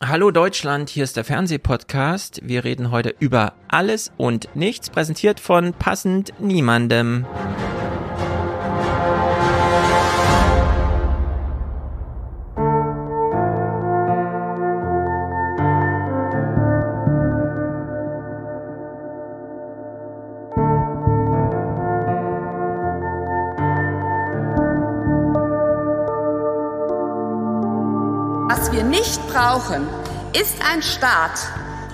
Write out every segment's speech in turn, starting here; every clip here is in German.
Hallo Deutschland, hier ist der Fernsehpodcast. Wir reden heute über alles und nichts, präsentiert von passend niemandem. Ist ein Staat,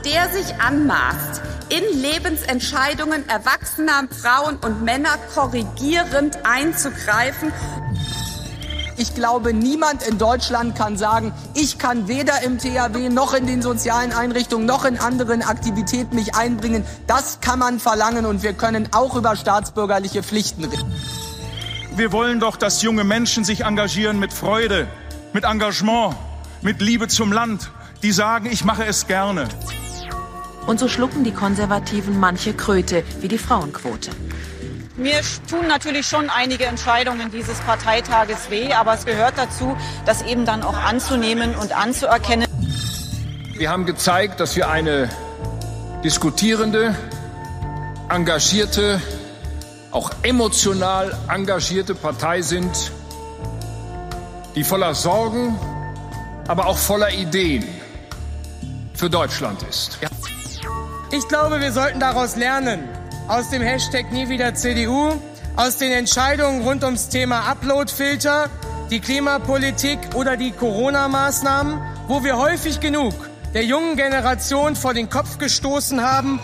der sich anmaßt, in Lebensentscheidungen erwachsener Frauen und Männer korrigierend einzugreifen. Ich glaube, niemand in Deutschland kann sagen, ich kann weder im THW noch in den sozialen Einrichtungen noch in anderen Aktivitäten mich einbringen. Das kann man verlangen und wir können auch über staatsbürgerliche Pflichten reden. Wir wollen doch, dass junge Menschen sich engagieren mit Freude, mit Engagement, mit Liebe zum Land, die sagen, ich mache es gerne. Und so schlucken die Konservativen manche Kröte, wie die Frauenquote. Mir tun natürlich schon einige Entscheidungen dieses Parteitages weh, aber es gehört dazu, das eben dann auch anzunehmen und anzuerkennen. Wir haben gezeigt, dass wir eine diskutierende, engagierte, auch emotional engagierte Partei sind, die voller Sorgen, aber auch voller Ideen für Deutschland ist. Ich glaube, wir sollten daraus lernen. Aus dem Hashtag Nie wieder CDU, aus den Entscheidungen rund ums Thema Uploadfilter, die Klimapolitik oder die Corona-Maßnahmen, wo wir häufig genug der jungen Generation vor den Kopf gestoßen haben.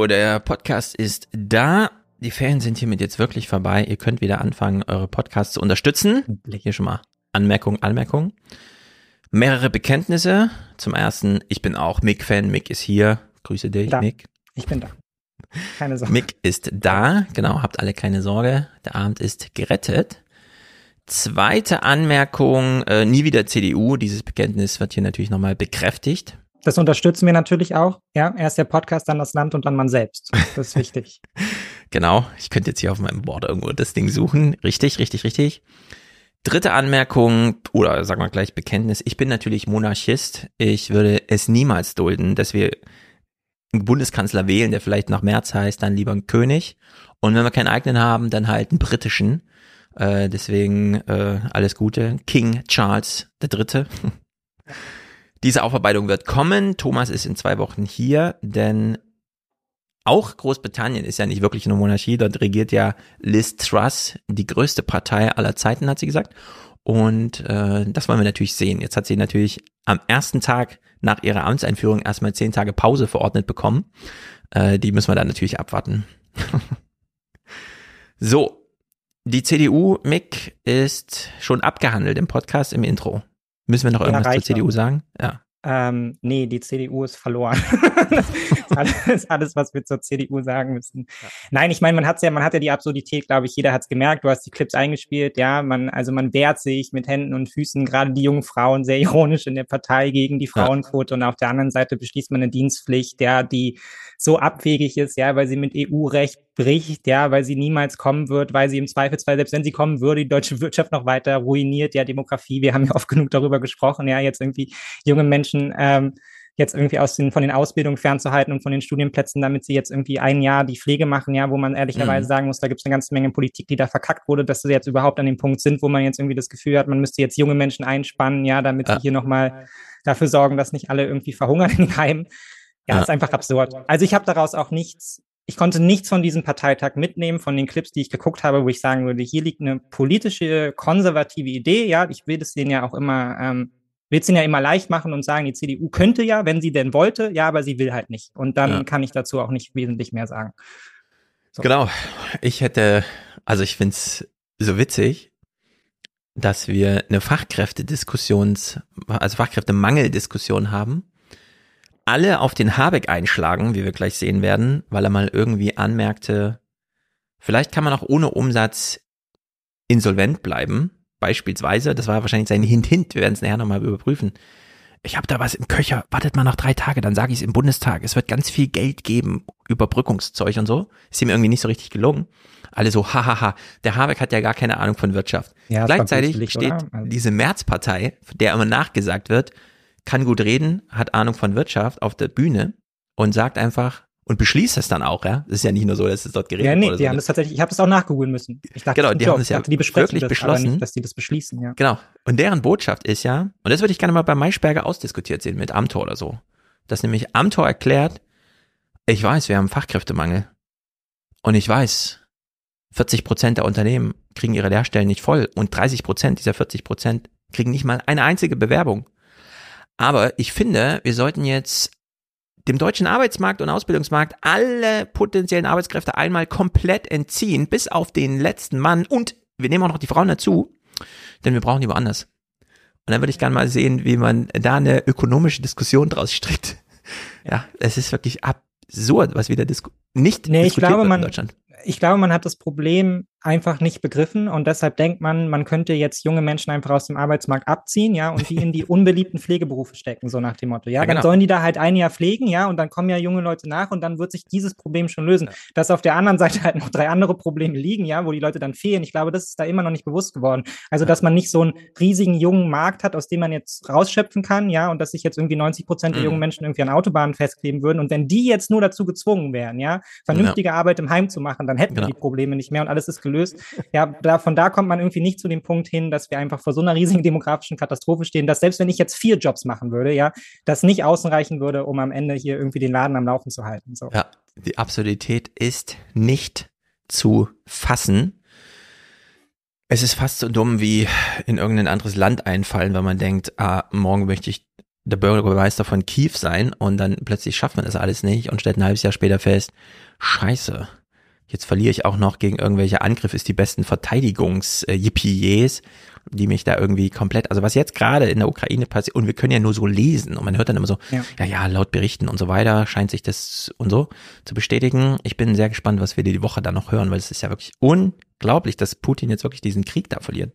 So, der Podcast ist da. Die Ferien sind hiermit jetzt wirklich vorbei. Ihr könnt wieder anfangen, eure Podcasts zu unterstützen. Hier schon mal Anmerkung, Anmerkung. Mehrere Bekenntnisse. Zum ersten, ich bin auch Mick-Fan. Mick ist hier. Grüße dich, da. Mick. Ich bin da. Keine Sorge. Mick ist da. Genau, habt alle keine Sorge. Der Abend ist gerettet. Zweite Anmerkung, äh, nie wieder CDU. Dieses Bekenntnis wird hier natürlich nochmal bekräftigt. Das unterstützen wir natürlich auch. Ja, erst der Podcast, dann das Land und dann man selbst. Das ist wichtig. genau. Ich könnte jetzt hier auf meinem Board irgendwo das Ding suchen. Richtig, richtig, richtig. Dritte Anmerkung oder sagen wir gleich Bekenntnis. Ich bin natürlich Monarchist. Ich würde es niemals dulden, dass wir einen Bundeskanzler wählen, der vielleicht nach März heißt, dann lieber einen König. Und wenn wir keinen eigenen haben, dann halt einen britischen. Äh, deswegen äh, alles Gute. King Charles Dritte. Diese Aufarbeitung wird kommen. Thomas ist in zwei Wochen hier, denn auch Großbritannien ist ja nicht wirklich eine Monarchie. Dort regiert ja Liz Truss, die größte Partei aller Zeiten, hat sie gesagt. Und äh, das wollen wir natürlich sehen. Jetzt hat sie natürlich am ersten Tag nach ihrer Amtseinführung erstmal zehn Tage Pause verordnet bekommen. Äh, die müssen wir dann natürlich abwarten. so, die CDU, Mick, ist schon abgehandelt im Podcast im Intro. Müssen wir noch irgendwas ja, zur CDU sagen? Ja. Ähm, nee, die CDU ist verloren. das ist alles, alles, was wir zur CDU sagen müssen. Ja. Nein, ich meine, man hat ja, man hat ja die Absurdität, glaube ich, jeder hat es gemerkt, du hast die Clips eingespielt, ja, man, also man wehrt sich mit Händen und Füßen, gerade die jungen Frauen, sehr ironisch in der Partei gegen die Frauenquote ja. und auf der anderen Seite beschließt man eine Dienstpflicht, ja, die so abwegig ist, ja, weil sie mit EU-Recht bricht, ja, weil sie niemals kommen wird, weil sie im Zweifelsfall, selbst wenn sie kommen würde, die deutsche Wirtschaft noch weiter ruiniert, ja, Demografie, wir haben ja oft genug darüber gesprochen, ja, jetzt irgendwie junge Menschen ähm, jetzt irgendwie aus den, von den Ausbildungen fernzuhalten und von den Studienplätzen, damit sie jetzt irgendwie ein Jahr die Pflege machen, ja, wo man ehrlicherweise mhm. sagen muss, da gibt es eine ganze Menge Politik, die da verkackt wurde, dass sie jetzt überhaupt an dem Punkt sind, wo man jetzt irgendwie das Gefühl hat, man müsste jetzt junge Menschen einspannen, ja, damit ja. sie hier nochmal dafür sorgen, dass nicht alle irgendwie verhungern in Heimen. Ja, ja, ist einfach absurd. Also ich habe daraus auch nichts, ich konnte nichts von diesem Parteitag mitnehmen, von den Clips, die ich geguckt habe, wo ich sagen würde, hier liegt eine politische, konservative Idee. Ja, ich will es denen ja auch immer, ähm, will es ihnen ja immer leicht machen und sagen, die CDU könnte ja, wenn sie denn wollte, ja, aber sie will halt nicht. Und dann ja. kann ich dazu auch nicht wesentlich mehr sagen. So. Genau. Ich hätte, also ich finde es so witzig, dass wir eine Fachkräftediskussions, also Fachkräftemangeldiskussion haben alle auf den Habeck einschlagen, wie wir gleich sehen werden, weil er mal irgendwie anmerkte, vielleicht kann man auch ohne Umsatz insolvent bleiben. Beispielsweise, das war wahrscheinlich sein Hint-Hint, wir werden es nachher nochmal überprüfen. Ich habe da was im Köcher, wartet mal noch drei Tage, dann sage ich es im Bundestag. Es wird ganz viel Geld geben, Überbrückungszeug und so. Ist ihm irgendwie nicht so richtig gelungen. Alle so, hahaha, der Habeck hat ja gar keine Ahnung von Wirtschaft. Ja, Gleichzeitig steht oder? Also- diese Märzpartei, der immer nachgesagt wird, kann gut reden, hat Ahnung von Wirtschaft auf der Bühne und sagt einfach und beschließt es dann auch, ja. Es ist ja nicht nur so, dass es dort geredet Ja, nee, die haben sondern- das tatsächlich, ich habe das auch nachgoogeln müssen. Ich dachte, Genau, das die haben das ja dachte, die wirklich das, beschlossen. nicht, dass die das beschließen, ja. Genau. Und deren Botschaft ist ja, und das würde ich gerne mal bei Maischberger ausdiskutiert sehen mit Amtor oder so. Dass nämlich Amtor erklärt, ich weiß, wir haben Fachkräftemangel. Und ich weiß, 40 Prozent der Unternehmen kriegen ihre Lehrstellen nicht voll und 30 Prozent dieser 40 Prozent kriegen nicht mal eine einzige Bewerbung. Aber ich finde, wir sollten jetzt dem deutschen Arbeitsmarkt und Ausbildungsmarkt alle potenziellen Arbeitskräfte einmal komplett entziehen, bis auf den letzten Mann und wir nehmen auch noch die Frauen dazu, denn wir brauchen die woanders. Und dann würde ich gerne mal sehen, wie man da eine ökonomische Diskussion draus strickt. Ja, es ist wirklich absurd, was wieder disku nicht Nee, diskutiert glaube, wird man- in Deutschland. ich glaube, man hat das Problem einfach nicht begriffen und deshalb denkt man, man könnte jetzt junge Menschen einfach aus dem Arbeitsmarkt abziehen, ja, und die in die unbeliebten Pflegeberufe stecken, so nach dem Motto. Ja, Ja, dann genau. sollen die da halt ein Jahr pflegen, ja, und dann kommen ja junge Leute nach und dann wird sich dieses Problem schon lösen. Dass auf der anderen Seite halt noch drei andere Probleme liegen, ja, wo die Leute dann fehlen. Ich glaube, das ist da immer noch nicht bewusst geworden. Also, dass man nicht so einen riesigen jungen Markt hat, aus dem man jetzt rausschöpfen kann, ja, und dass sich jetzt irgendwie 90 Prozent der Mhm. jungen Menschen irgendwie an Autobahnen festkleben würden. Und wenn die jetzt nur dazu gezwungen wären, ja, vernünftige Arbeit im Heim zu machen, dann hätten Genau. wir die Probleme nicht mehr und alles ist gelöst. Ja, da, von da kommt man irgendwie nicht zu dem Punkt hin, dass wir einfach vor so einer riesigen demografischen Katastrophe stehen, dass selbst wenn ich jetzt vier Jobs machen würde, ja, das nicht ausreichen würde, um am Ende hier irgendwie den Laden am Laufen zu halten. So. Ja, die Absurdität ist nicht zu fassen. Es ist fast so dumm wie in irgendein anderes Land einfallen, wenn man denkt, ah, morgen möchte ich der Bürgermeister von Kiew sein und dann plötzlich schafft man das alles nicht und stellt ein halbes Jahr später fest, scheiße, jetzt verliere ich auch noch gegen irgendwelche Angriffe, ist die besten Verteidigungs-Yippies, die mich da irgendwie komplett, also was jetzt gerade in der Ukraine passiert, und wir können ja nur so lesen und man hört dann immer so, Ja. ja, ja, laut Berichten und so weiter scheint sich das und so zu bestätigen. Ich bin sehr gespannt, was wir die Woche dann noch hören, weil es ist ja wirklich unglaublich, dass Putin jetzt wirklich diesen Krieg da verliert.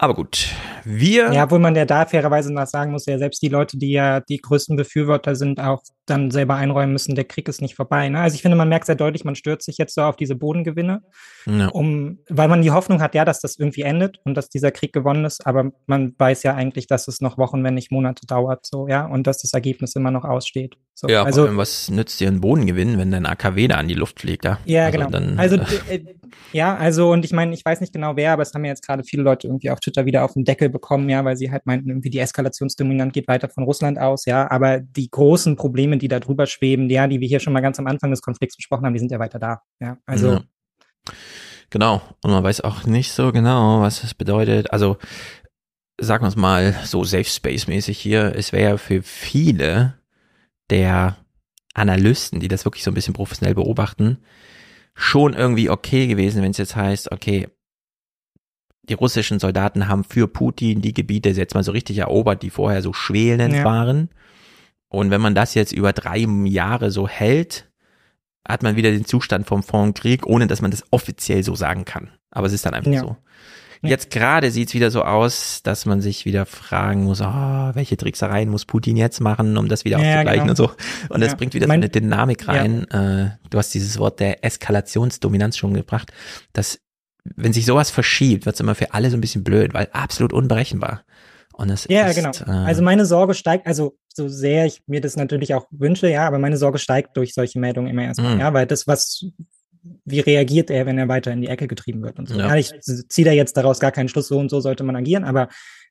Aber gut, wir, Ja, obwohl man ja da fairerweise noch sagen muss, ja, selbst die Leute, die ja die größten Befürworter sind, auch dann selber einräumen müssen, der Krieg ist nicht vorbei. Ne? Also ich finde, man merkt sehr deutlich, man stürzt sich jetzt so auf diese Bodengewinne, ja, um, weil man die Hoffnung hat, ja, dass das irgendwie endet und dass dieser Krieg gewonnen ist, aber man weiß ja eigentlich, dass es noch Wochen, wenn nicht Monate dauert, so, ja, und dass das Ergebnis immer noch aussteht. So, ja, also, also, was nützt dir ein Bodengewinn, wenn dein AKW da an die Luft fliegt, ja? Ja, also genau. Dann, also, äh, äh, ja, also, und ich meine, ich weiß nicht genau wer, aber es haben ja jetzt gerade viele Leute irgendwie auf Twitter wieder auf den Deckel bekommen, ja, weil sie halt meinten, irgendwie die Eskalationsdominant geht weiter von Russland aus, ja, aber die großen Probleme, die da drüber schweben, ja, die wir hier schon mal ganz am Anfang des Konflikts besprochen haben, die sind ja weiter da, ja, also, Ja. Genau. Und man weiß auch nicht so genau, was das bedeutet. Also, sagen wir es mal so Safe Space mäßig hier. Es wäre ja für viele der Analysten, die das wirklich so ein bisschen professionell beobachten, schon irgendwie okay gewesen, wenn es jetzt heißt, okay, die russischen Soldaten haben für Putin die Gebiete jetzt mal so richtig erobert, die vorher so schwelend Ja. waren. Und wenn man das jetzt über drei Jahre so hält, hat man wieder den Zustand vom vom Krieg, ohne dass man das offiziell so sagen kann. Aber es ist dann einfach Ja. so. Ja. Jetzt gerade sieht's wieder so aus, dass man sich wieder fragen muss, ah, welche Tricksereien muss Putin jetzt machen, um das wieder Ja, auszugleichen genau. und so. Und das Ja. bringt wieder so eine Dynamik rein. Äh, du hast dieses Wort der Eskalationsdominanz schon gebracht. dass wenn sich sowas verschiebt, wird's immer für alle so ein bisschen blöd, weil absolut unberechenbar. Und das Ja, ist, genau. Äh, Also meine Sorge steigt, also so sehr ich mir das natürlich auch wünsche, ja, aber meine Sorge steigt durch solche Meldungen immer erstmal, Mhm. ja, weil das, was, wie reagiert er, wenn er weiter in die Ecke getrieben wird und so. Ja. Ja, ich ziehe da jetzt daraus gar keinen Schluss, so und so sollte man agieren, aber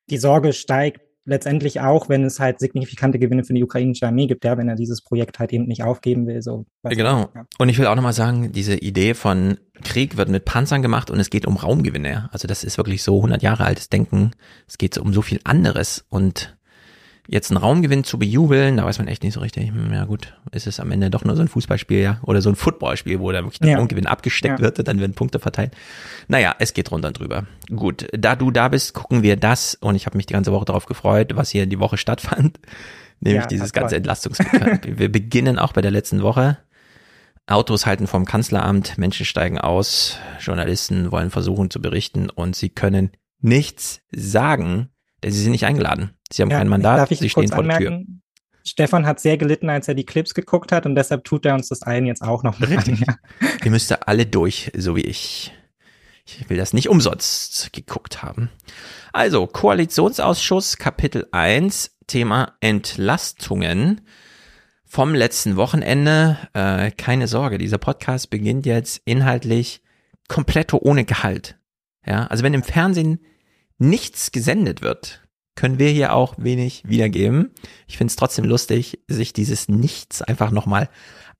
die Sorge steigt letztendlich auch, wenn es halt signifikante Gewinne für die ukrainische Armee gibt, ja, wenn er dieses Projekt halt eben nicht aufgeben will, so. Genau. Ja. Und ich will auch nochmal sagen, diese Idee von Krieg wird mit Panzern gemacht und es geht um Raumgewinne. Also das ist wirklich so 100 Jahre altes Denken. Es geht so um so viel anderes und jetzt einen Raumgewinn zu bejubeln, da weiß man echt nicht so richtig, hm, ja gut, ist es am Ende doch nur so ein Fußballspiel, ja, oder so ein Footballspiel, wo da wirklich der Ja. Raumgewinn abgesteckt Ja. wird und dann werden Punkte verteilt. Naja, es geht runter und drüber. Gut, da du da bist, gucken wir das und ich habe mich die ganze Woche darauf gefreut, was hier die Woche stattfand, nämlich Ja, dieses ganze. Entlastungspaket. wir beginnen auch bei der letzten Woche. Autos halten vom Kanzleramt, Menschen steigen aus, Journalisten wollen versuchen zu berichten und sie können nichts sagen, sie sind nicht eingeladen. Sie haben Ja, kein Mandat, darf ich sie kurz stehen vor der Tür. Stefan hat sehr gelitten, als er die Clips geguckt hat und deshalb tut er uns das allen jetzt auch noch. mal Richtig. Ja. Ihr müsst da alle durch, so wie ich. Ich will das nicht umsonst geguckt haben. Also, Koalitionsausschuss, Kapitel 1, Thema Entlastungen vom letzten Wochenende. Äh, keine Sorge, dieser Podcast beginnt jetzt inhaltlich komplett ohne Gehalt. Ja, also wenn im Fernsehen nichts gesendet wird, können wir hier auch wenig wiedergeben. Ich finde es trotzdem lustig, sich dieses Nichts einfach nochmal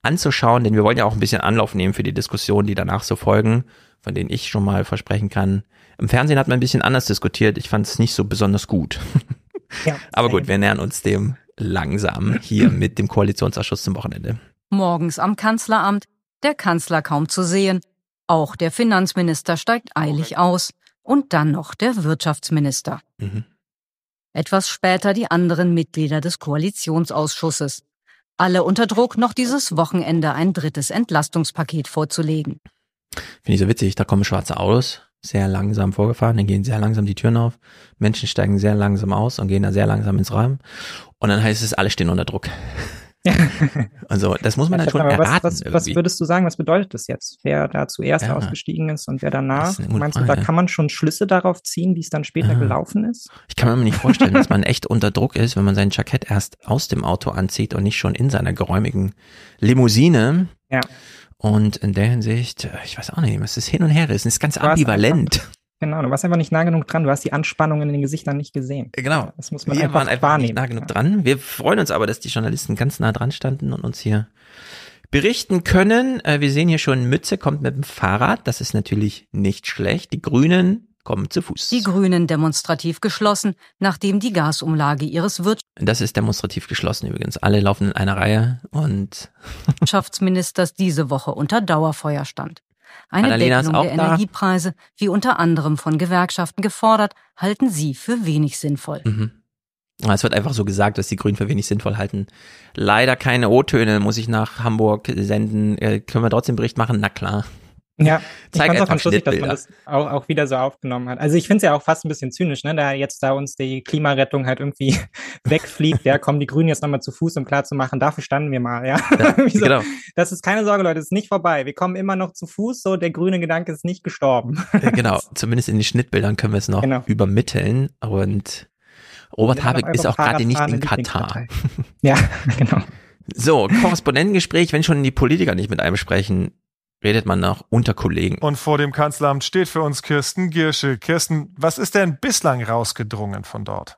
anzuschauen, denn wir wollen ja auch ein bisschen Anlauf nehmen für die Diskussionen, die danach so folgen, von denen ich schon mal versprechen kann. Im Fernsehen hat man ein bisschen anders diskutiert. Ich fand es nicht so besonders gut. Ja, Aber gut, wir nähern uns dem langsam hier mit dem Koalitionsausschuss zum Wochenende. Morgens am Kanzleramt, der Kanzler kaum zu sehen. Auch der Finanzminister steigt eilig aus. Und dann noch der Wirtschaftsminister. Mhm. Etwas später die anderen Mitglieder des Koalitionsausschusses. Alle unter Druck, noch dieses Wochenende ein drittes Entlastungspaket vorzulegen. Finde ich so witzig, da kommen schwarze Autos, sehr langsam vorgefahren, dann gehen sehr langsam die Türen auf, Menschen steigen sehr langsam aus und gehen da sehr langsam ins Raum und dann heißt es, alle stehen unter Druck. Also das muss man dann schon Aber was, erraten was, was irgendwie. würdest du sagen, was bedeutet das jetzt? Wer da zuerst Ja. ausgestiegen ist und wer danach? Meinst du, da kann man schon Schlüsse darauf ziehen, wie es dann später Ah. gelaufen ist? Ich kann mir nicht vorstellen, dass man echt unter Druck ist, wenn man sein Jackett erst aus dem Auto anzieht und nicht schon in seiner geräumigen Limousine. Ja. Und in der Hinsicht, äh, ich weiß auch nicht, was das hin und her ist. Es ist ganz ambivalent. Genau, du warst einfach nicht nah genug dran, du hast die Anspannung in den Gesichtern nicht gesehen. Genau. Das muss man Wir einfach, waren einfach wahrnehmen. nicht nah genug dran. Wir freuen uns aber, dass die Journalisten ganz nah dran standen und uns hier berichten können. Äh, Wir sehen hier schon, Mütze kommt mit dem Fahrrad. Das ist natürlich nicht schlecht. Die Grünen kommen zu Fuß. Die Grünen demonstrativ geschlossen, nachdem die Gasumlage ihres Das ist demonstrativ geschlossen übrigens. Alle laufen in einer Reihe und Wirtschaftsministers diese Woche unter Dauerfeuer stand. Eine Annalena Deckelung der da. Energiepreise, wie unter anderem von Gewerkschaften gefordert, halten sie für wenig sinnvoll. Mhm. Es wird einfach so gesagt, dass die Grünen für wenig sinnvoll halten. Leider keine O-Töne, muss ich nach Hamburg senden. Äh, können wir trotzdem Bericht machen? Na klar. Ja, ich fand es auch ganz lustig, dass man das auch, auch wieder so aufgenommen hat. Also ich finde es ja auch fast ein bisschen zynisch, ne, da jetzt da uns die Klimarettung halt irgendwie wegfliegt, ja, kommen die Grünen jetzt nochmal zu Fuß, um klarzumachen, dafür standen wir mal, ja. Ja, so, genau. Das ist keine Sorge, Leute, es ist nicht vorbei. Wir kommen immer noch zu Fuß, so der grüne Gedanke ist nicht gestorben. Äh, genau. Zumindest in den Schnittbildern können wir es noch Genau. übermitteln. Und Robert Habeck ist auch gerade nicht in Katar. Ja, genau. So, Korrespondentengespräch, wenn schon die Politiker nicht mit einem sprechen, redet man noch unter Kollegen. Und vor dem Kanzleramt steht für uns Kirsten Giersche. Kirsten, was ist denn bislang rausgedrungen von dort?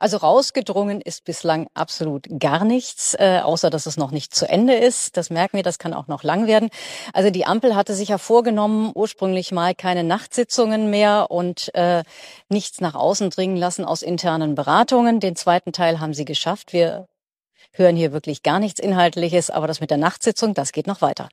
Also rausgedrungen ist bislang absolut gar nichts, äh, außer dass es noch nicht zu Ende ist. Das merken wir, das kann auch noch lang werden. Also die Ampel hatte sich ja vorgenommen, ursprünglich mal keine Nachtsitzungen mehr und äh, nichts nach außen dringen lassen aus internen Beratungen. Den zweiten Teil haben sie geschafft. Wir hören hier wirklich gar nichts Inhaltliches, aber das mit der Nachtsitzung, das geht noch weiter.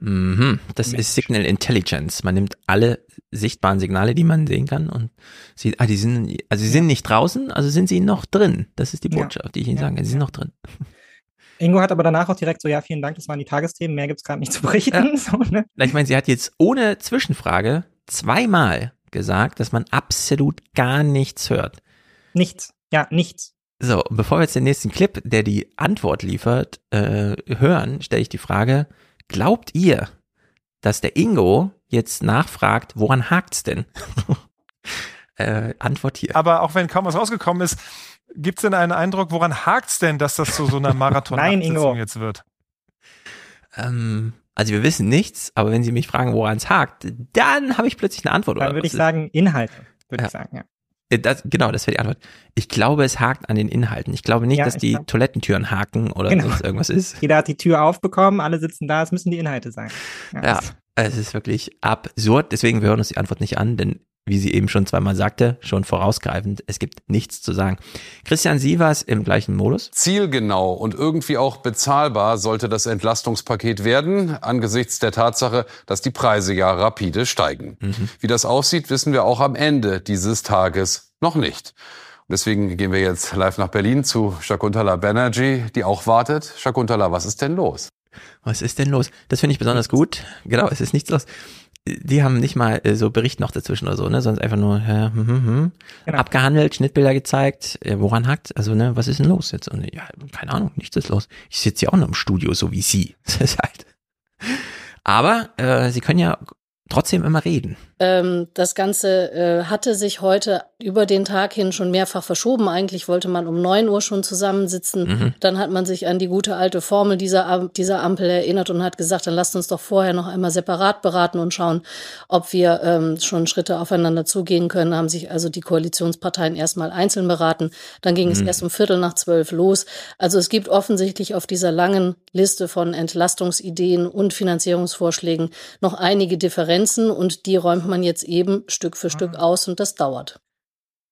Mhm. Das ist Signal Intelligence. Man nimmt alle sichtbaren Signale, die man sehen kann und sieht, ah, die sind, also sie sind nicht draußen, also sind sie noch drin. Das ist die Ja. Botschaft, die ich Ihnen Ja, sagen kann. Sie sind noch drin. Ingo hat aber danach auch direkt so, ja, vielen Dank, das waren die Tagesthemen, mehr gibt's gerade nicht zu berichten. So, ne? Ich meine, sie hat jetzt ohne Zwischenfrage zweimal gesagt, dass man absolut gar nichts hört. Nichts, ja, nichts. So, bevor wir jetzt den nächsten Clip, der die Antwort liefert, äh, hören, stelle ich die Frage, glaubt ihr, dass der Ingo jetzt nachfragt, woran hakt's denn? äh, Antwort hier. Aber auch wenn kaum was rausgekommen ist, gibt es denn einen Eindruck, woran hakt's denn, dass das zu so einer marathon Nein, Ingo. jetzt wird? Ähm, also wir wissen nichts, aber wenn Sie mich fragen, woran es hakt, dann habe ich plötzlich eine Antwort. Dann oder würde ich sagen, Inhalte, würde Ja. ich sagen, ja. Äh, Das, genau, das wäre die Antwort. Ich glaube, es hakt an den Inhalten. Ich glaube nicht, Ja, dass die glaub- Toilettentüren haken oder Genau. sonst irgendwas ist. Jeder hat die Tür aufbekommen, alle sitzen da, es müssen die Inhalte sein. Ja, es ist wirklich absurd. Deswegen, wir hören uns die Antwort nicht an, denn wie sie eben schon zweimal sagte, schon vorausgreifend, es gibt nichts zu sagen. Christian Sievers im gleichen Modus. Zielgenau und irgendwie auch bezahlbar sollte das Entlastungspaket werden, angesichts der Tatsache, dass die Preise ja rapide steigen. Mhm. Wie das aussieht, wissen wir auch am Ende dieses Tages noch nicht. Deswegen gehen wir jetzt live nach Berlin zu Shakuntala Banerjee, die auch wartet. Shakuntala, was ist denn los? Was ist denn los? Das finde ich besonders gut. Genau, es ist nichts los die haben nicht mal äh, so Bericht noch dazwischen oder so, ne, sonst einfach nur äh, hm, hm, hm, genau. abgehandelt, Schnittbilder gezeigt, äh, woran hackt, also ne, was ist denn los jetzt? Und ja, keine Ahnung, nichts ist los. Ich sitze ja auch noch im Studio, so wie sie. Das ist halt. Aber äh, sie können ja trotzdem immer reden. Ähm, das Ganze äh, hatte sich heute über den Tag hin schon mehrfach verschoben. Eigentlich wollte man um neun Uhr schon zusammensitzen. Mhm. Dann hat man sich an die gute alte Formel dieser, dieser Ampel erinnert und hat gesagt, dann lasst uns doch vorher noch einmal separat beraten und schauen, ob wir ähm, schon Schritte aufeinander zugehen können. Haben sich also die Koalitionsparteien erstmal einzeln beraten. Dann ging mhm. es erst um Viertel nach zwölf los. Also es gibt offensichtlich auf dieser langen Liste von Entlastungsideen und Finanzierungsvorschlägen noch einige Differenzen und die räumt man jetzt eben Stück für Stück ah. aus und das dauert.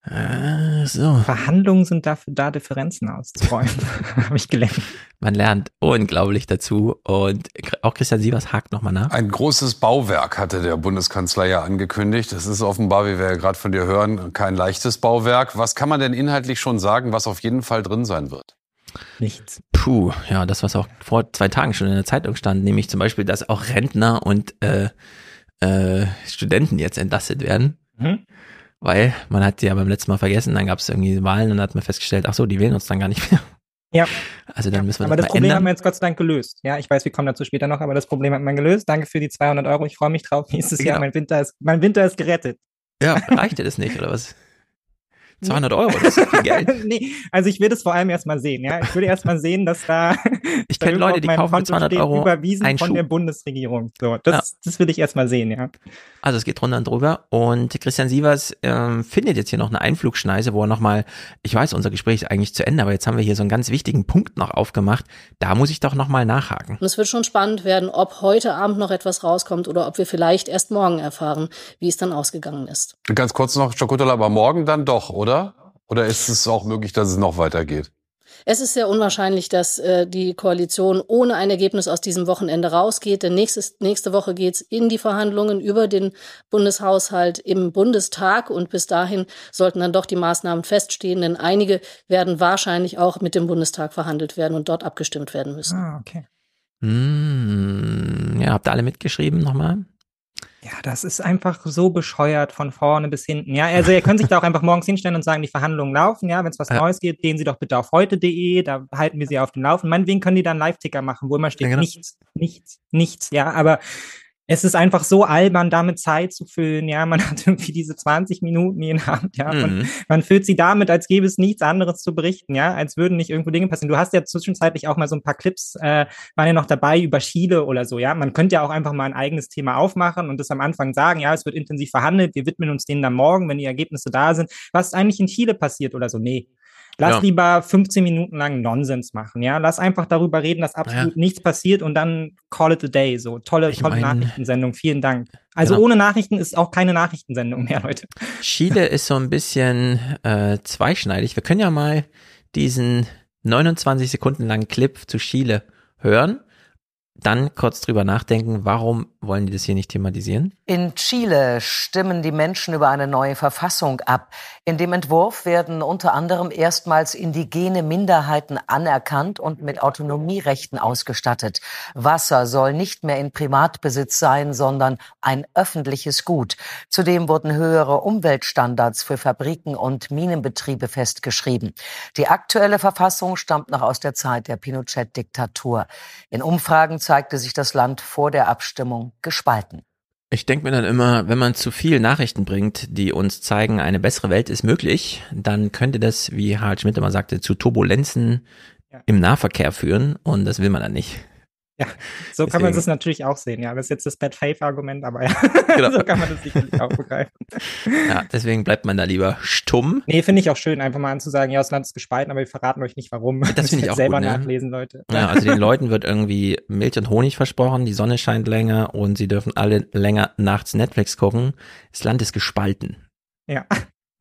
Äh, so. Verhandlungen sind dafür da, Differenzen auszuräumen. Habe ich gelernt. Man lernt unglaublich dazu. Und auch Christian Sievers hakt nochmal nach. Ein großes Bauwerk hatte der Bundeskanzler ja angekündigt. Es ist offenbar, wie wir ja gerade von dir hören, kein leichtes Bauwerk. Was kann man denn inhaltlich schon sagen, was auf jeden Fall drin sein wird? Nichts. Puh, ja, das, was auch vor zwei Tagen schon in der Zeitung stand, nämlich zum Beispiel, dass auch Rentner und äh, äh, Studenten jetzt entlastet werden. Mhm. Weil man hat ja beim letzten Mal vergessen, dann gab es irgendwie Wahlen und dann hat man festgestellt, ach so, die wählen uns dann gar nicht mehr. Ja. Also dann müssen wir aber das, das Problem ändern. haben wir jetzt Gott sei Dank gelöst. Ja, ich weiß, wir kommen dazu später noch, aber das Problem hat man gelöst. Danke für die 200 Euro. Ich freue mich drauf. Nächstes genau. Jahr, mein Winter ist, mein Winter ist gerettet. Ja, reicht dir das nicht, oder was? 200 Euro, das ist viel Geld. nee, also ich will das vor allem erstmal sehen, ja. Ich würde erstmal sehen, dass da ich kenne Leute, die kaufen für 200 Euro überwiesen von Schuh. der Bundesregierung. So, das, ja. das will ich erstmal sehen, ja. Also es geht runter und drüber und Christian Sievers ähm, findet jetzt hier noch eine Einflugschneise, wo er nochmal, ich weiß, unser Gespräch ist eigentlich zu Ende, aber jetzt haben wir hier so einen ganz wichtigen Punkt noch aufgemacht. Da muss ich doch nochmal nachhaken. Und es wird schon spannend werden, ob heute Abend noch etwas rauskommt oder ob wir vielleicht erst morgen erfahren, wie es dann ausgegangen ist. Ganz kurz noch, Chakotala, aber morgen dann doch, oder? Oder? Oder ist es auch möglich, dass es noch weitergeht? Es ist sehr unwahrscheinlich, dass äh, die Koalition ohne ein Ergebnis aus diesem Wochenende rausgeht. Denn nächstes, nächste Woche geht's in die Verhandlungen über den Bundeshaushalt im Bundestag. Und bis dahin sollten dann doch die Maßnahmen feststehen. Denn einige werden wahrscheinlich auch mit dem Bundestag verhandelt werden und dort abgestimmt werden müssen. Ah, okay. Hm, ja, habt ihr alle mitgeschrieben nochmal? Ja, das ist einfach so bescheuert von vorne bis hinten. Ja, also ihr könnt sich da auch einfach morgens hinstellen und sagen, die Verhandlungen laufen. Ja, wenn es was ja. Neues gibt, gehen Sie doch bitte auf heute.de, da halten wir Sie auf dem Laufen. Meinetwegen können die dann Live-Ticker machen, wo immer steht, ja, genau. nichts, nichts, nichts. Ja, aber es ist einfach so albern, damit Zeit zu füllen. Ja, man hat irgendwie diese 20 Minuten in der Hand. Ja, mhm. man füllt sie damit, als gäbe es nichts anderes zu berichten. Ja, als würden nicht irgendwo Dinge passieren. Du hast ja zwischenzeitlich auch mal so ein paar Clips, äh, waren ja noch dabei über Chile oder so. Ja, man könnte ja auch einfach mal ein eigenes Thema aufmachen und das am Anfang sagen. Ja, es wird intensiv verhandelt. Wir widmen uns denen dann morgen, wenn die Ergebnisse da sind. Was ist eigentlich in Chile passiert oder so? Nee. Lass ja. lieber 15 Minuten lang Nonsens machen, ja. Lass einfach darüber reden, dass absolut ja. nichts passiert und dann call it a day. So tolle, ich tolle mein, Nachrichtensendung. Vielen Dank. Also genau. ohne Nachrichten ist auch keine Nachrichtensendung mehr, Leute. Chile ist so ein bisschen äh, zweischneidig. Wir können ja mal diesen 29 Sekunden langen Clip zu Chile hören dann kurz drüber nachdenken, warum wollen die das hier nicht thematisieren? In Chile stimmen die Menschen über eine neue Verfassung ab. In dem Entwurf werden unter anderem erstmals indigene Minderheiten anerkannt und mit Autonomierechten ausgestattet. Wasser soll nicht mehr in Privatbesitz sein, sondern ein öffentliches Gut. Zudem wurden höhere Umweltstandards für Fabriken und Minenbetriebe festgeschrieben. Die aktuelle Verfassung stammt noch aus der Zeit der Pinochet-Diktatur. In Umfragen zeigte sich das Land vor der Abstimmung gespalten. Ich denke mir dann immer, wenn man zu viel Nachrichten bringt, die uns zeigen, eine bessere Welt ist möglich, dann könnte das, wie Harald Schmidt immer sagte, zu Turbulenzen ja. im Nahverkehr führen und das will man dann nicht. Ja, so Deswegen. kann man das natürlich auch sehen. Ja, das ist jetzt das Bad Faith Argument, aber ja, genau. so kann man das sicherlich auch begreifen. Ja, deswegen bleibt man da lieber stumm. Nee, finde ich auch schön, einfach mal anzusagen, ja, das Land ist gespalten, aber wir verraten euch nicht warum. Das finde ich auch selber gut, ne? nachlesen, Leute. Ja, also den Leuten wird irgendwie Milch und Honig versprochen, die Sonne scheint länger und sie dürfen alle länger nachts Netflix gucken. Das Land ist gespalten. Ja.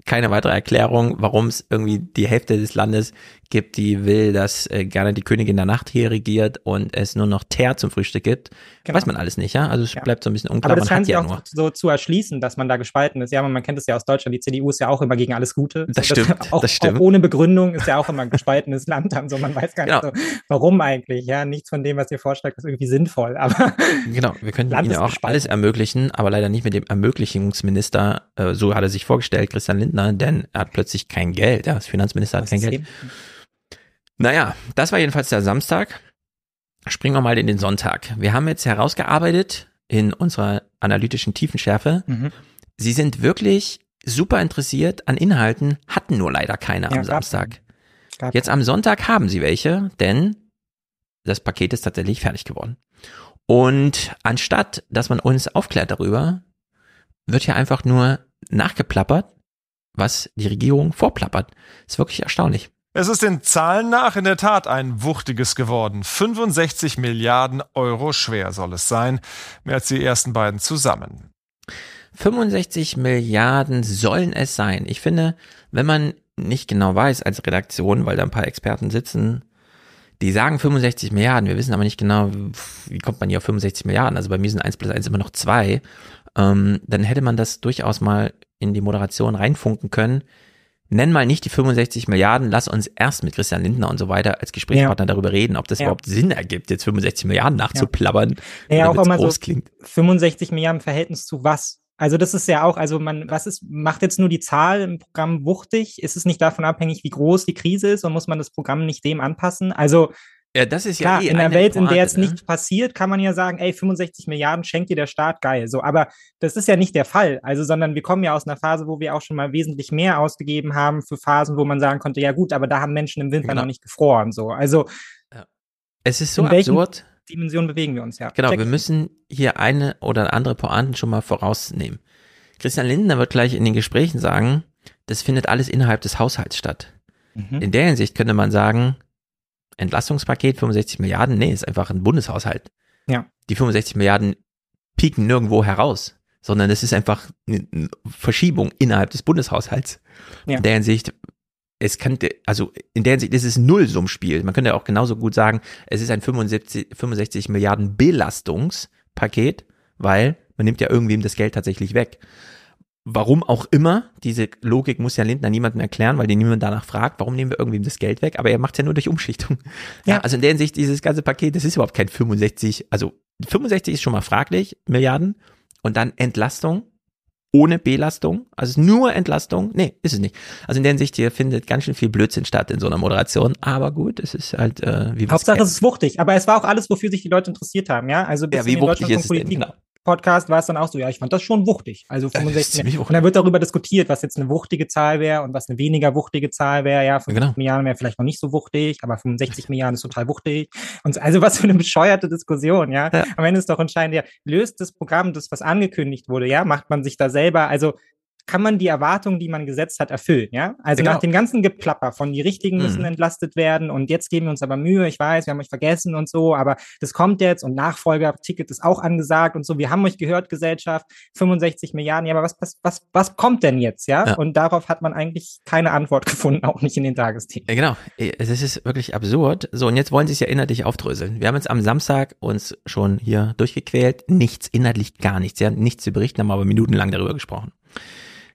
Keine weitere Erklärung, warum es irgendwie die Hälfte des Landes gibt, die will, dass äh, gerne die Königin der Nacht hier regiert und es nur noch Teer zum Frühstück gibt. Genau. Weiß man alles nicht, ja? Also es Ja. bleibt so ein bisschen unklar. Aber das man scheint sich ja auch nur. so zu erschließen, dass man da gespalten ist. Ja, man kennt es ja aus Deutschland. Die CDU ist ja auch immer gegen alles Gute. Das So, stimmt, Auch, das stimmt. auch ohne Begründung ist ja auch immer ein gespaltenes Land. Also man weiß gar nicht Genau. so, warum eigentlich. Ja, nichts von dem, was ihr vorschlägt, ist irgendwie sinnvoll. Aber Genau, wir könnten Land ihnen auch gespalten. alles ermöglichen, aber leider nicht mit dem Ermöglichungsminister, äh, so hat er sich vorgestellt, Christian Lindner, denn er hat plötzlich kein Geld. Ja, das Finanzminister hat kein Geld. Naja, das war jedenfalls der Samstag. Springen wir mal in den Sonntag. Wir haben jetzt herausgearbeitet in unserer analytischen Tiefenschärfe. Mhm. Sie sind wirklich super interessiert an Inhalten, hatten nur leider keine Ja, am Samstag. Gab- Jetzt am Sonntag haben sie welche, denn das Paket ist tatsächlich fertig geworden. Und anstatt, dass man uns aufklärt darüber, wird hier einfach nur nachgeplappert, was die Regierung vorplappert. Ist wirklich erstaunlich. Es ist den Zahlen nach in der Tat ein wuchtiges geworden. 65 Milliarden Euro schwer soll es sein, mehr als die ersten beiden zusammen. 65 Milliarden sollen es sein. Ich finde, wenn man nicht genau weiß als Redaktion, weil da ein paar Experten sitzen, die sagen 65 Milliarden, wir wissen aber nicht genau, wie kommt man hier auf 65 Milliarden. Also bei mir sind 1 plus 1 immer noch 2. Ähm, dann hätte man das durchaus mal in die Moderation reinfunken können. Nenn mal nicht die 65 Milliarden, lass uns erst mit Christian Lindner und so weiter als Gesprächspartner darüber reden, ob das Ja. überhaupt Sinn ergibt, jetzt 65 Milliarden nachzuplappern. Ja, auch damit es immer so groß klingt. 65 Milliarden im Verhältnis zu was? Also das ist ja auch, also man, was ist, macht jetzt nur die Zahl im Programm wuchtig? Ist es nicht davon abhängig, wie groß die Krise ist und muss man das Programm nicht dem anpassen? Also Ja, das ist klar, ja eh in einer eine Welt, in der jetzt ne? nichts passiert, kann man ja sagen, ey, 65 Milliarden schenkt dir der Staat, geil. So, aber das ist ja nicht der Fall. Also, sondern wir kommen ja aus einer Phase, wo wir auch schon mal wesentlich mehr ausgegeben haben für Phasen, wo man sagen konnte, ja gut, aber da haben Menschen im Winter Genau. noch nicht gefroren. So, also Es ist so absurd. Dimensionen bewegen wir uns ja. Genau, Check. wir müssen hier eine oder andere Pointen schon mal vorausnehmen. Christian Lindner wird gleich in den Gesprächen sagen, das findet alles innerhalb des Haushalts statt. Mhm. In der Hinsicht könnte man sagen, Entlastungspaket 65 Milliarden, nee, ist einfach ein Bundeshaushalt. Ja. Die 65 Milliarden pieken nirgendwo heraus, sondern es ist einfach eine Verschiebung innerhalb des Bundeshaushalts. Ja. In der Hinsicht, es könnte, also in der Hinsicht ist es ein Nullsummspiel. Man könnte auch genauso gut sagen, es ist ein 75, 65 Milliarden Belastungspaket, weil man nimmt ja irgendwem das Geld tatsächlich weg. Warum auch immer, diese Logik muss ja Lindner niemandem erklären, weil den niemand danach fragt, warum nehmen wir irgendwem das Geld weg, aber er macht es ja nur durch Umschichtung. Ja. Ja. also in der Hinsicht, dieses ganze Paket, das ist überhaupt kein 65, also 65 ist schon mal fraglich, Milliarden, und dann Entlastung ohne Belastung, also nur Entlastung, nee, ist es nicht. Also in der Hinsicht, hier findet ganz schön viel Blödsinn statt in so einer Moderation, aber gut, es ist halt, äh, wie wir Hauptsache, es ist wuchtig. Aber es war auch alles, wofür sich die Leute interessiert haben, ja? Also Ja, wie wuchtig ist es denn? Genau. Podcast war es dann auch so, ja, ich fand das schon wuchtig. Also Das ist 65. ziemlich Und dann wird darüber diskutiert, was jetzt eine wuchtige Zahl wäre und was eine weniger wuchtige Zahl wäre. Ja, 50 Genau. Milliarden wäre vielleicht noch nicht so wuchtig, aber 65 Milliarden ist total wuchtig. Und so- also was für eine bescheuerte Diskussion, ja? Ja. Am Ende ist doch entscheidend, ja, löst das Programm das, was angekündigt wurde, ja? Macht man sich da selber, also kann man die Erwartungen, die man gesetzt hat, erfüllen, ja? Also Genau. nach dem ganzen Geplapper von die Richtigen müssen Mhm. entlastet werden und jetzt geben wir uns aber Mühe, ich weiß, wir haben euch vergessen und so, aber das kommt jetzt und Nachfolgerticket ist auch angesagt und so, wir haben euch gehört, Gesellschaft, 65 Milliarden, ja, aber was, was, was, was kommt denn jetzt, ja? Ja. Und darauf hat man eigentlich keine Antwort gefunden, auch nicht in den Tagesthemen. Ja, genau. Es ist wirklich absurd. So, und jetzt wollen sie es ja inhaltlich aufdröseln. Wir haben jetzt am Samstag uns schon hier durchgequält. Nichts, inhaltlich gar nichts. Sie haben nichts zu berichten, haben aber minutenlang darüber gesprochen.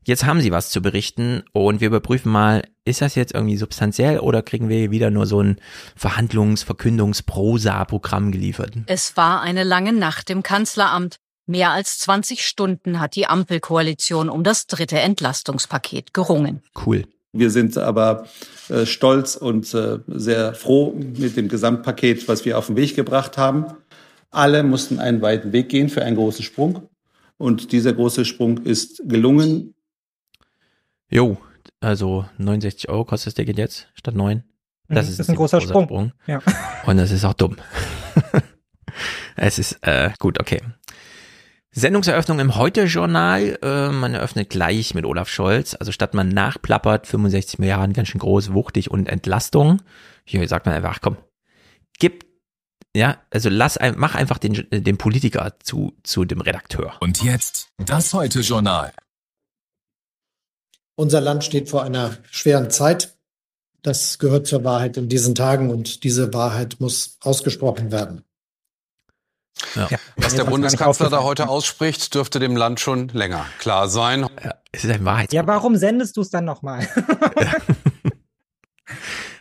Jetzt haben sie was zu berichten und wir überprüfen mal, ist das jetzt irgendwie substanziell oder kriegen wir wieder nur so ein Verhandlungs-, Verkündungs-, Prosa-Programm geliefert? Es war eine lange Nacht im Kanzleramt. Mehr als 20 Stunden hat die Ampelkoalition um das dritte Entlastungspaket gerungen. Cool. Wir sind aber äh, stolz und äh, sehr froh mit dem Gesamtpaket, was wir auf den Weg gebracht haben. Alle mussten einen weiten Weg gehen für einen großen Sprung. Und dieser große Sprung ist gelungen. Jo, also 69 Euro kostet das Ticket jetzt statt 9. Das Mhm, ist, ist ein großer Sprung. Ja. Und das ist auch dumm. es ist äh, gut, okay. Sendungseröffnung im Heute-Journal. Äh, man eröffnet gleich mit Olaf Scholz. Also statt man nachplappert, 65 Milliarden, ganz schön groß, wuchtig und Entlastung. Hier sagt man einfach, komm, gib, ja, also lass, ein, mach einfach den, den Politiker zu, zu dem Redakteur. Und jetzt das Heute-Journal. Unser Land steht vor einer schweren Zeit. Das gehört zur Wahrheit in diesen Tagen und diese Wahrheit muss ausgesprochen werden. Ja. Was der Bundeskanzler da heute ausspricht, dürfte dem Land schon länger klar sein. Ja, es ist ein Wahrheit. Ja, warum sendest du es dann nochmal?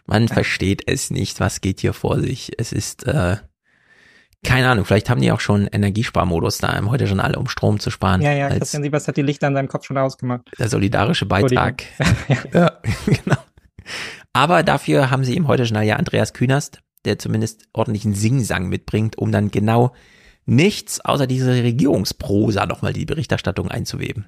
Man versteht es nicht, was geht hier vor sich. Es ist, äh, keine Ahnung, vielleicht haben die auch schon Energiesparmodus da im heute schon alle, um Strom zu sparen. Ja, ja, Christian Siebers hat die Lichter an seinem Kopf schon ausgemacht. Der solidarische Beitrag. ja, genau. Aber dafür haben sie im heute schon ja Andreas Künast, der zumindest ordentlichen Singsang mitbringt, um dann genau nichts außer diese Regierungsprosa nochmal die Berichterstattung einzuweben.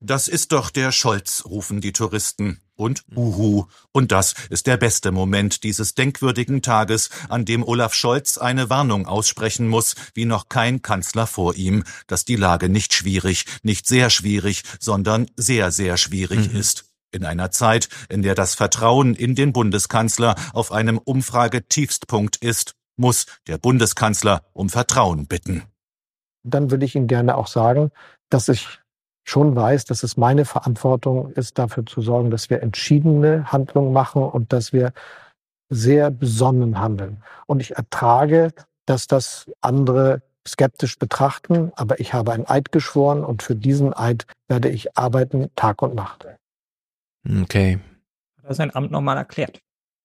Das ist doch der Scholz, rufen die Touristen. Und Uhu. Und das ist der beste Moment dieses denkwürdigen Tages, an dem Olaf Scholz eine Warnung aussprechen muss, wie noch kein Kanzler vor ihm, dass die Lage nicht schwierig, nicht sehr schwierig, sondern sehr, sehr schwierig mhm. ist. In einer Zeit, in der das Vertrauen in den Bundeskanzler auf einem Umfragetiefstpunkt ist, muss der Bundeskanzler um Vertrauen bitten. Dann würde ich Ihnen gerne auch sagen, dass ich schon weiß, dass es meine Verantwortung ist, dafür zu sorgen, dass wir entschiedene Handlungen machen und dass wir sehr besonnen handeln. Und ich ertrage, dass das andere skeptisch betrachten, aber ich habe einen Eid geschworen und für diesen Eid werde ich arbeiten Tag und Nacht. Okay. Hat er sein Amt nochmal erklärt.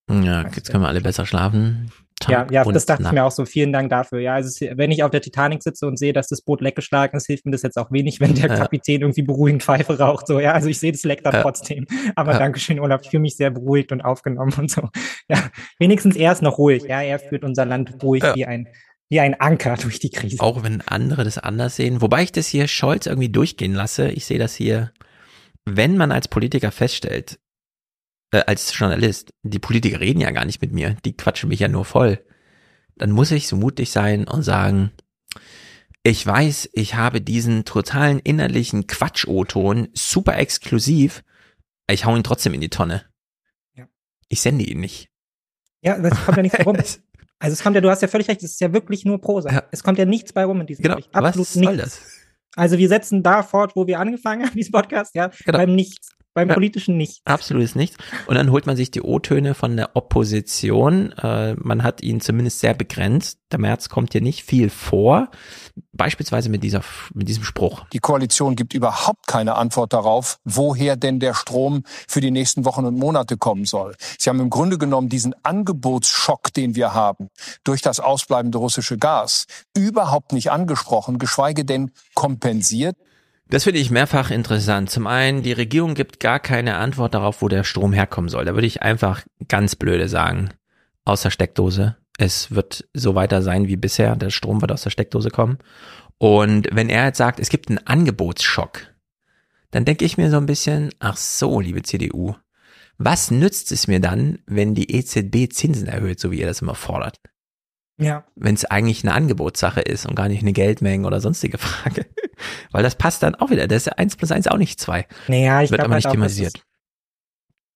Ja, jetzt können wir alle besser schlafen. Tag ja, ja, das dachte Nacht. ich mir auch so. Vielen Dank dafür. Ja, also wenn ich auf der Titanic sitze und sehe, dass das Boot leckgeschlagen ist, hilft mir das jetzt auch wenig, wenn der Kapitän irgendwie beruhigend Pfeife raucht. So, ja, also ich sehe das leckt da trotzdem. Aber ja. Dankeschön, Olaf. Ich fühle mich sehr beruhigt und aufgenommen und so. Ja, wenigstens er ist noch ruhig. Ja, er führt unser Land ruhig ja. wie ein wie ein Anker durch die Krise. Auch wenn andere das anders sehen. Wobei ich das hier Scholz irgendwie durchgehen lasse. Ich sehe das hier, wenn man als Politiker feststellt, äh, als Journalist, die Politiker reden ja gar nicht mit mir, die quatschen mich ja nur voll dann muss ich so mutig sein und sagen, ich weiß, ich habe diesen totalen innerlichen Quatsch-O-Ton super exklusiv, ich hau ihn trotzdem in die Tonne. Ja. Ich sende ihn nicht. Ja, das kommt ja nicht rum. also es kommt ja, du hast ja völlig recht, es ist ja wirklich nur Prosa. Ja. Es kommt ja nichts bei rum in diesem genau. Bericht. Absolut Was soll nichts. das? Also wir setzen da fort, wo wir angefangen haben, diesen Podcast, ja, genau. beim Nichts. Beim ja, politischen nicht. Absolutes Nichts. Und dann holt man sich die O-Töne von der Opposition. Äh, man hat ihn zumindest sehr begrenzt. Der März kommt hier nicht viel vor. Beispielsweise mit, dieser, mit diesem Spruch. Die Koalition gibt überhaupt keine Antwort darauf, woher denn der Strom für die nächsten Wochen und Monate kommen soll. Sie haben im Grunde genommen diesen Angebotsschock, den wir haben, durch das ausbleibende russische Gas, überhaupt nicht angesprochen, geschweige denn kompensiert. Das finde ich mehrfach interessant. Zum einen, die Regierung gibt gar keine Antwort darauf, wo der Strom herkommen soll. Da würde ich einfach ganz blöde sagen. Aus der Steckdose. Es wird so weiter sein wie bisher. Der Strom wird aus der Steckdose kommen. Und wenn er jetzt sagt, es gibt einen Angebotsschock, dann denke ich mir so ein bisschen, ach so, liebe CDU, was nützt es mir dann, wenn die EZB Zinsen erhöht, so wie ihr das immer fordert? Ja. Wenn es eigentlich eine Angebotssache ist und gar nicht eine Geldmenge oder sonstige Frage. Weil das passt dann auch wieder. Das ist eins plus eins auch nicht zwei. Naja, ich Wird aber halt nicht auch, thematisiert.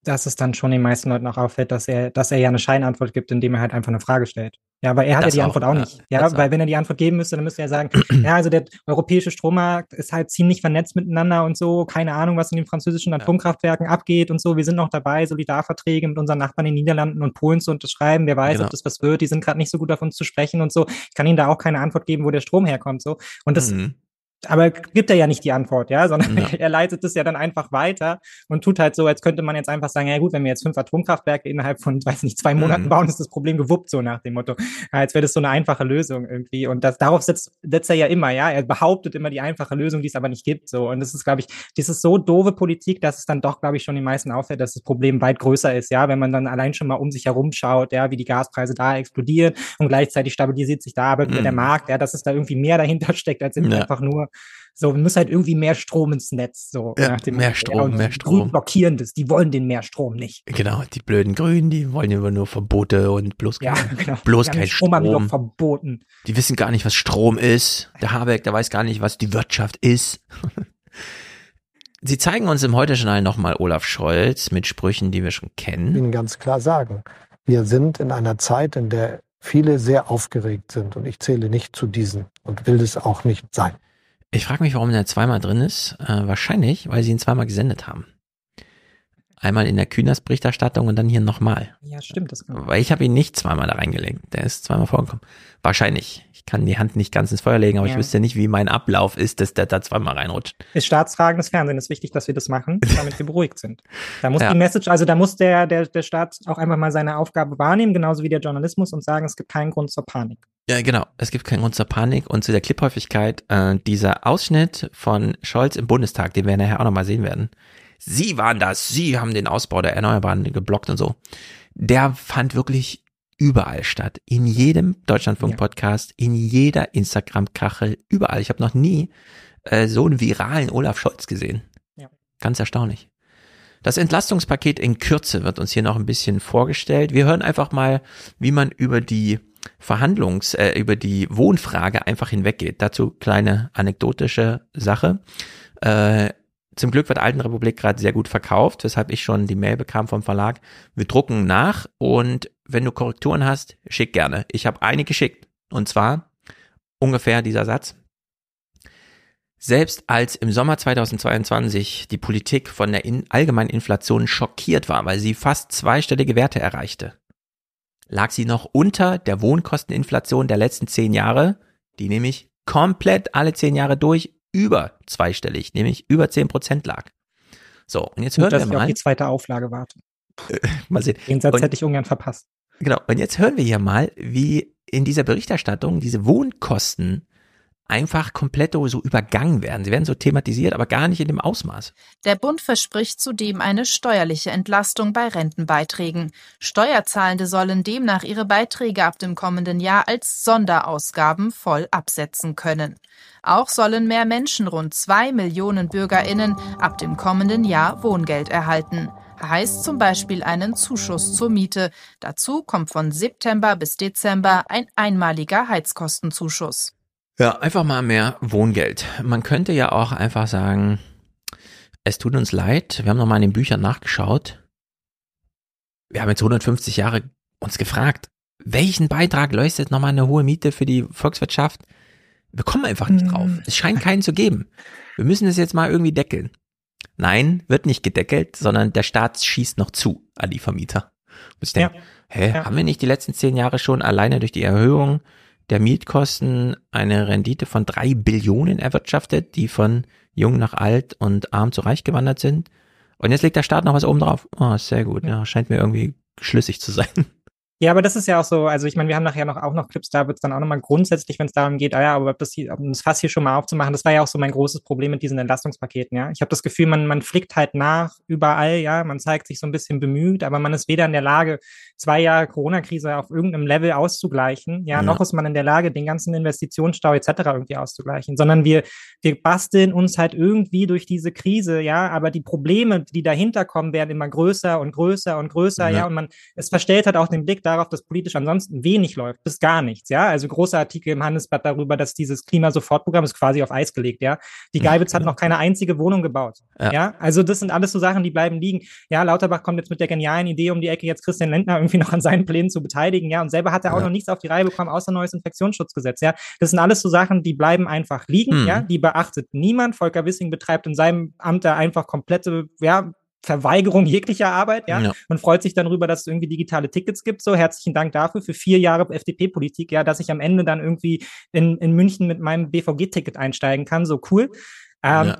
Dass es dann schon den meisten Leuten auch auffällt, dass er, dass er ja eine Scheinantwort gibt, indem er halt einfach eine Frage stellt. Ja, aber er hat das ja die auch, Antwort auch nicht. Ja, ja weil wenn er die Antwort geben müsste, dann müsste er sagen, ja, also der europäische Strommarkt ist halt ziemlich vernetzt miteinander und so, keine Ahnung, was in den französischen Atomkraftwerken abgeht und so. Wir sind noch dabei, Solidarverträge mit unseren Nachbarn in den Niederlanden und Polen zu unterschreiben. Wer weiß, genau. ob das was wird. Die sind gerade nicht so gut auf uns zu sprechen und so. Ich kann Ihnen da auch keine Antwort geben, wo der Strom herkommt. So. Und das, mhm aber gibt er ja nicht die Antwort, ja, sondern ja. er leitet es ja dann einfach weiter und tut halt so, als könnte man jetzt einfach sagen, ja gut, wenn wir jetzt fünf Atomkraftwerke innerhalb von, weiß nicht, zwei Monaten mhm. bauen, ist das Problem gewuppt, so nach dem Motto. Ja, als wäre das so eine einfache Lösung irgendwie. Und das, darauf setzt, setzt er ja immer, ja. Er behauptet immer die einfache Lösung, die es aber nicht gibt, so. Und das ist, glaube ich, das ist so doofe Politik, dass es dann doch, glaube ich, schon den meisten auffällt, dass das Problem weit größer ist, ja. Wenn man dann allein schon mal um sich herum schaut, ja, wie die Gaspreise da explodieren und gleichzeitig stabilisiert sich da aber wieder mhm. der Markt, ja, dass es da irgendwie mehr dahinter steckt, als ja. einfach nur so, wir müssen halt irgendwie mehr Strom ins Netz. So, ja, mehr Strom, ja, mehr Strom. Grün blockieren das, die wollen den mehr Strom nicht. Genau, die blöden Grünen, die wollen immer nur Verbote und bloß, ja, genau. bloß kein Strom. Strom. Haben verboten. Die wissen gar nicht, was Strom ist. Der Habeck, der weiß gar nicht, was die Wirtschaft ist. Sie zeigen uns im Heute-Journal nochmal Olaf Scholz mit Sprüchen, die wir schon kennen. Ich will Ihnen ganz klar sagen, wir sind in einer Zeit, in der viele sehr aufgeregt sind und ich zähle nicht zu diesen und will es auch nicht sein. Ich frage mich, warum der zweimal drin ist. Äh, wahrscheinlich, weil sie ihn zweimal gesendet haben. Einmal in der Kühners-Berichterstattung und dann hier nochmal. Ja, stimmt. Das kann Weil ich habe ihn nicht zweimal da reingelegt. Der ist zweimal vorgekommen. Wahrscheinlich. Ich kann die Hand nicht ganz ins Feuer legen, aber Ja. ich wüsste nicht, wie mein Ablauf ist, dass der da zweimal reinrutscht. ist staatstragendes Fernsehen. ist wichtig, dass wir das machen, damit wir beruhigt sind. Da muss Ja. die Message, also da muss der, der, der Staat auch einfach mal seine Aufgabe wahrnehmen, genauso wie der Journalismus und sagen, es gibt keinen Grund zur Panik. Ja, genau. Es gibt keinen Grund zur Panik und zu der Cliphäufigkeit. Äh, dieser Ausschnitt von Scholz im Bundestag, den wir nachher auch nochmal sehen werden. Sie waren das, Sie haben den Ausbau der Erneuerbaren geblockt und so. Der fand wirklich überall statt. In jedem Deutschlandfunk-Podcast, in jeder Instagram-Kachel, überall. Ich habe noch nie äh, so einen viralen Olaf Scholz gesehen. Ja. Ganz erstaunlich. Das Entlastungspaket in Kürze wird uns hier noch ein bisschen vorgestellt. Wir hören einfach mal, wie man über die Verhandlungs, äh, über die Wohnfrage einfach hinweggeht. Dazu kleine anekdotische Sache. Äh, zum Glück wird Altenrepublik gerade sehr gut verkauft, weshalb ich schon die Mail bekam vom Verlag. Wir drucken nach und wenn du Korrekturen hast, schick gerne. Ich habe eine geschickt. Und zwar ungefähr dieser Satz. Selbst als im Sommer 2022 die Politik von der in allgemeinen Inflation schockiert war, weil sie fast zweistellige Werte erreichte, lag sie noch unter der Wohnkosteninflation der letzten zehn Jahre, die nämlich komplett alle zehn Jahre durch über zweistellig, nämlich über zehn Prozent lag. So, und jetzt Gut, hören dass wir ich auf mal. die zweite Auflage warte. mal sehen. Den Satz Und- hätte ich ungern verpasst. Genau, und jetzt hören wir hier mal, wie in dieser Berichterstattung diese Wohnkosten einfach komplett so übergangen werden. Sie werden so thematisiert, aber gar nicht in dem Ausmaß. Der Bund verspricht zudem eine steuerliche Entlastung bei Rentenbeiträgen. Steuerzahlende sollen demnach ihre Beiträge ab dem kommenden Jahr als Sonderausgaben voll absetzen können. Auch sollen mehr Menschen, rund zwei Millionen BürgerInnen, ab dem kommenden Jahr Wohngeld erhalten. Heißt zum Beispiel einen Zuschuss zur Miete. Dazu kommt von September bis Dezember ein einmaliger Heizkostenzuschuss. Ja, einfach mal mehr Wohngeld. Man könnte ja auch einfach sagen, es tut uns leid, wir haben nochmal in den Büchern nachgeschaut. Wir haben jetzt 150 Jahre uns gefragt, welchen Beitrag leistet nochmal eine hohe Miete für die Volkswirtschaft? Wir kommen einfach nicht drauf. Es scheint keinen zu geben. Wir müssen es jetzt mal irgendwie deckeln. Nein, wird nicht gedeckelt, sondern der Staat schießt noch zu an die Vermieter. Und ich denke, hä, haben wir nicht die letzten zehn Jahre schon alleine durch die Erhöhung der Mietkosten eine Rendite von drei Billionen erwirtschaftet, die von jung nach alt und arm zu reich gewandert sind? Und jetzt legt der Staat noch was oben drauf. Oh, sehr gut. Ja, scheint mir irgendwie schlüssig zu sein. Ja, aber das ist ja auch so, also ich meine, wir haben nachher noch auch noch Clips, da wird es dann auch nochmal grundsätzlich, wenn es darum geht, ah ja, aber das hier, um das Fass hier schon mal aufzumachen, das war ja auch so mein großes Problem mit diesen Entlastungspaketen, ja. Ich habe das Gefühl, man, man flickt halt nach überall, ja, man zeigt sich so ein bisschen bemüht, aber man ist weder in der Lage, zwei Jahre Corona-Krise auf irgendeinem Level auszugleichen, ja, Ja. noch ist man in der Lage, den ganzen Investitionsstau etc. irgendwie auszugleichen, sondern wir, wir basteln uns halt irgendwie durch diese Krise, ja, aber die Probleme, die dahinter kommen, werden immer größer und größer und größer, Ja. ja, und man, es verstellt halt auch den Blick darauf, dass politisch ansonsten wenig läuft, bis gar nichts, ja. Also großer Artikel im Handelsblatt darüber, dass dieses Klimasofortprogramm ist quasi auf Eis gelegt, ja. Die Geibitz hat noch keine einzige Wohnung gebaut, Ja. ja. Also das sind alles so Sachen, die bleiben liegen. Ja, Lauterbach kommt jetzt mit der genialen Idee um die Ecke, jetzt Christian Lindner irgendwie noch an seinen Plänen zu beteiligen, ja. Und selber hat er auch Ja. noch nichts auf die Reihe bekommen, außer neues Infektionsschutzgesetz, ja. Das sind alles so Sachen, die bleiben einfach liegen, Mhm. ja. Die beachtet niemand. Volker Wissing betreibt in seinem Amt da einfach komplette, ja, Verweigerung jeglicher Arbeit, ja. Ja. Man freut sich dann darüber, dass es irgendwie digitale Tickets gibt. So, herzlichen Dank dafür für vier Jahre FDP-Politik, ja, dass ich am Ende dann irgendwie in, in München mit meinem BVG-Ticket einsteigen kann. So cool. Ähm, Ja.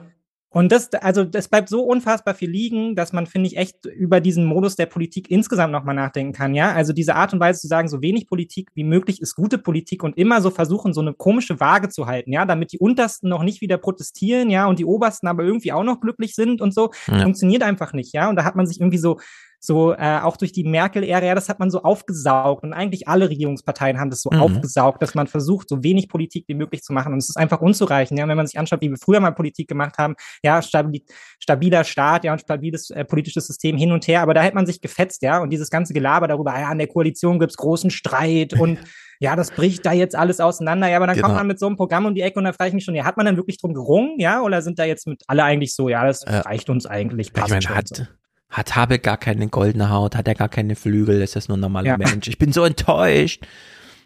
Und das, also das bleibt so unfassbar viel liegen, dass man, finde ich, echt über diesen Modus der Politik insgesamt nochmal nachdenken kann, ja. Also diese Art und Weise zu sagen, so wenig Politik wie möglich ist gute Politik und immer so versuchen, so eine komische Waage zu halten, ja, damit die Untersten noch nicht wieder protestieren, ja, und die Obersten aber irgendwie auch noch glücklich sind und so, Ja. funktioniert einfach nicht, ja. Und da hat man sich irgendwie so, so äh, auch durch die Merkel-Ära, ja, das hat man so aufgesaugt und eigentlich alle Regierungsparteien haben das so Mhm. aufgesaugt, dass man versucht, so wenig Politik wie möglich zu machen und es ist einfach unzureichend, ja, wenn man sich anschaut, wie wir früher mal Politik gemacht haben, ja, stabil, stabiler Staat, ja, und stabiles äh, politisches System hin und her, aber da hätte man sich gefetzt, ja, und dieses ganze Gelaber darüber, ja, in der Koalition gibt's großen Streit und ja, das bricht da jetzt alles auseinander, ja, aber dann Genau. kommt man mit so einem Programm um die Ecke und da frage ich mich schon, ja, hat man dann wirklich drum gerungen, ja, oder sind da jetzt mit alle eigentlich so, ja, das Ja. reicht uns eigentlich, Ich passt meine, schon so. hat, hat Habeck gar keine goldene Haut, hat er gar keine Flügel, ist das nur ein normaler Ja. Mensch. Ich bin so enttäuscht.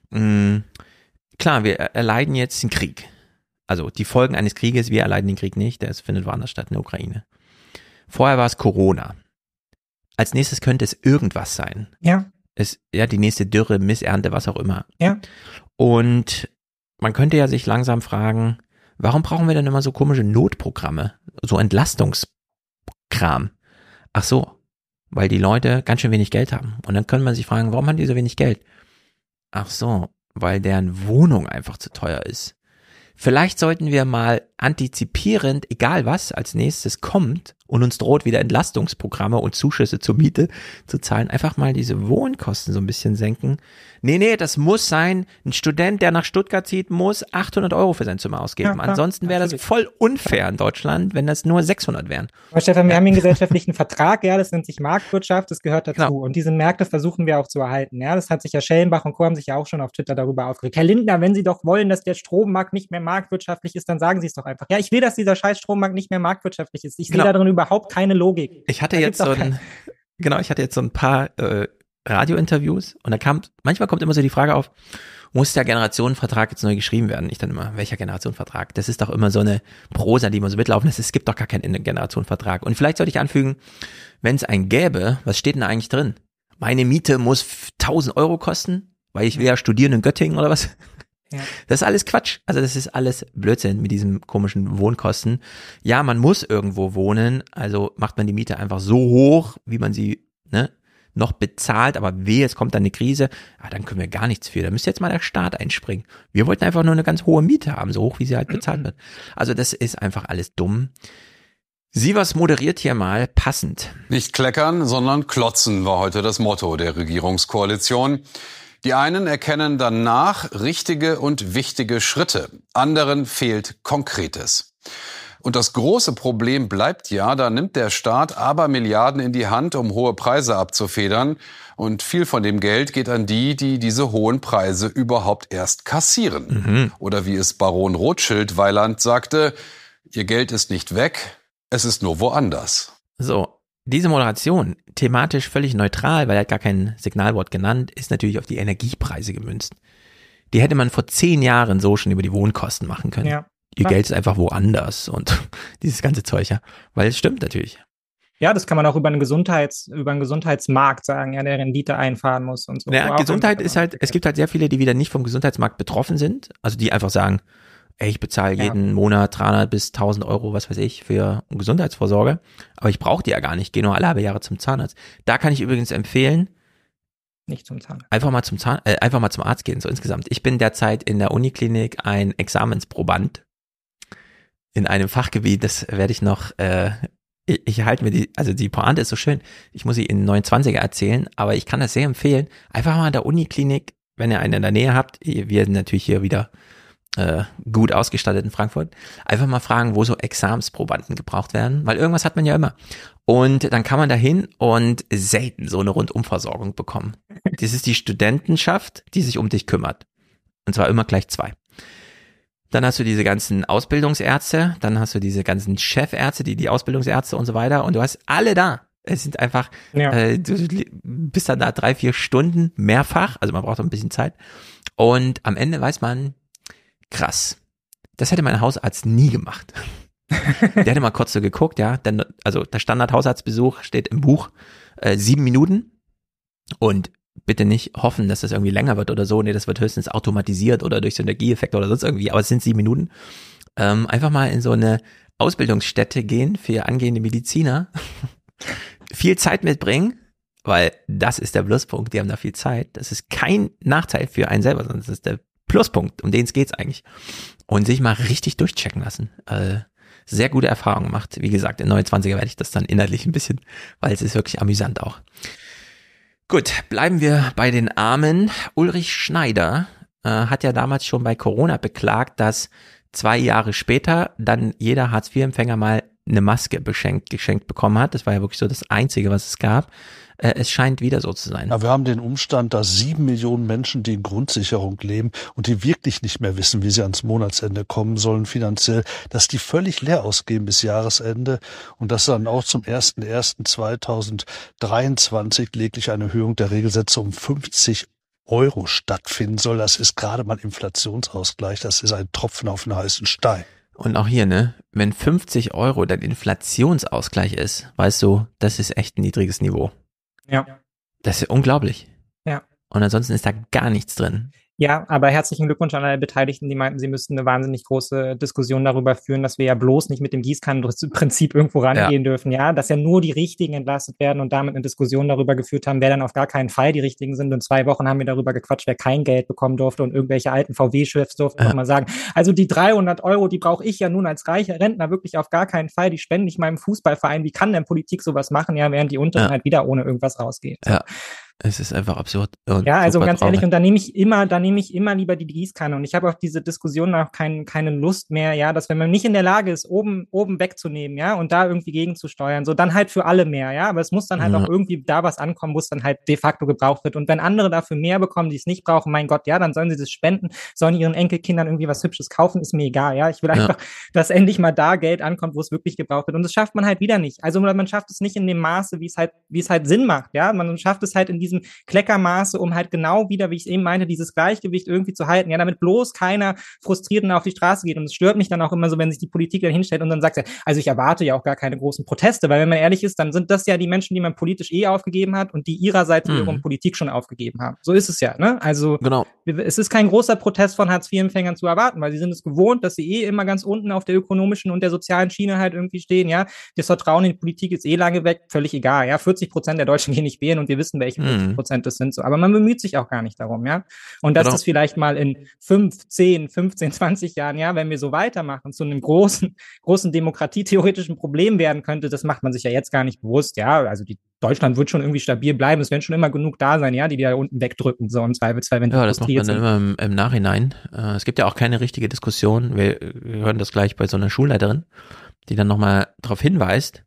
Mm, klar, wir erleiden jetzt einen Krieg. Also die Folgen eines Krieges, wir erleiden den Krieg nicht, der findet woanders statt in der Ukraine. Vorher war es Corona. Als nächstes könnte es irgendwas sein. Ja. Es, ja, die nächste Dürre, Missernte, was auch immer. Ja. Und man könnte ja sich langsam fragen, warum brauchen wir denn immer so komische Notprogramme, so Entlastungskram? Ach so, weil die Leute ganz schön wenig Geld haben. Und dann könnte man sich fragen, warum haben die so wenig Geld? Ach so, weil deren Wohnung einfach zu teuer ist. Vielleicht sollten wir mal antizipierend, egal was als nächstes kommt und uns droht wieder Entlastungsprogramme und Zuschüsse zur Miete zu zahlen, einfach mal diese Wohnkosten so ein bisschen senken. Nee, nee, das muss sein. Ein Student, der nach Stuttgart zieht, muss 800 Euro für sein Zimmer ausgeben. Ja, Ansonsten wäre das voll unfair in Deutschland, wenn das nur 600 wären. Aber Stefan, wir haben hier einen gesellschaftlichen Vertrag, ja, das nennt sich Marktwirtschaft, das gehört dazu. Genau. Und diese Märkte versuchen wir auch zu erhalten. Ja, das hat sich ja Schellenbach und Co. haben sich ja auch schon auf Twitter darüber aufgeregt. Herr Lindner, wenn Sie doch wollen, dass der Strommarkt nicht mehr marktwirtschaftlich ist, dann sagen Sie es doch einfach. Ja, ich will, dass dieser scheiß Strommarkt nicht mehr marktwirtschaftlich ist. Ich Genau. sehe darin überhaupt keine Logik. Ich hatte Da jetzt so ein, genau, ich hatte jetzt so ein paar äh, Radiointerviews und da kam, manchmal kommt immer so die Frage auf, muss der Generationenvertrag jetzt neu geschrieben werden? Ich dann immer, welcher Generationenvertrag? Das ist doch immer so eine Prosa, die immer so mitlaufen lässt. Es gibt doch gar keinen Generationenvertrag. Und vielleicht sollte ich anfügen, wenn es einen gäbe, was steht denn da eigentlich drin? Meine Miete muss 1000 Euro kosten, weil ich will ja studieren in Göttingen oder was? Ja. Das ist alles Quatsch. Also das ist alles Blödsinn mit diesem komischen Wohnkosten. Ja, man muss irgendwo wohnen, also macht man die Miete einfach so hoch, wie man sie ne, noch bezahlt, aber weh, es kommt dann eine Krise, ah, dann können wir gar nichts für. Da müsste jetzt mal der Staat einspringen. Wir wollten einfach nur eine ganz hohe Miete haben, so hoch, wie sie halt bezahlt wird. Also das ist einfach alles dumm. Sie was moderiert hier mal passend. Nicht kleckern, sondern klotzen war heute das Motto der Regierungskoalition. Die einen erkennen danach richtige und wichtige Schritte, anderen fehlt Konkretes. Und das große Problem bleibt ja, da nimmt der Staat aber Milliarden in die Hand, um hohe Preise abzufedern. Und viel von dem Geld geht an die, die diese hohen Preise überhaupt erst kassieren. Oder wie es Baron Rothschild Weiland sagte, ihr Geld ist nicht weg, es ist nur woanders. So, diese Moderation, thematisch völlig neutral, weil er hat gar kein Signalwort genannt, ist natürlich auf die Energiepreise gemünzt. Die hätte man vor zehn Jahren so schon über die Wohnkosten machen können. Ja. Ihr. Geld ist einfach woanders und dieses ganze Zeug, ja. Weil es stimmt natürlich. Ja, das kann man auch über einen Gesundheits, über einen Gesundheitsmarkt sagen, ja, der Rendite einfahren muss und so. Ja, Gesundheit ist halt, es gibt halt sehr viele, die wieder nicht vom Gesundheitsmarkt betroffen sind. Also die einfach sagen, ey, ich bezahle Ja. jeden Monat 300 bis 1000 Euro, was weiß ich, für Gesundheitsvorsorge. Aber ich brauche die ja gar nicht, gehe nur alle halbe Jahre zum Zahnarzt. Da kann ich übrigens empfehlen, Nicht zum Zahn. einfach mal zum Zahn, äh, einfach mal zum Arzt gehen, so insgesamt. Ich bin derzeit in der Uniklinik ein Examensproband in einem Fachgebiet, das werde ich noch, äh, ich, ich halte mir die, also die Pointe ist so schön, ich muss sie in 29er erzählen, aber ich kann das sehr empfehlen, einfach mal in der Uniklinik, wenn ihr einen in der Nähe habt, wir sind natürlich hier wieder äh, gut ausgestattet in Frankfurt, einfach mal fragen, wo so Examensprobanden gebraucht werden, weil irgendwas hat man ja immer. Und dann kann man dahin und selten so eine Rundumversorgung bekommen. Das ist die Studentenschaft, die sich um dich kümmert. Und zwar immer gleich zwei. Dann hast du diese ganzen Ausbildungsärzte, dann hast du diese ganzen Chefärzte, die die Ausbildungsärzte und so weiter und du hast alle da. Es sind einfach, Ja. äh, du bist dann da drei, vier Stunden mehrfach, also man braucht auch ein bisschen Zeit. Und am Ende weiß man, krass, das hätte mein Hausarzt nie gemacht. Der hätte mal kurz so geguckt, ja, denn, also der Standard-Hausarztbesuch steht im Buch äh, sieben Minuten und bitte nicht hoffen, dass das irgendwie länger wird oder so. Nee, das wird höchstens automatisiert oder durch Synergieeffekte oder sonst irgendwie, aber es sind sieben Minuten. Ähm, einfach mal in so eine Ausbildungsstätte gehen für angehende Mediziner, viel Zeit mitbringen, weil das ist der Pluspunkt, die haben da viel Zeit. Das ist kein Nachteil für einen selber, sondern das ist der Pluspunkt, um den es geht's eigentlich. Und sich mal richtig durchchecken lassen. Äh, sehr gute Erfahrungen gemacht. Wie gesagt, in 29er werde ich das dann inhaltlich ein bisschen, weil es ist wirklich amüsant auch. Gut, bleiben wir bei den Armen. Ulrich Schneider äh, hat ja damals schon bei Corona beklagt, dass zwei Jahre später dann jeder Hartz-IV-Empfänger mal eine Maske beschenkt, geschenkt bekommen hat. Das war ja wirklich so das Einzige, was es gab. Äh, es scheint wieder so zu sein. Ja, wir haben den Umstand, dass sieben Millionen Menschen, die in Grundsicherung leben und die wirklich nicht mehr wissen, wie sie ans Monatsende kommen sollen finanziell, dass die völlig leer ausgehen bis Jahresende und dass dann auch zum 1.1.2023 lediglich eine Erhöhung der Regelsätze um 50 Euro stattfinden soll, das ist gerade mal Inflationsausgleich, das ist ein Tropfen auf den heißen Stein. Und auch hier, ne, wenn 50 Euro dein Inflationsausgleich ist, weißt du, das ist echt ein niedriges Niveau. Ja. Das ist unglaublich. Ja. Und ansonsten ist da gar nichts drin. Ja, aber herzlichen Glückwunsch an alle Beteiligten, die meinten, sie müssten eine wahnsinnig große Diskussion darüber führen, dass wir ja bloß nicht mit dem Gießkannenprinzip irgendwo rangehen ja. dürfen, ja, dass ja nur die Richtigen entlastet werden und damit eine Diskussion darüber geführt haben, wer dann auf gar keinen Fall die Richtigen sind. Und zwei Wochen haben wir darüber gequatscht, wer kein Geld bekommen durfte und irgendwelche alten VW-Chefs durften ja. mal sagen, also die 300 Euro, die brauche ich ja nun als reicher Rentner wirklich auf gar keinen Fall, die spende ich meinem Fußballverein. Wie kann denn Politik sowas machen, ja, während die Unteren ja. halt wieder ohne irgendwas rausgehen? Ja. Es ist einfach absurd. ja, also ganz traurig. ehrlich, und da nehme ich immer, da nehme ich immer lieber die Gießkanne. Und ich habe auf diese Diskussion auch kein, keine Lust mehr, ja, dass wenn man nicht in der Lage ist, oben, oben wegzunehmen, ja, und da irgendwie gegenzusteuern, so dann halt für alle mehr, ja. Aber es muss dann halt ja. auch irgendwie da was ankommen, wo es dann halt de facto gebraucht wird. Und wenn andere dafür mehr bekommen, die es nicht brauchen, mein Gott, ja, dann sollen sie das spenden, sollen ihren Enkelkindern irgendwie was Hübsches kaufen, ist mir egal, ja. Ich will einfach, ja. dass endlich mal da Geld ankommt, wo es wirklich gebraucht wird. Und das schafft man halt wieder nicht. Also man schafft es nicht in dem Maße, wie es halt, wie es halt Sinn macht, ja. Man schafft es halt in diesem Kleckermaß Maße, um halt genau wieder, wie ich es eben meinte, dieses Gleichgewicht irgendwie zu halten. Ja, damit bloß keiner frustriert und auf die Straße geht. Und es stört mich dann auch immer so, wenn sich die Politik dann hinstellt und dann sagt, also ich erwarte ja auch gar keine großen Proteste, weil wenn man ehrlich ist, dann sind das ja die Menschen, die man politisch eh aufgegeben hat und die ihrerseits mhm. wiederum Politik schon aufgegeben haben. So ist es ja, ne? Also genau. es ist kein großer Protest von Hartz-IV-Empfängern zu erwarten, weil sie sind es gewohnt, dass sie eh immer ganz unten auf der ökonomischen und der sozialen Schiene halt irgendwie stehen, ja. Das Vertrauen in die Politik ist eh lange weg, völlig egal, ja. 40 Prozent der Deutschen gehen nicht wählen und wir wissen, welche 40 Prozent das sind. So. Aber man bemüht sich auch gar nicht darum, ja. Und dass genau. das vielleicht mal in fünf, zehn, 15, 20 Jahren, ja, wenn wir so weitermachen, zu einem großen, großen demokratietheoretischen Problem werden könnte, das macht man sich ja jetzt gar nicht bewusst, ja. Also die Deutschland wird schon irgendwie stabil bleiben. Es werden schon immer genug da sein, ja, die die da unten wegdrücken, so im Zweifelsfall, wenn Ja, das macht man dann immer im, im Nachhinein. Äh, es gibt ja auch keine richtige Diskussion. Wir, wir hören das gleich bei so einer Schulleiterin, die dann nochmal darauf hinweist,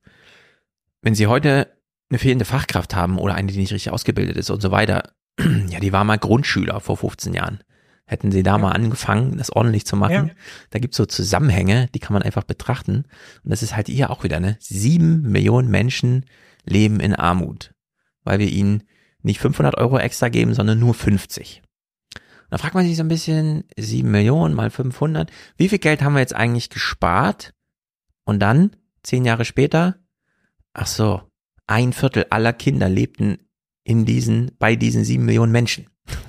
wenn sie heute eine fehlende Fachkraft haben oder eine, die nicht richtig ausgebildet ist und so weiter, ja, die war mal Grundschüler vor 15 Jahren. Hätten sie da ja. mal angefangen, das ordentlich zu machen. Ja. Da gibt's so Zusammenhänge, die kann man einfach betrachten. Und das ist halt hier auch wieder, ne? Sieben Millionen Menschen leben in Armut, weil wir ihnen nicht 500 Euro extra geben, sondern nur 50. da fragt man sich so ein bisschen, sieben Millionen mal 500, wie viel Geld haben wir jetzt eigentlich gespart? Und dann, zehn Jahre später, ach so, ein Viertel aller Kinder lebten in diesen, bei diesen sieben Millionen Menschen.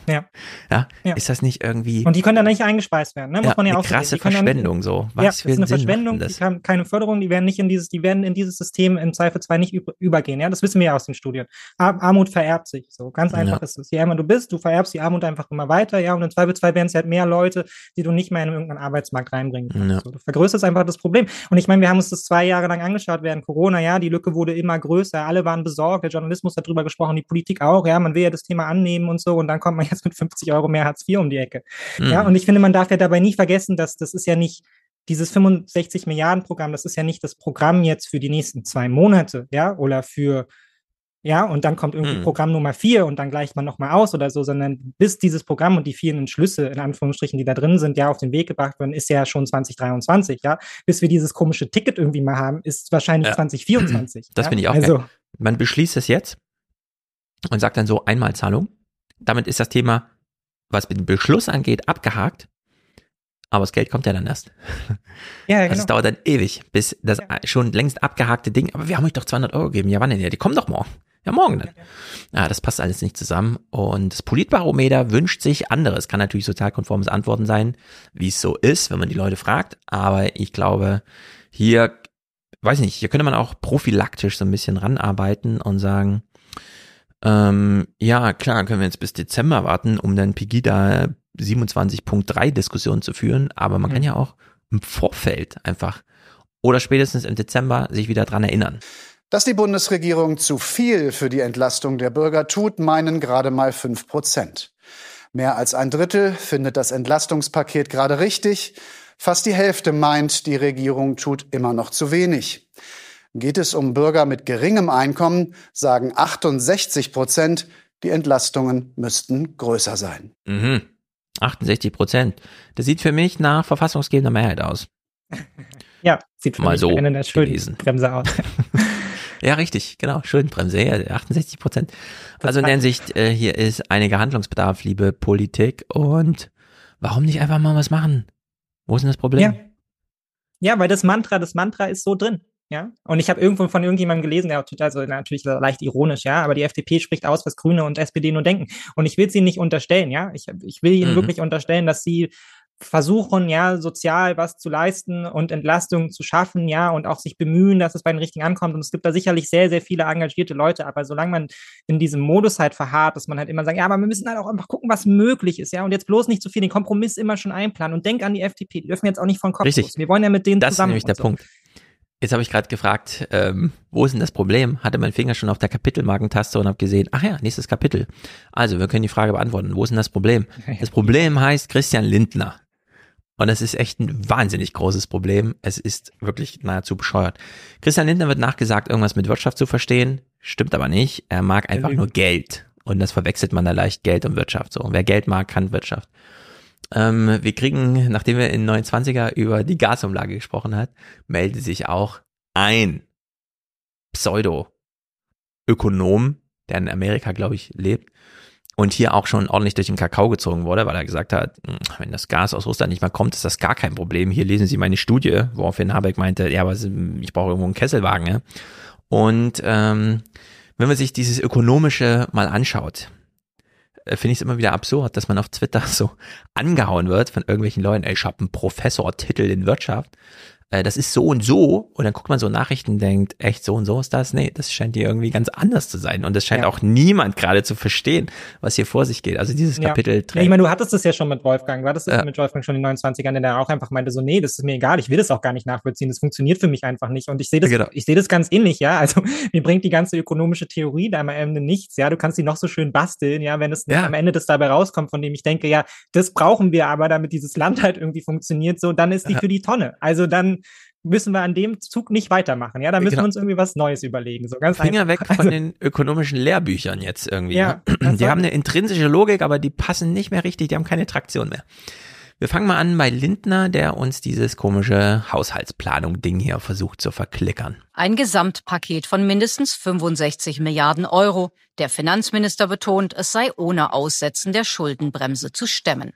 Ja. ja. ja. Ist das nicht irgendwie. Und die können dann nicht eingespeist werden, ne? Muss ja, man ja eine auch krasse Verschwendung nicht, so. Was ja, für ist eine Sinn Verschwendung, die haben keine Förderung, die werden nicht in dieses, die werden in dieses System im Zweifelsfall nicht übergehen, ja? Das wissen wir ja aus den Studien. Armut vererbt sich, so. Ganz einfach ja. ist es. Je ärmer du bist, du vererbst die Armut einfach immer weiter, ja? Und im Zweifelsfall werden es halt mehr Leute, die du nicht mehr in irgendeinen Arbeitsmarkt reinbringen kannst. So, du vergrößerst einfach das Problem. Und ich meine, wir haben uns das zwei Jahre lang angeschaut während Corona, ja? Die Lücke wurde immer größer, alle waren besorgt, der Journalismus hat drüber gesprochen, die Politik auch, ja? Man will ja das Thema annehmen und so und dann kommt man jetzt mit 50 Euro mehr Hartz IV um die Ecke. Mhm. Ja, und ich finde, man darf ja dabei nie vergessen, dass das ist ja nicht dieses 65 Milliarden Programm, das ist ja nicht das Programm jetzt für die nächsten zwei Monate, ja, oder für ja, und dann kommt irgendwie mhm. Programm Nummer vier und dann gleicht man nochmal aus oder so, sondern bis dieses Programm und die vielen Schlüsse, in Anführungsstrichen, die da drin sind, ja auf den Weg gebracht werden, ist ja schon 2023, ja. Bis wir dieses komische Ticket irgendwie mal haben, ist wahrscheinlich ja. 2024. Das ja? finde ich auch also, geil. Man beschließt es jetzt und sagt dann so Einmalzahlung. Damit ist das Thema was den Beschluss angeht, abgehakt. Aber das Geld kommt ja dann erst. Ja, genau. Das dauert dann ewig, bis das ja. schon längst abgehakte Ding, aber wir haben euch doch 200 Euro gegeben. Ja, wann denn? Ja, die kommen doch morgen. Ja, morgen dann. Ja, das passt alles nicht zusammen. Und das Politbarometer wünscht sich anderes. Kann natürlich sozialkonformes Antworten sein, wie es so ist, wenn man die Leute fragt. Aber ich glaube, hier, weiß nicht, hier könnte man auch prophylaktisch so ein bisschen ranarbeiten und sagen, ähm, ja, klar, können wir jetzt bis Dezember warten, um dann Pegida 27.3 Diskussionen zu führen, aber man mhm. kann ja auch im Vorfeld einfach oder spätestens im Dezember sich wieder dran erinnern. Dass die Bundesregierung zu viel für die Entlastung der Bürger tut, meinen gerade mal fünf Prozent. Mehr als ein Drittel findet das Entlastungspaket gerade richtig. Fast die Hälfte meint, die Regierung tut immer noch zu wenig. Geht es um Bürger mit geringem Einkommen, sagen 68 Prozent, die Entlastungen müssten größer sein. Mhm. 68 Prozent. Das sieht für mich nach verfassungsgebender Mehrheit aus. Ja, sieht für Mal mich so eine der Schuldenbremse aus. Ja, richtig, genau. Schuldenbremse, ja, 68 Prozent. Also in der Hinsicht, äh, hier ist einiger Handlungsbedarf, liebe Politik. Und warum nicht einfach mal was machen? Wo ist denn das Problem? Ja. Ja, weil das Mantra, das Mantra ist so drin. Ja, und ich habe irgendwo von irgendjemandem gelesen, der also natürlich leicht ironisch, ja, aber die FDP spricht aus, was Grüne und SPD nur denken. Und ich will sie nicht unterstellen, ja. Ich, ich will ihnen mhm. wirklich unterstellen, dass sie versuchen, ja, sozial was zu leisten und Entlastung zu schaffen, ja, und auch sich bemühen, dass es bei den Richtigen ankommt. Und es gibt da sicherlich sehr, sehr viele engagierte Leute, aber solange man in diesem Modus halt verharrt, dass man halt immer sagt, ja, aber wir müssen halt auch einfach gucken, was möglich ist, ja, und jetzt bloß nicht zu viel den Kompromiss immer schon einplanen und denk an die FDP, die dürfen jetzt auch nicht von Kopf Richtig. los. Wir wollen ja mit denen das zusammen. Das ist nämlich der so. Punkt. Jetzt habe ich gerade gefragt, ähm, wo ist denn das Problem? Hatte mein Finger schon auf der Kapitelmarkentaste und habe gesehen, ach ja, nächstes Kapitel. Also, wir können die Frage beantworten. Wo ist denn das Problem? Das Problem heißt Christian Lindner. Und es ist echt ein wahnsinnig großes Problem. Es ist wirklich nahezu bescheuert. Christian Lindner wird nachgesagt, irgendwas mit Wirtschaft zu verstehen. Stimmt aber nicht. Er mag einfach nur Geld. Und das verwechselt man da leicht Geld und Wirtschaft. So, wer Geld mag, kann Wirtschaft. Ähm, wir kriegen, nachdem wir in 29er über die Gasumlage gesprochen hat, meldet sich auch ein Pseudo-Ökonom, der in Amerika, glaube ich, lebt, und hier auch schon ordentlich durch den Kakao gezogen wurde, weil er gesagt hat, hm, wenn das Gas aus Russland nicht mehr kommt, ist das gar kein Problem. Hier lesen Sie meine Studie, woraufhin Habeck meinte, ja, aber ich brauche irgendwo einen Kesselwagen. Ja? Und ähm, wenn man sich dieses Ökonomische mal anschaut, finde ich es immer wieder absurd, dass man auf Twitter so angehauen wird von irgendwelchen Leuten, ey, ich habe einen Professortitel in Wirtschaft äh, das ist so und so, und dann guckt man so Nachrichten und denkt, echt so und so ist das? Nee, das scheint hier irgendwie ganz anders zu sein. Und es scheint ja. auch niemand gerade zu verstehen, was hier vor sich geht. Also dieses. Kapitel ja, Ich meine, du hattest das ja schon mit Wolfgang, du hattest das ja. mit Wolfgang schon in den 29ern, der auch einfach meinte, so, nee, das ist mir egal, ich will das auch gar nicht nachvollziehen, das funktioniert für mich einfach nicht. Und ich sehe das, genau. ich sehe das ganz ähnlich, ja. Also mir bringt die ganze ökonomische Theorie da am Ende nichts, ja. Du kannst die noch so schön basteln, ja, wenn es am Ende das dabei rauskommt, von dem ich denke, ja, das brauchen wir aber, damit dieses Land halt irgendwie funktioniert, so, dann ist die für die Tonne. Also dann müssen wir an dem Zug nicht weitermachen. Ja, da müssen genau. wir uns irgendwie was Neues überlegen. So ganz Finger einfach. weg von also, den ökonomischen Lehrbüchern jetzt irgendwie. Ja, ne? Die haben eine intrinsische Logik, aber die passen nicht mehr richtig, die haben keine Traktion mehr. Wir fangen mal an bei Lindner, der uns dieses komische Haushaltsplanung-Ding hier versucht zu verklickern. Ein Gesamtpaket von mindestens 65 Milliarden Euro. Der Finanzminister betont, es sei ohne Aussetzen der Schuldenbremse zu stemmen.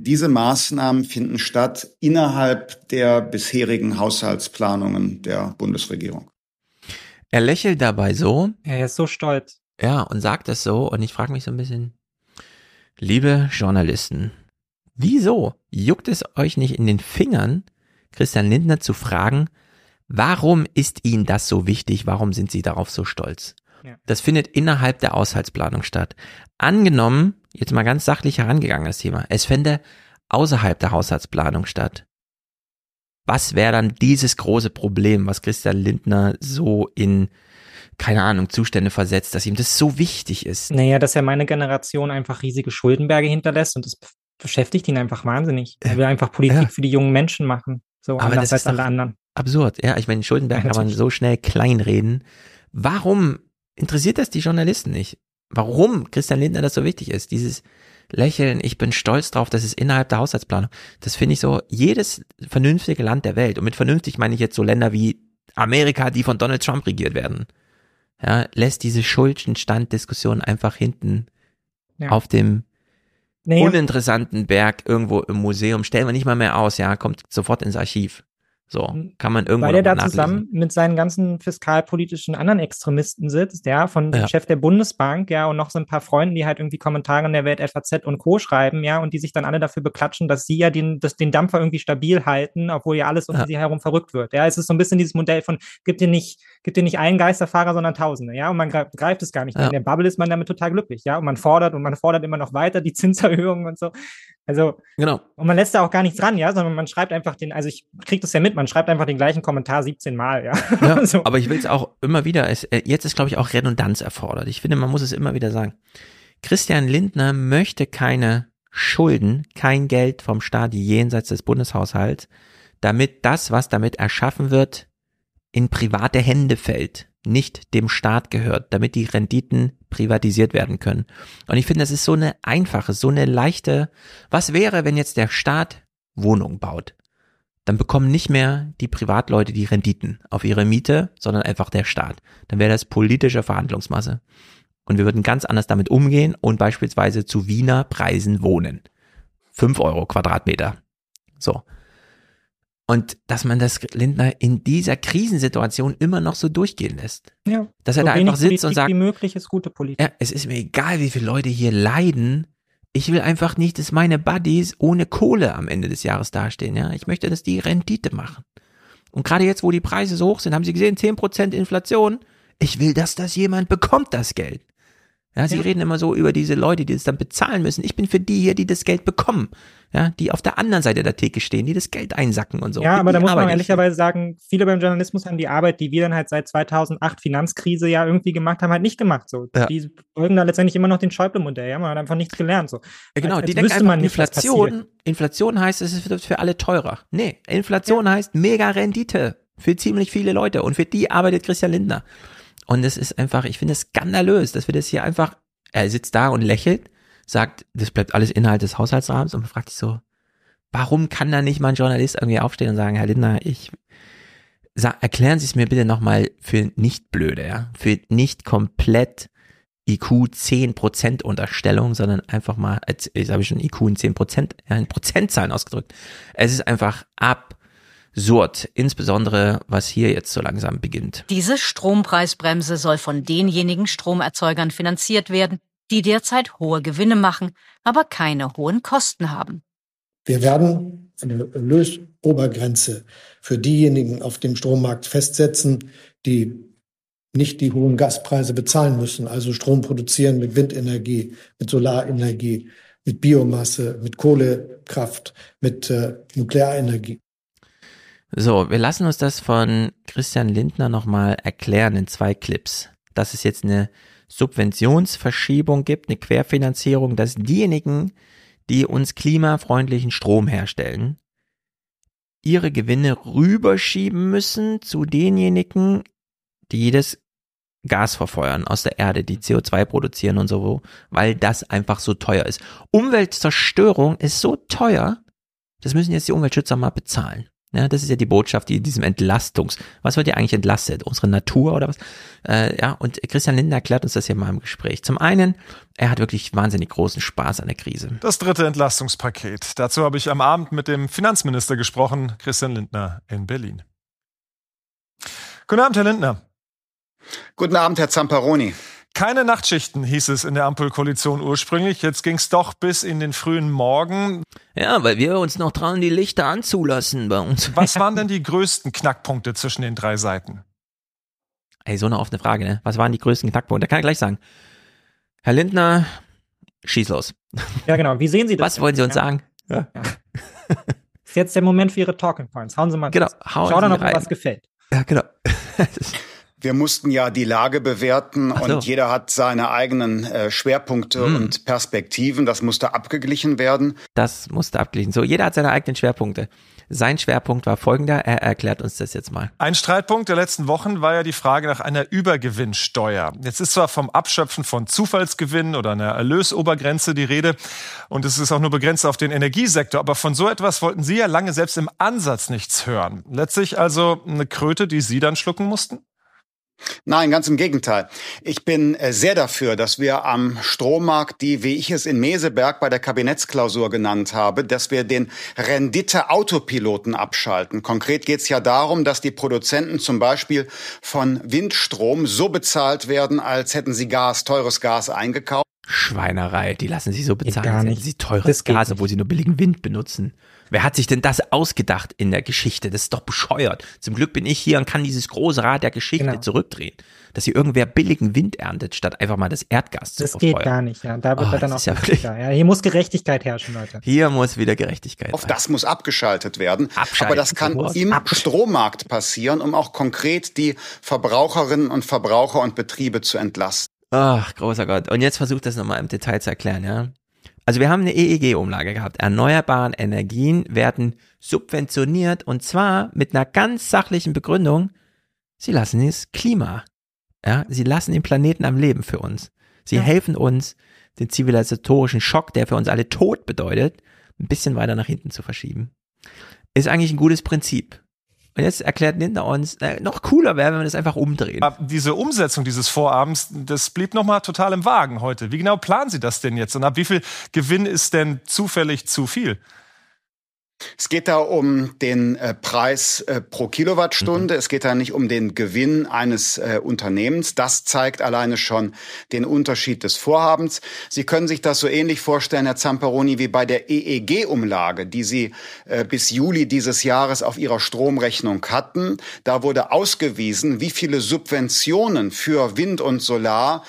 Diese Maßnahmen finden statt innerhalb der bisherigen Haushaltsplanungen der Bundesregierung. Er lächelt dabei so. Er ist so stolz. Ja, und sagt es so. Und ich frage mich so ein bisschen, liebe Journalisten, wieso juckt es euch nicht in den Fingern, Christian Lindner zu fragen, warum ist Ihnen das so wichtig? Warum sind Sie darauf so stolz? Ja. Das findet innerhalb der Haushaltsplanung statt. Angenommen, jetzt mal ganz sachlich herangegangen das Thema, es fände außerhalb der Haushaltsplanung statt. Was wäre dann dieses große Problem, was Christian Lindner so in, keine Ahnung, Zustände versetzt, dass ihm das so wichtig ist? Naja, dass er meine Generation einfach riesige Schuldenberge hinterlässt und das beschäftigt ihn einfach wahnsinnig. Er will einfach Politik ja. für die jungen Menschen machen. So Aber anders als alle anderen. Absurd, ja. Ich meine, Schuldenberg ja, kann man so schnell kleinreden. Warum interessiert das die Journalisten nicht? Warum Christian Lindner das so wichtig ist? Dieses Lächeln, ich bin stolz drauf, das ist innerhalb der Haushaltsplanung. Das finde ich so, jedes vernünftige Land der Welt, und mit vernünftig meine ich jetzt so Länder wie Amerika, die von Donald Trump regiert werden, ja, lässt diese Schuldenstanddiskussion einfach hinten ja. auf dem naja. uninteressanten Berg irgendwo im Museum, stellen wir nicht mal mehr aus, ja, kommt sofort ins Archiv. So, hm. kann man irgendwo Weil er da nachlesen. zusammen mit seinen ganzen fiskalpolitischen anderen Extremisten sitzt, ja, von ja. Chef der Bundesbank, ja, und noch so ein paar Freunden, die halt irgendwie Kommentare in der Welt FAZ und Co. schreiben, ja, und die sich dann alle dafür beklatschen, dass sie ja den, das, den Dampfer irgendwie stabil halten, obwohl ja alles um ja. sie herum verrückt wird. Ja, es ist so ein bisschen dieses Modell von, gibt dir nicht, gibt dir nicht einen Geisterfahrer, sondern Tausende, ja, und man greift, es gar nicht. Ja. In der Bubble ist man damit total glücklich, ja, und man fordert und man fordert immer noch weiter die Zinserhöhungen und so. Also, genau. Und man lässt da auch gar nichts dran, ja, sondern man schreibt einfach den, also ich krieg das ja mit, man schreibt einfach den gleichen Kommentar 17 Mal, ja. ja so. Aber ich will es auch immer wieder, es, äh, jetzt ist, glaube ich, auch Redundanz erfordert. Ich finde, man muss es immer wieder sagen. Christian Lindner möchte keine Schulden, kein Geld vom Staat jenseits des Bundeshaushalts, damit das, was damit erschaffen wird, in private Hände fällt nicht dem Staat gehört, damit die Renditen privatisiert werden können. Und ich finde, das ist so eine einfache, so eine leichte, was wäre, wenn jetzt der Staat Wohnung baut? Dann bekommen nicht mehr die Privatleute die Renditen auf ihre Miete, sondern einfach der Staat. Dann wäre das politische Verhandlungsmasse. Und wir würden ganz anders damit umgehen und beispielsweise zu Wiener Preisen wohnen. Fünf Euro Quadratmeter. So. Und dass man das Lindner in dieser Krisensituation immer noch so durchgehen lässt. Ja. Dass er so da einfach sitzt Politik und sagt, wie möglich ist gute Politik. ja, es ist mir egal, wie viele Leute hier leiden. Ich will einfach nicht, dass meine Buddies ohne Kohle am Ende des Jahres dastehen. Ja, ich möchte, dass die Rendite machen. Und gerade jetzt, wo die Preise so hoch sind, haben Sie gesehen, 10% Inflation. Ich will, dass das jemand bekommt, das Geld. Ja, sie Ja. reden immer so über diese Leute, die das dann bezahlen müssen. Ich bin für die hier, die das Geld bekommen. Ja, die auf der anderen Seite der Theke stehen, die das Geld einsacken und so. Ja, aber da die muss man arbeite ich. ehrlicherweise sagen, viele beim Journalismus haben die Arbeit, die wir dann halt seit 2008 Finanzkrise ja irgendwie gemacht haben, halt nicht gemacht. So, Ja. die folgen da letztendlich immer noch den Schäuble-Modell. Ja, man hat einfach nichts gelernt. So, Ja, genau, als, die als denken wüsste einfach, man nicht, Inflation. Inflation heißt, es wird für alle teurer. Nee, Inflation heißt mega Rendite für ziemlich viele Leute und für die arbeitet Christian Lindner. Und es ist einfach, ich finde es skandalös, dass wir das hier einfach, er sitzt da und lächelt, sagt, das bleibt alles Inhalt des Haushaltsrahmens und man fragt sich so, warum kann da nicht mal ein Journalist irgendwie aufstehen und sagen, Herr Lindner, ich, erklären Sie es mir bitte nochmal für nicht blöde, ja, für nicht komplett IQ 10% Unterstellung, sondern einfach mal, jetzt jetzt habe ich schon IQ in 10%, ja, in Prozentzahlen ausgedrückt. Es ist einfach absurd, insbesondere was hier jetzt so langsam beginnt. Diese Strompreisbremse soll von denjenigen Stromerzeugern finanziert werden, die derzeit hohe Gewinne machen, aber keine hohen Kosten haben. Wir werden eine Lösobergrenze für diejenigen auf dem Strommarkt festsetzen, die nicht die hohen Gaspreise bezahlen müssen, also Strom produzieren mit Windenergie, mit Solarenergie, mit Biomasse, mit Kohlekraft, mit äh, Nuklearenergie. So, wir lassen uns das von Christian Lindner nochmal erklären in zwei Clips. Dass es jetzt eine Subventionsverschiebung gibt, eine Querfinanzierung, dass diejenigen, die uns klimafreundlichen Strom herstellen, ihre Gewinne rüberschieben müssen zu denjenigen, die das Gas verfeuern aus der Erde, die CO2 produzieren und so, weil das einfach so teuer ist. Umweltzerstörung ist so teuer, das müssen jetzt die Umweltschützer mal bezahlen. Ja, das ist ja die Botschaft, die in diesem Entlastungs, was wird ja eigentlich entlastet? Unsere Natur oder was? Äh, ja, und Christian Lindner erklärt uns das hier mal im Gespräch. Zum einen, er hat wirklich wahnsinnig großen Spaß an der Krise. Das dritte Entlastungspaket. Dazu habe ich am Abend mit dem Finanzminister gesprochen, Christian Lindner in Berlin. Guten Abend, Herr Lindner. Guten Abend, Herr Zamparoni. Keine Nachtschichten hieß es in der Ampelkoalition ursprünglich. Jetzt ging es doch bis in den frühen Morgen. Ja, weil wir uns noch trauen, die Lichter anzulassen bei uns. Was waren denn die größten Knackpunkte zwischen den drei Seiten? Ey, so eine offene Frage, ne? Was waren die größten Knackpunkte? Da kann ich gleich sagen. Herr Lindner, schieß los. Ja, genau. Wie sehen Sie das? Was wollen Sie uns Ja. sagen? Ja. Ist jetzt der Moment für Ihre Talking Points. Hauen Sie mal Genau, hauen Schau dann, Sie ob Ihnen rein. was gefällt. Ja, genau. Wir mussten ja die Lage bewerten so. und jeder hat seine eigenen äh, Schwerpunkte Hm. und Perspektiven. Das musste abgeglichen werden. Das musste abglichen. So, jeder hat seine eigenen Schwerpunkte. Sein Schwerpunkt war folgender. Er erklärt uns das jetzt mal. Ein Streitpunkt der letzten Wochen war ja die Frage nach einer Übergewinnsteuer. Jetzt ist zwar vom Abschöpfen von Zufallsgewinnen oder einer Erlösobergrenze die Rede und es ist auch nur begrenzt auf den Energiesektor, aber von so etwas wollten Sie ja lange selbst im Ansatz nichts hören. Letztlich also eine Kröte, die Sie dann schlucken mussten? Nein, ganz im Gegenteil. Ich bin äh, sehr dafür, dass wir am Strommarkt die, wie ich es in Meseberg bei der Kabinettsklausur genannt habe, dass wir den Rendite-Autopiloten abschalten. Konkret geht es ja darum, dass die Produzenten zum Beispiel von Windstrom so bezahlt werden, als hätten sie Gas, teures Gas eingekauft. Schweinerei, die lassen sich so bezahlen, gar als hätten nicht. sie teures Gas, obwohl sie nur billigen Wind benutzen. Wer hat sich denn das ausgedacht in der Geschichte? Das ist doch bescheuert. Zum Glück bin ich hier und kann dieses große Rad der Geschichte Genau. zurückdrehen. Dass hier irgendwer billigen Wind erntet, statt einfach mal das Erdgas zu Das geht verfeuern. gar nicht. Ja. Da wird Oh, er dann auch ja wirklich, ja, Hier muss Gerechtigkeit herrschen, Leute. Hier muss wieder Gerechtigkeit Auf rein. das muss abgeschaltet werden. Abschalten. Aber das kann Sowas. im Strommarkt passieren, um auch konkret die Verbraucherinnen und Verbraucher und Betriebe zu entlasten. Ach, großer Gott. Und jetzt versucht das nochmal im Detail zu erklären, ja. Also wir haben eine EEG-Umlage gehabt. Erneuerbaren Energien werden subventioniert und zwar mit einer ganz sachlichen Begründung. Sie lassen das Klima. Ja, sie lassen den Planeten am Leben für uns. Sie Ja. helfen uns, den zivilisatorischen Schock, der für uns alle Tod bedeutet, ein bisschen weiter nach hinten zu verschieben. ist eigentlich ein gutes Prinzip. Und jetzt erklärt Linda uns, äh, noch cooler wäre, wenn wir das einfach umdrehen. Aber diese Umsetzung dieses Vorabends, das blieb nochmal total im Wagen heute. Wie genau planen Sie das denn jetzt? Und ab wie viel Gewinn ist denn zufällig zu viel? Es geht da um den äh, Preis äh, pro Kilowattstunde. Mhm. Es geht da nicht um den Gewinn eines äh, Unternehmens. Das zeigt alleine schon den Unterschied des Vorhabens. Sie können sich das so ähnlich vorstellen, Herr Zamperoni, wie bei der EEG-Umlage, die Sie äh, bis Juli dieses Jahres auf Ihrer Stromrechnung hatten. Da wurde ausgewiesen, wie viele Subventionen für Wind und Solar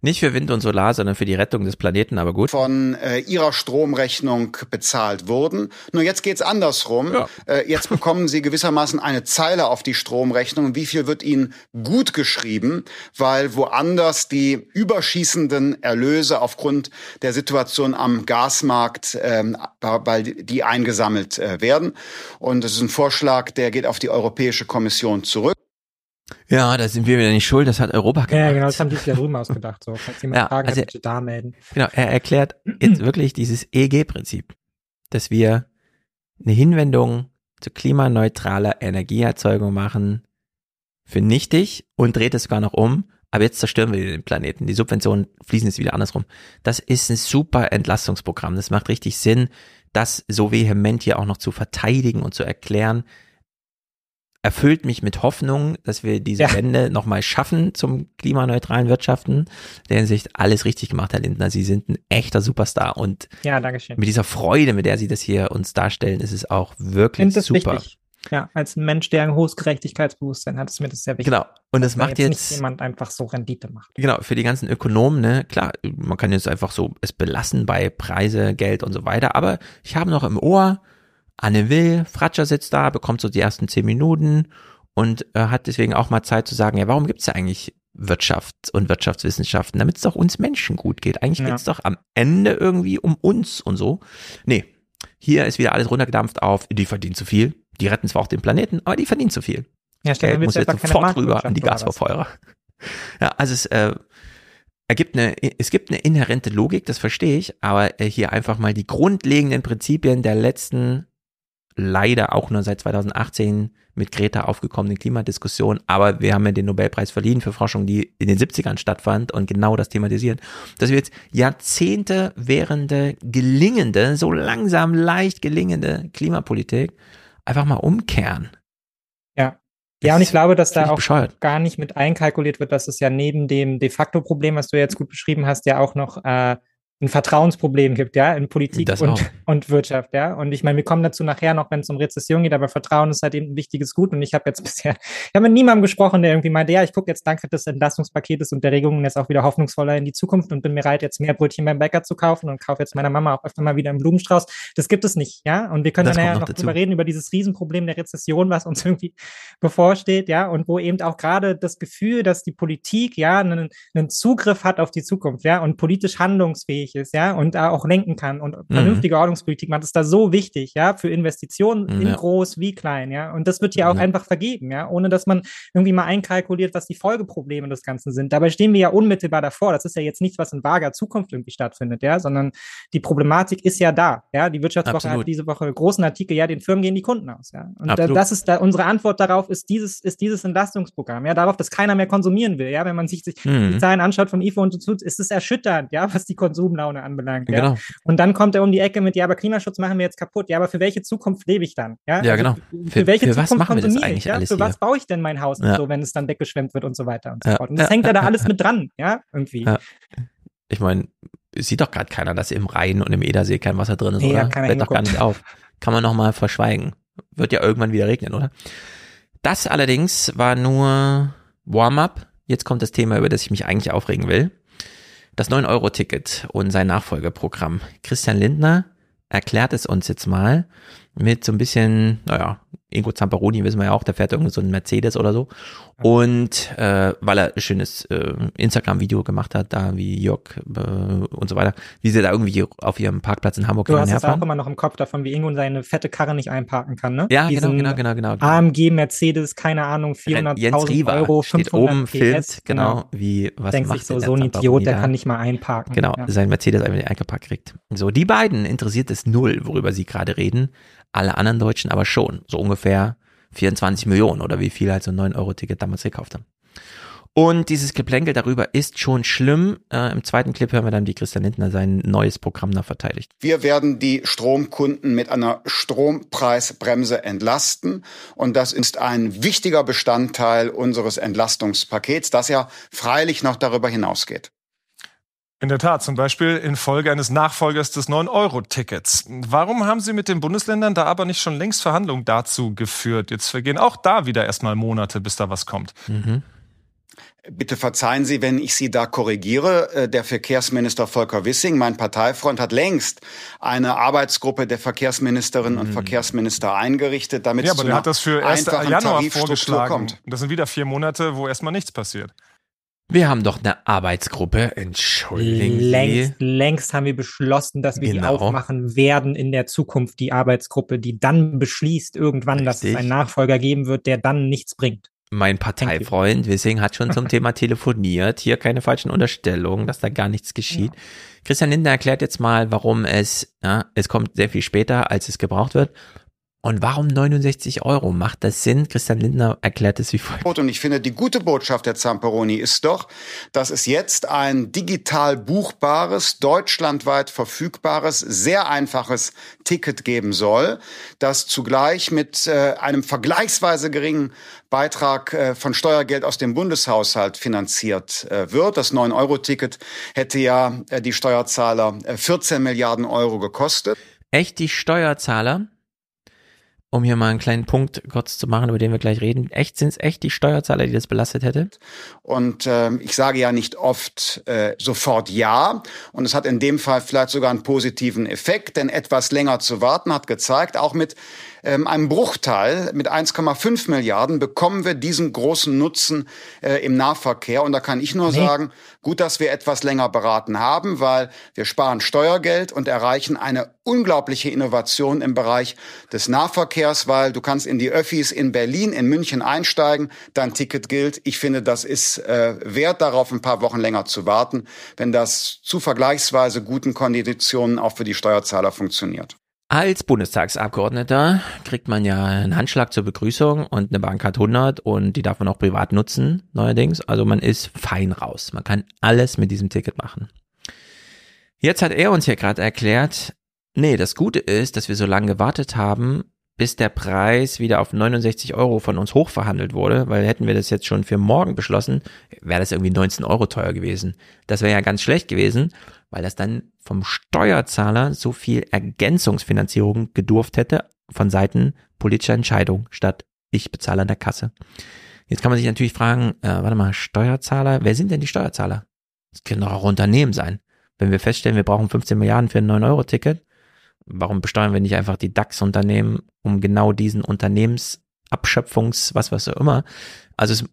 nicht für Wind und Solar, sondern für die Rettung des Planeten, aber gut. Von äh, ihrer Stromrechnung bezahlt wurden. Nur jetzt geht's andersrum. Ja. Äh, jetzt bekommen sie gewissermaßen eine Zeile auf die Stromrechnung. Wie viel wird ihnen gut geschrieben, weil woanders die überschießenden Erlöse aufgrund der Situation am Gasmarkt, ähm, weil die eingesammelt äh, werden. Und das ist ein Vorschlag, der geht auf die Europäische Kommission zurück. Ja, da sind wir wieder nicht schuld, das hat Europa gemacht. Ja, genau, das haben die sich ja drüben ausgedacht. So, falls jemand ja, Fragen also, hat, bitte da melden. Genau, er erklärt jetzt wirklich dieses EEG-Prinzip, dass wir eine Hinwendung zu klimaneutraler Energieerzeugung machen für nichtig und dreht es sogar noch um, aber jetzt zerstören wir den Planeten. Die Subventionen fließen jetzt wieder andersrum. Das ist ein super Entlastungsprogramm. Das macht richtig Sinn, das so vehement hier auch noch zu verteidigen und zu erklären, erfüllt mich mit Hoffnung, dass wir diese ja. Wende nochmal schaffen zum klimaneutralen Wirtschaften. Der Hinsicht alles richtig gemacht, Herr Lindner. Sie sind ein echter Superstar und ja, mit dieser Freude, mit der Sie das hier uns darstellen, ist es auch wirklich super. Wichtig. Ja, als Mensch, der ein hohes Gerechtigkeitsbewusstsein hat, ist mir das sehr wichtig. Genau. Und das macht jetzt, jetzt nicht jemand einfach so Rendite macht. Genau. Für die ganzen Ökonomen, ne, klar, man kann jetzt einfach so es belassen bei Preise, Geld und so weiter. Aber ich habe noch im Ohr, Anne Will, Fratscher sitzt da, bekommt so die ersten zehn Minuten und äh, hat deswegen auch mal Zeit zu sagen, ja, warum gibt's ja eigentlich Wirtschaft und Wirtschaftswissenschaften, damit es doch uns Menschen gut geht. Eigentlich ja. geht's doch am Ende irgendwie um uns und so. Nee, hier ist wieder alles runtergedampft auf, die verdienen zu viel, die retten zwar auch den Planeten, aber die verdienen zu viel. Ja, Geld muss jetzt sofort rüber an die Gasverfeuerer. Ja, also es äh, ergibt eine, es gibt eine inhärente Logik, das verstehe ich, aber äh, hier einfach mal die grundlegenden Prinzipien der letzten leider auch nur seit 2018 mit Greta aufgekommenen Klimadiskussion, aber wir haben ja den Nobelpreis verliehen für Forschung, die in den 70ern stattfand und genau das thematisiert, dass wir jetzt Jahrzehnte währende gelingende, so langsam leicht gelingende Klimapolitik einfach mal umkehren. Ja. Ja, und ich glaube, dass da auch bescheuert. gar nicht mit einkalkuliert wird, dass es ja neben dem de facto Problem, was du jetzt gut beschrieben hast, ja auch noch äh, ein Vertrauensproblem gibt, ja, in Politik und, und Wirtschaft, ja. Und ich meine, wir kommen dazu nachher noch, wenn es um Rezession geht, aber Vertrauen ist halt eben ein wichtiges Gut. Und ich habe jetzt bisher, ich habe mit niemandem gesprochen, der irgendwie meinte, ja, ich gucke jetzt dank des Entlastungspaketes und der Regelungen jetzt auch wieder hoffnungsvoller in die Zukunft und bin bereit, jetzt mehr Brötchen beim Bäcker zu kaufen und kaufe jetzt meiner Mama auch öfter mal wieder einen Blumenstrauß. Das gibt es nicht, ja. Und wir können das dann ja noch, noch drüber reden, über dieses Riesenproblem der Rezession, was uns irgendwie bevorsteht, ja, und wo eben auch gerade das Gefühl, dass die Politik, ja, einen, einen Zugriff hat auf die Zukunft, ja, und politisch handlungsfähig ist, ja, und da auch lenken kann und mhm. vernünftige Ordnungspolitik macht, ist da so wichtig, ja, für Investitionen in ja. groß wie klein, ja. Und das wird hier auch ja. einfach vergeben, ja, ohne dass man irgendwie mal einkalkuliert, was die Folgeprobleme des Ganzen sind. Dabei stehen wir ja unmittelbar davor. Das ist ja jetzt nichts, was in vager Zukunft irgendwie stattfindet, ja, sondern die Problematik ist ja da, ja. Die Wirtschaftswoche Absolut. hat diese Woche großen Artikel, ja, den Firmen gehen die Kunden aus, ja. Und da, das ist da, unsere Antwort darauf ist dieses, ist dieses Entlastungsprogramm, ja, darauf, dass keiner mehr konsumieren will, ja. Wenn man sich mhm. die Zahlen anschaut vom IFO und so, ist es erschütternd, ja, was die Konsumlaune anbelangt. Ja? Genau. Und dann kommt er um die Ecke mit, ja, aber Klimaschutz machen wir jetzt kaputt. Ja, aber für welche Zukunft lebe ich dann? Ja, ja also genau. Für, für welche für Zukunft konsumiere ich? Ja? Für was baue ich denn mein Haus ja. so, wenn es dann weggeschwemmt wird und so weiter und so fort. Und das hängt ja da alles mit dran, ja, irgendwie. Ich meine, sieht doch gerade keiner, dass im Rhein und im Edersee kein Wasser drin ist, nee, oder? Fällt doch gar nicht auf. Kann man noch mal verschweigen. Wird ja irgendwann wieder regnen, oder? Das allerdings war nur Warm-up. Jetzt kommt das Thema, über das ich mich eigentlich aufregen will. Das 9-Euro-Ticket und sein Nachfolgeprogramm. Christian Lindner erklärt es uns jetzt mal mit so ein bisschen, naja, Ingo Zamperoni wissen wir ja auch, der fährt irgendwie so ein Mercedes oder so. Und äh, weil er ein schönes äh, Instagram-Video gemacht hat, da wie Jörg äh, und so weiter, wie sie da irgendwie auf ihrem Parkplatz in Hamburg Du hast es auch immer noch im Kopf davon, wie Ingo seine fette Karre nicht einparken kann, ne? Ja, genau, genau, genau, genau, genau. AMG, Mercedes, keine Ahnung, 400.000 Euro, 500 steht oben, PS, filmt, genau, genau, wie, was Denkt macht sich so, so ein Idiot, der kann nicht mal einparken. Genau, ja. sein Mercedes einfach nicht eingepackt kriegt. So, die beiden interessiert es null, worüber sie gerade reden. alle anderen Deutschen aber schon. So ungefähr 24 Millionen oder wie viel halt so ein 9-Euro-Ticket damals gekauft haben. Und dieses Geplänkel darüber ist schon schlimm. Äh, Im zweiten Clip hören wir dann, wie Christian Lindner sein neues Programm da verteidigt. Wir werden die Stromkunden mit einer Strompreisbremse entlasten. Und das ist ein wichtiger Bestandteil unseres Entlastungspakets, das ja freilich noch darüber hinausgeht. In der Tat, zum Beispiel infolge eines Nachfolgers des 9-Euro-Tickets. Warum haben Sie mit den Bundesländern da aber nicht schon längst Verhandlungen dazu geführt? Jetzt vergehen auch da wieder erstmal Monate, bis da was kommt. Mhm. Bitte verzeihen Sie, wenn ich Sie da korrigiere. Äh, der Verkehrsminister Volker Wissing, mein Parteifreund, hat längst eine Arbeitsgruppe der Verkehrsministerinnen und Verkehrsminister eingerichtet, damit ja, es aber zu der einer hat das für 1. einfachen Januar vorgeschlagen. kommt. Das sind wieder vier Monate, wo erstmal nichts passiert. Wir haben doch eine Arbeitsgruppe, entschuldigen Längst, Sie. längst haben wir beschlossen, dass wir Genau. die aufmachen werden in der Zukunft, die Arbeitsgruppe, die dann beschließt irgendwann, dass es Richtig. einen Nachfolger geben wird, der dann nichts bringt. Mein Parteifreund Wissing hat schon zum Thema telefoniert. Hier keine falschen Unterstellungen, dass da gar nichts geschieht. Christian Lindner erklärt jetzt mal, warum es, ja, es kommt sehr viel später, als es gebraucht wird. Und warum 69 Euro? Macht das Sinn? Christian Lindner erklärt es wie folgt. Und ich finde, die gute Botschaft der Zamperoni ist doch, dass es jetzt ein digital buchbares, deutschlandweit verfügbares, sehr einfaches Ticket geben soll, das zugleich mit äh, einem vergleichsweise geringen Beitrag äh, von Steuergeld aus dem Bundeshaushalt finanziert äh, wird. Das 9-Euro-Ticket hätte ja äh, die Steuerzahler äh, 14 Milliarden Euro gekostet. Echt die Steuerzahler? Um hier mal einen kleinen Punkt kurz zu machen, über den wir gleich reden. Echt sind es echt die Steuerzahler, die das belastet hätte? Und ähm, ich sage ja nicht oft äh, sofort ja. Und es hat in dem Fall vielleicht sogar einen positiven Effekt, denn etwas länger zu warten hat gezeigt, auch mit ähm, einem Bruchteil, mit 1,5 Milliarden, bekommen wir diesen großen Nutzen äh, im Nahverkehr. Und da kann ich nur Nee. sagen, gut, dass wir etwas länger beraten haben, weil wir sparen Steuergeld und erreichen eine unglaubliche Innovation im Bereich des Nahverkehrs, weil du kannst in die Öffis in Berlin, in München einsteigen, dein Ticket gilt. Ich finde, das ist äh, wert, darauf ein paar Wochen länger zu warten, wenn das zu vergleichsweise guten Konditionen auch für die Steuerzahler funktioniert. Als Bundestagsabgeordneter kriegt man ja einen Handschlag zur Begrüßung und eine Bahncard 100 und die darf man auch privat nutzen, neuerdings. Also man ist fein raus. Man kann alles mit diesem Ticket machen. Jetzt hat er uns hier gerade erklärt, nee, das Gute ist, dass wir so lange gewartet haben, bis der Preis wieder auf 69 Euro von uns hochverhandelt wurde, weil hätten wir das jetzt schon für morgen beschlossen, wäre das irgendwie 19 Euro teuer gewesen. Das wäre ja ganz schlecht gewesen, weil das dann vom Steuerzahler so viel Ergänzungsfinanzierung gedurft hätte von Seiten politischer Entscheidung statt ich bezahle an der Kasse. Jetzt kann man sich natürlich fragen, äh, warte mal, Steuerzahler, wer sind denn die Steuerzahler? Das können doch auch Unternehmen sein. Wenn wir feststellen, wir brauchen 15 Milliarden für ein 9-Euro-Ticket, warum besteuern wir nicht einfach die DAX-Unternehmen, um genau diesen Unternehmensabschöpfungs, was was auch immer. Also es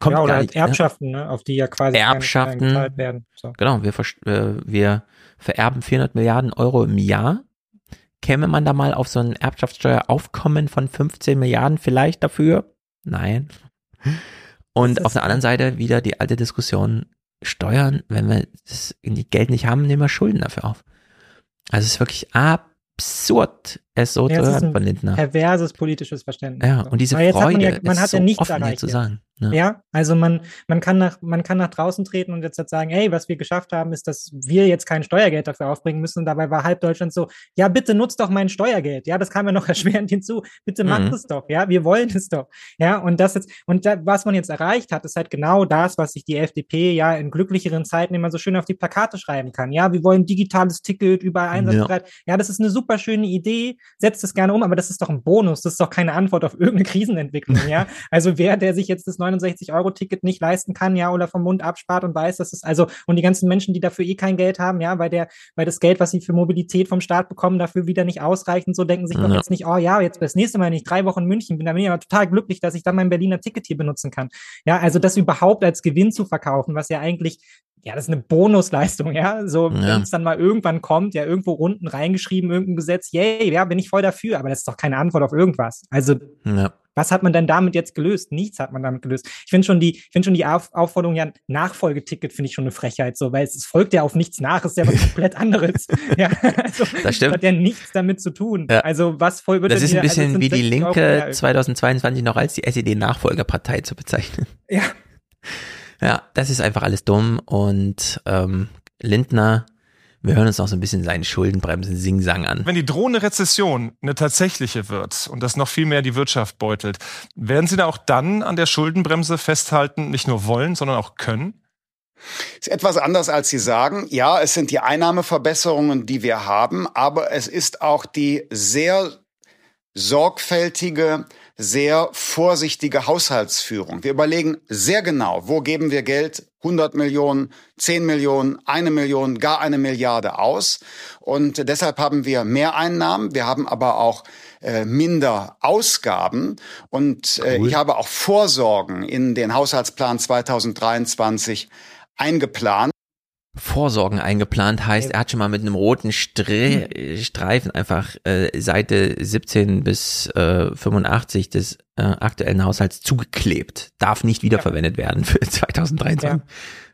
kommt ja, oder gar halt nicht, ne? Erbschaften, ne? auf die ja quasi keine Erbschaften. Gezahlt werden. So. Genau, wir, äh, wir vererben 400 Milliarden Euro im Jahr. Käme man da mal auf so ein Erbschaftssteueraufkommen von 15 Milliarden vielleicht dafür? Nein. Und auf der anderen Seite wieder die alte Diskussion, Steuern, wenn wir das Geld nicht haben, nehmen wir Schulden dafür auf. Also es ist wirklich absurd, es so Ja, zu hören von Lindner. perverses politisches Verständnis. Ja, und diese jetzt hat man ja, Freude man hat ja so nichts offen erreicht. zu sagen. Ja. Ja, also man, man kann nach, man kann nach draußen treten und jetzt halt sagen, ey, was wir geschafft haben, ist, dass wir jetzt kein Steuergeld dafür aufbringen müssen. Und dabei war halb Deutschland so, ja, bitte nutzt doch mein Steuergeld. Ja, das kam ja noch erschwerend hinzu. Bitte macht Mhm. es doch. Ja, wir wollen es doch. Ja, und das jetzt, und da, was man jetzt erreicht hat, ist halt genau das, was sich die FDP ja in glücklicheren Zeiten immer so schön auf die Plakate schreiben kann. Ja, wir wollen digitales Ticket, überall einsatzbereit. Ja. das ist eine super schöne Idee. Setzt es gerne um, aber das ist doch ein Bonus. Das ist doch keine Antwort auf irgendeine Krisenentwicklung. Ja, also wer, der sich jetzt das 69-Euro-Ticket nicht leisten kann, ja, oder vom Mund abspart und weiß, dass es also, und die ganzen Menschen, die dafür eh kein Geld haben, ja, weil der, weil das Geld, was sie für Mobilität vom Staat bekommen, dafür wieder nicht ausreicht und so denken sich doch Ja. jetzt nicht, oh ja, jetzt das nächste Mal, wenn ich drei Wochen in München bin, dann bin ich aber total glücklich, dass ich dann mein Berliner Ticket hier benutzen kann. Ja, also das überhaupt als Gewinn zu verkaufen, was ja eigentlich ja, das ist eine Bonusleistung, ja. So, Ja. wenn es dann mal irgendwann kommt, ja, irgendwo unten reingeschrieben, irgendein Gesetz, yay, ja, bin ich voll dafür, aber das ist doch keine Antwort auf irgendwas. Also, Ja. Was hat man denn damit jetzt gelöst? Nichts hat man damit gelöst. Ich finde schon die, ich finde schon die Auf Aufforderung, ja, Nachfolgeticket finde ich schon eine Frechheit, so, weil es, es folgt ja auf nichts nach, ist ja was komplett anderes. ja, also, Das stimmt. Hat ja nichts damit zu tun. Ja. Also, was voll wird Das ist ein also bisschen sind wie die 60 Euro Linke mehr. 2022 noch als die SED-Nachfolgerpartei zu bezeichnen. Ja. Das ist einfach alles dumm und ähm, Lindner, wir hören uns noch so ein bisschen seinen Schuldenbremsen Singsang an. Wenn die drohende Rezession eine tatsächliche wird und das noch viel mehr die Wirtschaft beutelt, werden Sie da auch dann an der Schuldenbremse festhalten, nicht nur wollen, sondern auch können? Ist etwas anders, als Sie sagen. Ja, es sind die Einnahmeverbesserungen, die wir haben, aber es ist auch die sehr sorgfältige, sehr vorsichtige Haushaltsführung. Wir überlegen sehr genau, wo geben wir Geld, 100 Millionen, 10 Millionen, eine Million, gar eine Milliarde aus. Und deshalb haben wir mehr Einnahmen, wir haben aber auch äh, minder Ausgaben. Und äh, ich habe auch Vorsorgen in den Haushaltsplan 2023 eingeplant. Vorsorgen eingeplant heißt, er hat schon mal mit einem roten Stre Streifen einfach äh, Seite 17 bis äh, 85 des äh, aktuellen Haushalts zugeklebt. Darf nicht wiederverwendet werden für 2023. Ja.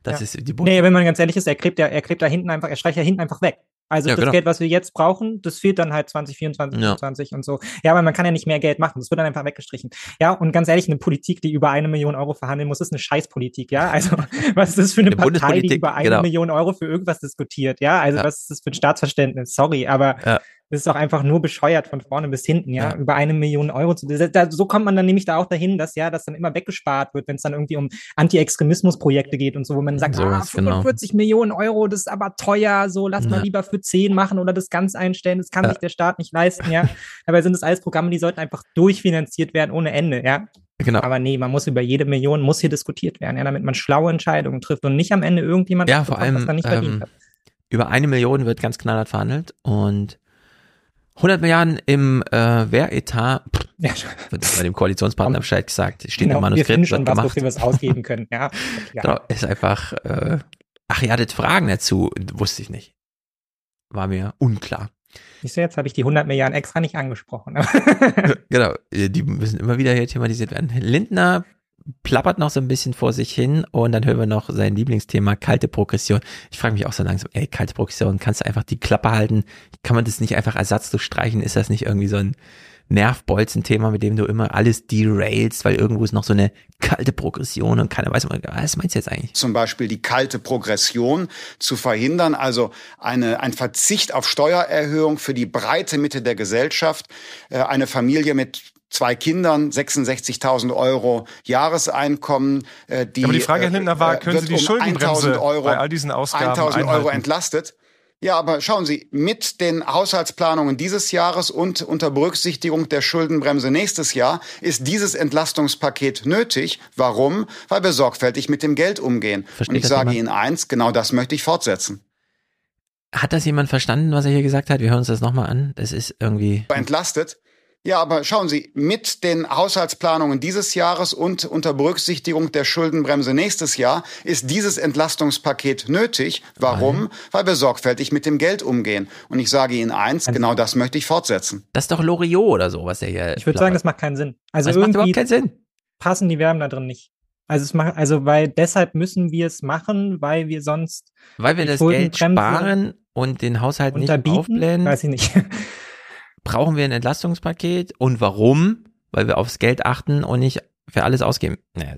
Das Ja. ist die Nee, wenn man ganz ehrlich ist, er klebt ja, er klebt da hinten einfach, er streicht ja hinten einfach weg. Also Ja, das genau. Geld, was wir jetzt brauchen, das fehlt dann halt 2024, Ja. 2025 und so. Ja, aber man kann ja nicht mehr Geld machen. Das wird dann einfach weggestrichen. Ja, und ganz ehrlich, eine Politik, die über eine Million Euro verhandeln muss, ist eine Scheißpolitik, ja. Also, was ist das für eine, Eine Partei, die über eine genau. Million Euro für irgendwas diskutiert, ja? Also, Ja. was ist das für ein Staatsverständnis? Sorry, aber. Das ist doch einfach nur bescheuert von vorne bis hinten, ja. Ja. Über eine Million Euro zu, da, so kommt man dann nämlich da auch dahin, dass ja, das dann immer weggespart wird, wenn es dann irgendwie um Anti-Extremismus-Projekte geht und so, wo man sagt, So ah, was, genau. 45 Millionen Euro, das ist aber teuer, so lass mal Ja. lieber für 10 machen oder das ganz einstellen, das kann Ja. sich der Staat nicht leisten, ja. Dabei sind das alles Programme, die sollten einfach durchfinanziert werden ohne Ende, ja. Genau. Aber nee, man muss über jede Million, muss hier diskutiert werden, ja, damit man schlaue Entscheidungen trifft und nicht am Ende irgendjemand Ja, was vor bekommt, was allem er nicht verdient ähm, hat. über eine Million wird ganz knallhart verhandelt und 100 Milliarden im äh, Wehretat, pff, wird bei dem Koalitionspartner Bescheid gesagt, steht Genau, im wir finden Manuskript, schon was, gemacht. wir es ausgeben können, ja. ja. Genau, ist einfach, äh, ach, ihr hattet Fragen dazu, wusste ich nicht. War mir unklar. Siehst du, jetzt habe ich die 100 Milliarden extra nicht angesprochen. Genau, die müssen immer wieder hier thematisiert werden. Lindner plappert noch so ein bisschen vor sich hin und dann hören wir noch sein Lieblingsthema, kalte Progression. Ich frage mich auch so langsam, ey, kalte Progression, kannst du einfach die Klappe halten? Kann man das nicht einfach ersatzlos streichen? Ist das nicht irgendwie so ein Nervbolzen-Thema, mit dem du immer alles derailst, weil irgendwo ist noch so eine kalte Progression und keiner weiß, was meinst du jetzt eigentlich? zum Beispiel die kalte Progression zu verhindern, also eine, ein Verzicht auf Steuererhöhung für die breite Mitte der Gesellschaft, äh, eine Familie mit zwei Kindern, 66.000 Euro Jahreseinkommen, äh, die Aber die Frage, Herr äh, Lindner, war, äh, können Sie die um Schuldenbremse 1.000 Euro, bei all diesen Ausgaben 1.000 Euro entlastet. Ja, aber schauen Sie, mit den Haushaltsplanungen dieses Jahres und unter Berücksichtigung der Schuldenbremse nächstes Jahr ist dieses Entlastungspaket nötig. Warum? Weil wir sorgfältig mit dem Geld umgehen. Versteht und ich sage jemand? Ihnen eins, genau das möchte ich fortsetzen. Hat das jemand verstanden, was er hier gesagt hat? Wir hören uns das nochmal an. Das ist irgendwie, entlastet. Ja, aber schauen Sie, mit den Haushaltsplanungen dieses Jahres und unter Berücksichtigung der Schuldenbremse nächstes Jahr ist dieses Entlastungspaket nötig. Warum? Weil wir sorgfältig mit dem Geld umgehen. Und ich sage Ihnen eins, genau das möchte ich fortsetzen. das ist doch Loriot oder so, was er hier Ich würde sagen, das macht keinen Sinn. Also Das macht irgendwie überhaupt keinen Sinn. passen die Verben da drin nicht. Also es macht, also weil deshalb müssen wir es machen, weil wir sonst Weil wir die das Geld Schuldenbremse sparen und den Haushalt nicht aufblähen. Weiß ich nicht. Brauchen wir ein Entlastungspaket und warum? Weil wir aufs Geld achten und nicht für alles ausgeben. Naja.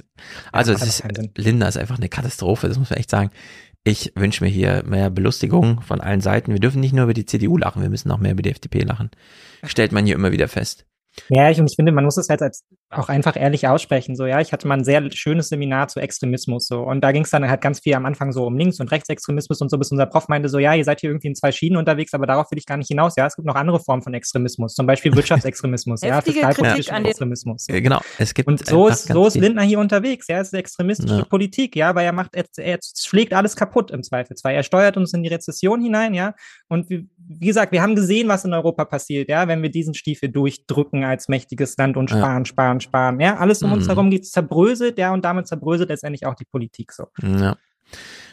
Also macht es ist. Linda ist einfach eine Katastrophe, das muss man echt sagen. Ich wünsche mir hier mehr Belustigung von allen Seiten. Wir dürfen nicht nur über die CDU lachen, wir müssen auch mehr über die FDP lachen. Stellt man hier immer wieder fest. Ja, ich, und ich finde, man muss es halt als auch einfach ehrlich aussprechen. So, ja, ich hatte mal ein sehr schönes Seminar zu Extremismus so und da ging es dann halt ganz viel am Anfang so um Links- und Rechtsextremismus und so, bis unser Prof meinte so, ja, ihr seid hier irgendwie in zwei Schienen unterwegs, aber darauf will ich gar nicht hinaus. Ja, es gibt noch andere Formen von Extremismus, zum Beispiel Wirtschaftsextremismus, ja, fiskalpolitischen den- Extremismus. Äh, Genau, es gibt Und so ist, so ist. Lindner hier unterwegs. Ja, es ist extremistische Ja. Politik, ja, weil er macht, er, er schlägt alles kaputt im Zweifelsfall. Er steuert uns in die Rezession hinein, ja. Und wie, wie gesagt, wir haben gesehen, was in Europa passiert, ja, wenn wir diesen Stiefel durchdrücken als mächtiges Land und Ja. sparen, sparen, sparen. Ja, alles um uns Mhm. herum geht zerbröselt, ja, und damit zerbröselt letztendlich auch die Politik so. Ja.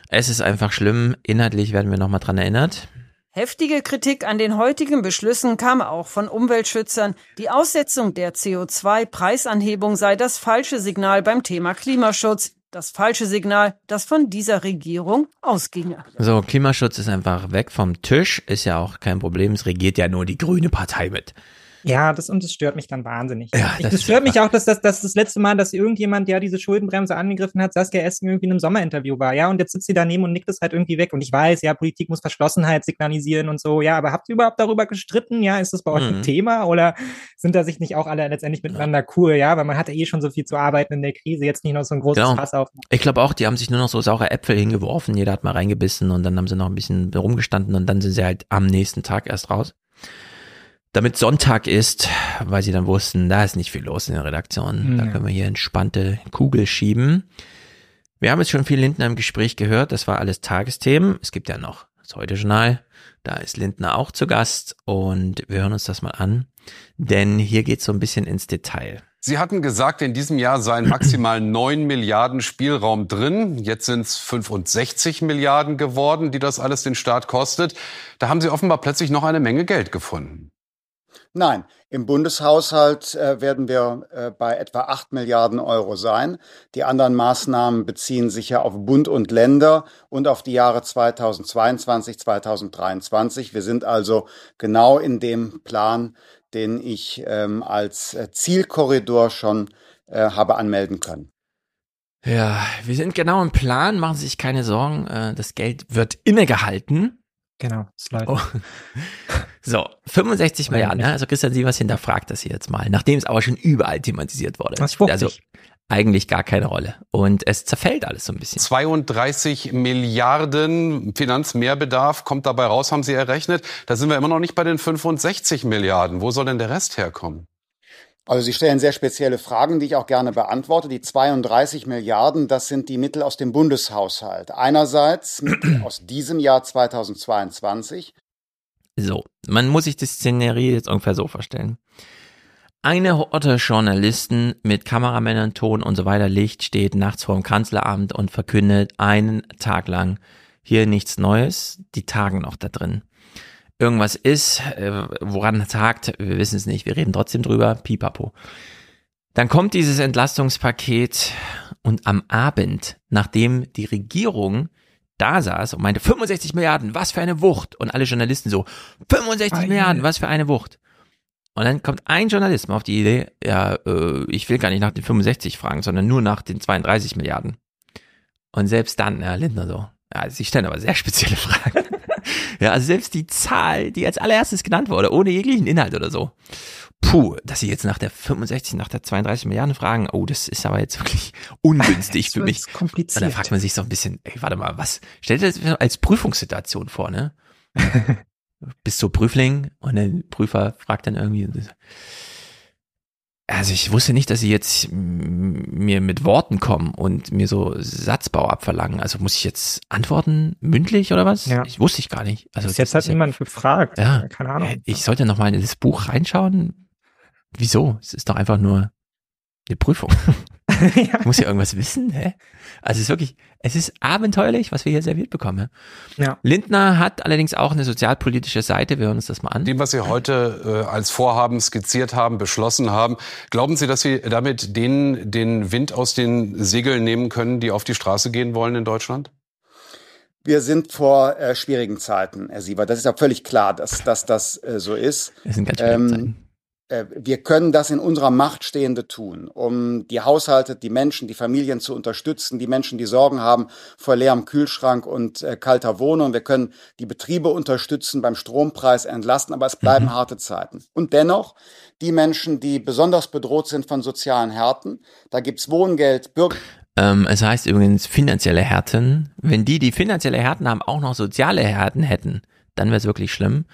Es ist einfach schlimm. Inhaltlich werden wir nochmal dran erinnert. Heftige Kritik an den heutigen Beschlüssen kam auch von Umweltschützern. Die Aussetzung der CO2-Preisanhebung sei das falsche Signal beim Thema Klimaschutz. Das falsche Signal, das von dieser Regierung ausginge. So, Klimaschutz ist einfach weg vom Tisch, ist ja auch kein Problem. Es regiert ja nur die grüne Partei mit. Ja, das und das stört mich dann wahnsinnig. Ja, das, das stört mich auch, dass das, dass das letzte Mal, dass irgendjemand ja diese Schuldenbremse angegriffen hat, Saskia Esken irgendwie in einem Sommerinterview war, ja, und jetzt sitzt sie daneben und nickt es halt irgendwie weg. Und ich weiß, ja, Politik muss Verschlossenheit signalisieren und so, ja, aber habt ihr überhaupt darüber gestritten? Ja, ist das bei euch mhm. ein Thema oder sind da sich nicht auch alle letztendlich miteinander cool? Ja, weil man hatte eh schon so viel zu arbeiten in der Krise, jetzt nicht noch so ein großes genau. Fass auf. Ich glaube auch, die haben sich nur noch so saure Äpfel hingeworfen, jeder hat mal reingebissen und dann haben sie noch ein bisschen rumgestanden und dann sind sie halt am nächsten Tag erst raus damit Sonntag ist, weil sie dann wussten, da ist nicht viel los in der Redaktion. Da können wir hier entspannte Kugel schieben. Wir haben jetzt schon viel Lindner im Gespräch gehört. Das war alles Tagesthemen. Es gibt ja noch das Heute-Journal. Da ist Lindner auch zu Gast und wir hören uns das mal an, denn hier geht es so ein bisschen ins Detail. Sie hatten gesagt, in diesem Jahr seien maximal 9 Milliarden Spielraum drin. Jetzt sind es 65 Milliarden geworden, die das alles den Staat kostet. Da haben Sie offenbar plötzlich noch eine Menge Geld gefunden. Nein, im Bundeshaushalt äh, werden wir äh, bei etwa 8 Milliarden Euro sein. Die anderen Maßnahmen beziehen sich ja auf Bund und Länder und auf die Jahre 2022, 2023. Wir sind also genau in dem Plan, den ich ähm, als äh, Zielkorridor schon äh, habe anmelden können. Ja, wir sind genau im Plan, machen Sie sich keine Sorgen. Äh, das Geld wird innegehalten. Genau, Slide. Oh. So, 65 Milliarden, ne? also Christian Sievers hinterfragt das hier jetzt mal, nachdem es aber schon überall thematisiert wurde. Das ist also eigentlich gar keine Rolle. Und es zerfällt alles so ein bisschen. 32 Milliarden Finanzmehrbedarf kommt dabei raus, haben Sie errechnet. Da sind wir immer noch nicht bei den 65 Milliarden. Wo soll denn der Rest herkommen? Also Sie stellen sehr spezielle Fragen, die ich auch gerne beantworte. Die 32 Milliarden, das sind die Mittel aus dem Bundeshaushalt. Einerseits aus diesem Jahr 2022. So, man muss sich die Szenerie jetzt ungefähr so vorstellen. Eine Horde Journalisten mit Kameramännern, Ton und so weiter Licht steht nachts vor dem Kanzleramt und verkündet einen Tag lang hier nichts Neues, die tagen noch da drin irgendwas ist, äh, woran tagt, wir wissen es nicht, wir reden trotzdem drüber, pipapo. Dann kommt dieses Entlastungspaket und am Abend, nachdem die Regierung da saß und meinte, 65 Milliarden, was für eine Wucht. Und alle Journalisten so, 65 ah, Milliarden, was für eine Wucht. Und dann kommt ein Journalist mal auf die Idee, ja, äh, ich will gar nicht nach den 65 fragen, sondern nur nach den 32 Milliarden. Und selbst dann, Herr Lindner so, ja, sie stellen aber sehr spezielle Fragen. ja, also selbst die Zahl, die als allererstes genannt wurde, ohne jeglichen Inhalt oder so. Puh, dass sie jetzt nach der 65, nach der 32 Milliarden fragen, oh, das ist aber jetzt wirklich ungünstig für mich. Kompliziert. Und da fragt man sich so ein bisschen, ey, warte mal, was, stell dir das als Prüfungssituation vor, ne? Bist so Prüfling und der Prüfer fragt dann irgendwie, also ich wusste nicht, dass sie jetzt mir mit Worten kommen und mir so Satzbau abverlangen. Also muss ich jetzt antworten mündlich oder was? Ja. Ich wusste ich gar nicht. Also Bis jetzt hat niemand gefragt. Ja. Keine Ahnung. Ich sollte noch mal in das Buch reinschauen. Wieso? Es ist doch einfach nur eine Prüfung. ja. Ich muss ja irgendwas wissen, hä? Also es ist wirklich, es ist abenteuerlich, was wir hier serviert bekommen. Ja. Lindner hat allerdings auch eine sozialpolitische Seite. Wir hören uns das mal an. Dem, was Sie heute äh, als Vorhaben skizziert haben, beschlossen haben, glauben Sie, dass Sie damit denen den Wind aus den Segeln nehmen können, die auf die Straße gehen wollen in Deutschland? Wir sind vor äh, schwierigen Zeiten, Herr Sieber. Das ist ja völlig klar, dass, dass das äh, so ist. Es sind ganz schwierige ähm, Zeiten. Äh, wir können das in unserer Macht Stehende tun, um die Haushalte, die Menschen, die Familien zu unterstützen, die Menschen, die Sorgen haben vor leerem Kühlschrank und äh, kalter Wohnung. Wir können die Betriebe unterstützen, beim Strompreis entlasten, aber es bleiben mhm. harte Zeiten. Und dennoch, die Menschen, die besonders bedroht sind von sozialen Härten, da gibt's Wohngeld, Bürger. Ähm, es heißt übrigens finanzielle Härten. Wenn die, die finanzielle Härten haben, auch noch soziale Härten hätten, dann wäre es wirklich schlimm.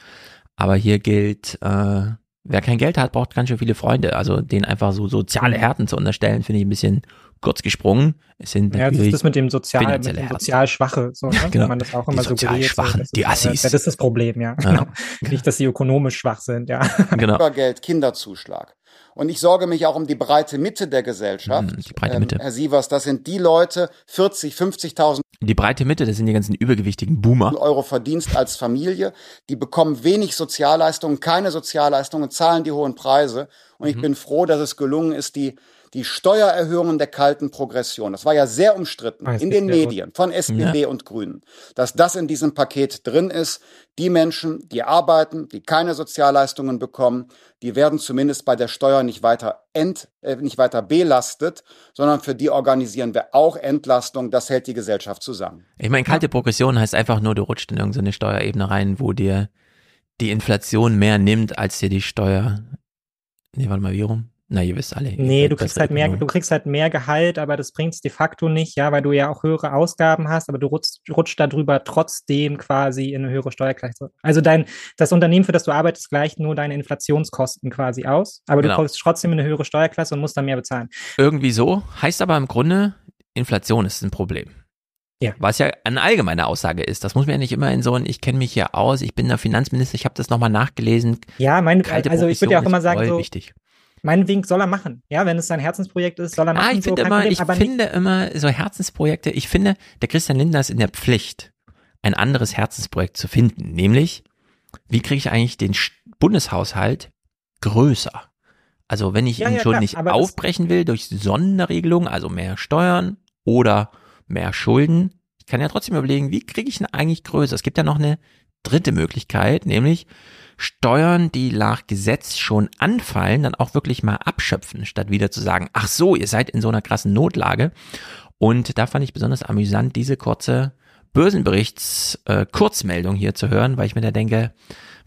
Aber hier gilt, äh, wer kein Geld hat, braucht ganz schön viele Freunde. Also den einfach so soziale Härten zu unterstellen, finde ich ein bisschen kurz gesprungen. Es sind ja, das ist das mit dem sozial, mit dem sozial Schwache, so, ne? genau. man das auch immer die sozial Schwachen, so, die Assis. Das ist das Problem, ja. ja. Nicht, dass sie ökonomisch schwach sind, ja. Genau. Geld, Kinderzuschlag. Und ich sorge mich auch um die breite Mitte der Gesellschaft. Hm, die breite Mitte. Ähm, Herr Sievers, das sind die Leute, 40, 50.000 Die breite Mitte, das sind die ganzen übergewichtigen Boomer. Euro Verdienst als Familie. Die bekommen wenig Sozialleistungen, keine Sozialleistungen, zahlen die hohen Preise. Und ich Mhm. bin froh, dass es gelungen ist, die, die Steuererhöhungen der kalten Progression, das war ja sehr umstritten Ah, das in den. Medien von SPD Ja. und Grünen, dass das in diesem Paket drin ist. Die Menschen, die arbeiten, die keine Sozialleistungen bekommen, die werden zumindest bei der Steuer nicht weiter ent, äh, nicht weiter belastet, sondern für die organisieren wir auch Entlastung. Das hält die Gesellschaft zusammen. Ich meine, kalte Progression heißt einfach nur, du rutscht in irgendeine Steuerebene rein, wo dir die Inflation mehr nimmt, als dir die Steuer. Nee, warte mal, wie rum? Na, ihr wisst alle. ihr Nee, du kriegst halt mehr, du kriegst halt mehr Gehalt, aber das bringt's de facto nicht, ja, weil du ja auch höhere Ausgaben hast, aber du rutschst, rutscht darüber trotzdem quasi in eine höhere Steuerklasse. Also dein, das Unternehmen, für das du arbeitest, gleicht nur deine Inflationskosten quasi aus, aber Genau. du kommst trotzdem in eine höhere Steuerklasse und musst dann mehr bezahlen. Irgendwie so. Heißt aber im Grunde, Inflation ist ein Problem. Ja. Was ja eine allgemeine Aussage ist. Das muss man ja nicht immer in so ein, ich kenne mich hier aus, ich bin der Finanzminister, ich habe das nochmal nachgelesen. Ja, mein, Kalte also ich würde ja auch immer ist sagen, voll so, wichtig. Meinetwegen soll er machen. Ja, wenn es sein Herzensprojekt ist, soll er machen. Ah, ich so, finde immer, Problem, ich aber nicht- finde immer so Herzensprojekte, ich finde, der Christian Lindner ist in der Pflicht, ein anderes Herzensprojekt zu finden, nämlich, wie kriege ich eigentlich den Bundeshaushalt größer? Also wenn ich Ja, ihn ja, schon klar, nicht aufbrechen will durch Sonderregelungen, also mehr Steuern oder mehr Schulden, ich kann ja trotzdem überlegen, wie kriege ich ihn eigentlich größer? Es gibt ja noch eine dritte Möglichkeit, nämlich Steuern, die nach Gesetz schon anfallen, dann auch wirklich mal abschöpfen, statt wieder zu sagen, ach so, ihr seid in so einer krassen Notlage. Und da fand ich besonders amüsant, diese kurze Börsenberichts-Kurzmeldung hier zu hören, weil ich mir da denke,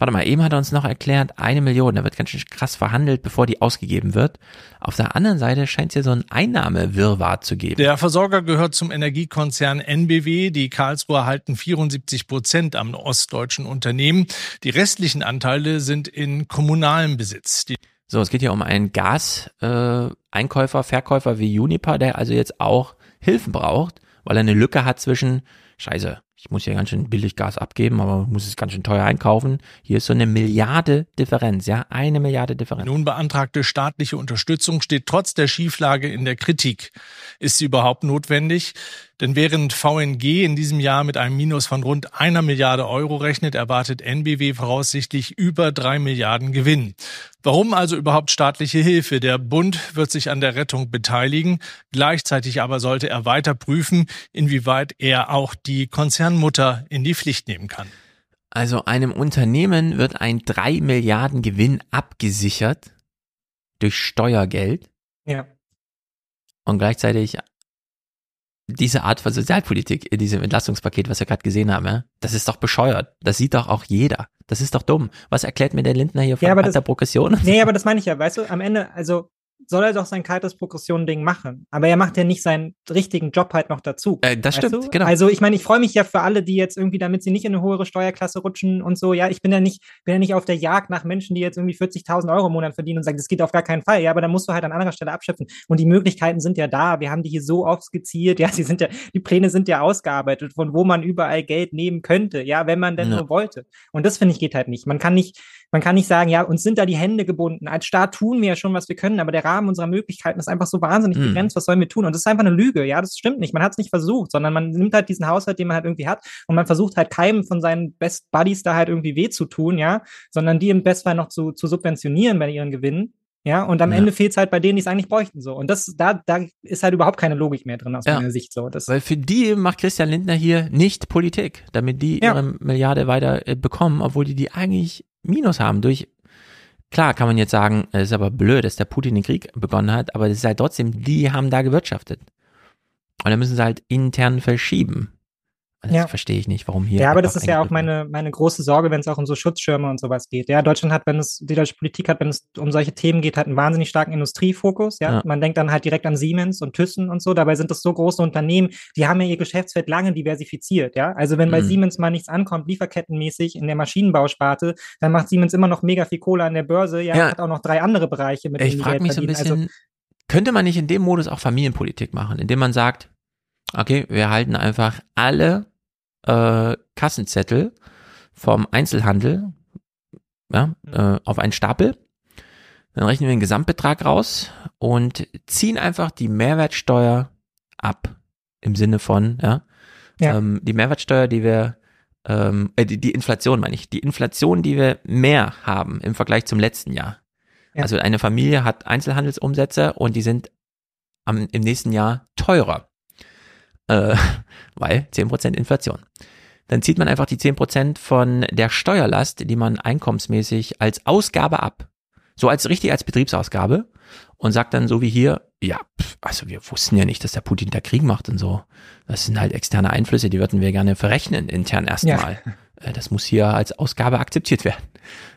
warte mal, eben hat er uns noch erklärt, eine Million, da wird ganz schön krass verhandelt, bevor die ausgegeben wird. Auf der anderen Seite scheint es hier so ein Einnahmewirrwarr zu geben. Der Versorger gehört zum Energiekonzern NBW. Die Karlsruher halten 74 Prozent am ostdeutschen Unternehmen. Die restlichen Anteile sind in kommunalem Besitz. Die So, es geht hier um einen Gas-Einkäufer, äh, Einkäufer, Verkäufer wie Uniper, der also jetzt auch Hilfen braucht, weil er eine Lücke hat zwischen, scheiße, ich muss hier ganz schön billig Gas abgeben, aber muss es ganz schön teuer einkaufen. Hier ist so eine Milliarde Differenz, ja, eine Milliarde Differenz. nun beantragte staatliche Unterstützung steht trotz der Schieflage in der Kritik. Ist sie überhaupt notwendig? Denn während VNG in diesem Jahr mit einem Minus von rund einer Milliarde Euro rechnet, erwartet NBW voraussichtlich über drei Milliarden Gewinn. Warum also überhaupt staatliche Hilfe? Der Bund wird sich an der Rettung beteiligen. Gleichzeitig aber sollte er weiter prüfen, inwieweit er auch die Konzernmutter in die Pflicht nehmen kann. Also einem Unternehmen wird ein drei Milliarden Gewinn abgesichert durch Steuergeld Ja. und gleichzeitig diese Art von Sozialpolitik in diesem Entlastungspaket, was wir gerade gesehen haben, ja, das ist doch bescheuert. Das sieht doch auch jeder. Das ist doch dumm. Was erklärt mir der Lindner hier von Ja, alter das- Progression? Nee, aber das meine ich ja, weißt du, am Ende, also soll er doch sein kaltes Progression-Ding machen. Aber er macht ja nicht seinen richtigen Job halt noch dazu. Äh, das stimmt, du? genau. Also ich meine, ich freue mich ja für alle, die jetzt irgendwie, damit sie nicht in eine höhere Steuerklasse rutschen und so. Ja, ich bin ja nicht, bin ja nicht auf der Jagd nach Menschen, die jetzt irgendwie 40.000 Euro im Monat verdienen und sagen, das geht auf gar keinen Fall. Ja, aber dann musst du halt an anderer Stelle abschöpfen. Und die Möglichkeiten sind ja da. Wir haben die hier so oft skizziert. Ja, sie sind ja, die Pläne sind ja ausgearbeitet, von wo man überall Geld nehmen könnte. Ja, wenn man denn Ja. nur wollte. Und das finde ich geht halt nicht. Man kann nicht, man kann nicht sagen, ja, uns sind da die Hände gebunden. Als Staat tun wir ja schon, was wir können, aber der Rahmen unserer Möglichkeiten ist einfach so wahnsinnig Hm. begrenzt. Was sollen wir tun? Und das ist einfach eine Lüge. Ja, das stimmt nicht. Man hat es nicht versucht, sondern man nimmt halt diesen Haushalt, den man halt irgendwie hat, und man versucht halt keinem von seinen Best Buddies da halt irgendwie weh zu tun, ja, sondern die im Bestfall noch zu, zu subventionieren bei ihren Gewinnen. Ja, und am Ja. Ende fehlt es halt bei denen, die es eigentlich bräuchten, so. Und das, da, da ist halt überhaupt keine Logik mehr drin aus Ja. meiner Sicht, so. Das, Weil für die macht Christian Lindner hier nicht Politik, damit die Ja. ihre Milliarde weiter äh, bekommen, obwohl die die eigentlich Minus haben durch Klar kann man jetzt sagen, es ist aber blöd, dass der Putin den Krieg begonnen hat, aber es ist halt trotzdem, die haben da gewirtschaftet. Und dann müssen sie halt intern verschieben. Das Ja. verstehe ich nicht, warum hier. Ja, aber das ist ja auch meine, meine große Sorge, wenn es auch um so Schutzschirme und sowas geht. Ja, Deutschland hat, wenn es, die deutsche Politik hat, wenn es um solche Themen geht, hat einen wahnsinnig starken Industriefokus. Ja, Ja. man denkt dann halt direkt an Siemens und Thyssen und so. Dabei sind das so große Unternehmen, die haben ja ihr Geschäftsfeld lange diversifiziert. Ja, also wenn bei Mhm. Siemens mal nichts ankommt, lieferkettenmäßig in der Maschinenbausparte, dann macht Siemens immer noch mega viel Kohle an der Börse. Ja, Ja. hat auch noch drei andere Bereiche, mit Ich frage mich so ein bisschen, könnte man nicht in dem Modus auch Familienpolitik machen, indem man sagt, okay, wir halten einfach alle äh, Kassenzettel vom Einzelhandel ja, Mhm. äh, auf einen Stapel. Dann rechnen wir den Gesamtbetrag raus und ziehen einfach die Mehrwertsteuer ab. Im Sinne von, ja, Ja. Ähm, die Mehrwertsteuer, die wir, ähm, äh, die, die Inflation meine ich, die Inflation, die wir mehr haben im Vergleich zum letzten Jahr. Ja. Also eine Familie hat Einzelhandelsumsätze und die sind am, im nächsten Jahr teurer, äh, weil 10% Inflation. Dann zieht man einfach die 10% von der Steuerlast, die man einkommensmäßig als Ausgabe ab. So als richtig als Betriebsausgabe und sagt dann so wie hier, ja, pf, also wir wussten ja nicht, dass der Putin da Krieg macht und so. Das sind halt externe Einflüsse, die würden wir gerne verrechnen intern erstmal. Äh, Das muss hier als Ausgabe akzeptiert werden.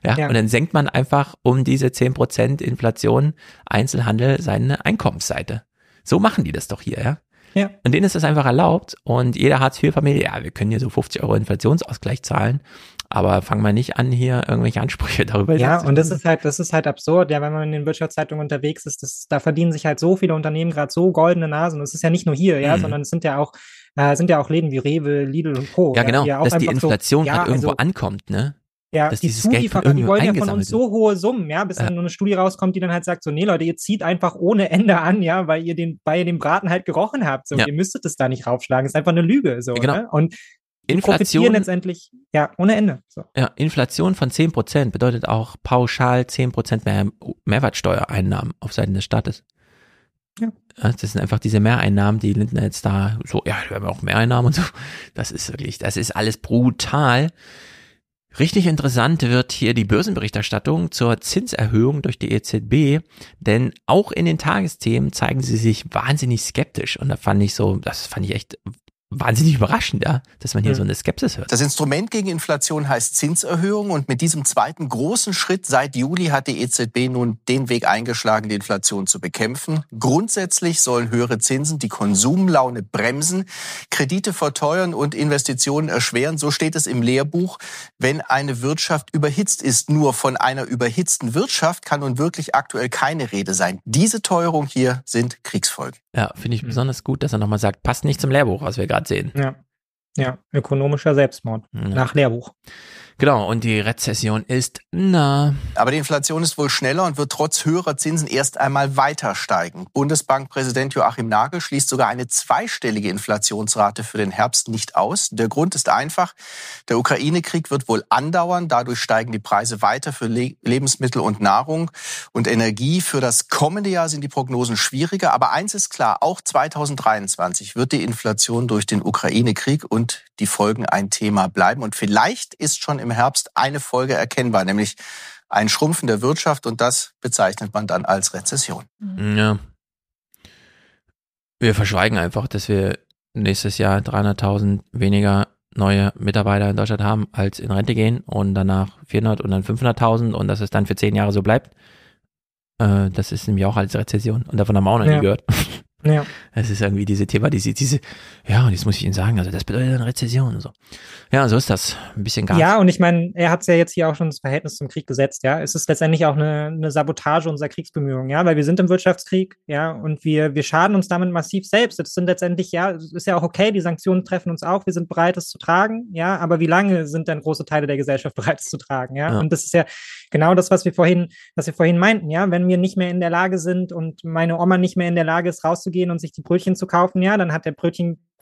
Ja, Ja. und dann senkt man einfach um diese 10% Inflation Einzelhandel seine Einkommensseite. So machen die das doch hier, ja. Ja. Und denen ist das einfach erlaubt und jede Hartz-IV-Familie, ja, wir können hier so 50 Euro Inflationsausgleich zahlen, aber fangen wir nicht an, hier irgendwelche Ansprüche darüber Ja, und das ist halt, das ist halt absurd, ja, wenn man in den Wirtschaftszeitungen unterwegs ist, das, da verdienen sich halt so viele Unternehmen gerade so goldene Nasen. Und es ist ja nicht nur hier, ja, Mhm. sondern es sind ja auch, äh, sind ja auch Läden wie Rewe, Lidl und Co. Ja, genau, die auch dass die einfach so- Inflation ja, irgendwo also, ankommt, ne? Ja, dass die dieses Geld von Zulieferer, die wollen ja von uns so hohe Summen, ja, bis Ja. dann nur eine Studie rauskommt, die dann halt sagt, so, nee, Leute, ihr zieht einfach ohne Ende an, ja, weil ihr den, ihr den Braten halt gerochen habt. So, Ja. ihr müsstet es da nicht raufschlagen. ist einfach eine Lüge. So, Genau. ne? Und Inflation- profitieren letztendlich, ja, ohne Ende. So. Ja, Inflation von 10% bedeutet auch pauschal 10% mehr Mehrwertsteuereinnahmen auf Seiten des Staates. Ja. Das sind einfach diese Mehreinnahmen, die Lindner jetzt da so, ja, wir haben auch Mehreinnahmen und so. Das ist wirklich, das ist alles brutal. Richtig interessant wird hier die Börsenberichterstattung zur Zinserhöhung durch die EZB, denn auch in den Tagesthemen zeigen sie sich wahnsinnig skeptisch. Und da fand ich so, das fand ich echt wahnsinnig überraschend, ja, dass man hier Mhm. so eine Skepsis hört. Das Instrument gegen Inflation heißt Zinserhöhung und mit diesem zweiten großen Schritt seit Juli hat die EZB nun den Weg eingeschlagen, die Inflation zu bekämpfen. Grundsätzlich sollen höhere Zinsen die Konsumlaune bremsen, Kredite verteuern und Investitionen erschweren. So steht es im Lehrbuch. Wenn eine Wirtschaft überhitzt ist, nur von einer überhitzten Wirtschaft kann nun wirklich aktuell keine Rede sein. Diese Teuerung hier sind Kriegsfolgen. Ja, finde ich besonders gut, dass er nochmal sagt, passt nicht zum Lehrbuch, was wir gerade sehen. Ja. Ja, ökonomischer Selbstmord. Ja. Nach Lehrbuch. Genau, und die Rezession ist nah. Aber die Inflation ist wohl schneller und wird trotz höherer Zinsen erst einmal weiter steigen. Bundesbankpräsident Joachim Nagel schließt sogar eine zweistellige Inflationsrate für den Herbst nicht aus. Der Grund ist einfach, der Ukraine-Krieg wird wohl andauern. Dadurch steigen die Preise weiter für Le Lebensmittel und Nahrung und Energie. Für das kommende Jahr sind die Prognosen schwieriger. Aber eins ist klar, auch 2023 wird die Inflation durch den Ukraine-Krieg und die Folgen ein Thema bleiben. Und vielleicht ist schon im Herbst eine Folge erkennbar, nämlich ein Schrumpfen der Wirtschaft und das bezeichnet man dann als Rezession. Ja. Wir verschweigen einfach, dass wir nächstes Jahr 300.000 weniger neue Mitarbeiter in Deutschland haben, als in Rente gehen und danach 400 und dann 500.000 und dass es dann für zehn Jahre so bleibt. Äh, das ist nämlich auch als Rezession und davon haben wir auch noch Ja. nie gehört. Ja. Es ist irgendwie diese Thema, diese, diese, ja, und jetzt muss ich Ihnen sagen, also das bedeutet eine Rezession und so. Ja, so ist das. Ein bisschen Gas. Ja, und ich meine, er hat es ja jetzt hier auch schon das Verhältnis zum Krieg gesetzt, ja. Es ist letztendlich auch eine, eine Sabotage unserer Kriegsbemühungen, ja, weil wir sind im Wirtschaftskrieg, ja, und wir, wir schaden uns damit massiv selbst. Das sind letztendlich, ja, es ist ja auch okay, die Sanktionen treffen uns auch, wir sind bereit, es zu tragen, ja, aber wie lange sind dann große Teile der Gesellschaft bereit, es zu tragen, ja? Ja. Und das ist ja genau das, was wir vorhin, was wir vorhin meinten, ja, wenn wir nicht mehr in der Lage sind und meine Oma nicht mehr in der Lage ist, rauszugehen und sich die Brötchen zu kaufen, ja, dann hat der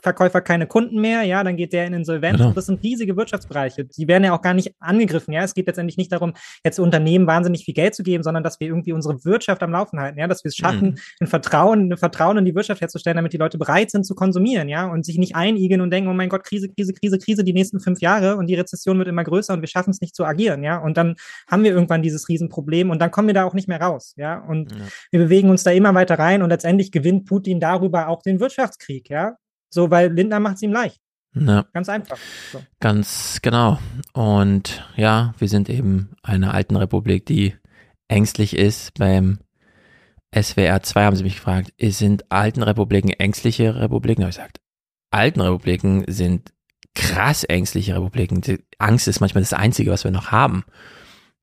Brötchenverkäufer keine Kunden mehr, ja, dann geht der in Insolvenz. Genau. Und das sind riesige Wirtschaftsbereiche. Die werden ja auch gar nicht angegriffen, ja. Es geht letztendlich nicht darum, jetzt Unternehmen wahnsinnig viel Geld zu geben, sondern dass wir irgendwie unsere Wirtschaft am Laufen halten, ja, dass wir es schaffen, Mhm. ein Vertrauen, ein Vertrauen in die Wirtschaft herzustellen, damit die Leute bereit sind zu konsumieren, ja, und sich nicht einigeln und denken, oh mein Gott, Krise, Krise, Krise, Krise, die nächsten fünf Jahre und die Rezession wird immer größer und wir schaffen es nicht zu agieren, ja. Und dann haben wir irgendwann dieses Riesenproblem und dann kommen wir da auch nicht mehr raus, ja. Und wir bewegen uns da immer weiter rein und letztendlich gewinnt Putin darüber auch den Wirtschaftskrieg, ja. So, weil Lindner macht es ihm leicht. Ja. Ganz einfach. So. Ganz genau. Und ja, wir sind eben eine alten Republik, die ängstlich ist. Beim SWR 2 haben sie mich gefragt, sind alten Republiken ängstliche Republiken? Habe ich gesagt, alten Republiken sind krass ängstliche Republiken. Die Angst ist manchmal das Einzige, was wir noch haben.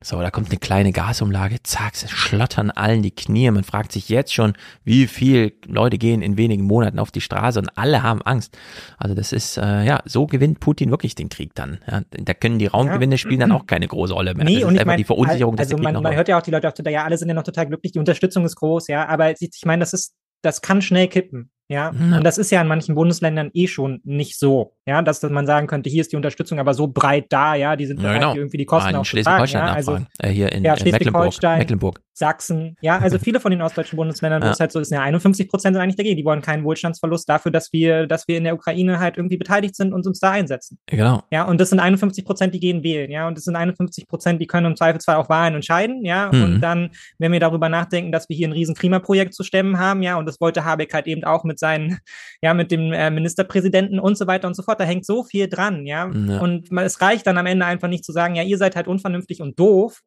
So, da kommt eine kleine Gasumlage, zack, es schlottern allen die Knie. Man fragt sich jetzt schon, wie viel Leute gehen in wenigen Monaten auf die Straße und alle haben Angst. Also das ist, äh, ja, so gewinnt Putin wirklich den Krieg dann. Ja, da können die Raumgewinne spielen dann auch keine große Rolle mehr. Nee, das ist und ich einfach mein, die Verunsicherung, also man, man hört ja auch die Leute auf Twitter, ja, alle sind ja noch total glücklich, die Unterstützung ist groß, ja, aber ich meine, das ist, das kann schnell kippen. Ja, und das ist ja in manchen Bundesländern eh schon nicht so, ja, dass, dass man sagen könnte, hier ist die Unterstützung aber so breit da, ja, die sind Ja, bereit, genau. irgendwie die Kosten Ah, in auch zu tragen. Schleswig-Holstein Ja, also. Äh, hier in, ja, äh, Mecklenburg. Schleswig-Holstein, Mecklenburg. Sachsen, ja, also viele von den ostdeutschen Bundesländern, wo Ja. es halt so ist, ja, 51 Prozent sind eigentlich dagegen. Die wollen keinen Wohlstandsverlust dafür, dass wir, dass wir in der Ukraine halt irgendwie beteiligt sind und uns da einsetzen. Genau. Ja, und das sind 51 Prozent, die gehen wählen, ja, und das sind 51 Prozent, die können im Zweifelsfall auch Wahlen entscheiden, ja, Mhm. und dann, wenn wir darüber nachdenken, dass wir hier ein riesen Klimaprojekt zu stemmen haben, ja, und das wollte Habeck halt eben auch mit seinen, ja, mit dem äh, Ministerpräsidenten und so weiter und so fort, da hängt so viel dran, ja, Ja. und man, es reicht dann am Ende einfach nicht zu sagen, ja, ihr seid halt unvernünftig und doof,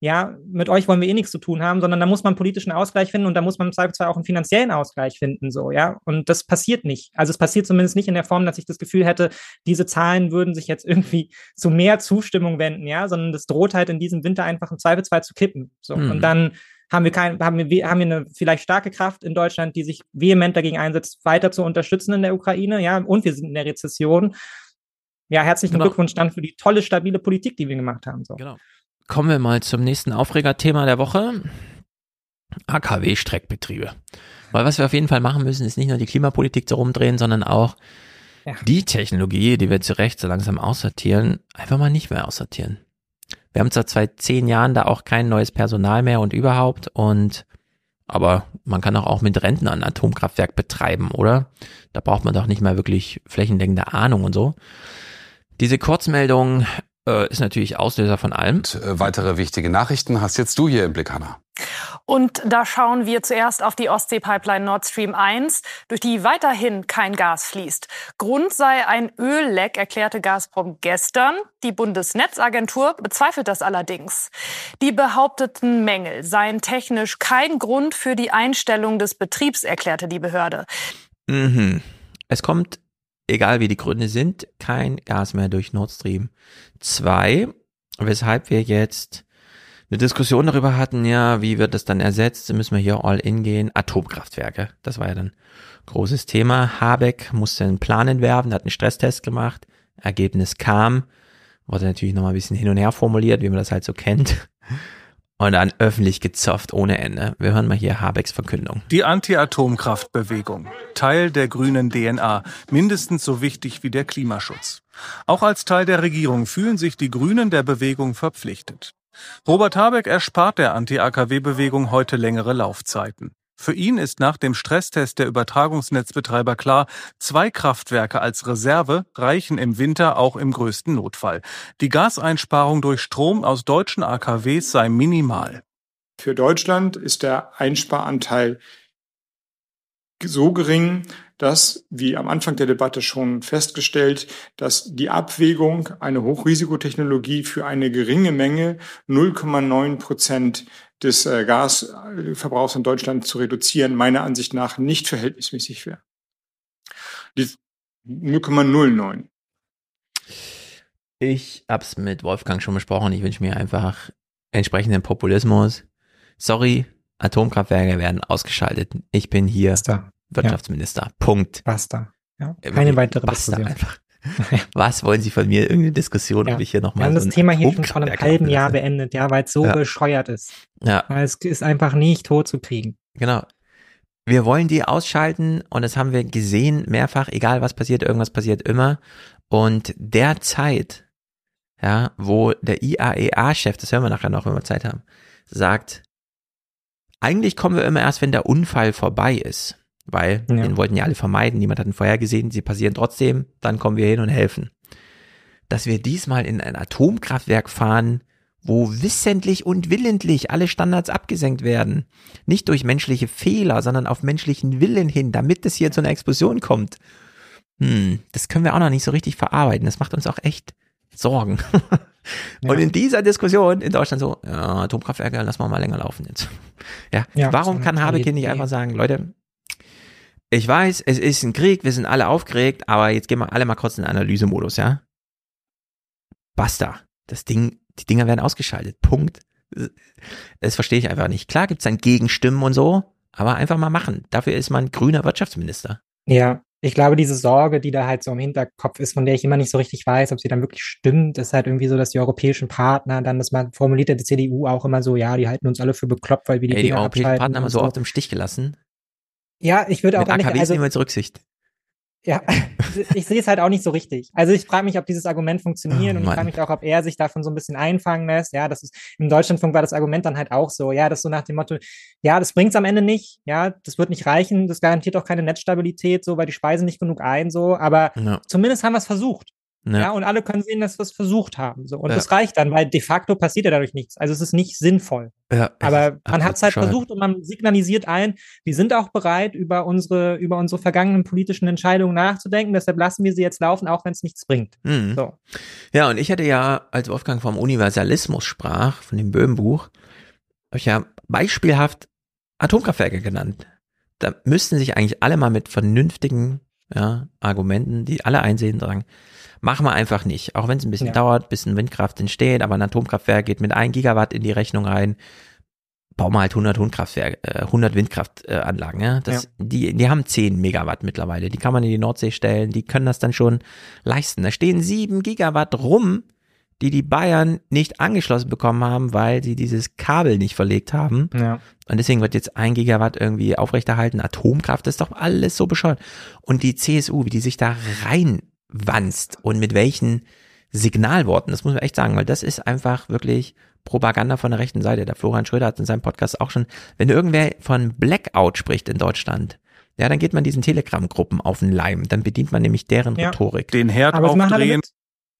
ja, mit euch wollen wir eh nichts zu tun haben, sondern da muss man einen politischen Ausgleich finden und da muss man im Zweifelsfall auch einen finanziellen Ausgleich finden, so, ja. Und das passiert nicht. Also es passiert zumindest nicht in der Form, dass ich das Gefühl hätte, diese Zahlen würden sich jetzt irgendwie zu mehr Zustimmung wenden, ja, sondern das droht halt in diesem Winter einfach im Zweifelsfall zu kippen. So. Mhm. Und dann haben wir kein, haben wir, haben wir eine vielleicht starke Kraft in Deutschland, die sich vehement dagegen einsetzt, weiter zu unterstützen in der Ukraine, ja, und wir sind in der Rezession. Ja, herzlichen Genau. Glückwunsch dann für die tolle, stabile Politik, die wir gemacht haben. So. Genau. Kommen wir mal zum nächsten Aufregerthema der Woche. AKW-Streckbetriebe. Weil was wir auf jeden Fall machen müssen, ist nicht nur die Klimapolitik so rumdrehen, sondern auch Ja. die Technologie, die wir zu Recht so langsam aussortieren, einfach mal nicht mehr aussortieren. Wir haben zwar seit zehn Jahren da auch kein neues Personal mehr und überhaupt und aber man kann auch, auch mit Renten ein Atomkraftwerk betreiben, oder? Da braucht man doch nicht mal wirklich flächendeckende Ahnung und so. Diese Kurzmeldung äh, ist natürlich Auslöser von allem. Und, äh, weitere wichtige Nachrichten hast jetzt du hier im Blick, Hanna. Und da schauen wir zuerst auf die Ostsee-Pipeline Nord Stream 1, durch die weiterhin kein Gas fließt. Grund sei ein Ölleck, erklärte Gazprom gestern. Die Bundesnetzagentur bezweifelt das allerdings. Die behaupteten Mängel seien technisch kein Grund für die Einstellung des Betriebs, erklärte die Behörde. Mhm. Es kommt, egal wie die Gründe sind, kein Gas mehr durch Nord Stream 2, weshalb wir jetzt eine Diskussion darüber hatten, ja, wie wird das dann ersetzt? Müssen wir hier all in gehen? Atomkraftwerke, das war ja dann großes Thema. Habeck musste einen Plan entwerfen, hat einen Stresstest gemacht, Ergebnis kam, wurde natürlich nochmal ein bisschen hin und her formuliert, wie man das halt so kennt. Und dann öffentlich gezofft ohne Ende. Wir hören mal hier Habecks Verkündung. Die Anti-Atomkraftbewegung, Teil der grünen DNA, mindestens so wichtig wie der Klimaschutz. Auch als Teil der Regierung fühlen sich die Grünen der Bewegung verpflichtet. Robert Habeck erspart der Anti-AKW-Bewegung heute längere Laufzeiten. Für ihn ist nach dem Stresstest der Übertragungsnetzbetreiber klar, zwei Kraftwerke als Reserve reichen im Winter auch im größten Notfall. Die Gaseinsparung durch Strom aus deutschen AKWs sei minimal. Für Deutschland ist der Einsparanteil so gering, dass, wie am Anfang der Debatte schon festgestellt, dass die Abwägung, eine Hochrisikotechnologie für eine geringe Menge 0,9 Prozent des äh, Gasverbrauchs in Deutschland zu reduzieren, meiner Ansicht nach nicht verhältnismäßig wäre. Die 0,09. Ich hab's mit Wolfgang schon besprochen. Ich wünsche mir einfach entsprechenden Populismus. Sorry, Atomkraftwerke werden ausgeschaltet. Ich bin hier Basta. Wirtschaftsminister. Punkt. Basta. Ja. Äh, Keine weitere Basta Diskussion. einfach. Was wollen Sie von mir? Irgendeine Diskussion, Ja. ob ich hier Wir nochmal haben so das Thema hier schon vor einem halben Jahr beendet, ja, weil es so Ja. bescheuert ist. Ja. Weil es ist einfach nicht tot zu kriegen. Genau. Wir wollen die ausschalten und das haben wir gesehen mehrfach, egal was passiert, irgendwas passiert immer. Und derzeit, ja, wo der IAEA-Chef, das hören wir nachher noch, wenn wir Zeit haben, sagt, eigentlich kommen wir immer erst, wenn der Unfall vorbei ist. Weil Ja. den wollten ja alle vermeiden, niemand hat ihn vorher gesehen, sie passieren trotzdem, dann kommen wir hin und helfen. Dass wir diesmal in ein Atomkraftwerk fahren, wo wissentlich und willentlich alle Standards abgesenkt werden. Nicht durch menschliche Fehler, sondern auf menschlichen Willen hin, damit es hier zu einer Explosion kommt. Hm, das können wir auch noch nicht so richtig verarbeiten. Das macht uns auch echt Sorgen. Und in dieser Diskussion in Deutschland so, ja, Atomkraftwerke, lassen wir mal länger laufen jetzt. Ja, Ja, warum kann Habeck hier nicht einfach sagen, Leute, ich weiß, es ist ein Krieg, wir sind alle aufgeregt, aber jetzt gehen wir alle mal kurz in Analysemodus, ja? Basta. Das Ding Die Dinger werden ausgeschaltet. Punkt. Das verstehe ich einfach nicht. Klar gibt's dann Gegenstimmen und so, aber einfach mal machen. Dafür ist man grüner Wirtschaftsminister. Ja, ich glaube, diese Sorge, die da halt so im Hinterkopf ist, von der ich immer nicht so richtig weiß, ob sie dann wirklich stimmt, ist halt irgendwie so, dass die europäischen Partner dann, das mal formuliert hat die CDU auch immer so, ja, die halten uns alle für bekloppt, weil wir die Ey, die Dinger europäischen Partner haben und so oft im Stich gelassen. Ja, ich würde auch Mit gar nicht, AKWs also, nehmen wir jetzt Rücksicht. ja, ich sehe es halt auch nicht so richtig. Also ich frage mich, ob dieses Argument funktioniert Oh, und ich frage mich auch, ob er sich davon so ein bisschen einfangen lässt. Ja, das ist, im Deutschlandfunk war das Argument dann halt auch so, ja, das so nach dem Motto, ja, das bringt's am Ende nicht, ja, das wird nicht reichen, das garantiert auch keine Netzstabilität, so, weil die speisen nicht genug ein, so, aber Ja. zumindest haben wir es versucht. Ja. Ja. und alle können sehen, dass wir es versucht haben. So. Und Ja. das reicht dann, weil de facto passiert ja dadurch nichts. Also es ist nicht sinnvoll. Ja, Aber man hat es halt versucht und man signalisiert allen, wir sind auch bereit, über unsere, über unsere vergangenen politischen Entscheidungen nachzudenken. Deshalb lassen wir sie jetzt laufen, auch wenn es nichts bringt. Mhm. So. Ja, und ich hatte ja, als Wolfgang vom Universalismus sprach, von dem Böhm-Buch, habe ich ja beispielhaft Atomkraftwerke genannt. Da müssten sich eigentlich alle mal mit vernünftigen ja, Argumenten, die alle einsehen, sagen, machen wir einfach nicht. Auch wenn es ein bisschen Ja. dauert, bis ein Windkraft entsteht, aber ein Atomkraftwerk geht mit 1 Gigawatt in die Rechnung rein, bauen wir halt 100 Windkraftwerke, äh, 100 Windkraftanlagen. Ja? Das, die, die haben 10 Megawatt mittlerweile. Die kann man in die Nordsee stellen. Die können das dann schon leisten. Da stehen 7 Gigawatt rum, die die Bayern nicht angeschlossen bekommen haben, weil sie dieses Kabel nicht verlegt haben. Ja. Und deswegen wird jetzt ein Gigawatt irgendwie aufrechterhalten. Atomkraft das ist doch alles so bescheuert. Und die CSU, wie die sich da reinwanzt und mit welchen Signalworten, das muss man echt sagen, weil das ist einfach wirklich Propaganda von der rechten Seite. Der Florian Schröder hat in seinem Podcast auch schon, wenn irgendwer von Blackout spricht in Deutschland, ja, dann geht man diesen Telegram-Gruppen auf den Leim. Dann bedient man nämlich deren Ja. Rhetorik. Den Herd Aber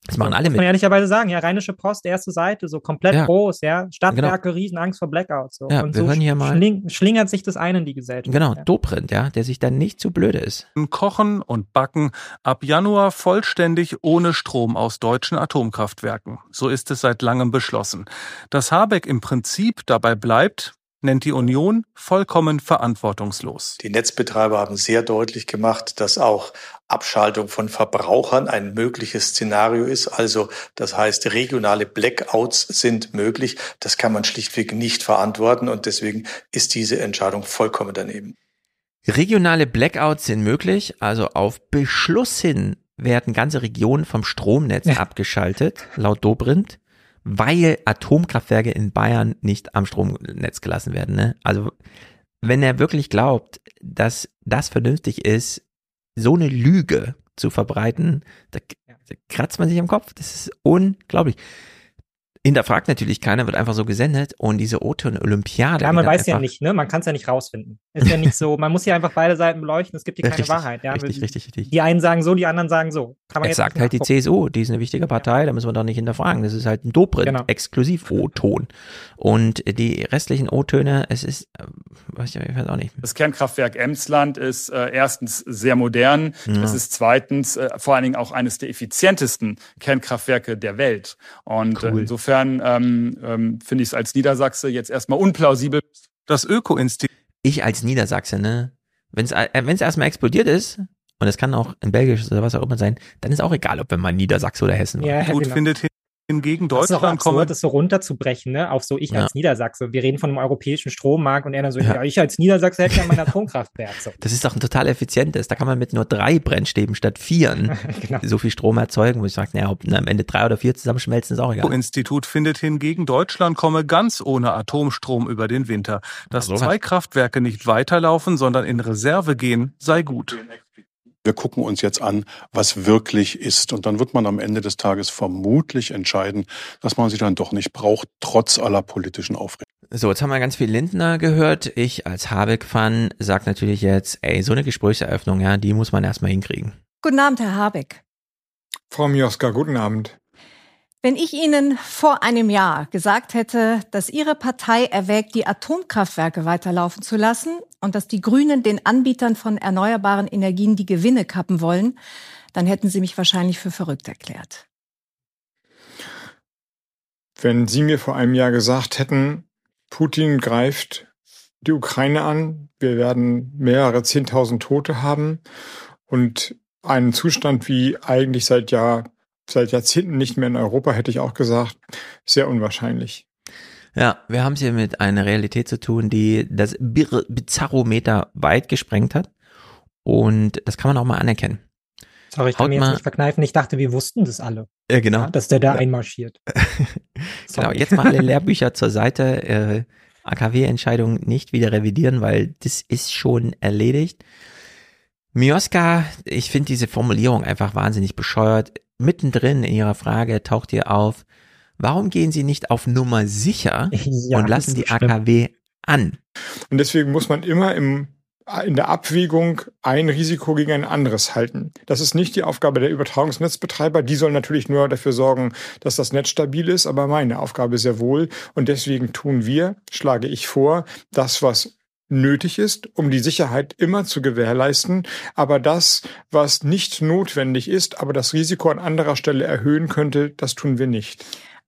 das machen alle mit. Muss man ehrlicherweise sagen, ja, Rheinische Post, erste Seite, so komplett Ja. groß, ja. Stadtwerke, Riesenangst vor Blackouts. So. Ja, und wir so hören hier mal- schling, schlingert sich das ein in die Gesellschaft. Genau, Ja. Dobrindt, ja, der sich dann nicht zu blöde ist. Kochen und Backen ab Januar vollständig ohne Strom aus deutschen Atomkraftwerken. So ist es seit langem beschlossen. Dass Habeck im Prinzip dabei bleibt, nennt die Union vollkommen verantwortungslos. Die Netzbetreiber haben sehr deutlich gemacht, dass auch Abschaltung von Verbrauchern ein mögliches Szenario ist. Also das heißt, regionale Blackouts sind möglich. Das kann man schlichtweg nicht verantworten und deswegen ist diese Entscheidung vollkommen daneben. Regionale Blackouts sind möglich, also auf Beschluss hin werden ganze Regionen vom Stromnetz abgeschaltet, laut Dobrindt, weil Atomkraftwerke in Bayern nicht am Stromnetz gelassen werden. Ne? Also wenn er wirklich glaubt, dass das vernünftig ist, so eine Lüge zu verbreiten, da, da kratzt man sich am Kopf. Das ist unglaublich. Hinterfragt natürlich keiner, wird einfach so gesendet und diese O-Ton-Olympiade. Ja, man weiß ja nicht, ne? Man kann es ja nicht rausfinden. Ist ja nicht so, man muss ja einfach beide Seiten beleuchten, es gibt hier keine Richtig, Wahrheit. Ja? richtig, richtig, richtig. Die einen sagen so, die anderen sagen so. Kann man jetzt sagt halt die. CSU, die ist eine wichtige Partei, da müssen wir doch nicht hinterfragen. Das ist halt ein Dobrindt, Genau. exklusiv O-Ton. Und die restlichen O-Töne, es ist, äh, weiß ich, ich weiß auch nicht. Das Kernkraftwerk Emsland ist äh, erstens sehr modern. Ja. Es ist zweitens äh, vor allen Dingen auch eines der effizientesten Kernkraftwerke der Welt. Und äh, Cool. insofern ähm, ähm, finde ich es als Niedersachse jetzt erstmal unplausibel. Das Öko-Institut. Ich als Niedersachse, ne? Wenn es äh, wenn's erstmal explodiert ist, und es kann auch in Belgisch oder was auch immer sein, dann ist auch egal, ob wir mal Niedersachse oder Hessen Ja, waren. Gut genau. findet hingegen Das ist Deutschland absurd, das so runterzubrechen, ne? Auf so ich Ja. als Niedersachse. Wir reden von einem europäischen Strommarkt und er dann so, Ja. ja, ich als Niedersachse hätte ja mein Atomkraftwerk. So. Das ist doch ein total effizientes. Da kann man mit nur drei Brennstäben statt vieren Genau. so viel Strom erzeugen, wo ich sage, naja, ob am Ende drei oder vier zusammenschmelzen, ist auch egal. Institut findet hingegen, Deutschland komme ganz ohne Atomstrom über den Winter. Dass sowas. zwei Kraftwerke nicht weiterlaufen, sondern in Reserve gehen, sei gut. Wir gucken uns jetzt an, was wirklich ist. Und dann wird man am Ende des Tages vermutlich entscheiden, dass man sie dann doch nicht braucht, trotz aller politischen Aufregung. So, jetzt haben wir ganz viel Lindner gehört. Ich als Habeck-Fan sag natürlich jetzt, ey, so eine Gesprächseröffnung, ja, die muss man erstmal hinkriegen. Guten Abend, Herr Habeck. Frau Mioska, guten Abend. Wenn ich Ihnen vor einem Jahr gesagt hätte, dass Ihre Partei erwägt, die Atomkraftwerke weiterlaufen zu lassen und dass die Grünen den Anbietern von erneuerbaren Energien die Gewinne kappen wollen, dann hätten Sie mich wahrscheinlich für verrückt erklärt. Wenn Sie mir vor einem Jahr gesagt hätten, Putin greift die Ukraine an, wir werden mehrere Zehntausend Tote haben und einen Zustand wie eigentlich seit Jahr seit Jahrzehnten nicht mehr in Europa, hätte ich auch gesagt, sehr unwahrscheinlich. Ja, wir haben es hier mit einer Realität zu tun, die das Bizarrometer weit gesprengt hat. Und das kann man auch mal anerkennen. Sorry, ich kann Haut mir jetzt nicht verkneifen. Ich dachte, wir wussten das alle. Ja, genau. Ja, dass der da ja. einmarschiert. genau, jetzt mal alle Lehrbücher zur Seite. Äh, AKW-Entscheidung nicht wieder revidieren, weil das ist schon erledigt. Mioska, ich finde diese Formulierung einfach wahnsinnig bescheuert. Mittendrin in ihrer Frage taucht ihr auf, warum gehen sie nicht auf Nummer sicher ja, und lassen die AKW an? Und deswegen muss man immer im in der Abwägung ein Risiko gegen ein anderes halten. Das ist nicht die Aufgabe der Übertragungsnetzbetreiber. Die sollen natürlich nur dafür sorgen, dass das Netz stabil ist, aber meine Aufgabe sehr wohl. Und deswegen tun wir, schlage ich vor, das, was nötig ist, um die Sicherheit immer zu gewährleisten, aber das, was nicht notwendig ist, aber das Risiko an anderer Stelle erhöhen könnte, das tun wir nicht.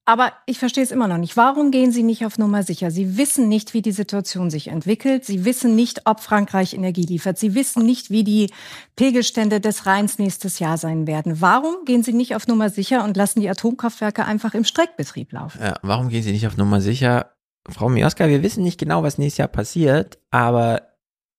Aber ich verstehe es immer noch nicht. Warum gehen Sie nicht auf Nummer sicher? Sie wissen nicht, wie die Situation sich entwickelt. Sie wissen nicht, ob Frankreich Energie liefert. Sie wissen nicht, wie die Pegelstände des Rheins nächstes Jahr sein werden. Warum gehen Sie nicht auf Nummer sicher und lassen die Atomkraftwerke einfach im Streckbetrieb laufen? Ja, warum gehen Sie nicht auf Nummer sicher? Frau Mioska, wir wissen nicht genau, was nächstes Jahr passiert, aber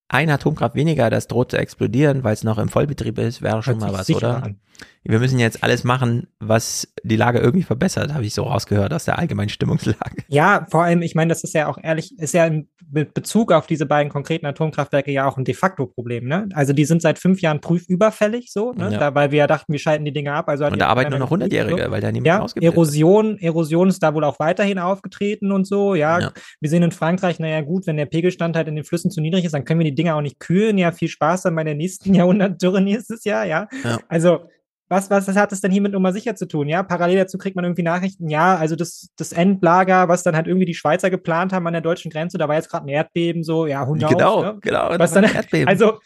ein Atomkraft weniger, das droht zu explodieren, weil es noch im Vollbetrieb ist, wäre schon Hört mal was, oder? An wir müssen jetzt alles machen, was die Lage irgendwie verbessert, habe ich so rausgehört aus der allgemeinen Stimmungslage. Ja, vor allem, ich meine, das ist ja auch ehrlich, ist ja mit Bezug auf diese beiden konkreten Atomkraftwerke ja auch ein de facto Problem. Ne? Also die sind seit fünf Jahren prüfüberfällig, so, ne? Ja. Da, weil wir ja dachten, wir schalten die Dinge ab. Also und da arbeiten nur noch Hundertjährige, so. weil da niemand ja, ausgibt. Erosion, Erosion ist da wohl auch weiterhin aufgetreten und so. Ja, ja. wir sehen in Frankreich, naja gut, wenn der Pegelstand halt in den Flüssen zu niedrig ist, dann können wir die Dinge auch nicht kühlen. Ja, viel Spaß dann bei der nächsten Jahrhundertdürre nächstes Jahr, ja. ja. Also was, was was hat das denn hier mit Nummer sicher zu tun? Ja, parallel dazu kriegt man irgendwie Nachrichten, ja, also das, das Endlager, was dann halt irgendwie die Schweizer geplant haben an der deutschen Grenze, da war jetzt gerade ein Erdbeben, so, ja, Hund Genau, ne? genau. Was dann, Erdbeben. Also,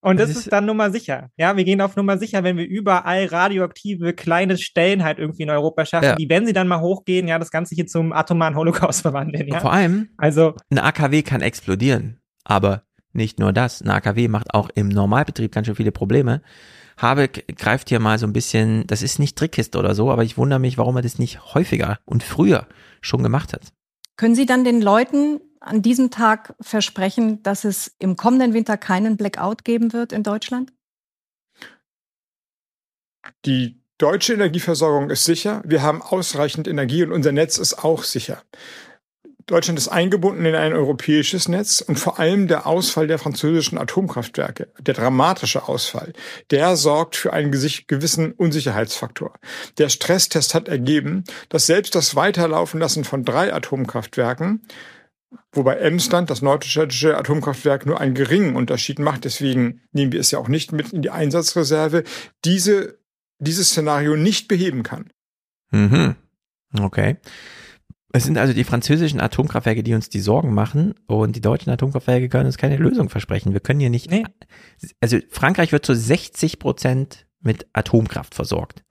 und das, das ist, ist dann Nummer sicher. Ja, wir gehen auf Nummer sicher, wenn wir überall radioaktive kleine Stellen halt irgendwie in Europa schaffen, ja. die, wenn sie dann mal hochgehen, ja, das Ganze hier zum atomaren Holocaust verwandeln. Ja? Vor allem, also, ein AKW kann explodieren, aber nicht nur das. Ein AKW macht auch im Normalbetrieb ganz schön viele Probleme. Habeck greift hier mal so ein bisschen, das ist nicht Trickkiste oder so, aber ich wundere mich, warum er das nicht häufiger und früher schon gemacht hat. Können Sie dann den Leuten an diesem Tag versprechen, dass es im kommenden Winter keinen Blackout geben wird in Deutschland? Die deutsche Energieversorgung ist sicher. Wir haben ausreichend Energie und unser Netz ist auch sicher. Deutschland ist eingebunden in ein europäisches Netz und vor allem der Ausfall der französischen Atomkraftwerke, der dramatische Ausfall, der sorgt für einen gewissen Unsicherheitsfaktor. Der Stresstest hat ergeben, dass selbst das Weiterlaufen lassen von drei Atomkraftwerken Wobei Emsland, das nordstädtische Atomkraftwerk, nur einen geringen Unterschied macht. Deswegen nehmen wir es ja auch nicht mit in die Einsatzreserve. Diese, dieses Szenario nicht beheben kann. Mhm. Okay. Es sind also die französischen Atomkraftwerke, die uns die Sorgen machen und die deutschen Atomkraftwerke können uns keine Lösung versprechen. Wir können hier nicht, nee. also Frankreich wird zu 60 Prozent mit Atomkraft versorgt.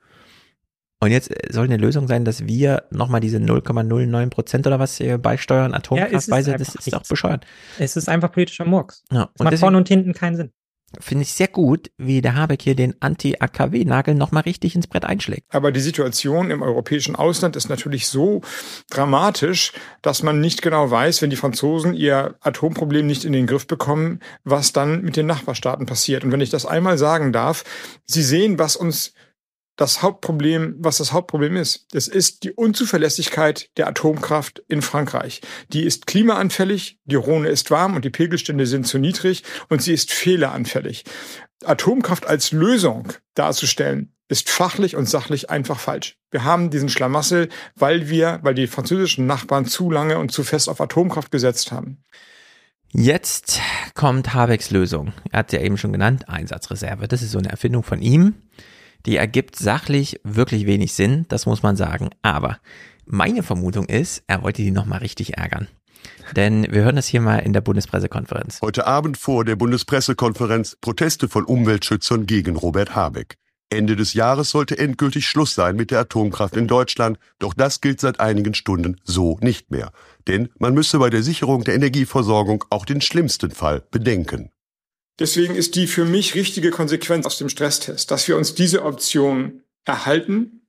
Und jetzt soll eine Lösung sein, dass wir nochmal diese 0,09 Prozent oder was beisteuern, Atomkraftweise, ja, das ist doch bescheuert. Es ist einfach politischer Murks. Ja, das macht vorne und hinten keinen Sinn finde ich sehr gut, wie der Habeck hier den Anti-AKW-Nagel nochmal richtig ins Brett einschlägt. Aber die Situation im europäischen Ausland ist natürlich so dramatisch, dass man nicht genau weiß, wenn die Franzosen ihr Atomproblem nicht in den Griff bekommen, was dann mit den Nachbarstaaten passiert. Und wenn ich das einmal sagen darf, Sie sehen, was uns das Hauptproblem, was das Hauptproblem ist. Das ist die Unzuverlässigkeit der Atomkraft in Frankreich. Die ist klimaanfällig, die Rhone ist warm und die Pegelstände sind zu niedrig und sie ist fehleranfällig. Atomkraft als Lösung darzustellen, ist fachlich und sachlich einfach falsch. Wir haben diesen Schlamassel, weil wir, weil die französischen Nachbarn zu lange und zu fest auf Atomkraft gesetzt haben. Jetzt kommt Habecks Lösung. Er hat ja eben schon genannt, Einsatzreserve. Das ist so eine Erfindung von ihm die ergibt sachlich wirklich wenig Sinn, das muss man sagen. Aber meine Vermutung ist, er wollte die nochmal richtig ärgern. Denn wir hören das hier mal in der Bundespressekonferenz. Heute Abend vor der Bundespressekonferenz Proteste von Umweltschützern gegen Robert Habeck. Ende des Jahres sollte endgültig Schluss sein mit der Atomkraft in Deutschland, doch das gilt seit einigen Stunden so nicht mehr. Denn man müsse bei der Sicherung der Energieversorgung auch den schlimmsten Fall bedenken. Deswegen ist die für mich richtige Konsequenz aus dem Stresstest, dass wir uns diese Option erhalten,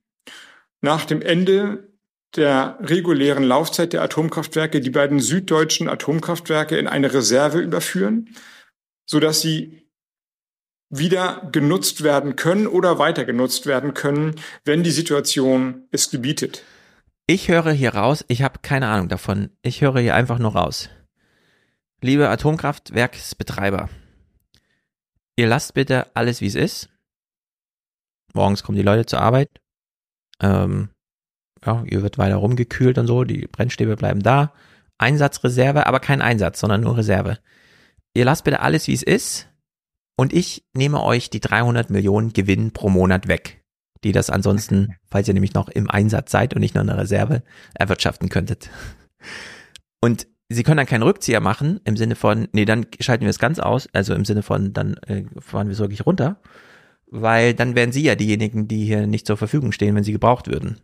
nach dem Ende der regulären Laufzeit der Atomkraftwerke die beiden süddeutschen Atomkraftwerke in eine Reserve überführen, sodass sie wieder genutzt werden können oder weiter genutzt werden können, wenn die Situation es gebietet. Ich höre hier raus, ich habe keine Ahnung davon. Ich höre hier einfach nur raus. Liebe Atomkraftwerksbetreiber, ihr lasst bitte alles wie es ist. Morgens kommen die Leute zur Arbeit. Ähm, ja, ihr wird weiter rumgekühlt und so, die Brennstäbe bleiben da. Einsatzreserve, aber kein Einsatz, sondern nur Reserve. Ihr lasst bitte alles wie es ist und ich nehme euch die 300 Millionen Gewinn pro Monat weg, die das ansonsten, falls ihr nämlich noch im Einsatz seid und nicht nur in der Reserve, erwirtschaften könntet. Und sie können dann keinen Rückzieher machen im Sinne von, nee, dann schalten wir es ganz aus, also im Sinne von, dann äh, fahren wir es wirklich runter, weil dann wären sie ja diejenigen, die hier nicht zur Verfügung stehen, wenn sie gebraucht würden.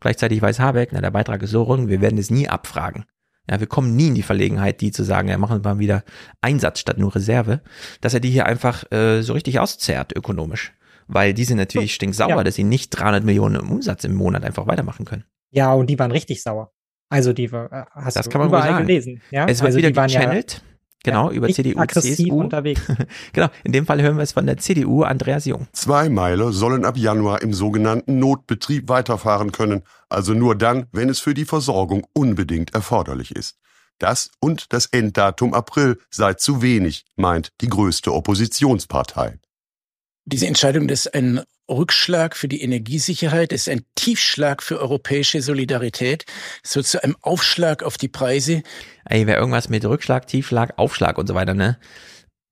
Gleichzeitig weiß Habeck, na, der Beitrag ist so rund, wir werden es nie abfragen. Ja, wir kommen nie in die Verlegenheit, die zu sagen, ja, machen wir mal wieder Einsatz statt nur Reserve, dass er die hier einfach äh, so richtig auszerrt ökonomisch. Weil die sind natürlich so, stinksauer, ja. dass sie nicht 300 Millionen im Umsatz im Monat einfach weitermachen können. Ja, und die waren richtig sauer. Also die war, äh, hast das du kann man überall sagen. gelesen. Ja? Es wird also wieder die waren gechannelt. Ja, Genau, ja, über CDU, aggressiv CSU. unterwegs. genau, in dem Fall hören wir es von der CDU, Andreas Jung. Zwei Meiler sollen ab Januar im sogenannten Notbetrieb weiterfahren können, also nur dann, wenn es für die Versorgung unbedingt erforderlich ist. Das und das Enddatum April sei zu wenig, meint die größte Oppositionspartei. Diese Entscheidung ist ein Rückschlag für die Energiesicherheit, ist ein Tiefschlag für europäische Solidarität. Wird zu einem Aufschlag auf die Preise. Ey, wer irgendwas mit Rückschlag, Tiefschlag, Aufschlag und so weiter, ne?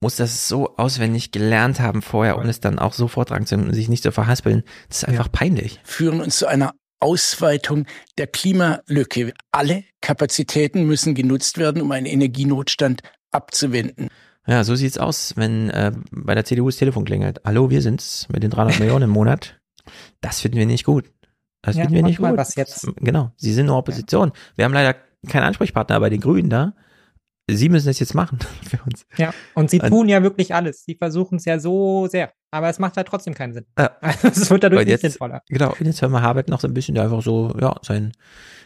Muss das so auswendig gelernt haben vorher, um es dann auch so vortragen zu können und sich nicht zu verhaspeln. Das ist einfach ja. peinlich. Führen uns zu einer Ausweitung der Klimalücke. Alle Kapazitäten müssen genutzt werden, um einen Energienotstand abzuwenden. Ja, so sieht's aus, wenn äh, bei der CDU das Telefon klingelt. Hallo, wir sind's mit den 300 Millionen im Monat. Das finden wir nicht gut. Das Ja, finden wir nicht gut. was jetzt. Genau, sie sind nur Opposition. Wir haben leider keinen Ansprechpartner bei den Grünen da. Sie müssen es jetzt machen für uns. Ja, und sie tun ja wirklich alles. Sie versuchen es ja so sehr. Aber es macht halt trotzdem keinen Sinn. Ja. Also es wird dadurch Und nicht jetzt, sinnvoller. Genau, jetzt hören wir Habeck noch so ein bisschen, der einfach so, ja, sein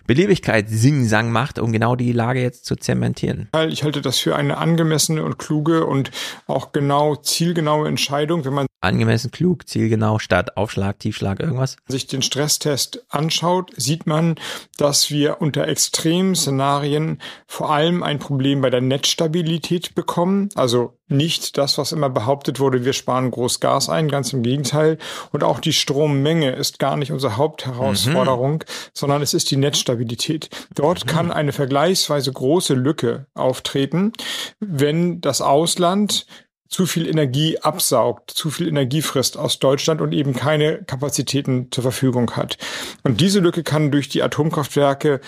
Beliebigkeits-Sing-Sang macht, um genau die Lage jetzt zu zementieren. Weil Ich halte das für eine angemessene und kluge und auch genau zielgenaue Entscheidung, wenn man Angemessen, klug, zielgenau, statt Aufschlag, Tiefschlag, irgendwas. sich den Stresstest anschaut, sieht man, dass wir unter extremen Szenarien vor allem ein Problem bei der Netzstabilität bekommen. Also nicht das, was immer behauptet wurde, wir sparen groß Gas ein, ganz im Gegenteil. Und auch die Strommenge ist gar nicht unsere Hauptherausforderung, sondern es ist die Netzstabilität. Dort kann eine vergleichsweise große Lücke auftreten, wenn das Ausland zu viel Energie absaugt, zu viel Energie frisst aus Deutschland und eben keine Kapazitäten zur Verfügung hat. Und diese Lücke kann durch die Atomkraftwerke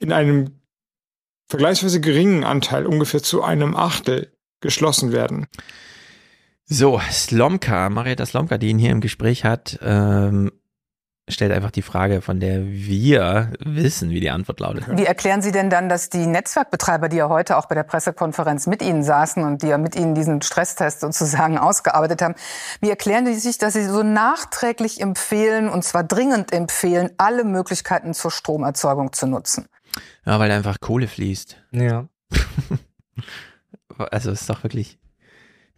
in einem vergleichsweise geringen Anteil, ungefähr zu einem Achtel, geschlossen werden. So, Slomka, Marietta Slomka, die ihn hier im Gespräch hat, ähm, stellt einfach die Frage, von der wir wissen, wie die Antwort lautet. Wie erklären Sie denn dann, dass die Netzwerkbetreiber, die ja heute auch bei der Pressekonferenz mit Ihnen saßen und die ja mit Ihnen diesen Stresstest sozusagen ausgearbeitet haben, wie erklären die sich, dass sie so nachträglich empfehlen, und zwar dringend empfehlen, alle Möglichkeiten zur Stromerzeugung zu nutzen? Ja, weil da einfach Kohle fließt. Ja. Also es ist doch wirklich,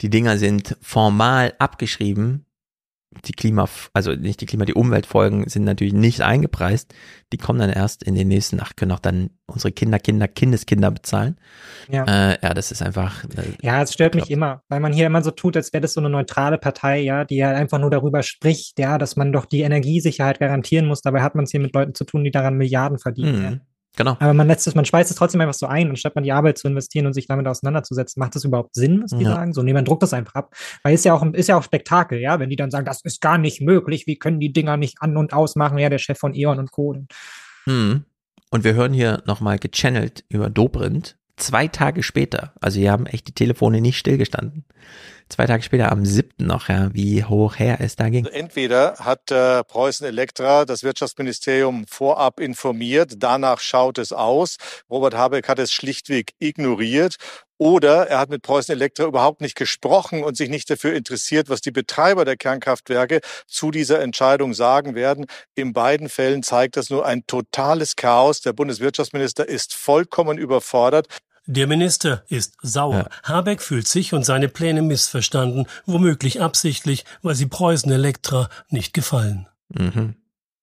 die Dinger sind formal abgeschrieben. Die Klima, also nicht die Klima, die Umweltfolgen sind natürlich nicht eingepreist. Die kommen dann erst in den nächsten, ach, können auch dann unsere Kinder, Kinder, Kindeskinder bezahlen. Ja. Äh, ja, das ist einfach. Äh, Ja, es stört mich immer, weil man hier immer so tut, als wäre das so eine neutrale Partei, ja, die halt einfach nur darüber spricht, ja, dass man doch die Energiesicherheit garantieren muss. Dabei hat man es hier mit Leuten zu tun, die daran Milliarden verdienen. Mhm. Genau. Aber man lässt es, man speist es trotzdem einfach so ein, anstatt man die Arbeit zu investieren und sich damit auseinanderzusetzen. Macht das überhaupt Sinn, was die Ja. sagen? So, nee, man druckt das einfach ab. Weil ist ja auch, ist ja auch Spektakel, ja, wenn die dann sagen, das ist gar nicht möglich, wie können die Dinger nicht an- und ausmachen? Ja, der Chef von E.ON und Co. Hm. Und wir hören hier nochmal gechannelt über Dobrindt. Zwei Tage später, also hier haben echt die Telefone nicht stillgestanden. Zwei Tage später am 7. noch, ja, wie hoch her es da ging. Also entweder hat äh, Preußen Elektra das Wirtschaftsministerium vorab informiert, danach schaut es aus. Robert Habeck hat es schlichtweg ignoriert oder er hat mit Preußen Elektra überhaupt nicht gesprochen und sich nicht dafür interessiert, was die Betreiber der Kernkraftwerke zu dieser Entscheidung sagen werden. In beiden Fällen zeigt das nur ein totales Chaos. Der Bundeswirtschaftsminister ist vollkommen überfordert. Der Minister ist sauer. Ja. Habeck fühlt sich und seine Pläne missverstanden, womöglich absichtlich, weil sie Preußen Elektra nicht gefallen. Mhm.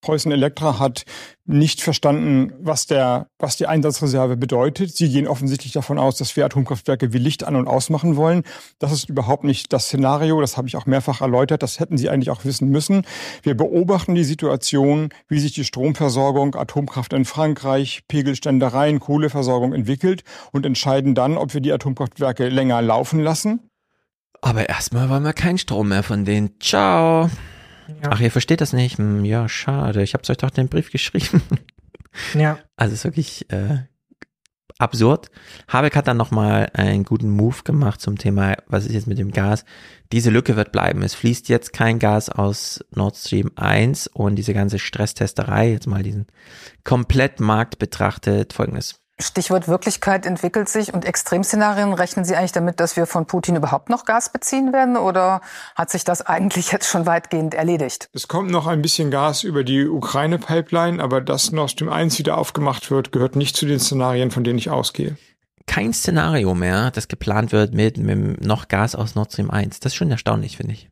Preußen Elektra hat nicht verstanden, was, der, was die Einsatzreserve bedeutet. Sie gehen offensichtlich davon aus, dass wir Atomkraftwerke wie Licht an- und ausmachen wollen. Das ist überhaupt nicht das Szenario. Das habe ich auch mehrfach erläutert. Das hätten Sie eigentlich auch wissen müssen. Wir beobachten die Situation, wie sich die Stromversorgung, Atomkraft in Frankreich, Pegelständereien, Kohleversorgung entwickelt und entscheiden dann, ob wir die Atomkraftwerke länger laufen lassen. Aber erstmal wollen wir keinen Strom mehr von denen. Ciao. Ja. Ach, ihr versteht das nicht? Hm, ja, schade. Ich hab's euch doch den Brief geschrieben. Ja. Also ist wirklich äh, absurd. Habeck hat dann nochmal einen guten Move gemacht zum Thema, was ist jetzt mit dem Gas? Diese Lücke wird bleiben. Es fließt jetzt kein Gas aus Nord Stream 1 und diese ganze Stresstesterei, jetzt mal diesen Komplettmarkt betrachtet, folgendes. Stichwort Wirklichkeit entwickelt sich und Extremszenarien. Rechnen Sie eigentlich damit, dass wir von Putin überhaupt noch Gas beziehen werden oder hat sich das eigentlich jetzt schon weitgehend erledigt? Es kommt noch ein bisschen Gas über die Ukraine-Pipeline, aber dass Nord Stream 1 wieder aufgemacht wird, gehört nicht zu den Szenarien, von denen ich ausgehe. Kein Szenario mehr, das geplant wird mit, mit noch Gas aus Nord Stream 1. Das ist schon erstaunlich, finde ich.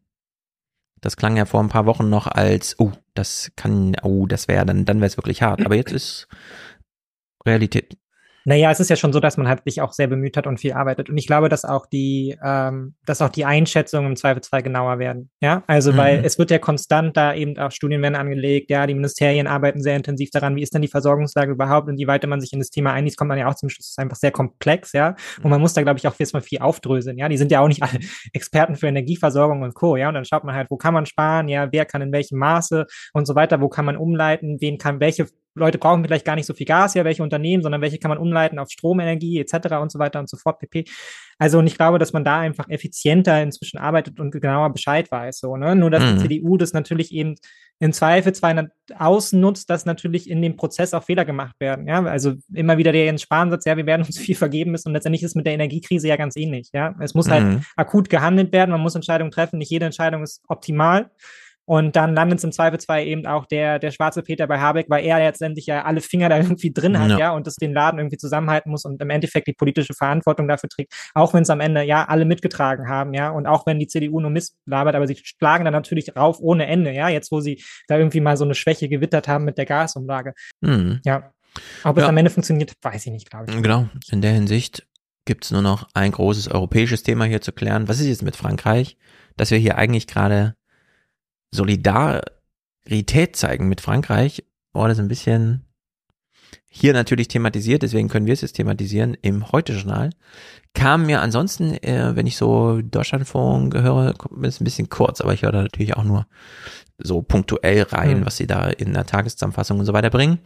Das klang ja vor ein paar Wochen noch als, oh, das kann, oh, das wäre, dann, dann wäre es wirklich hart. Aber jetzt ist Realität. Naja, es ist ja schon so, dass man halt sich auch sehr bemüht hat und viel arbeitet. Und ich glaube, dass auch die, ähm, dass auch die Einschätzungen im Zweifelsfall genauer werden. Ja, also mhm. weil es wird ja konstant da eben auch Studien werden angelegt. Ja, die Ministerien arbeiten sehr intensiv daran. Wie ist denn die Versorgungslage überhaupt? Und je weiter man sich in das Thema einliest, kommt man ja auch zum Schluss. Es ist einfach sehr komplex. Ja, und man muss da glaube ich auch erstmal viel aufdröseln. Ja, die sind ja auch nicht alle Experten für Energieversorgung und Co. Ja, und dann schaut man halt, wo kann man sparen? Ja, wer kann in welchem Maße und so weiter? Wo kann man umleiten? Wen kann welche Leute brauchen vielleicht gar nicht so viel Gas, ja, welche Unternehmen, sondern welche kann man umleiten auf Stromenergie etc. und so weiter und so fort, pp. Also und ich glaube, dass man da einfach effizienter inzwischen arbeitet und genauer Bescheid weiß. So, ne? Nur dass mhm. die CDU das natürlich eben im Zweifel zwar ausnutzt, dass natürlich in dem Prozess auch Fehler gemacht werden. Ja, also immer wieder der Jens Spahn-Satz, ja, wir werden uns viel vergeben müssen und letztendlich ist es mit der Energiekrise ja ganz ähnlich. Ja, es muss halt mhm. halt akut gehandelt werden, man muss Entscheidungen treffen. Nicht jede Entscheidung ist optimal. Und dann landet es im Zweifelsfall eben auch der, der schwarze Peter bei Habeck, weil er letztendlich ja alle Finger da irgendwie drin hat, ja, ja und das den Laden irgendwie zusammenhalten muss und im Endeffekt die politische Verantwortung dafür trägt, auch wenn es am Ende ja alle mitgetragen haben, ja, und auch wenn die CDU nur Mist labert, aber sie schlagen dann natürlich rauf ohne Ende, ja, jetzt wo sie da irgendwie mal so eine Schwäche gewittert haben mit der Gasumlage. Mhm. Ja. Ob ja. es am Ende funktioniert, weiß ich nicht, glaube ich. Genau. In der Hinsicht gibt es nur noch ein großes europäisches Thema hier zu klären. Was ist jetzt mit Frankreich? Dass wir hier eigentlich gerade Solidarität zeigen mit Frankreich, war das ein bisschen hier natürlich thematisiert, deswegen können wir es jetzt thematisieren im Heute-Journal. Kam mir ansonsten, äh, wenn ich so Deutschlandfunk höre, kommt es ein bisschen kurz, aber ich höre da natürlich auch nur so punktuell rein, mhm. was sie da in der Tageszusammenfassung und so weiter bringen.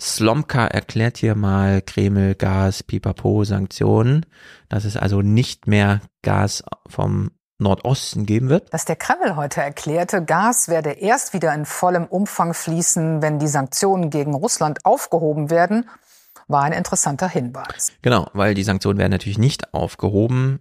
Slomka erklärt hier mal Kreml, Gas, Pipapo, Sanktionen, dass es also nicht mehr Gas vom Nordosten geben wird. Dass der Kreml heute erklärte, Gas werde erst wieder in vollem Umfang fließen, wenn die Sanktionen gegen Russland aufgehoben werden, war ein interessanter Hinweis. Genau, weil die Sanktionen werden natürlich nicht aufgehoben.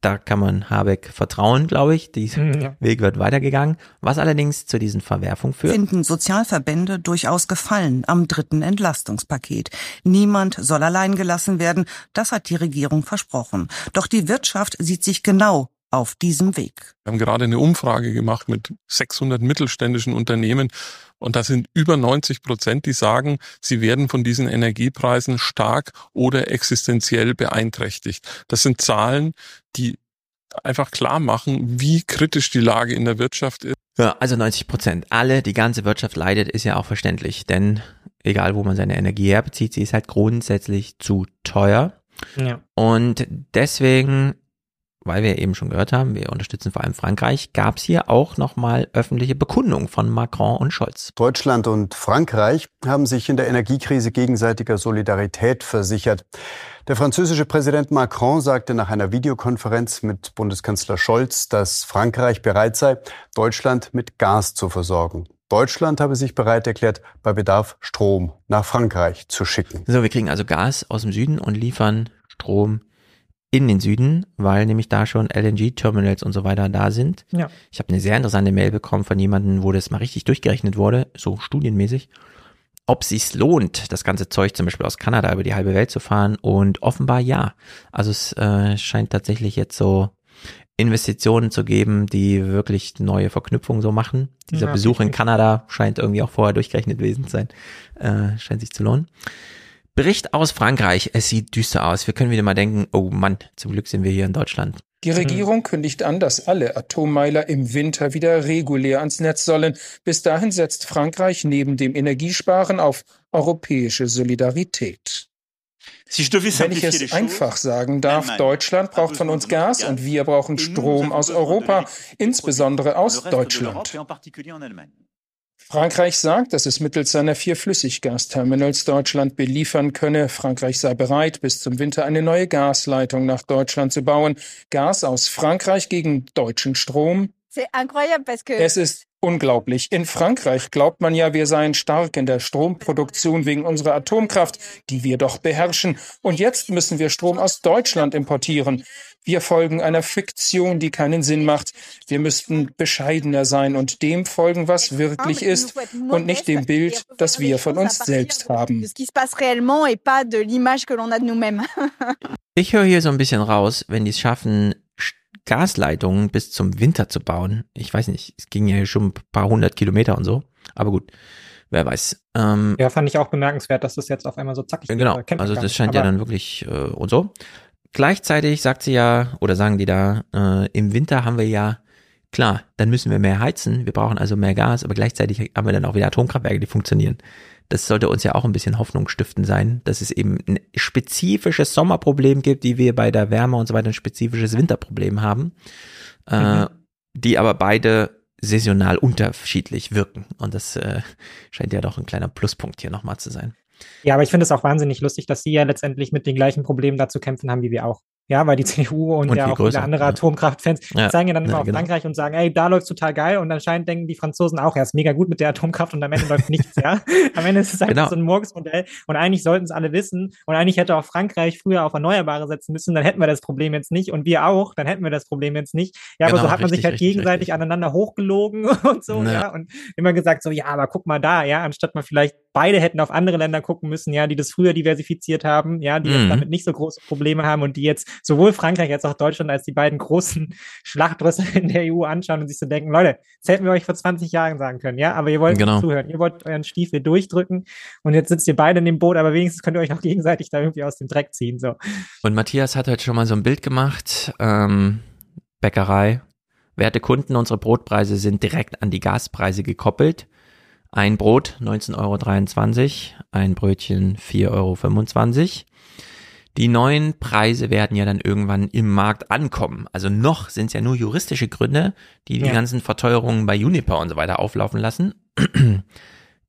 Da kann man Habeck vertrauen, glaube ich. Dieser hm, ja. Weg wird weitergegangen. Was allerdings zu diesen Verwerfungen führt. Finden Sozialverbände durchaus Gefallen am dritten Entlastungspaket. Niemand soll allein gelassen werden. Das hat die Regierung versprochen. Doch die Wirtschaft sieht sich genau auf diesem Weg. Wir haben gerade eine Umfrage gemacht mit 600 mittelständischen Unternehmen und da sind über 90 Prozent, die sagen, sie werden von diesen Energiepreisen stark oder existenziell beeinträchtigt. Das sind Zahlen, die einfach klar machen, wie kritisch die Lage in der Wirtschaft ist. Ja, also 90 Prozent. Alle, die ganze Wirtschaft leidet, ist ja auch verständlich, denn egal wo man seine Energie herbezieht, sie ist halt grundsätzlich zu teuer. Ja. Und deswegen weil wir eben schon gehört haben, wir unterstützen vor allem Frankreich, gab es hier auch nochmal öffentliche Bekundungen von Macron und Scholz. Deutschland und Frankreich haben sich in der Energiekrise gegenseitiger Solidarität versichert. Der französische Präsident Macron sagte nach einer Videokonferenz mit Bundeskanzler Scholz, dass Frankreich bereit sei, Deutschland mit Gas zu versorgen. Deutschland habe sich bereit erklärt, bei Bedarf Strom nach Frankreich zu schicken. So, wir kriegen also Gas aus dem Süden und liefern Strom in den Süden, weil nämlich da schon LNG-Terminals und so weiter da sind. Ja. Ich habe eine sehr interessante Mail bekommen von jemandem, wo das mal richtig durchgerechnet wurde, so studienmäßig, ob sich's lohnt, das ganze Zeug zum Beispiel aus Kanada über die halbe Welt zu fahren. Und offenbar ja. Also es äh, scheint tatsächlich jetzt so Investitionen zu geben, die wirklich neue Verknüpfungen so machen. Dieser Ja, Besuch in definitiv. Kanada scheint irgendwie auch vorher durchgerechnet gewesen zu sein. Äh, scheint sich zu lohnen. Bericht aus Frankreich. Es sieht düster aus. Wir können wieder mal denken, oh Mann, zum Glück sind wir hier in Deutschland. Die Regierung kündigt an, dass alle Atommeiler im Winter wieder regulär ans Netz sollen. Bis dahin setzt Frankreich neben dem Energiesparen auf europäische Solidarität. Wenn ich es einfach sagen darf, Deutschland braucht von uns Gas und wir brauchen Strom aus Europa, insbesondere aus Deutschland. Frankreich sagt, dass es mittels seiner vier Flüssiggasterminals Deutschland beliefern könne. Frankreich sei bereit, bis zum Winter eine neue Gasleitung nach Deutschland zu bauen. Gas aus Frankreich gegen deutschen Strom. Es ist unglaublich. In Frankreich glaubt man ja, wir seien stark in der Stromproduktion wegen unserer Atomkraft, die wir doch beherrschen. Und jetzt müssen wir Strom aus Deutschland importieren. Wir folgen einer Fiktion, die keinen Sinn macht. Wir müssten bescheidener sein und dem folgen, was wirklich ist und nicht dem Bild, das wir von uns selbst haben. Ich höre hier so ein bisschen raus, wenn die es schaffen, Sch- Gasleitungen bis zum Winter zu bauen. Ich weiß nicht, es ging ja schon ein paar hundert Kilometer und so. Aber gut, wer weiß. Ähm, Ja, fand ich auch bemerkenswert, dass das jetzt auf einmal so zackig. Genau, Kennt man also das scheint ja dann wirklich äh, und so. Gleichzeitig sagt sie ja, oder sagen die da, äh, im Winter haben wir ja, klar, dann müssen wir mehr heizen, wir brauchen also mehr Gas, aber gleichzeitig haben wir dann auch wieder Atomkraftwerke, die funktionieren. Das sollte uns ja auch ein bisschen Hoffnung stiften sein, dass es eben ein spezifisches Sommerproblem gibt, wie wir bei der Wärme und so weiter ein spezifisches Winterproblem haben, äh, Mhm. die aber beide saisonal unterschiedlich wirken. Und das äh, scheint ja doch ein kleiner Pluspunkt hier nochmal zu sein. Ja, aber ich finde es auch wahnsinnig lustig, dass sie ja letztendlich mit den gleichen Problemen da zu kämpfen haben wie wir auch. Ja, weil die CDU und, Und ja auch viele größer, andere ja. Atomkraftfans Ja, zeigen ja dann immer ja, auf genau. Frankreich und sagen, ey, da läuft's total geil und anscheinend denken die Franzosen auch, ja, ist mega gut mit der Atomkraft und am Ende läuft nichts, ja. Am Ende ist es einfach Genau. so ein Murksmodell und eigentlich sollten es alle wissen und eigentlich hätte auch Frankreich früher auf Erneuerbare setzen müssen, dann hätten wir das Problem jetzt nicht und wir auch, dann hätten wir das Problem jetzt nicht. Ja, aber Genau, so hat man sich richtig, halt richtig, gegenseitig richtig. aneinander hochgelogen und so, Ja. ja. und immer gesagt so, ja, aber guck mal da, ja, anstatt mal vielleicht beide hätten auf andere Länder gucken müssen, ja, die das früher diversifiziert haben, ja, die jetzt damit nicht so große Probleme haben und die jetzt sowohl Frankreich als auch Deutschland als die beiden großen Schlachtrösser in der EU anschauen und sich so denken, Leute, das hätten wir euch vor 20 Jahren sagen können, ja, aber ihr wollt Genau. zuhören, ihr wollt euren Stiefel durchdrücken und jetzt sitzt ihr beide in dem Boot, aber wenigstens könnt ihr euch auch gegenseitig da irgendwie aus dem Dreck ziehen, so. Und Matthias hat heute schon mal so ein Bild gemacht. Ähm, Bäckerei. Werte Kunden, unsere Brotpreise sind direkt an die Gaspreise gekoppelt. Ein Brot 19,23 Euro, ein Brötchen 4,25 Euro. Die neuen Preise werden ja dann irgendwann im Markt ankommen. Also noch sind es ja nur juristische Gründe, die die Ja. ganzen Verteuerungen bei Uniper und so weiter auflaufen lassen.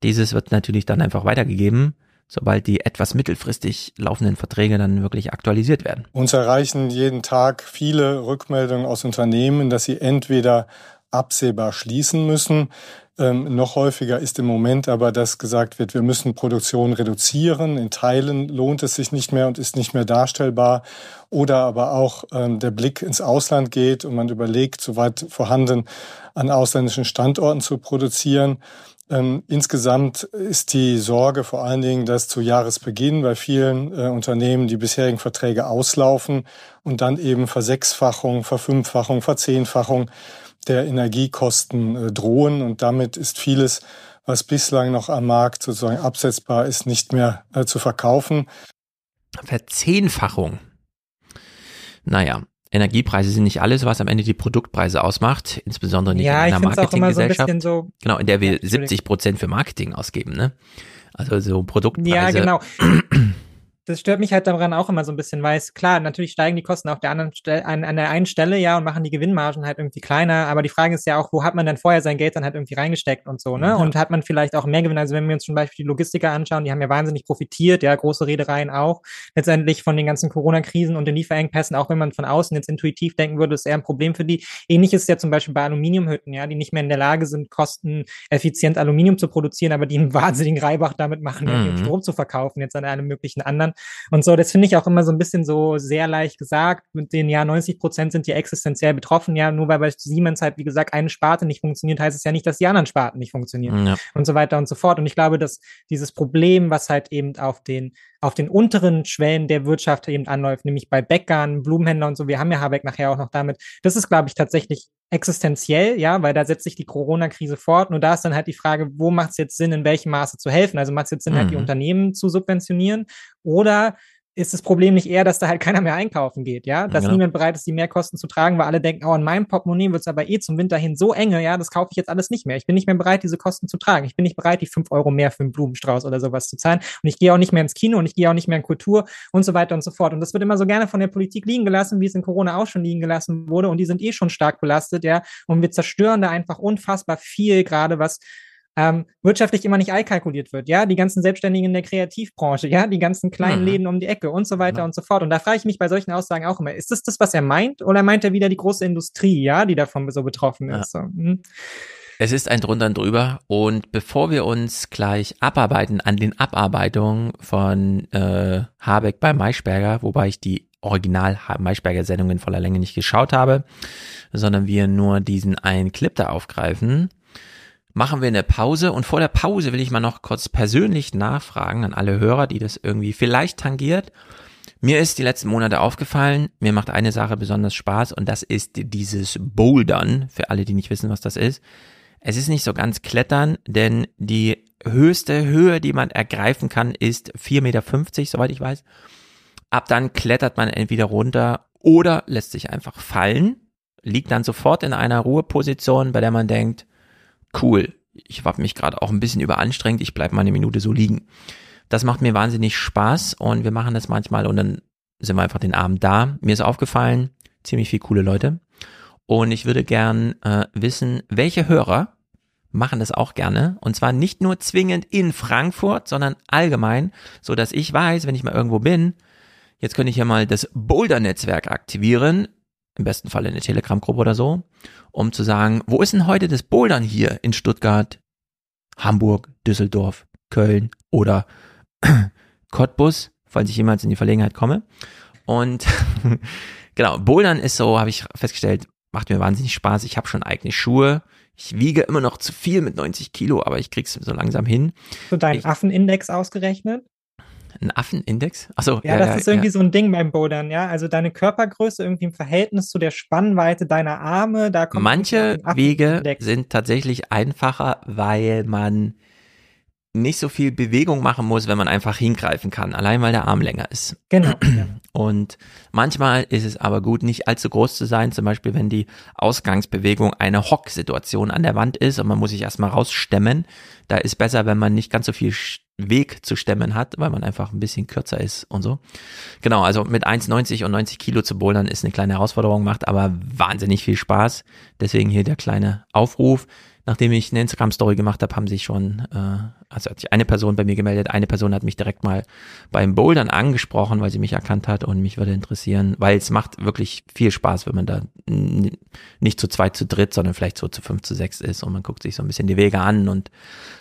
Dieses wird natürlich dann einfach weitergegeben, sobald die etwas mittelfristig laufenden Verträge dann wirklich aktualisiert werden. Uns erreichen jeden Tag viele Rückmeldungen aus Unternehmen, dass sie entweder absehbar schließen müssen. Ähm, noch häufiger ist im Moment aber, dass gesagt wird, wir müssen Produktion reduzieren. In Teilen lohnt es sich nicht mehr und ist nicht mehr darstellbar. Oder aber auch ähm, der Blick ins Ausland geht und man überlegt, soweit vorhanden, an ausländischen Standorten zu produzieren. Ähm, insgesamt ist die Sorge vor allen Dingen, dass zu Jahresbeginn bei vielen äh, Unternehmen die bisherigen Verträge auslaufen und dann eben Versechsfachung, Verfünffachung, Verzehnfachung der Energiekosten äh, drohen. Und damit ist vieles, was bislang noch am Markt sozusagen absetzbar ist, nicht mehr äh, zu verkaufen. Verzehnfachung. Naja, Energiepreise sind nicht alles, was am Ende die Produktpreise ausmacht, insbesondere nicht Ja, in ich einer find's auch immer so ein Marketinggesellschaft. bisschen so- genau, in der wir Ja, Entschuldigung. 70 Prozent für Marketing ausgeben, ne? Also so Produktpreise. Ja, genau. Das stört mich halt daran auch immer so ein bisschen, weil es, klar, natürlich steigen die Kosten auf der anderen Stelle, an, an der einen Stelle, ja, und machen die Gewinnmargen halt irgendwie kleiner. Aber die Frage ist ja auch, wo hat man denn vorher sein Geld dann halt irgendwie reingesteckt und so, ne? Ja. Und hat man vielleicht auch mehr Gewinn? Also wenn wir uns zum Beispiel die Logistiker anschauen, die haben ja wahnsinnig profitiert, ja, große Reedereien auch, letztendlich von den ganzen Corona-Krisen und den Lieferengpässen, auch wenn man von außen jetzt intuitiv denken würde, ist eher ein Problem für die. Ähnlich ist ja zum Beispiel bei Aluminiumhütten, ja, die nicht mehr in der Lage sind, kosteneffizient Aluminium zu produzieren, aber die einen wahnsinnigen Reibach damit machen, mhm. Strom zu verkaufen, jetzt an einem möglichen anderen. Und so, das finde ich auch immer so ein bisschen so sehr leicht gesagt. Mit den ja 90 Prozent sind die existenziell betroffen. Ja, nur weil bei Siemens halt, wie gesagt, eine Sparte nicht funktioniert, heißt es ja nicht, dass die anderen Sparten nicht funktionieren ja. und so weiter und so fort. Und ich glaube, dass dieses Problem, was halt eben auf den auf den unteren Schwellen der Wirtschaft eben anläuft, nämlich bei Bäckern, Blumenhändlern und so. Wir haben ja Habeck nachher auch noch damit. Das ist, glaube ich, tatsächlich existenziell, ja, weil da setzt sich die Corona-Krise fort. Nur da ist dann halt die Frage, wo macht es jetzt Sinn, in welchem Maße zu helfen? Also macht es jetzt Sinn, mhm. halt die mhm. Unternehmen zu subventionieren oder ist das Problem nicht eher, dass da halt keiner mehr einkaufen geht, ja? Dass ja. niemand bereit ist, die Mehrkosten zu tragen, weil alle denken, oh, in meinem Portemonnaie wird es aber eh zum Winter hin so enge, ja, das kaufe ich jetzt alles nicht mehr. Ich bin nicht mehr bereit, diese Kosten zu tragen. Ich bin nicht bereit, die fünf Euro mehr für einen Blumenstrauß oder sowas zu zahlen. Und ich gehe auch nicht mehr ins Kino und ich gehe auch nicht mehr in Kultur und so weiter und so fort. Und das wird immer so gerne von der Politik liegen gelassen, wie es in Corona auch schon liegen gelassen wurde. Und die sind eh schon stark belastet, ja. Und wir zerstören da einfach unfassbar viel, gerade was ähm, wirtschaftlich immer nicht einkalkuliert wird, ja, die ganzen Selbstständigen in der Kreativbranche, ja, die ganzen kleinen mhm. Läden um die Ecke und so weiter mhm. und so fort. Und da frage ich mich bei solchen Aussagen auch immer, ist das das, was er meint, oder meint er wieder die große Industrie, ja, die davon so betroffen ist? So, hm. Es ist ein drunter und drüber und bevor wir uns gleich abarbeiten an den Abarbeitungen von äh, Habeck bei Maischberger, wobei ich die Original Maischberger Sendung in voller Länge nicht geschaut habe, sondern wir nur diesen einen Clip da aufgreifen, machen wir eine Pause und vor der Pause will ich mal noch kurz persönlich nachfragen an alle Hörer, die das irgendwie vielleicht tangiert. Mir ist die letzten Monate aufgefallen, mir macht eine Sache besonders Spaß und das ist dieses Bouldern, für alle, die nicht wissen, was das ist. Es ist nicht so ganz Klettern, denn die höchste Höhe, die man ergreifen kann, ist 4,50 Meter, soweit ich weiß. Ab dann klettert man entweder runter oder lässt sich einfach fallen, liegt dann sofort in einer Ruheposition, bei der man denkt, cool, ich habe mich gerade auch ein bisschen überanstrengt, ich bleib mal eine Minute so liegen. Das macht mir wahnsinnig Spaß und wir machen das manchmal und dann sind wir einfach den Abend da. Mir ist aufgefallen, ziemlich viele coole Leute. Und ich würde gern äh, wissen, welche Hörer machen das auch gerne. Und zwar nicht nur zwingend in Frankfurt, sondern allgemein, so dass ich weiß, wenn ich mal irgendwo bin, jetzt könnte ich ja mal das Boulder-Netzwerk aktivieren im besten Fall in der Telegram-Gruppe oder so, um zu sagen, wo ist denn heute das Bouldern hier in Stuttgart, Hamburg, Düsseldorf, Köln oder Cottbus, falls ich jemals in die Verlegenheit komme. Und genau, Bouldern ist so, habe ich festgestellt, macht mir wahnsinnig Spaß. Ich habe schon eigene Schuhe. Ich wiege immer noch zu viel mit 90 Kilo, aber ich krieg's so langsam hin. So deinen Affenindex ausgerechnet? Ein Affenindex? Achso, ja, ja, das ja, ist irgendwie ja. so ein Ding beim Bouldern, ja. Also deine Körpergröße irgendwie im Verhältnis zu der Spannweite deiner Arme, da kommt. Manche Wege sind tatsächlich einfacher, weil man nicht so viel Bewegung machen muss, wenn man einfach hingreifen kann, allein weil der Arm länger ist. Genau. Und manchmal ist es aber gut, nicht allzu groß zu sein, zum Beispiel wenn die Ausgangsbewegung eine Hocksituation an der Wand ist und man muss sich erstmal rausstemmen. Da ist besser, wenn man nicht ganz so viel Weg zu stemmen hat, weil man einfach ein bisschen kürzer ist und so. Genau, also mit 1,90 und 90 Kilo zu bouldern ist eine kleine Herausforderung, macht aber wahnsinnig viel Spaß. Deswegen hier der kleine Aufruf nachdem ich eine Instagram-Story gemacht habe, haben sich schon, äh, also hat sich eine Person bei mir gemeldet, eine Person hat mich direkt mal beim Bouldern angesprochen, weil sie mich erkannt hat und mich würde interessieren, weil es macht wirklich viel Spaß, wenn man da nicht zu zweit, zu dritt, sondern vielleicht so zu fünf, zu sechs ist und man guckt sich so ein bisschen die Wege an und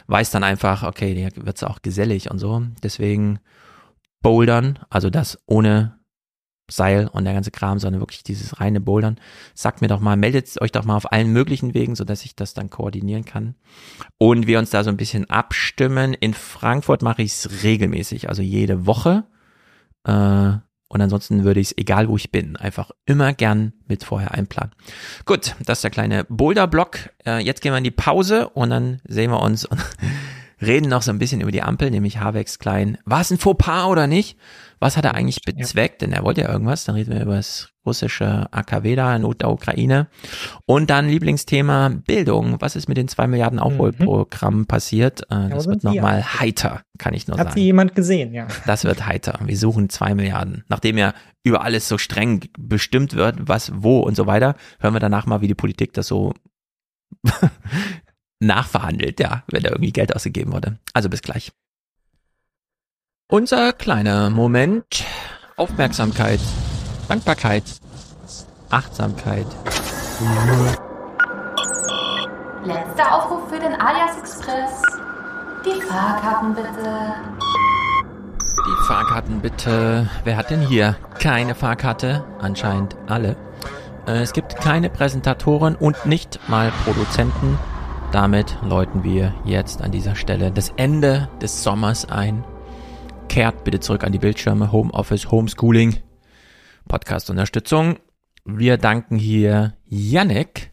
weiß dann einfach, okay, hier wird's auch gesellig und so. Deswegen Bouldern, also das ohne Seil und der ganze Kram, sondern wirklich dieses reine Bouldern. Sagt mir doch mal, meldet euch doch mal auf allen möglichen Wegen, so dass ich das dann koordinieren kann. Und wir uns da so ein bisschen abstimmen. In Frankfurt mache ich es regelmäßig, also jede Woche. Äh, und ansonsten würde ich es, egal wo ich bin, einfach immer gern mit vorher einplanen. Gut, das ist der kleine Boulder-Block. Äh, jetzt gehen wir in die Pause und dann sehen wir uns reden noch so ein bisschen über die Ampel, nämlich Havecks klein. War es ein Fauxpas oder nicht? Was hat er eigentlich bezweckt? Denn er wollte ja irgendwas. Dann reden wir über das russische AKW da, Not der Ukraine. Und dann Lieblingsthema Bildung. Was ist mit den zwei Milliarden Aufholprogrammen mhm. passiert? Äh, das wird nochmal heiter, kann ich nur Hat sagen. Hat sie jemand gesehen, ja. Das wird heiter. Wir suchen zwei Milliarden. Nachdem ja über alles so streng bestimmt wird, was, wo und so weiter, hören wir danach mal, wie die Politik das so nachverhandelt, ja, wenn da irgendwie Geld ausgegeben wurde. Also bis gleich. Unser kleiner Moment. Aufmerksamkeit, Dankbarkeit, Achtsamkeit. Letzter Aufruf für den Alias Express. Die Fahrkarten bitte. Die Fahrkarten bitte. Wer hat denn hier keine Fahrkarte? Anscheinend alle. Äh, es gibt keine Präsentatoren und nicht mal Produzenten. Damit läuten wir jetzt an dieser Stelle das Ende des Sommers ein. Kehrt bitte zurück an die Bildschirme, Homeoffice, Homeschooling, Podcast-Unterstützung. Wir danken hier Yannick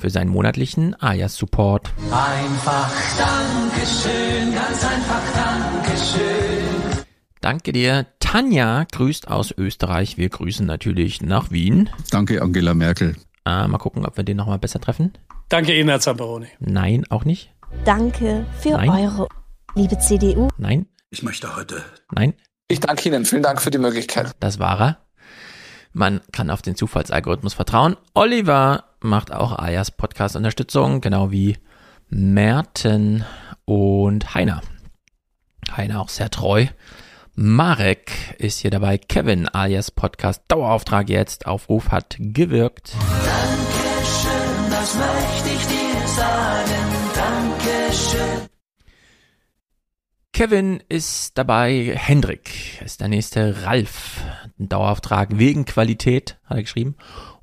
für seinen monatlichen Alias-Support. Einfach Dankeschön, ganz einfach Dankeschön. Danke dir. Tanja grüßt aus Österreich. Wir grüßen natürlich nach Wien. Danke, Angela Merkel. Äh, mal gucken, ob wir den nochmal besser treffen. Danke Ihnen, Herr Zamperoni. Nein, auch nicht. Danke für Nein. eure liebe CDU. Nein. Ich möchte heute. Nein. Ich danke Ihnen. Vielen Dank für die Möglichkeit. Das war er. Man kann auf den Zufallsalgorithmus vertrauen. Oliver macht auch Ayas Podcast-Unterstützung, genau wie Merten und Heiner. Heiner auch sehr treu. Marek ist hier dabei. Kevin alias Podcast Dauerauftrag jetzt. Aufruf hat gewirkt. Dankeschön, das möchte ich dir sagen. Dankeschön. Kevin ist dabei. Hendrik ist der nächste. Ralf, ein Dauerauftrag wegen Qualität, hat er geschrieben.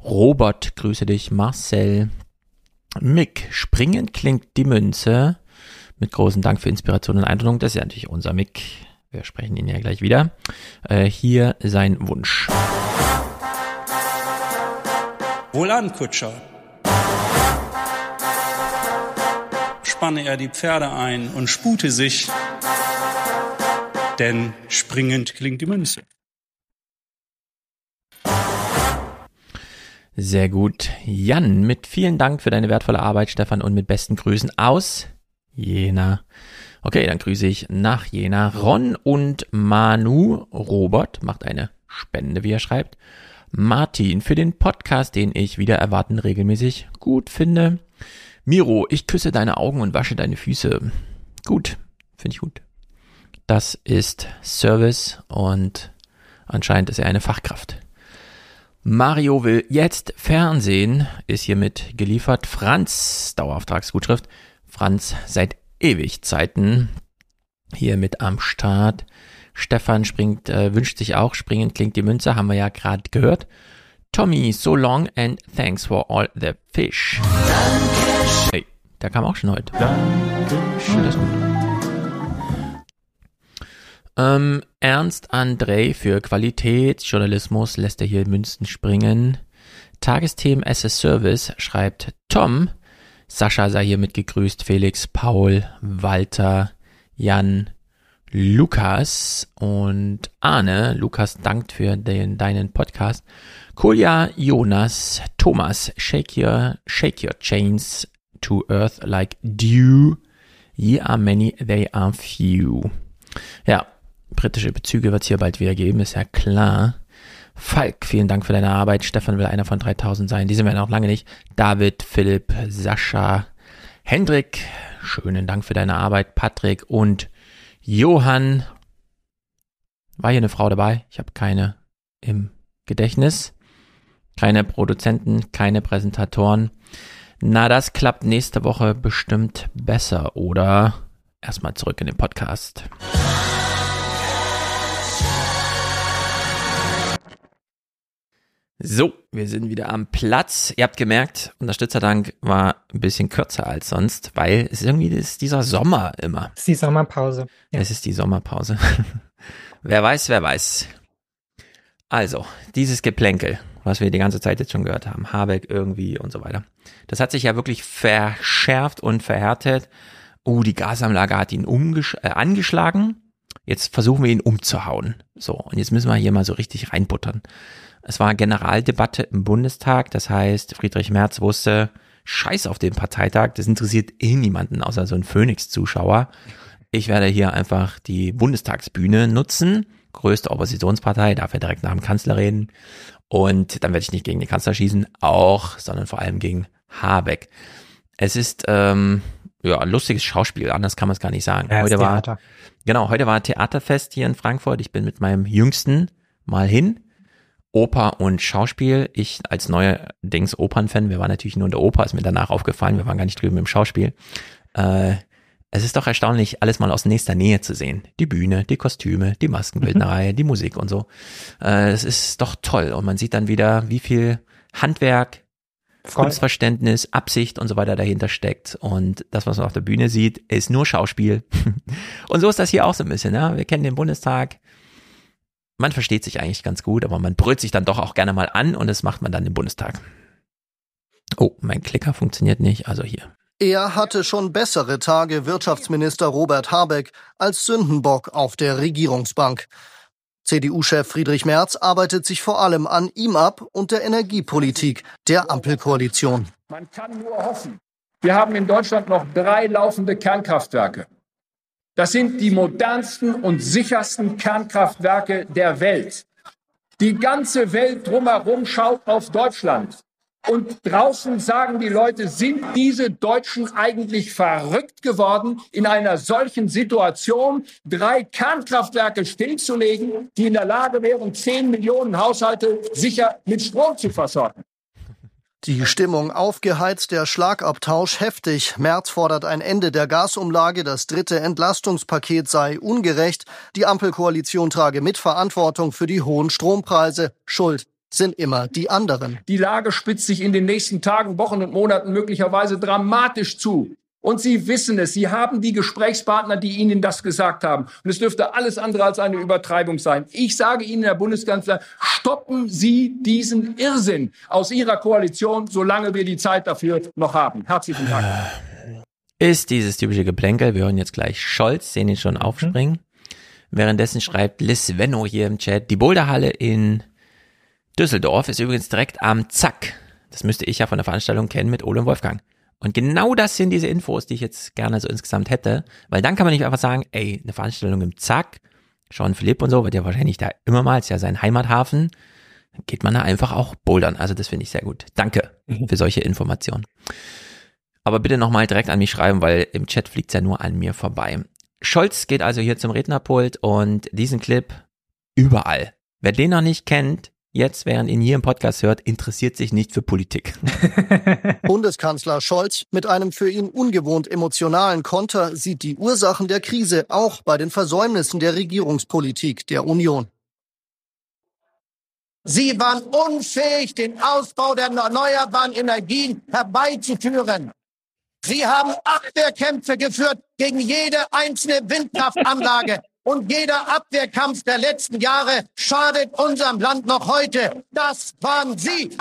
Robert, grüße dich. Marcel. Mick, springend klingt die Münze. Mit großem Dank für Inspiration und Eindruck. Das ist ja natürlich unser Mick. Wir sprechen ihn ja gleich wieder. Äh, hier sein Wunsch. Wohlan, Kutscher. Spanne er die Pferde ein und spute sich, denn springend klingt die Münze. Sehr gut. Jan, mit vielen Dank für deine wertvolle Arbeit, Stefan, und mit besten Grüßen aus Jena. Okay, dann grüße ich nach Jena. Ron und Manu. Robert macht eine Spende, wie er schreibt. Martin für den Podcast, den ich wieder erwarten regelmäßig gut finde. Miro, ich küsse deine Augen und wasche deine Füße. Gut, finde ich gut. Das ist Service und anscheinend ist er eine Fachkraft. Mario will jetzt Fernsehen, ist hiermit geliefert. Franz, Dauerauftragsgutschrift. Franz seit ewig Zeiten hier mit am Start. Stefan springt, äh, wünscht sich auch, springen klingt die Münze, haben wir ja gerade gehört. Tommy, so long and thanks for all the fish. Hey, der kam auch schon heute. Dankeschön. Das ist gut. Ähm, Ernst André für Qualitätsjournalismus lässt er hier Münzen springen. Tagesthemen as a Service schreibt Tom. Sascha sei hiermit gegrüßt. Felix, Paul, Walter, Jan, Lukas und Arne. Lukas dankt für den, deinen Podcast. Kolja, Jonas, Thomas, shake your, shake your chains to earth like dew. Ye are many, they are few. Ja, britische Bezüge wird es hier bald wieder geben, ist ja klar. Falk, vielen Dank für deine Arbeit. Stefan will einer von 3000 sein. Die sind wir noch lange nicht. David, Philipp, Sascha, Hendrik, schönen Dank für deine Arbeit. Patrick und Johann. War hier eine Frau dabei? Ich habe keine im Gedächtnis. Keine Produzenten, keine Präsentatoren. Na, das klappt nächste Woche bestimmt besser, oder? Erstmal zurück in den Podcast. So, wir sind wieder am Platz. Ihr habt gemerkt, Unterstützerdank war ein bisschen kürzer als sonst, weil es irgendwie ist dieser Sommer immer. Es ist die Sommerpause. Ja. Es ist die Sommerpause. wer weiß, wer weiß. Also, dieses Geplänkel, was wir die ganze Zeit jetzt schon gehört haben, Habeck irgendwie und so weiter. Das hat sich ja wirklich verschärft und verhärtet. oh, die Gasanlage hat ihn äh, angeschlagen. Jetzt versuchen wir ihn umzuhauen. So, und jetzt müssen wir hier mal so richtig reinbuttern. Es war Generaldebatte im Bundestag, das heißt, Friedrich Merz wusste, scheiß auf den Parteitag, das interessiert eh niemanden außer so ein Phoenix-Zuschauer. Ich werde hier einfach die Bundestagsbühne nutzen, größte Oppositionspartei, darf ja direkt nach dem Kanzler reden. Und dann werde ich nicht gegen den Kanzler schießen, auch, sondern vor allem gegen Habeck. Es ist ähm, ja ein lustiges Schauspiel, anders kann man es gar nicht sagen. Ja, heute Theater. war genau, heute war Theaterfest hier in Frankfurt. Ich bin mit meinem Jüngsten mal hin. Oper und Schauspiel. Ich als neuer Dings Opernfan, wir waren natürlich nur in der Oper, ist mir danach aufgefallen, wir waren gar nicht drüben im Schauspiel. Äh, es ist doch erstaunlich, alles mal aus nächster Nähe zu sehen. Die Bühne, die Kostüme, die Maskenbildnerei, die Musik und so. Äh, es ist doch toll. Und man sieht dann wieder, wie viel Handwerk, Voll. Kunstverständnis, Absicht und so weiter dahinter steckt. Und das, was man auf der Bühne sieht, ist nur Schauspiel. und so ist das hier auch so ein bisschen. Ja? Wir kennen den Bundestag. Man versteht sich eigentlich ganz gut, aber man brüllt sich dann doch auch gerne mal an und das macht man dann im Bundestag. Oh, mein Klicker funktioniert nicht, also hier. Er hatte schon bessere Tage, Wirtschaftsminister Robert Habeck, als Sündenbock auf der Regierungsbank. CDU-Chef Friedrich Merz arbeitet sich vor allem an ihm ab und der Energiepolitik der Ampelkoalition. Man kann nur hoffen. Wir haben in Deutschland noch drei laufende Kernkraftwerke. Das sind die modernsten und sichersten Kernkraftwerke der Welt. Die ganze Welt drumherum schaut auf Deutschland. Und draußen sagen die Leute, sind diese Deutschen eigentlich verrückt geworden, in einer solchen Situation drei Kernkraftwerke stillzulegen, die in der Lage wären, zehn Millionen Haushalte sicher mit Strom zu versorgen? Die Stimmung aufgeheizt, der Schlagabtausch heftig. Merz fordert ein Ende der Gasumlage, das dritte Entlastungspaket sei ungerecht. Die Ampelkoalition trage Mitverantwortung für die hohen Strompreise. Schuld sind immer die anderen. Die Lage spitzt sich in den nächsten Tagen, Wochen und Monaten möglicherweise dramatisch zu. Und Sie wissen es, Sie haben die Gesprächspartner, die Ihnen das gesagt haben. Und es dürfte alles andere als eine Übertreibung sein. Ich sage Ihnen, Herr Bundeskanzler, stoppen Sie diesen Irrsinn aus Ihrer Koalition, solange wir die Zeit dafür noch haben. Herzlichen Dank. Ist dieses typische Geplänkel. Wir hören jetzt gleich Scholz, sehen ihn schon aufspringen. Währenddessen schreibt Liz Venno hier im Chat, die Boulderhalle in Düsseldorf ist übrigens direkt am Zack. Das müsste ich ja von der Veranstaltung kennen mit Ole und Wolfgang. Und genau das sind diese Infos, die ich jetzt gerne so insgesamt hätte, weil dann kann man nicht einfach sagen, ey, eine Veranstaltung im Zack, Sean Philipp und so, wird ja wahrscheinlich da immer mal, ist ja sein Heimathafen, dann geht man da einfach auch bouldern. Also das finde ich sehr gut. Danke für solche Informationen. Aber bitte nochmal direkt an mich schreiben, weil im Chat fliegt's ja nur an mir vorbei. Scholz geht also hier zum Rednerpult und diesen Clip überall. Wer den noch nicht kennt, jetzt, während ihn hier im Podcast hört, interessiert sich nicht für Politik. Bundeskanzler Scholz mit einem für ihn ungewohnt emotionalen Konter sieht die Ursachen der Krise auch bei den Versäumnissen der Regierungspolitik der Union. Sie waren unfähig, den Ausbau der erneuerbaren Energien herbeizuführen. Sie haben Abwehrkämpfe geführt gegen jede einzelne Windkraftanlage. Und jeder Abwehrkampf der letzten Jahre schadet unserem Land noch heute. Das waren Sie.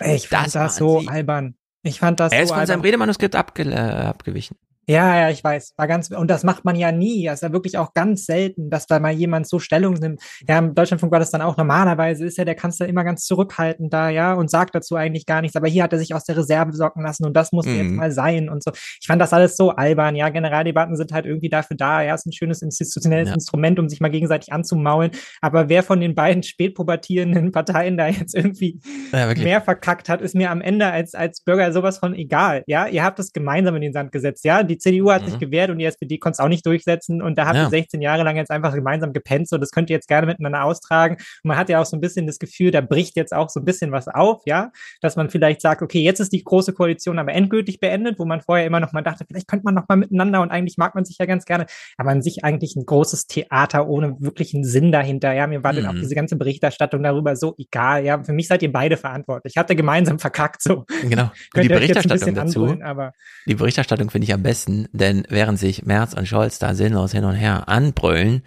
Ich fand das, das so albern. Ich fand das er ist so von albern. seinem Redemanuskript abge äh, abgewichen. Ja, ja, ich weiß. War ganz, und das macht man ja nie. Das ist ja wirklich auch ganz selten, dass da mal jemand so Stellung nimmt. Ja, im Deutschlandfunk war das dann auch. Normalerweise ist ja der Kanzler immer ganz zurückhaltend da, ja, und sagt dazu eigentlich gar nichts. Aber hier hat er sich aus der Reserve sorgen lassen und das muss Mhm. jetzt mal sein und so. Ich fand das alles so albern. Ja, Generaldebatten sind halt irgendwie dafür da. Ja, ist ein schönes institutionelles Ja. Instrument, um sich mal gegenseitig anzumaulen. Aber wer von den beiden spätpubertierenden Parteien da jetzt irgendwie Ja, mehr verkackt hat, ist mir am Ende als, als Bürger sowas von egal. Ja, ihr habt es gemeinsam in den Sand gesetzt. Ja, die CDU hat sich Mhm. gewehrt und die SPD konnte es auch nicht durchsetzen. Und da ihr Ja. 16 Jahre lang jetzt einfach gemeinsam gepennt. So, das könnt ihr jetzt gerne miteinander austragen. Und man hat ja auch so ein bisschen das Gefühl, da bricht jetzt auch so ein bisschen was auf. Ja, dass man vielleicht sagt, okay, jetzt ist die große Koalition aber endgültig beendet, wo man vorher immer noch mal dachte, vielleicht könnte man noch mal miteinander und eigentlich mag man sich ja ganz gerne. Aber an sich eigentlich ein großes Theater ohne wirklichen Sinn dahinter. Ja, mir war dann auch Mhm. diese ganze Berichterstattung darüber so egal. Ja, für mich seid ihr beide verantwortlich. Habt ihr gemeinsam verkackt so. Genau. Und die Berichterstattung bisschen dazu, anbrüllen, aber die Berichterstattung finde ich am besten, denn während sich Merz und Scholz da sinnlos hin und her anbrüllen,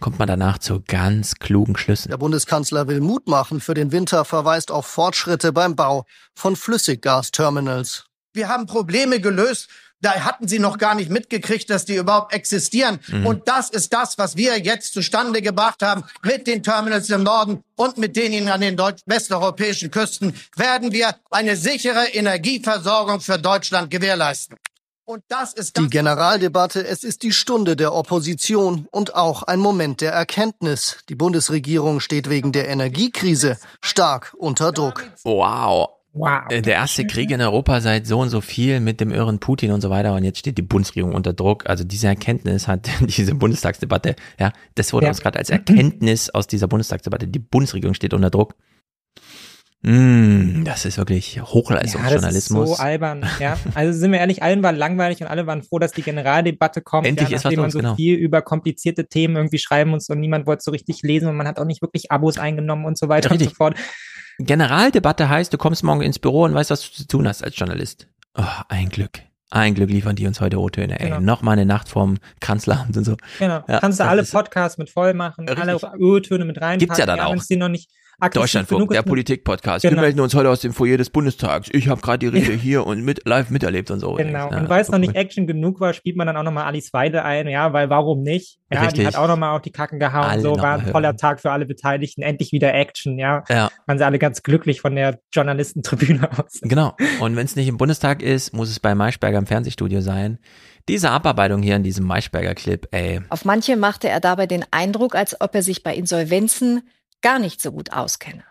kommt man danach zu ganz klugen Schlüssen. Der Bundeskanzler will Mut machen für den Winter, verweist auf Fortschritte beim Bau von Flüssiggasterminals. Wir haben Probleme gelöst Da hatten sie noch gar nicht mitgekriegt, dass die überhaupt existieren. Mhm. Und das ist das, was wir jetzt zustande gebracht haben mit den Terminals im Norden und mit denen an den deutsch westeuropäischen Küsten werden wir eine sichere Energieversorgung für Deutschland gewährleisten. Und das ist Die Generaldebatte, es ist die Stunde der Opposition und auch ein Moment der Erkenntnis. Die Bundesregierung steht wegen der Energiekrise stark unter Druck. Wow. Wow. Äh, Der erste Krieg in Europa seit so und so viel mit dem irren Putin und so weiter und jetzt steht die Bundesregierung unter Druck. Also diese Erkenntnis hat diese Bundestagsdebatte, ja, das wurde Ja. uns gerade als Erkenntnis aus dieser Bundestagsdebatte. Die Bundesregierung steht unter Druck. Mm, das ist wirklich Ja, Hochleistungsjournalismus. so albern, ja. Also sind wir ehrlich, allen war langweilig und alle waren froh, dass die Generaldebatte kommt. Endlich ja, ist was man so genau. viel über komplizierte Themen irgendwie schreiben muss und niemand wollte so richtig lesen und man hat auch nicht wirklich Abos eingenommen und so weiter und so Richtig. fort. Generaldebatte heißt, du kommst morgen ins Büro und weißt, was du zu tun hast als Journalist. Oh, ein Glück. Ein Glück liefern die uns heute O-Töne, ey. Genau. Nochmal eine Nacht vorm Kanzleramt und so. Genau. Ja, Kannst du alle Podcasts mit voll machen, alle Richtig. Öltöne mit reinpacken. Gibt's ja dann auch. Wenn es dir noch nicht Deutschlandfunk, der Politik-Podcast. Genau. Wir melden uns heute aus dem Foyer des Bundestags. Ich habe gerade die Rede hier und mit live miterlebt und so. Genau. Ja, und weil es noch nicht Action genug war, spielt man dann auch nochmal Alice Weide ein, ja, weil warum nicht? Ja, Richtig. die hat auch nochmal auf die Kacken gehauen, Alle so war ein toller hören. Tag für alle Beteiligten, endlich wieder Action, ja. Ja. Waren sie alle ganz glücklich von der Journalistentribüne aus. Genau. Und wenn es nicht im Bundestag ist, muss es bei Maischberger im Fernsehstudio sein. Diese Abarbeitung hier in diesem Maischberger-Clip, ey. Auf manche machte er dabei den Eindruck, als ob er sich bei Insolvenzen gar nicht so gut auskenne.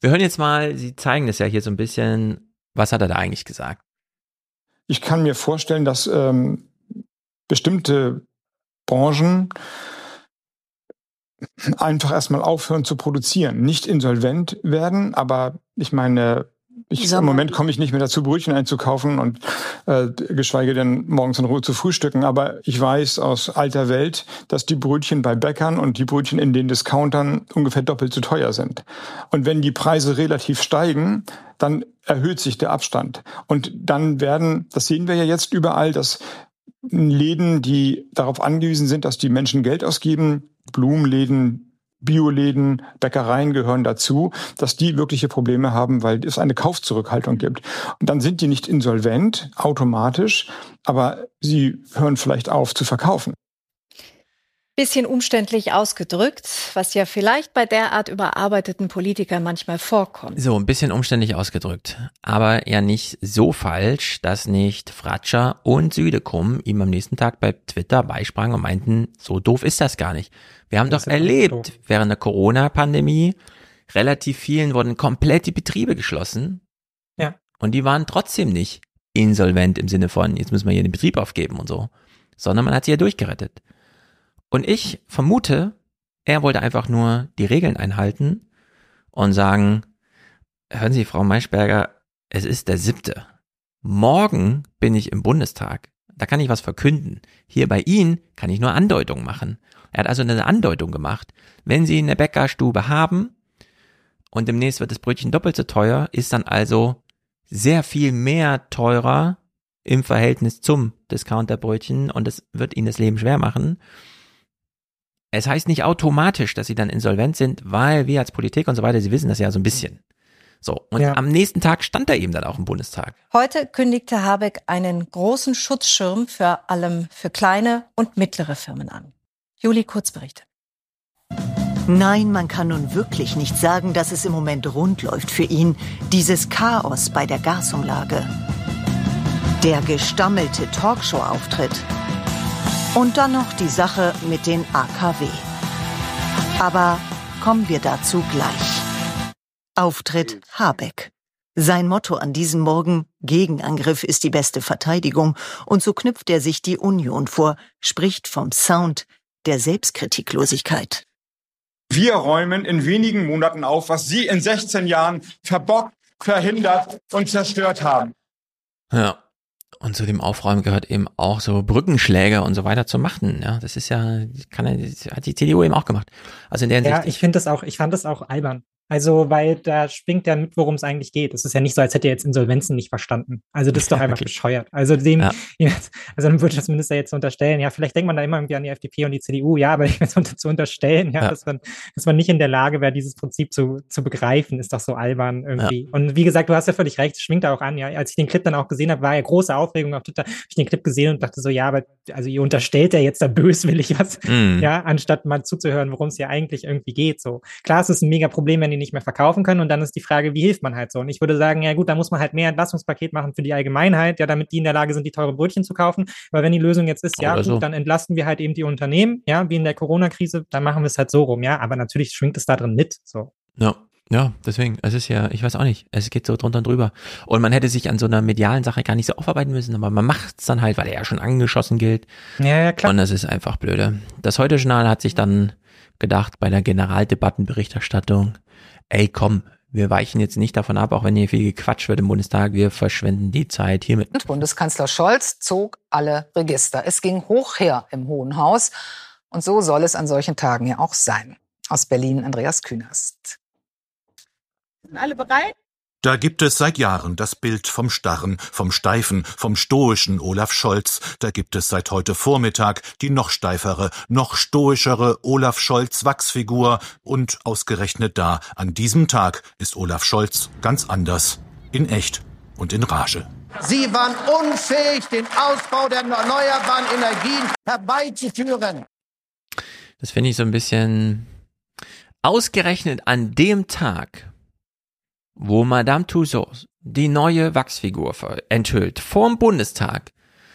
Wir hören jetzt mal, Sie zeigen das ja hier so ein bisschen. Was hat er da eigentlich gesagt? Ich kann mir vorstellen, dass ähm, bestimmte Branchen einfach erstmal aufhören zu produzieren, nicht insolvent werden, aber ich meine, ich, im Moment komme ich nicht mehr dazu, Brötchen einzukaufen und äh, geschweige denn morgens in Ruhe zu frühstücken. Aber ich weiß aus alter Welt, dass die Brötchen bei Bäckern und die Brötchen in den Discountern ungefähr doppelt so teuer sind. Und wenn die Preise relativ steigen, dann erhöht sich der Abstand. Und dann werden, das sehen wir ja jetzt überall, dass Läden, die darauf angewiesen sind, dass die Menschen Geld ausgeben, Blumenläden, Bioläden, Bäckereien gehören dazu, dass die wirkliche Probleme haben, weil es eine Kaufzurückhaltung gibt. Und dann sind die nicht insolvent automatisch, aber sie hören vielleicht auf zu verkaufen. Bisschen umständlich ausgedrückt, was ja vielleicht bei derart überarbeiteten Politikern manchmal vorkommt. So, ein bisschen umständlich ausgedrückt. Aber ja nicht so falsch, dass nicht Fratscher und Südekum ihm am nächsten Tag bei Twitter beisprangen und meinten, so doof ist das gar nicht. Wir haben Das doch erlebt, während der Corona-Pandemie, relativ vielen wurden komplett die Betriebe geschlossen. Ja. Und die waren trotzdem nicht insolvent im Sinne von, jetzt müssen wir hier den Betrieb aufgeben und so. Sondern man hat sie ja durchgerettet. Und ich vermute, er wollte einfach nur die Regeln einhalten und sagen, hören Sie, Frau Maischberger, es ist der siebte. Morgen bin ich im Bundestag. Da kann ich was verkünden. Hier bei Ihnen kann ich nur Andeutungen machen. Er hat also eine Andeutung gemacht. Wenn Sie eine Bäckerstube haben und demnächst wird das Brötchen doppelt so teuer, ist dann also sehr viel mehr teurer im Verhältnis zum Discounterbrötchen und es wird Ihnen das Leben schwer machen. Es heißt nicht automatisch, dass sie dann insolvent sind, weil wir als Politik und so weiter, sie wissen das ja so ein bisschen. So, und Ja. am nächsten Tag stand er eben dann auch im Bundestag. Heute kündigte Habeck einen großen Schutzschirm für allem für kleine und mittlere Firmen an. Juli Kurzberichte. Nein, man kann nun wirklich nicht sagen, dass es im Moment rund läuft für ihn. Dieses Chaos bei der Gasumlage. Der gestammelte Talkshow-Auftritt. Und dann noch die Sache mit den AKW. Aber kommen wir dazu gleich. Auftritt Habeck. Sein Motto an diesem Morgen, Gegenangriff ist die beste Verteidigung. Und so knüpft er sich die Union vor, spricht vom Sound der Selbstkritiklosigkeit. Wir räumen in wenigen Monaten auf, was Sie in 16 Jahren verbockt, verhindert und zerstört haben. Ja. Und zu dem Aufräumen gehört eben auch so Brückenschläge und so weiter zu machen. Ja, das ist ja, kann, ja- hat die CDU eben auch gemacht. Also in der Ja, Hinsicht, ich finde das auch, ich fand das auch albern. Also, weil da schwingt ja mit, worum es eigentlich geht. Es ist ja nicht so, als hätte er jetzt Insolvenzen nicht verstanden. Also, das ist doch einfach okay. bescheuert. Also, dem, ja. also dem Wirtschaftsminister jetzt unterstellen, ja, vielleicht denkt man da immer irgendwie an die FDP und die CDU, ja, aber ich will zu unterstellen, ja, ja, Dass, man, dass man nicht in der Lage wäre, dieses Prinzip zu, zu begreifen, ist doch so albern irgendwie. Ja. Und wie gesagt, du hast ja völlig recht, es schwingt da auch an, ja. Als ich den Clip dann auch gesehen habe, war ja große Aufregung auf Twitter, habe ich den Clip gesehen und dachte so, ja, aber also ihr unterstellt ja jetzt da böswillig was, mm. ja, anstatt mal zuzuhören, worum es ja eigentlich irgendwie geht. So, klar, es ist ein mega Problem, wenn die nicht mehr verkaufen können. Und dann ist die Frage, wie hilft man halt so? Und ich würde sagen, ja gut, da muss man halt mehr Entlastungspaket machen für die Allgemeinheit, ja, damit die in der Lage sind, die teure Brötchen zu kaufen. Aber wenn die Lösung jetzt ist, ja, gut, so. dann entlasten wir halt eben die Unternehmen, ja, wie in der Corona-Krise, dann machen wir es halt so rum, ja. Aber natürlich schwingt es da drin mit, so. Ja. Ja, deswegen, es ist ja, ich weiß auch nicht, es geht so drunter und drüber. Und man hätte sich an so einer medialen Sache gar nicht so aufarbeiten müssen, aber man macht es dann halt, weil er ja schon angeschossen gilt. Ja, ja, klar. Und das ist einfach blöde. Das Heute-Journal hat sich dann gedacht bei der Generaldebattenberichterstattung, ey komm, wir weichen jetzt nicht davon ab, auch wenn hier viel gequatscht wird im Bundestag, wir verschwenden die Zeit hiermit. Und Bundeskanzler Scholz zog alle Register. Es ging hoch her im Hohen Haus. Und so soll es an solchen Tagen ja auch sein. Aus Berlin Andreas Künast. Sind alle bereit? Da gibt es seit Jahren das Bild vom starren, vom steifen, vom stoischen Olaf Scholz. Da gibt es seit heute Vormittag die noch steifere, noch stoischere Olaf Scholz Wachsfigur. Und ausgerechnet da, an diesem Tag, ist Olaf Scholz ganz anders. In echt und in Rage. Sie waren unfähig, den Ausbau der erneuerbaren Energien herbeizuführen. Das finde ich so ein bisschen ausgerechnet an dem Tag, wo Madame Tussauds die neue Wachsfigur enthüllt vorm Bundestag,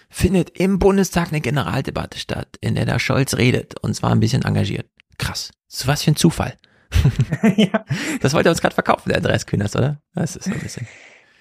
findet im Bundestag eine Generaldebatte statt, in der der Scholz redet und zwar ein bisschen engagiert. Krass. So was für ein Zufall. ja. Das wollte er uns gerade verkaufen, der Andreas Kühners, oder? Das ist so ein bisschen.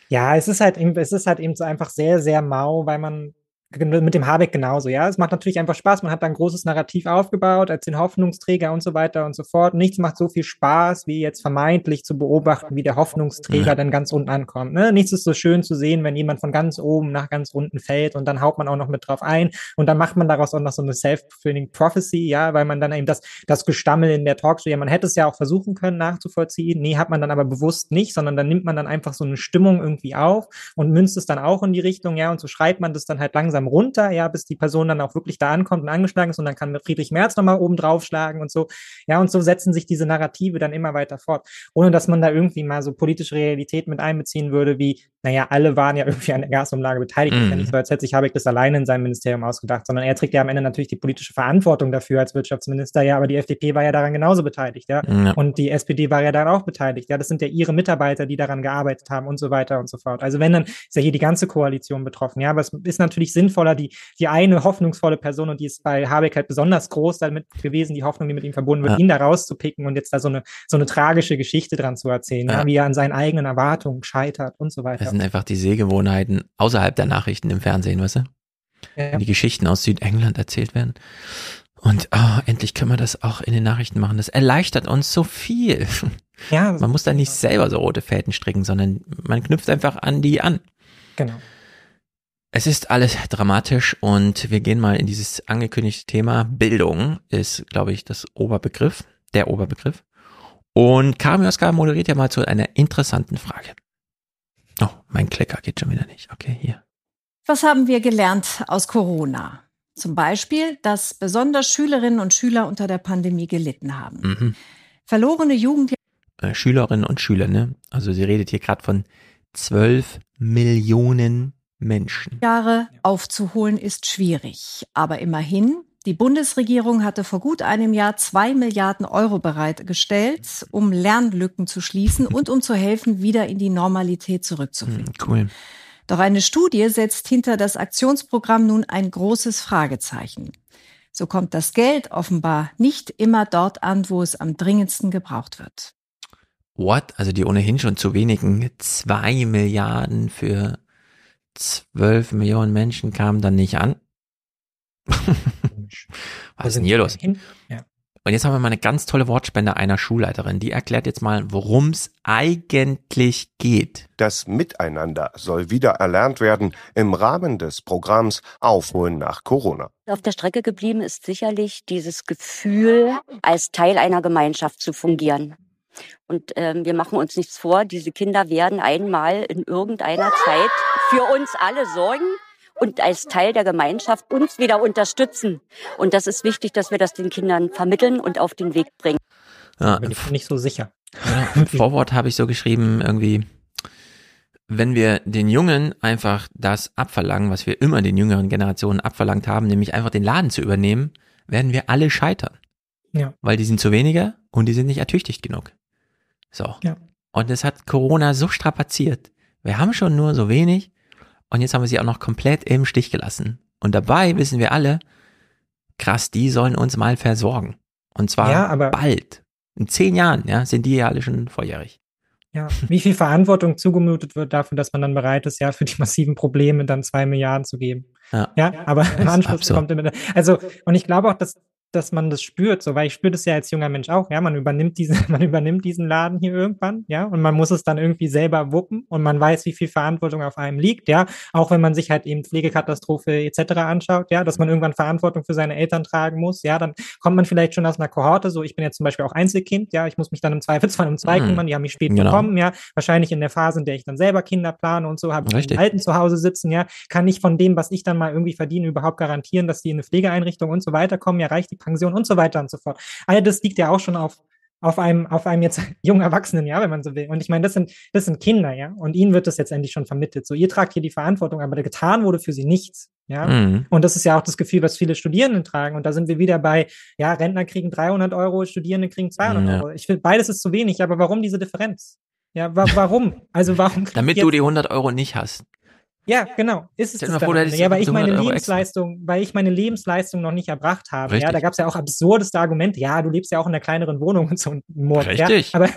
Ja, es ist halt eben, es ist halt eben so einfach sehr, sehr mau, weil man mit dem Habeck genauso, ja. Es macht natürlich einfach Spaß. Man hat da ein großes Narrativ aufgebaut als den Hoffnungsträger und so weiter und so fort. Nichts macht so viel Spaß, wie jetzt vermeintlich zu beobachten, wie der Hoffnungsträger ja. dann ganz unten ankommt. Ne? Nichts ist so schön zu sehen, wenn jemand von ganz oben nach ganz unten fällt und dann haut man auch noch mit drauf ein und dann macht man daraus auch noch so eine self-fulfilling prophecy, ja, weil man dann eben das, das Gestammel in der Talkshow, ja, man hätte es ja auch versuchen können nachzuvollziehen. Nee, hat man dann aber bewusst nicht, sondern dann nimmt man dann einfach so eine Stimmung irgendwie auf und münzt es dann auch in die Richtung, ja, und so schreibt man das dann halt langsam langsam runter, ja, bis die Person dann auch wirklich da ankommt und angeschlagen ist und dann kann Friedrich Merz nochmal oben draufschlagen und so. Ja, und so setzen sich diese Narrative dann immer weiter fort, ohne dass man da irgendwie mal so politische Realität mit einbeziehen würde, wie, naja, alle waren ja irgendwie an der Gasumlage beteiligt. Mhm. Ja nicht so, als hätte sich Habeck das alleine in seinem Ministerium ausgedacht, sondern er trägt ja am Ende natürlich die politische Verantwortung dafür als Wirtschaftsminister, ja, aber die FDP war ja daran genauso beteiligt, ja. ja. Und die SPD war ja daran auch beteiligt, ja. Das sind ja ihre Mitarbeiter, die daran gearbeitet haben und so weiter und so fort. Also wenn, dann ist ja hier die ganze Koalition betroffen, ja. Aber es ist natürlich sinnvoller, die, die eine hoffnungsvolle Person, und die ist bei Habeck halt besonders groß damit gewesen, die Hoffnung, die mit ihm verbunden wird, ja. ihn da rauszupicken und jetzt da so eine, so eine tragische Geschichte dran zu erzählen, ja. Wie er an seinen eigenen Erwartungen scheitert und so weiter. Das sind einfach die Sehgewohnheiten außerhalb der Nachrichten im Fernsehen, weißt du? Ja. Die Geschichten aus Südengland erzählt werden. Und oh, endlich können wir das auch in den Nachrichten machen. Das erleichtert uns so viel. Ja, man muss da nicht selber so rote Fäden stricken, sondern man knüpft einfach an die an. Genau. Es ist alles dramatisch und wir gehen mal in dieses angekündigte Thema. Bildung ist, glaube ich, das Oberbegriff, der Oberbegriff. Und Kamioska moderiert ja mal zu einer interessanten Frage. Oh, mein Klicker geht schon wieder nicht. Okay, hier. Was haben wir gelernt aus Corona? Zum Beispiel, dass besonders Schülerinnen und Schüler unter der Pandemie gelitten haben. Mhm. Verlorene Jugendliche. Äh, Schülerinnen und Schüler, ne? Also sie redet hier gerade von zwölf Millionen Menschen. Jahre aufzuholen ist schwierig. Aber immerhin, die Bundesregierung hatte vor gut einem Jahr zwei Milliarden Euro bereitgestellt, um Lernlücken zu schließen und um zu helfen, wieder in die Normalität zurückzufinden. Hm, cool. Doch eine Studie setzt hinter das Aktionsprogramm nun ein großes Fragezeichen. So kommt das Geld offenbar nicht immer dort an, wo es am dringendsten gebraucht wird. What? Also die ohnehin schon zu wenigen zwei Milliarden für 12 Millionen Menschen kamen dann nicht an. Was ist denn hier los? Ja. Und jetzt haben wir mal eine ganz tolle Wortspende einer Schulleiterin. Die erklärt jetzt mal, worum es eigentlich geht. Das Miteinander soll wieder erlernt werden im Rahmen des Programms Aufholen nach Corona. Auf der Strecke geblieben ist sicherlich dieses Gefühl, als Teil einer Gemeinschaft zu fungieren. Und ähm, wir machen uns nichts vor, diese Kinder werden einmal in irgendeiner Zeit für uns alle sorgen und als Teil der Gemeinschaft uns wieder unterstützen. Und das ist wichtig, dass wir das den Kindern vermitteln und auf den Weg bringen. Ja, Bin ich nicht so sicher. Im Vorwort habe ich so geschrieben, irgendwie, wenn wir den Jungen einfach das abverlangen, was wir immer den jüngeren Generationen abverlangt haben, nämlich einfach den Laden zu übernehmen, werden wir alle scheitern. Ja. Weil die sind zu weniger und die sind nicht ertüchtigt genug. So. Ja. Und es hat Corona so strapaziert. Wir haben schon nur so wenig und jetzt haben wir sie auch noch komplett im Stich gelassen. Und dabei wissen wir alle, krass, die sollen uns mal versorgen. Und zwar Ja, aber- bald. In zehn Jahren, ja, sind die ja alle schon volljährig. Ja, wie viel Verantwortung zugemutet wird dafür, dass man dann bereit ist, ja, für die massiven Probleme dann zwei Milliarden zu geben. Ja. Ja, aber im Anschluss absurd. kommt immer, also, und ich glaube auch, dass, dass man das spürt, so, weil ich spüre das ja als junger Mensch auch, ja, man übernimmt diesen, man übernimmt diesen Laden hier irgendwann, ja, und man muss es dann irgendwie selber wuppen und man weiß, wie viel Verantwortung auf einem liegt, ja, auch wenn man sich halt eben Pflegekatastrophe etc. anschaut, ja, dass man irgendwann Verantwortung für seine Eltern tragen muss, ja, dann kommt man vielleicht schon aus einer Kohorte, so, ich bin jetzt zum Beispiel auch Einzelkind, ja, ich muss mich dann im Zweifelsfall um zwei Mhm. kümmern, die haben mich spät Genau. bekommen, ja, wahrscheinlich in der Phase, in der ich dann selber Kinder plane und so, habe ich einen Alten zu Hause sitzen, ja, kann ich von dem, was ich dann mal irgendwie verdiene, überhaupt garantieren, dass die in eine Pflegeeinrichtung und so weiter kommen, ja, reicht die Pension und so weiter und so fort. All das liegt ja auch schon auf auf einem, auf einem jetzt jungen Erwachsenen, ja, wenn man so will. Und ich meine, das sind, das sind Kinder, ja. Und ihnen wird das jetzt endlich schon vermittelt. So, ihr tragt hier die Verantwortung, aber getan wurde für sie nichts, ja. Mhm. Und das ist ja auch das Gefühl, was viele Studierenden tragen. Und da sind wir wieder bei, ja, Rentner kriegen 300 Euro, Studierende kriegen 200 Ja. Euro. Ich finde, beides ist zu wenig, aber warum diese Differenz? Ja, wa warum? Also warum? Damit du die 100 Euro nicht hast. Ja, genau. Ist es das mal vor, dann? Ja, weil ich 100 meine extra. Lebensleistung, weil ich meine Lebensleistung noch nicht erbracht habe. Ja, Richtig. da gab es ja auch absurdeste Argumente. Ja, du lebst ja auch in einer kleineren Wohnung und so ein Mord. Richtig. Ja, aber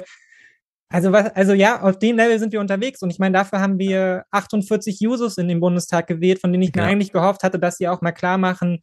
also was, also ja, auf dem Level sind wir unterwegs und ich meine, dafür haben wir 48 Jusos in den Bundestag gewählt, von denen ich mir Ja. eigentlich gehofft hatte, dass sie auch mal klar machen,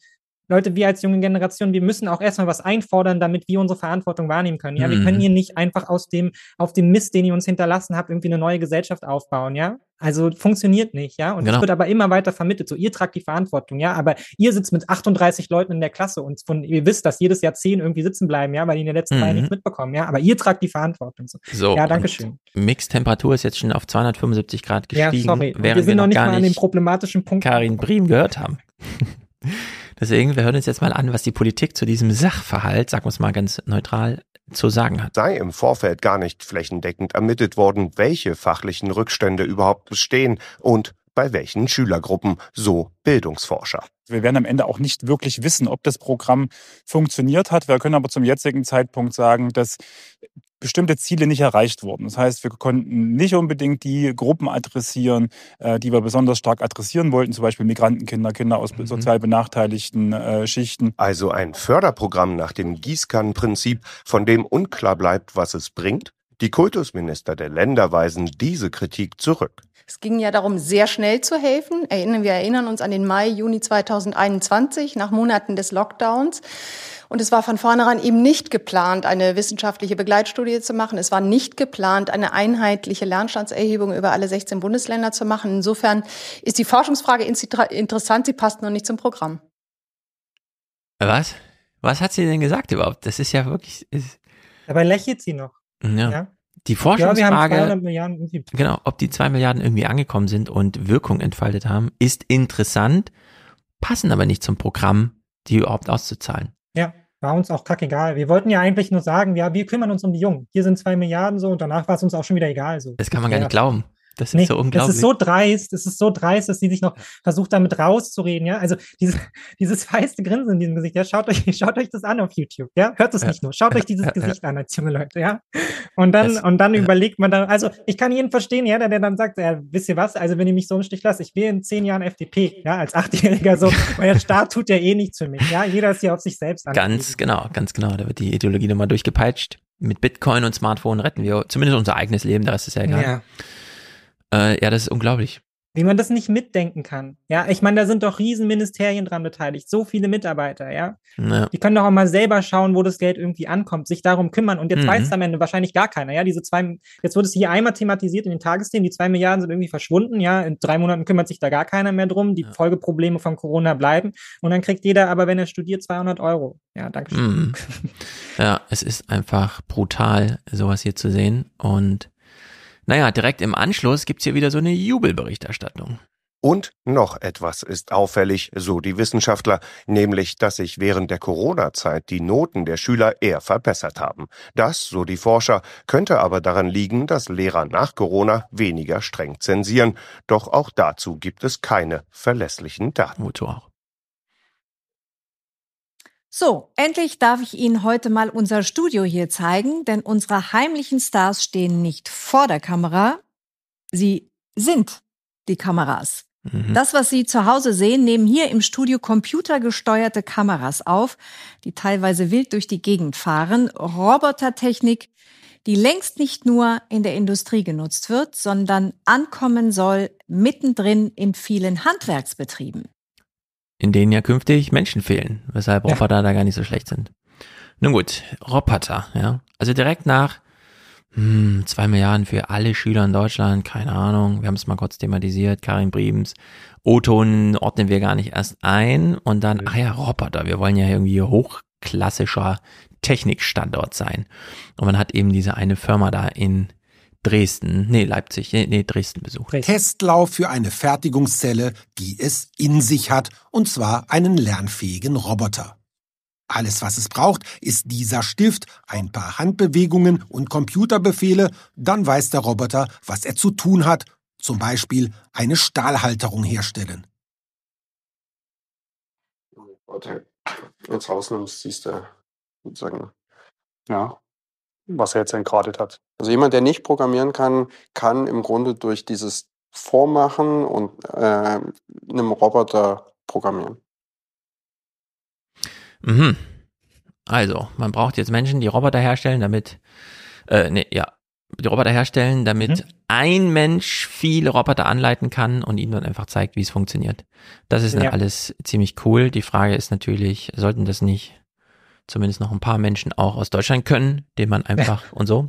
Leute, wir als junge Generation, wir müssen auch erstmal was einfordern, damit wir unsere Verantwortung wahrnehmen können. Ja, wir Mhm. können hier nicht einfach aus dem, auf dem Mist, den ihr uns hinterlassen habt, irgendwie eine neue Gesellschaft aufbauen, ja. Also funktioniert nicht, ja. Und es Genau. wird aber immer weiter vermittelt. So, ihr tragt die Verantwortung, ja. Aber ihr sitzt mit 38 Leuten in der Klasse und von, ihr wisst, dass jedes Jahr zehn irgendwie sitzen bleiben, ja, weil die in den letzten Jahren Mhm. nichts mitbekommen, ja. Aber ihr tragt die Verantwortung. So, So. ja, danke schön. Mixtemperatur ist jetzt schon auf 275 Grad gestiegen, Ja, sorry. Und während wir sind noch nicht mal an dem problematischen Punkt. Karin Briem gehört haben. Deswegen, wir hören uns jetzt mal an, was die Politik zu diesem Sachverhalt, sagen wir es mal ganz neutral, zu sagen hat. sei im Vorfeld gar nicht flächendeckend ermittelt worden, welche fachlichen Rückstände überhaupt bestehen und bei welchen Schülergruppen, so Bildungsforscher. Wir werden am Ende auch nicht wirklich wissen, ob das Programm funktioniert hat. Wir können aber zum jetzigen Zeitpunkt sagen, dass bestimmte Ziele nicht erreicht wurden. Das heißt, wir konnten nicht unbedingt die Gruppen adressieren, äh, die wir besonders stark adressieren wollten, zum Beispiel Migrantenkinder, Kinder aus sozial benachteiligten äh, Schichten. Also ein Förderprogramm nach dem Gießkannenprinzip, von dem unklar bleibt, was es bringt? Die Kultusminister der Länder weisen diese Kritik zurück. Es ging ja darum, sehr schnell zu helfen. Erinnern, wir erinnern uns an den Mai, Juni 2021, nach Monaten des Lockdowns. Und es war von vornherein eben nicht geplant, eine wissenschaftliche Begleitstudie zu machen. Es war nicht geplant, eine einheitliche Lernstandserhebung über alle 16 Bundesländer zu machen. Insofern ist die Forschungsfrage interessant, sie passt noch nicht zum Programm. Was? Was hat sie denn gesagt überhaupt? Das ist ja wirklich, ist, Dabei lächelt sie noch. ja. Ja. Die Ja, Forschungsfrage, 200 Milliarden irgendwie. genau, ob die zwei Milliarden irgendwie angekommen sind und Wirkung entfaltet haben, ist interessant, passen aber nicht zum Programm, die überhaupt auszuzahlen. Ja, war uns auch kackegal. Wir wollten ja eigentlich nur sagen, ja, wir kümmern uns um die Jungen. Hier sind zwei Milliarden so und danach war es uns auch schon wieder egal. So. Das kann man gar Ja. nicht glauben. Das ist Nee, so unglaublich. Es ist so dreist, es ist so dreist, dass sie sich noch versucht, damit rauszureden, ja. Also diese, dieses feiste Grinsen in diesem Gesicht, ja, schaut euch, schaut euch das an auf YouTube, ja. Hört es Ja. nicht nur, schaut euch dieses Ja. Gesicht an als junge Leute, ja. Und dann, Das- und dann überlegt man dann, also ich kann jeden verstehen, ja, der, der dann sagt, ja, wisst ihr was, also wenn ihr mich so im Stich lasst, ich will in zehn Jahren FDP, ja, als Achtjähriger so, weil der Staat tut ja eh nichts für mich, ja. Jeder ist hier auf sich selbst an. Ganz genau, ganz genau. Da wird die Ideologie nochmal durchgepeitscht. Mit Bitcoin und Smartphone retten wir zumindest unser eigenes Leben, da ist es ja egal. Ja. Äh, ja, das ist unglaublich. Wie man das nicht mitdenken kann. Ja, ich meine, da sind doch Riesenministerien dran beteiligt, so viele Mitarbeiter, ja. Ja. Die können doch auch mal selber schauen, wo das Geld irgendwie ankommt, sich darum kümmern. Und jetzt Mhm. weiß es am Ende wahrscheinlich gar keiner, ja. Diese zwei, jetzt wurde es hier einmal thematisiert in den Tagesthemen, die zwei Milliarden sind irgendwie verschwunden, ja. In drei Monaten kümmert sich da gar keiner mehr drum. Die Folgeprobleme von Corona bleiben. Und dann kriegt jeder aber, wenn er studiert, 200 Euro. Ja, danke schön. Mhm. Ja, es ist einfach brutal, sowas hier zu sehen. Und naja, direkt im Anschluss gibt's hier wieder so eine Jubelberichterstattung. Und noch etwas ist auffällig, so die Wissenschaftler, nämlich, dass sich während der Corona-Zeit die Noten der Schüler eher verbessert haben. Das, so die Forscher, könnte aber daran liegen, dass Lehrer nach Corona weniger streng zensieren. Doch auch dazu gibt es keine verlässlichen Daten. Wozu auch? So, endlich darf ich Ihnen heute mal unser Studio hier zeigen, denn unsere heimlichen Stars stehen nicht vor der Kamera, sie sind die Kameras. Mhm. Das, was Sie zu Hause sehen, nehmen hier im Studio computergesteuerte Kameras auf, die teilweise wild durch die Gegend fahren. Robotertechnik, die längst nicht nur in der Industrie genutzt wird, sondern ankommen soll mittendrin in vielen Handwerksbetrieben. In denen ja künftig Menschen fehlen, weshalb Ja. Roboter da gar nicht so schlecht sind. Nun gut, Roboter, ja. Also direkt nach hm, zwei Milliarden für alle Schüler in Deutschland, keine Ahnung, wir haben es mal kurz thematisiert, Karin Briebens, O-Ton ordnen wir gar nicht erst ein und dann, ah ja, Roboter, wir wollen ja irgendwie hochklassischer Technikstandort sein. Und man hat eben diese eine Firma da in Dresden, nee, Leipzig, nee, nee Dresden besucht. Testlauf für eine Fertigungszelle, die es in sich hat, und zwar einen lernfähigen Roboter. Alles, was es braucht, ist dieser Stift, ein paar Handbewegungen und Computerbefehle, dann weiß der Roboter, was er zu tun hat, zum Beispiel eine Stahlhalterung herstellen. Warte, jetzt rausnimmst, siehst du sozusagen, ja, was er jetzt entgradet hat. Also jemand, der nicht programmieren kann, kann im Grunde durch dieses Vormachen und äh, einem Roboter programmieren. Mhm. Also, man braucht jetzt Menschen, die Roboter herstellen, damit, äh, nee, ja, die Roboter herstellen, damit ein Mensch viele Roboter anleiten kann und ihnen dann einfach zeigt, wie es funktioniert. Das ist dann Ja. alles ziemlich cool. Die Frage ist natürlich, sollten das nicht zumindest noch ein paar Menschen auch aus Deutschland können, den man einfach und so.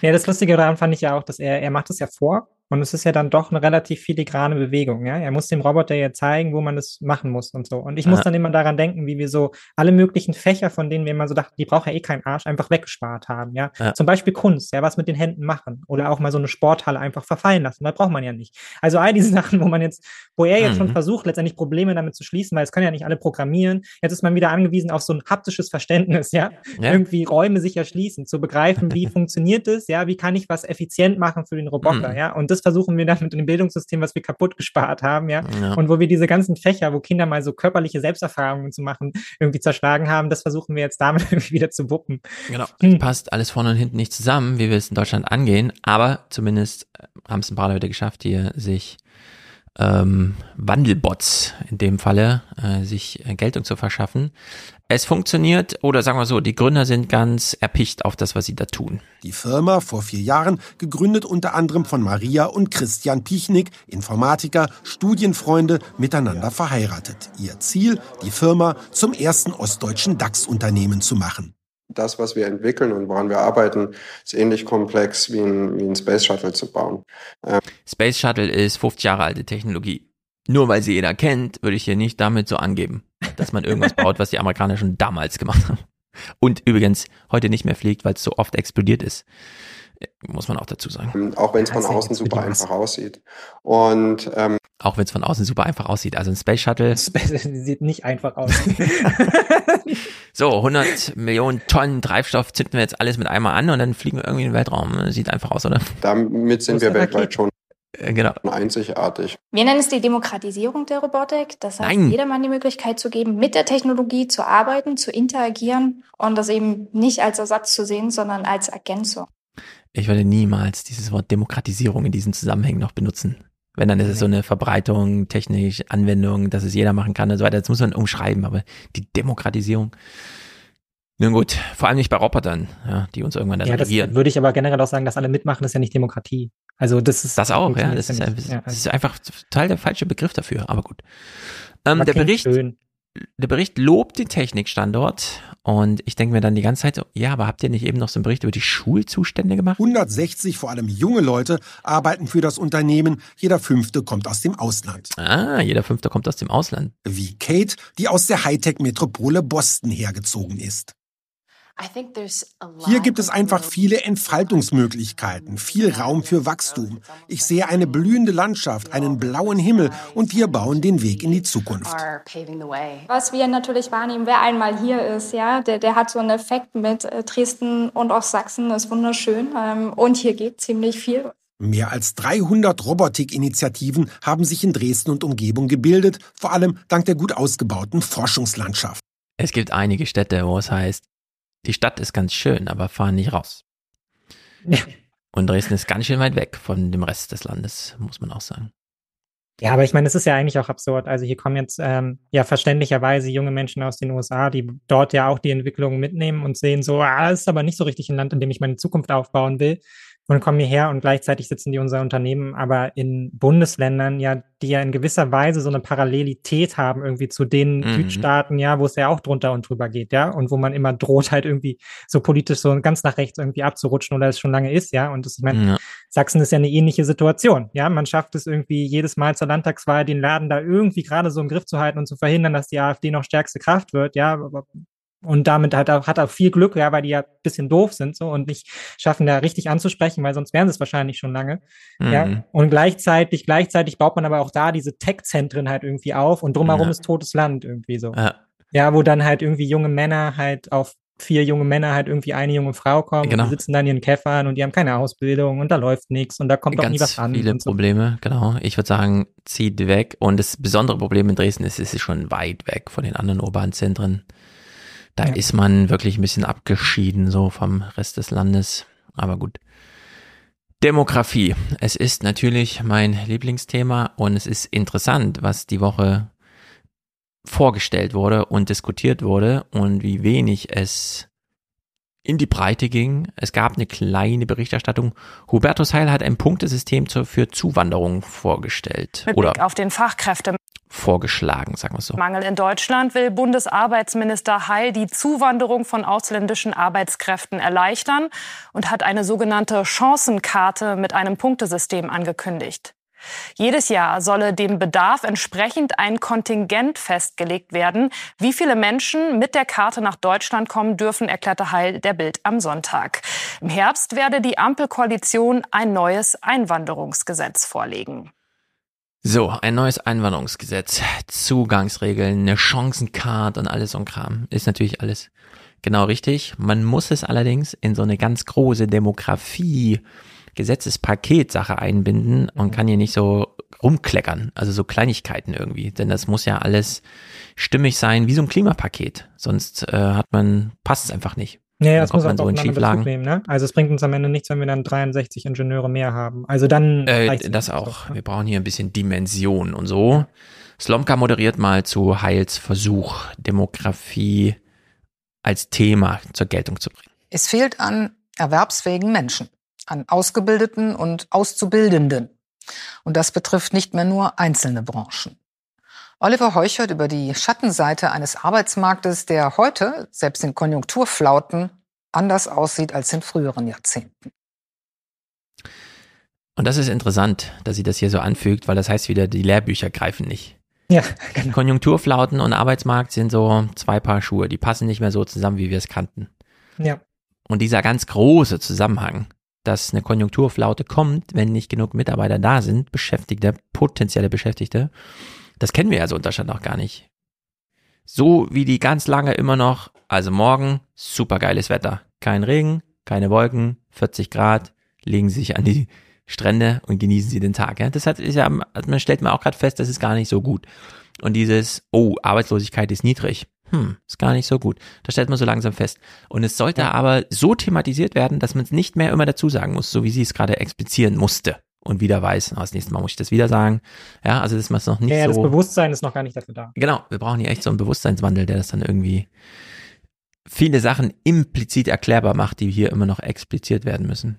Ja, das Lustige daran fand ich ja auch, dass er, er macht es ja vor und es ist ja dann doch eine relativ filigrane Bewegung, ja. Er muss dem Roboter ja zeigen, wo man das machen muss und so. Und ich muss Ja. dann immer daran denken, wie wir so alle möglichen Fächer, von denen wir immer so dachten, die braucht ja eh keinen Arsch, einfach weggespart haben, ja. Ja. Zum Beispiel Kunst, ja, was mit den Händen machen oder auch mal so eine Sporthalle einfach verfallen lassen, das braucht man ja nicht. Also all diese Sachen, wo man jetzt, wo er jetzt schon Mhm. versucht, letztendlich Probleme damit zu schließen, weil es können ja nicht alle programmieren. Jetzt ist man wieder angewiesen auf so ein haptisches Verständnis, ja. Ja. Irgendwie Räume sich erschließen, zu begreifen, wie funktioniert es, ja, wie kann ich was effizient machen für den Roboter, Mhm. ja. Und das versuchen wir dann mit dem Bildungssystem, was wir kaputt gespart haben, ja. Ja. Und wo wir diese ganzen Fächer, wo Kinder mal so körperliche Selbsterfahrungen zu machen, irgendwie zerschlagen haben, das versuchen wir jetzt damit irgendwie wieder zu wuppen. Genau. Es passt alles vorne und hinten nicht zusammen, wie wir es in Deutschland angehen, aber zumindest äh, haben es ein paar Leute geschafft, hier sich ähm, Wandelbots in dem Falle äh, sich äh, Geltung zu verschaffen. Es funktioniert oder sagen wir so, die Gründer sind ganz erpicht auf das, was sie da tun. Die Firma, vor vier Jahren, gegründet unter anderem von Maria und Christian Pichnik, Informatiker, Studienfreunde, miteinander verheiratet. Ihr Ziel, die Firma zum ersten ostdeutschen DAX-Unternehmen zu machen. Das, was wir entwickeln und woran wir arbeiten, ist ähnlich komplex wie ein, wie ein Space Shuttle zu bauen. Ähm, Space Shuttle ist 50 Jahre alte Technologie. Nur weil sie jeder kennt, würde ich hier nicht damit so angeben, dass man irgendwas baut, was die Amerikaner schon damals gemacht haben. Und übrigens heute nicht mehr fliegt, weil es so oft explodiert ist. Muss man auch dazu sagen. auch wenn es von außen super einfach aussieht. Und ähm, Auch wenn es von außen super einfach aussieht. Also ein Space Shuttle. Sieht nicht einfach aus. So, 100 Millionen Tonnen Treibstoff zünden wir jetzt alles mit einmal an und dann fliegen wir irgendwie in den Weltraum. Sieht einfach aus, oder? damit sind wir weltweit schon genau. einzigartig. Wir nennen es die Demokratisierung der Robotik. Das heißt, Nein. jedermann die Möglichkeit zu geben, mit der Technologie zu arbeiten, zu interagieren und das eben nicht als Ersatz zu sehen, sondern als Ergänzung. Ich würde niemals dieses Wort Demokratisierung in diesen Zusammenhängen noch benutzen. Wenn, dann ist es so eine Verbreitung, technisch, Anwendung, dass es jeder machen kann und so weiter. Das muss man umschreiben, aber die Demokratisierung. Nun gut, vor allem nicht bei Robotern, ja, die uns irgendwann dann Ja, das regieren. würde ich aber generell auch sagen, dass alle mitmachen, ist ja nicht Demokratie. Also das ist Das auch, ja. Das ist. Ja, das ist einfach total der falsche Begriff dafür, aber gut. Ähm, der Bericht, schön. der Bericht lobt den Technikstandort und ich denke mir dann die ganze Zeit ja, aber habt ihr nicht eben noch so einen Bericht über die Schulzustände gemacht? 160, vor allem junge Leute, arbeiten für das Unternehmen. Jeder fünfte kommt aus dem Ausland. Ah, jeder Fünfte kommt aus dem Ausland. Wie Kate, die aus der Hightech-Metropole Boston hergezogen ist. Hier gibt es einfach viele Entfaltungsmöglichkeiten, viel Raum für Wachstum. Ich sehe eine blühende Landschaft, einen blauen Himmel und wir bauen den Weg in die Zukunft. Was wir natürlich wahrnehmen, wer einmal hier ist, ja, der, der hat so einen Effekt mit äh, Dresden und auch Sachsen, das ist wunderschön. Ähm, und hier geht ziemlich viel. Mehr als 300 Robotik-Initiativen haben sich in Dresden und Umgebung gebildet, vor allem dank der gut ausgebauten Forschungslandschaft. Es gibt einige Städte, wo es heißt, die Stadt ist ganz schön, aber fahren nicht raus. Und Dresden ist ganz schön weit weg von dem Rest des Landes, muss man auch sagen. Ja, aber ich meine, es ist ja eigentlich auch absurd. Also hier kommen jetzt ähm, ja verständlicherweise junge Menschen aus den USA, die dort ja auch die Entwicklung mitnehmen und sehen so, ah, das ist aber nicht so richtig ein Land, in dem ich meine Zukunft aufbauen will. Und kommen hierher und gleichzeitig sitzen die unser Unternehmen aber in Bundesländern, ja, die ja in gewisser Weise so eine Parallelität haben irgendwie zu den Mhm. Südstaaten, ja, wo es ja auch drunter und drüber geht, ja, und wo man immer droht halt irgendwie so politisch so ganz nach rechts irgendwie abzurutschen oder es schon lange ist, ja. Und das, ich meine, Ja. Sachsen ist ja eine ähnliche Situation. Ja, man schafft es irgendwie jedes Mal zur Landtagswahl, den Laden da irgendwie gerade so im Griff zu halten und zu verhindern, dass die AfD noch stärkste Kraft wird. Ja, und damit hat er, hat er viel Glück, ja, weil die ja ein bisschen doof sind so und nicht schaffen, da richtig anzusprechen, weil sonst wären sie es wahrscheinlich schon lange. Mhm. Ja, und gleichzeitig, gleichzeitig baut man aber auch da diese Tech-Zentren halt irgendwie auf und drumherum Ja. ist totes Land irgendwie so. Ja. Ja, wo dann halt irgendwie junge Männer halt auf vier junge Männer halt irgendwie eine junge Frau kommen Genau. und die sitzen dann in ihren Käffern und die haben keine Ausbildung und da läuft nichts und da kommt auch nie Ganz was an. viele so. Probleme, genau. Ich würde sagen, zieht weg. Und das besondere Problem in Dresden ist, es ist schon weit weg von den anderen urbanen Zentren. Da Ja. ist man wirklich ein bisschen abgeschieden so vom Rest des Landes. Aber gut. Demografie. Es ist natürlich mein Lieblingsthema und es ist interessant, was die Woche vorgestellt wurde und diskutiert wurde und wie wenig es in die Breite ging. Es gab eine kleine Berichterstattung. Hubertus Heil hat ein Punktesystem zur, für Zuwanderung vorgestellt Mit oder Blick auf den Fachkräftemangel vorgeschlagen, sagen wir so. in Deutschland will Bundesarbeitsminister Heil die Zuwanderung von ausländischen Arbeitskräften erleichtern und hat eine sogenannte Chancenkarte mit einem Punktesystem angekündigt. Jedes Jahr solle dem Bedarf entsprechend ein Kontingent festgelegt werden. Wie viele Menschen mit der Karte nach Deutschland kommen dürfen, erklärte Heil der Bild am Sonntag. Im Herbst werde die Ampelkoalition ein neues Einwanderungsgesetz vorlegen. So, ein neues Einwanderungsgesetz, Zugangsregeln, eine Chancencard und alles so ein Kram. Ist natürlich alles genau richtig. Man muss es allerdings in so eine ganz große Demografie Gesetzespaketsache einbinden und kann hier nicht so rumkleckern, also so Kleinigkeiten irgendwie, denn das muss ja alles stimmig sein, wie so ein Klimapaket, sonst äh, hat man, passt es einfach nicht. Ja, das kommt muss man man so in Schieflagen. nehmen, ne? Also es bringt uns am Ende nichts, wenn wir dann 63 Ingenieure mehr haben. Also dann Äh, das auch. Wir brauchen hier ein bisschen Dimension und so. Slomka moderiert mal zu Heils Versuch, Demografie als Thema zur Geltung zu bringen. Es fehlt an erwerbsfähigen Menschen, an Ausgebildeten und Auszubildenden. Und das betrifft nicht mehr nur einzelne Branchen. Oliver Heuchert über die Schattenseite eines Arbeitsmarktes, der heute, selbst in Konjunkturflauten, anders aussieht als in früheren Jahrzehnten. Und das ist interessant, dass sie das hier so anfügt, weil das heißt wieder, die Lehrbücher greifen nicht. Ja, genau. Konjunkturflauten und Arbeitsmarkt sind so zwei Paar Schuhe. Die passen nicht mehr so zusammen, wie wir es kannten. Ja. Und dieser ganz große Zusammenhang, dass eine Konjunkturflaute kommt, wenn nicht genug Mitarbeiter da sind, Beschäftigte, potenzielle Beschäftigte, das kennen wir ja so in Deutschland noch gar nicht. So wie die ganz lange immer noch, also morgen, super geiles Wetter. Kein Regen, keine Wolken, 40 Grad, legen Sie sich an die Strände und genießen Sie den Tag. Ja? Das hat, ist ja, also man stellt mir auch gerade fest, das ist gar nicht so gut. Und dieses, oh, Arbeitslosigkeit ist niedrig. Hm, ist gar nicht so gut. Das stellt man so langsam fest. Und es sollte aber so thematisiert werden, dass man es nicht mehr immer dazu sagen muss, so wie sie es gerade explizieren musste. Und wieder weiß, na, das nächste Mal muss ich das wieder sagen. Ja, also dass man es noch nicht Ja, ja, das so. Bewusstsein ist noch gar nicht dafür da. Genau, wir brauchen hier echt so einen Bewusstseinswandel, der das dann irgendwie viele Sachen implizit erklärbar macht, die hier immer noch expliziert werden müssen.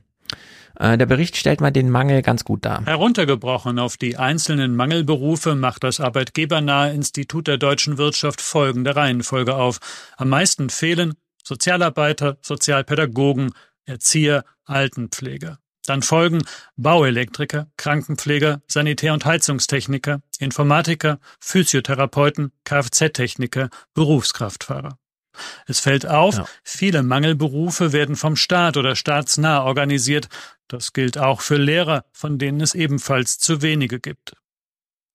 Äh, der Bericht stellt mal den Mangel ganz gut dar. Heruntergebrochen auf die einzelnen Mangelberufe macht das Arbeitgebernahe Institut der deutschen Wirtschaft folgende Reihenfolge auf. Am meisten fehlen Sozialarbeiter, Sozialpädagogen, Erzieher, Altenpfleger. Dann folgen Bauelektriker, Krankenpfleger, Sanitär- und Heizungstechniker, Informatiker, Physiotherapeuten, Kfz-Techniker, Berufskraftfahrer. Es fällt auf, ja. viele Mangelberufe werden vom Staat oder staatsnah organisiert. Das gilt auch für Lehrer, von denen es ebenfalls zu wenige gibt.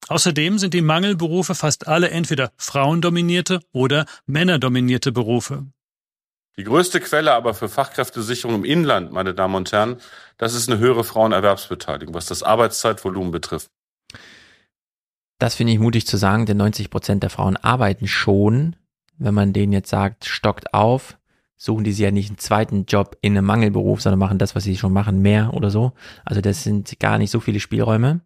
Außerdem sind die Mangelberufe fast alle entweder frauendominierte oder männerdominierte Berufe. Die größte Quelle aber für Fachkräftesicherung im Inland, meine Damen und Herren, das ist eine höhere Frauenerwerbsbeteiligung, was das Arbeitszeitvolumen betrifft. Das finde ich mutig zu sagen, denn 90 Prozent der Frauen arbeiten schon. Wenn man denen jetzt sagt, stockt auf, suchen die sich ja nicht einen zweiten Job in einem Mangelberuf, sondern machen das, was sie schon machen, mehr oder so. Also das sind gar nicht so viele Spielräume.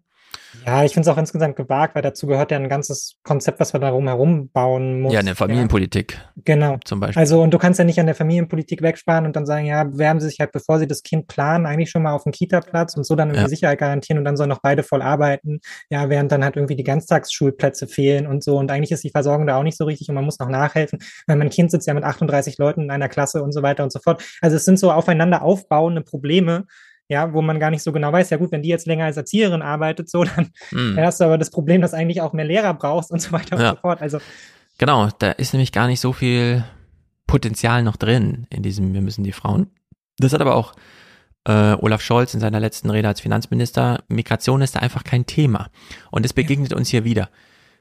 Ja, ich finde es auch insgesamt gewagt, weil dazu gehört ja ein ganzes Konzept, was wir darum herum bauen muss. Ja, eine Familienpolitik. Ja. Genau. Zum Beispiel. Also, und du kannst ja nicht an der Familienpolitik wegsparen und dann sagen, ja, bewerben sie sich halt, bevor sie das Kind planen, eigentlich schon mal auf den Kita-Platz und so dann irgendwie ja. Sicherheit garantieren und dann sollen noch beide voll arbeiten. Ja, während dann halt irgendwie die Ganztagsschulplätze fehlen und so. Und eigentlich ist die Versorgung da auch nicht so richtig und man muss noch nachhelfen, weil mein Kind sitzt ja mit 38 Leuten in einer Klasse und so weiter und so fort. Also, es sind so aufeinander aufbauende Probleme, ja, wo man gar nicht so genau weiß, ja gut, wenn die jetzt länger als Erzieherin arbeitet, so, dann, mm. dann hast du aber das Problem, dass eigentlich auch mehr Lehrer brauchst und so weiter ja. und so fort. Also genau, da ist nämlich gar nicht so viel Potenzial noch drin in diesem, wir müssen die Frauen. Das hat aber auch äh, Olaf Scholz in seiner letzten Rede als Finanzminister. Migration ist da einfach kein Thema. Und es begegnet uns hier wieder.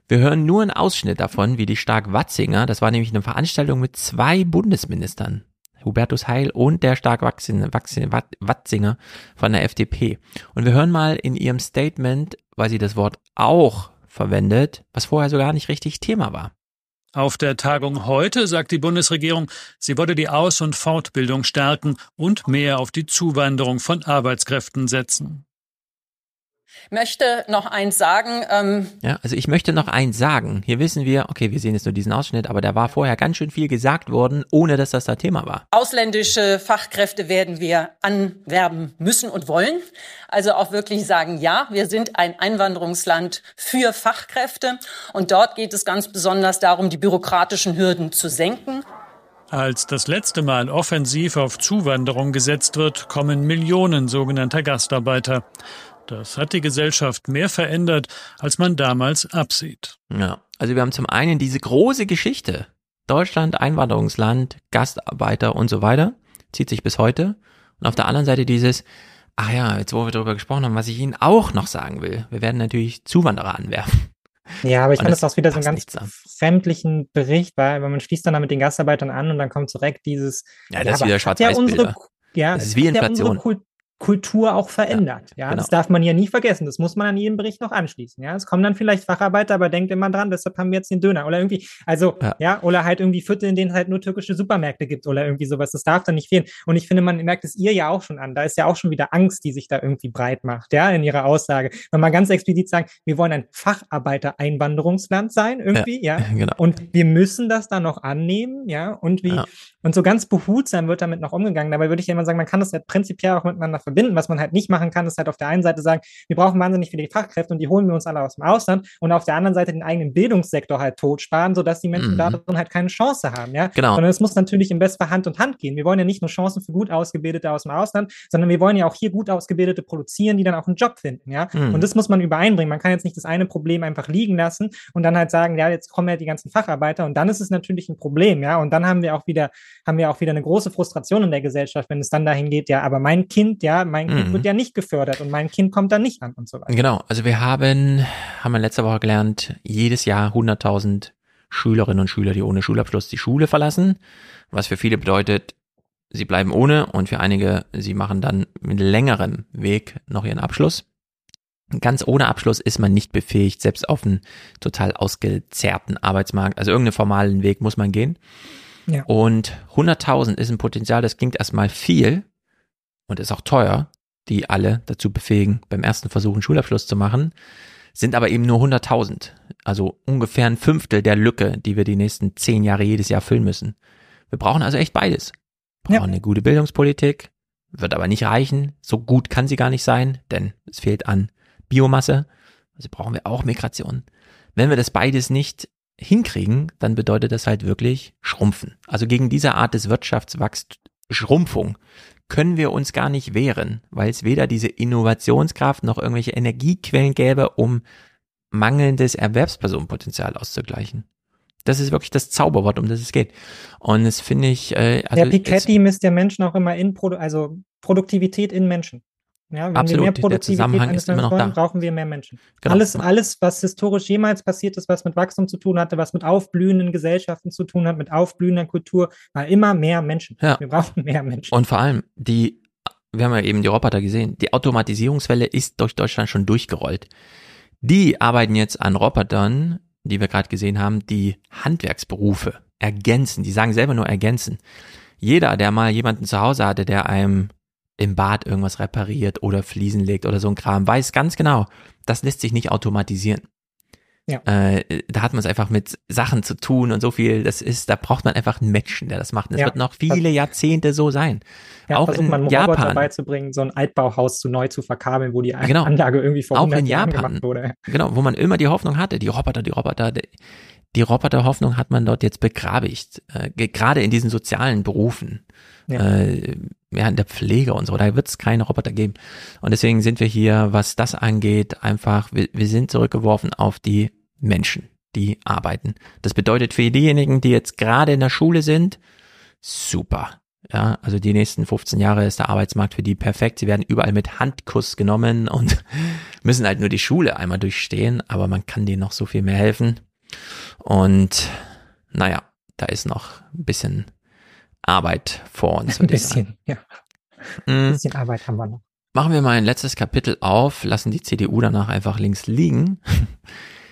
Wir hören nur einen Ausschnitt davon, wie die Stark-Watzinger, das war nämlich eine Veranstaltung mit zwei Bundesministern, Hubertus Heil und der stark wachsende, Watzinger von der FDP. Und wir hören mal in ihrem Statement, weil sie das Wort auch verwendet, was vorher so gar nicht richtig Thema war. Auf der Tagung heute sagt die Bundesregierung, sie wolle die Aus- und Fortbildung stärken und mehr auf die Zuwanderung von Arbeitskräften setzen möchte noch eins sagen. Ähm, ja, also ich möchte noch eins sagen. Hier wissen wir, okay, wir sehen jetzt nur diesen Ausschnitt, aber da war vorher ganz schön viel gesagt worden, ohne dass das da Thema war. Ausländische Fachkräfte werden wir anwerben müssen und wollen. Also auch wirklich sagen, ja, wir sind ein Einwanderungsland für Fachkräfte. Und dort geht es ganz besonders darum, die bürokratischen Hürden zu senken. Als das letzte Mal offensiv auf Zuwanderung gesetzt wird, kommen Millionen sogenannter Gastarbeiter. Das hat die Gesellschaft mehr verändert, als man damals absieht. Ja, also wir haben zum einen diese große Geschichte. Deutschland, Einwanderungsland, Gastarbeiter und so weiter. Zieht sich bis heute. Und auf der anderen Seite dieses, ach ja, jetzt wo wir darüber gesprochen haben, was ich Ihnen auch noch sagen will. Wir werden natürlich Zuwanderer anwerfen. Ja, aber ich fand das auch wieder so einen ganz fremdlichen Bericht, weil, man schließt dann da mit den Gastarbeitern an und dann kommt direkt dieses. Ja, das ja, ist wieder schwarz ja unsere, ja, das ist wie Inflation. Ja Kultur auch verändert. Ja, ja genau. das darf man ja nie vergessen. Das muss man an jedem Bericht noch anschließen. Ja, es kommen dann vielleicht Facharbeiter, aber denkt immer dran, deshalb haben wir jetzt den Döner oder irgendwie, also ja, ja oder halt irgendwie Viertel, in denen es halt nur türkische Supermärkte gibt oder irgendwie sowas. Das darf dann nicht fehlen. Und ich finde, man merkt es ihr ja auch schon an. Da ist ja auch schon wieder Angst, die sich da irgendwie breit macht, ja, in ihrer Aussage. Wenn man ganz explizit sagt, wir wollen ein Facharbeiter-Einwanderungsland sein, irgendwie, ja. ja. Genau. Und wir müssen das dann noch annehmen, ja. Und wie, und so ganz behutsam wird damit noch umgegangen. Dabei würde ich ja immer sagen, man kann das ja prinzipiell auch miteinander verbinden. Was man halt nicht machen kann, ist halt auf der einen Seite sagen, wir brauchen wahnsinnig viele Fachkräfte und die holen wir uns alle aus dem Ausland und auf der anderen Seite den eigenen Bildungssektor halt totsparen, sodass die Menschen mhm. darin halt keine Chance haben, ja. Genau. Sondern es muss natürlich im Bestfall Hand und Hand gehen. Wir wollen ja nicht nur Chancen für gut Ausgebildete aus dem Ausland, sondern wir wollen ja auch hier gut Ausgebildete produzieren, die dann auch einen Job finden, ja. Mhm. Und das muss man übereinbringen. Man kann jetzt nicht das eine Problem einfach liegen lassen und dann halt sagen, ja, jetzt kommen ja die ganzen Facharbeiter und dann ist es natürlich ein Problem, ja. Und dann haben wir auch wieder, haben wir auch wieder eine große Frustration in der Gesellschaft, wenn es dann dahin geht, ja, aber mein Kind, ja, mein Kind mhm. wird ja nicht gefördert und mein Kind kommt dann nicht an und so weiter. Genau, also wir haben, haben wir letzte Woche gelernt, jedes Jahr 100.000 Schülerinnen und Schüler, die ohne Schulabschluss die Schule verlassen, was für viele bedeutet, sie bleiben ohne und für einige, sie machen dann mit längerem Weg noch ihren Abschluss. Ganz ohne Abschluss ist man nicht befähigt, selbst auf einen total ausgezerrten Arbeitsmarkt. Also irgendeinen formalen Weg muss man gehen. Ja. Und 100.000 ist ein Potenzial, das klingt erstmal viel und ist auch teuer, die alle dazu befähigen, beim ersten Versuch einen Schulabschluss zu machen, sind aber eben nur 100.000. Also ungefähr ein Fünftel der Lücke, die wir die nächsten zehn Jahre jedes Jahr füllen müssen. Wir brauchen also echt beides. Wir brauchen ja. eine gute Bildungspolitik, wird aber nicht reichen. So gut kann sie gar nicht sein, denn es fehlt an Biomasse. Also brauchen wir auch Migration. Wenn wir das beides nicht hinkriegen, dann bedeutet das halt wirklich Schrumpfen. Also gegen diese Art des Wirtschaftswachstums, Schrumpfung, können wir uns gar nicht wehren, weil es weder diese Innovationskraft noch irgendwelche Energiequellen gäbe, um mangelndes Erwerbspersonenpotenzial auszugleichen. Das ist wirklich das Zauberwort, um das es geht. Und das finde ich. Äh, also der Piketty misst der Menschen auch immer in, Produ also Produktivität in Menschen. Ja, wenn absolut, wir mehr Produktivität ist immer noch wollen, da. brauchen wir mehr Menschen. Genau. Alles, alles, was historisch jemals passiert ist, was mit Wachstum zu tun hatte, was mit aufblühenden Gesellschaften zu tun hat, mit aufblühender Kultur, war immer mehr Menschen. Ja. Wir brauchen mehr Menschen. Und vor allem die, wir haben ja eben die Roboter gesehen, die Automatisierungswelle ist durch Deutschland schon durchgerollt. Die arbeiten jetzt an Robotern, die wir gerade gesehen haben, die Handwerksberufe ergänzen. Die sagen selber nur ergänzen. Jeder, der mal jemanden zu Hause hatte, der einem im Bad irgendwas repariert oder Fliesen legt oder so ein Kram, weiß ganz genau, das lässt sich nicht automatisieren. Ja. Äh, da hat man es einfach mit Sachen zu tun und so viel, das ist, da braucht man einfach einen Menschen, der das macht. Und es Ja. wird noch viele Jahrzehnte so sein. Ja, auch versucht in man einem Roboter Japan. beizubringen, so ein Altbauhaus zu neu zu verkabeln, wo die Genau. Anlage irgendwie vor auch 100 in Jahren Japan, gemacht wurde. genau, wo man immer die Hoffnung hatte, die Roboter, die Roboter, die, die Roboterhoffnung hat man dort jetzt begrabigt, äh, ge- gerade in diesen sozialen Berufen, Ja. äh, ja, in der Pflege und so, da wird es keine Roboter geben. Und deswegen sind wir hier, was das angeht, einfach, wir, wir sind zurückgeworfen auf die Menschen, die arbeiten. Das bedeutet für diejenigen, die jetzt gerade in der Schule sind, super. Ja, also die nächsten 15 Jahre ist der Arbeitsmarkt für die perfekt. Sie werden überall mit Handkuss genommen und müssen halt nur die Schule einmal durchstehen, aber man kann denen noch so viel mehr helfen. Und naja, da ist noch ein bisschen Arbeit vor uns. Ein bisschen, ja. Mm. Ein bisschen Arbeit haben wir noch. Machen wir mal ein letztes Kapitel auf, lassen die CDU danach einfach links liegen.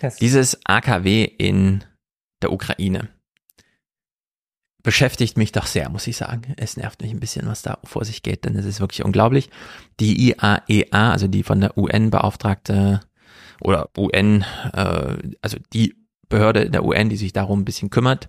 Das- Dieses AKW in der Ukraine beschäftigt mich doch sehr, muss ich sagen. Es nervt mich ein bisschen, was da vor sich geht, denn es ist wirklich unglaublich. Die IAEA, also die von der UN beauftragte oder UN, äh, also die Behörde der UN, die sich darum ein bisschen kümmert,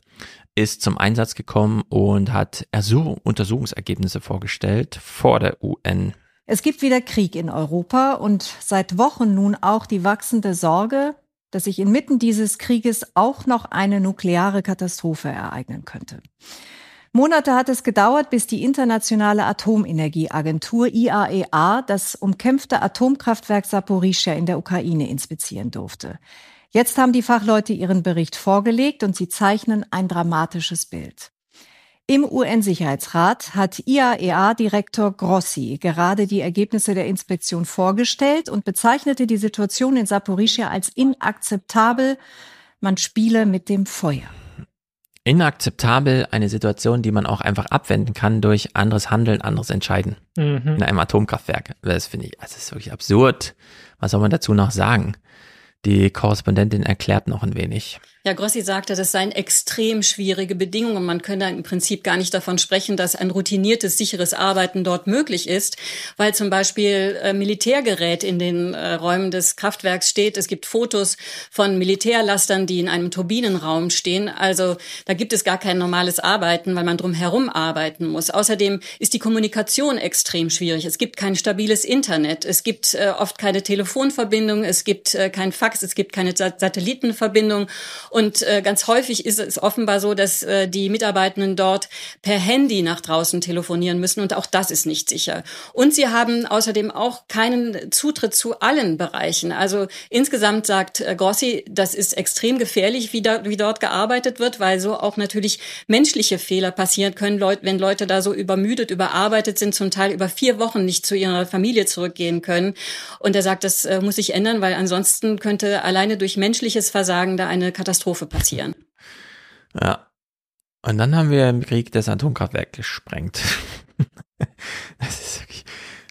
ist zum Einsatz gekommen und hat Ersuch Untersuchungsergebnisse vorgestellt vor der UN. Es gibt wieder Krieg in Europa und seit Wochen nun auch die wachsende Sorge, dass sich inmitten dieses Krieges auch noch eine nukleare Katastrophe ereignen könnte. Monate hat es gedauert, bis die Internationale Atomenergieagentur IAEA das umkämpfte Atomkraftwerk Saporischschja in der Ukraine inspizieren durfte. Jetzt haben die Fachleute ihren Bericht vorgelegt und sie zeichnen ein dramatisches Bild. Im UN-Sicherheitsrat hat IAEA-Direktor Grossi gerade die Ergebnisse der Inspektion vorgestellt und bezeichnete die Situation in Saporischschja als inakzeptabel. Man spiele mit dem Feuer. Inakzeptabel eine Situation, die man auch einfach abwenden kann durch anderes Handeln, anderes Entscheiden. Mhm. In einem Atomkraftwerk. Das finde ich, das ist wirklich absurd. Was soll man dazu noch sagen? Die Korrespondentin erklärt noch ein wenig. Ja, Grossi sagte, das seien extrem schwierige Bedingungen. Man könne im Prinzip gar nicht davon sprechen, dass ein routiniertes, sicheres Arbeiten dort möglich ist, weil zum Beispiel äh, Militärgerät in den äh, Räumen des Kraftwerks steht. Es gibt Fotos von Militärlastern, die in einem Turbinenraum stehen. Also da gibt es gar kein normales Arbeiten, weil man drumherum arbeiten muss. Außerdem ist die Kommunikation extrem schwierig. Es gibt kein stabiles Internet. Es gibt äh, oft keine Telefonverbindung. Es gibt kein Fax. Es gibt keine Sa Satellitenverbindung. Und äh, ganz häufig ist es offenbar so, dass äh, die Mitarbeitenden dort per Handy nach draußen telefonieren müssen und auch das ist nicht sicher. Und sie haben außerdem auch keinen Zutritt zu allen Bereichen. Also insgesamt sagt äh, Grossi, das ist extrem gefährlich, wie, da, wie dort gearbeitet wird, weil so auch natürlich menschliche Fehler passieren können, Leut, wenn Leute da so übermüdet, überarbeitet sind, zum Teil über vier Wochen nicht zu ihrer Familie zurückgehen können. Und er sagt, das äh, muss sich ändern, weil ansonsten könnte alleine durch menschliches Versagen da eine Katastrophe passieren. Ja. Und dann haben wir im Krieg das Atomkraftwerk gesprengt. das ist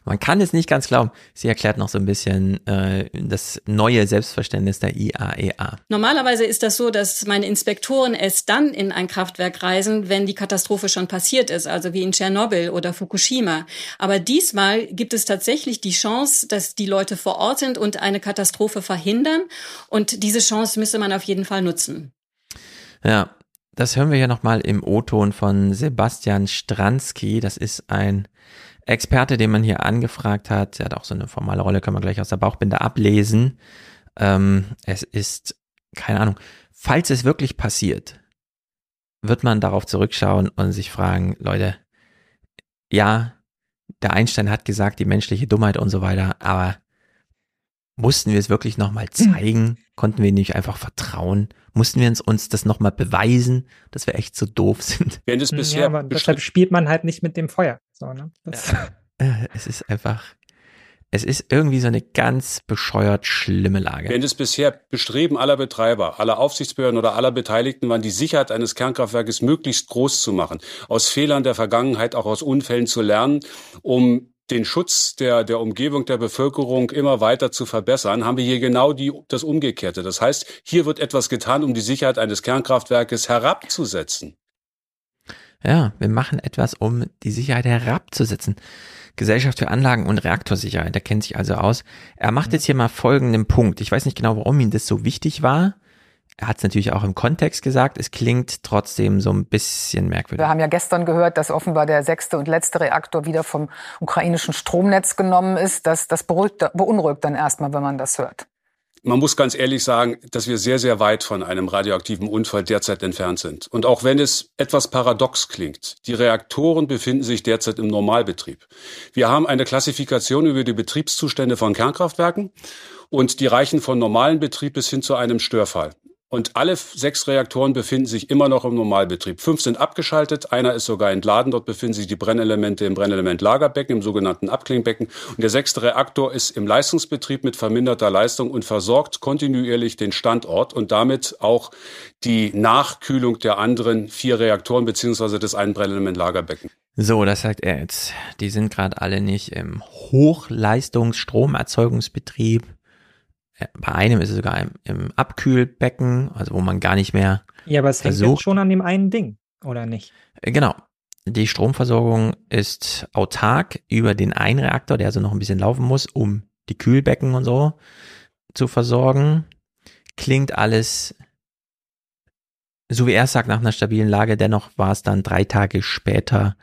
man kann es nicht ganz glauben. Sie erklärt noch so ein bisschen äh, das neue Selbstverständnis der IAEA. Normalerweise ist das so, dass meine Inspektoren erst dann in ein Kraftwerk reisen, wenn die Katastrophe schon passiert ist, also wie in Tschernobyl oder Fukushima. Aber diesmal gibt es tatsächlich die Chance, dass die Leute vor Ort sind und eine Katastrophe verhindern. Und diese Chance müsste man auf jeden Fall nutzen. Ja, das hören wir hier nochmal im O-Ton von Sebastian Stransky. Das ist ein Experte, den man hier angefragt hat, der hat auch so eine formale Rolle, können wir gleich aus der Bauchbinde ablesen. Ähm, es ist, keine Ahnung, falls es wirklich passiert, wird man darauf zurückschauen und sich fragen, Leute, ja, der Einstein hat gesagt, die menschliche Dummheit und so weiter, aber mussten wir es wirklich nochmal Hm. zeigen? Konnten wir nicht einfach vertrauen? Mussten wir uns, uns das nochmal beweisen, dass wir echt so doof sind? Wenn es ja, bisher aber deshalb spielt man halt nicht mit dem Feuer. So, ne? Das, Äh, Es ist einfach, es ist irgendwie so eine ganz bescheuert schlimme Lage. Wenn es bisher Bestreben aller Betreiber, aller Aufsichtsbehörden oder aller Beteiligten waren, die Sicherheit eines Kernkraftwerkes möglichst groß zu machen, aus Fehlern der Vergangenheit, auch aus Unfällen zu lernen, um den Schutz der, der Umgebung der Bevölkerung immer weiter zu verbessern, haben wir hier genau die, das Umgekehrte. Das heißt, hier wird etwas getan, um die Sicherheit eines Kernkraftwerkes herabzusetzen. Ja, wir machen etwas, um die Sicherheit herabzusetzen. Gesellschaft für Anlagen und Reaktorsicherheit, der kennt sich also aus. Er macht jetzt hier mal folgenden Punkt. Ich weiß nicht genau, warum ihm das so wichtig war. Er hat es natürlich auch im Kontext gesagt. Es klingt trotzdem so ein bisschen merkwürdig. Wir haben ja gestern gehört, dass offenbar der sechste und letzte Reaktor wieder vom ukrainischen Stromnetz genommen ist. Das, das beruhigt, beunruhigt dann erstmal, wenn man das hört. Man muss ganz ehrlich sagen, dass wir sehr, sehr weit von einem radioaktiven Unfall derzeit entfernt sind. Und auch wenn es etwas paradox klingt, die Reaktoren befinden sich derzeit im Normalbetrieb. Wir haben eine Klassifikation über die Betriebszustände von Kernkraftwerken und die reichen von normalen Betrieb bis hin zu einem Störfall. Und alle sechs Reaktoren befinden sich immer noch im Normalbetrieb. Fünf sind abgeschaltet, einer ist sogar entladen. Dort befinden sich die Brennelemente im Brennelementlagerbecken, im sogenannten Abklingbecken. Und der sechste Reaktor ist im Leistungsbetrieb mit verminderter Leistung und versorgt kontinuierlich den Standort und damit auch die Nachkühlung der anderen vier Reaktoren beziehungsweise des einen Brennelementlagerbecken. So, das sagt er jetzt. Die sind gerade alle nicht im Hochleistungsstromerzeugungsbetrieb. Bei einem ist es sogar im, im Abkühlbecken, also wo man gar nicht mehr ja, aber es hängt versucht. jetzt schon an dem einen Ding, oder nicht? Äh, Genau. Die Stromversorgung ist autark über den einen Reaktor, der also noch ein bisschen laufen muss, um die Kühlbecken und so zu versorgen. Klingt alles, so wie er sagt, nach einer stabilen Lage. Dennoch war es dann drei Tage später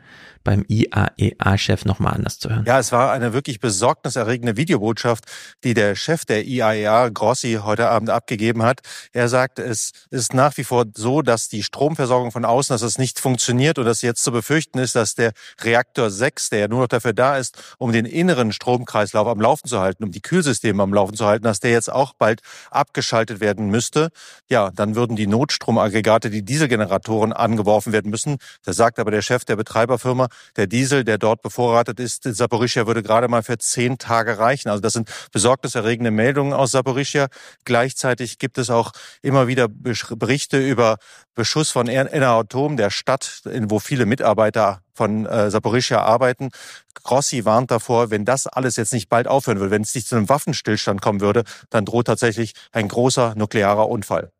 beim IAEA-Chef nochmal anders zu hören. Ja, es war eine wirklich besorgniserregende Videobotschaft, die der Chef der IAEA, Grossi, heute Abend abgegeben hat. Er sagt, es ist nach wie vor so, dass die Stromversorgung von außen, dass es nicht funktioniert und dass jetzt zu befürchten ist, dass der Reaktor 6, der ja nur noch dafür da ist, um den inneren Stromkreislauf am Laufen zu halten, um die Kühlsysteme am Laufen zu halten, dass der jetzt auch bald abgeschaltet werden müsste. Ja, dann würden die Notstromaggregate, die Dieselgeneratoren angeworfen werden müssen. Da sagt aber der Chef der Betreiberfirma, der Diesel, der dort bevorratet ist, in Saporischia würde gerade mal für zehn Tage reichen. Also das sind besorgniserregende Meldungen aus Saporischia. Gleichzeitig gibt es auch immer wieder Berichte über Beschuss von Eneratom, der Stadt, wo viele Mitarbeiter von äh, Saporischia arbeiten. Grossi warnt davor, wenn das alles jetzt nicht bald aufhören würde, wenn es nicht zu einem Waffenstillstand kommen würde, dann droht tatsächlich ein großer nuklearer Unfall.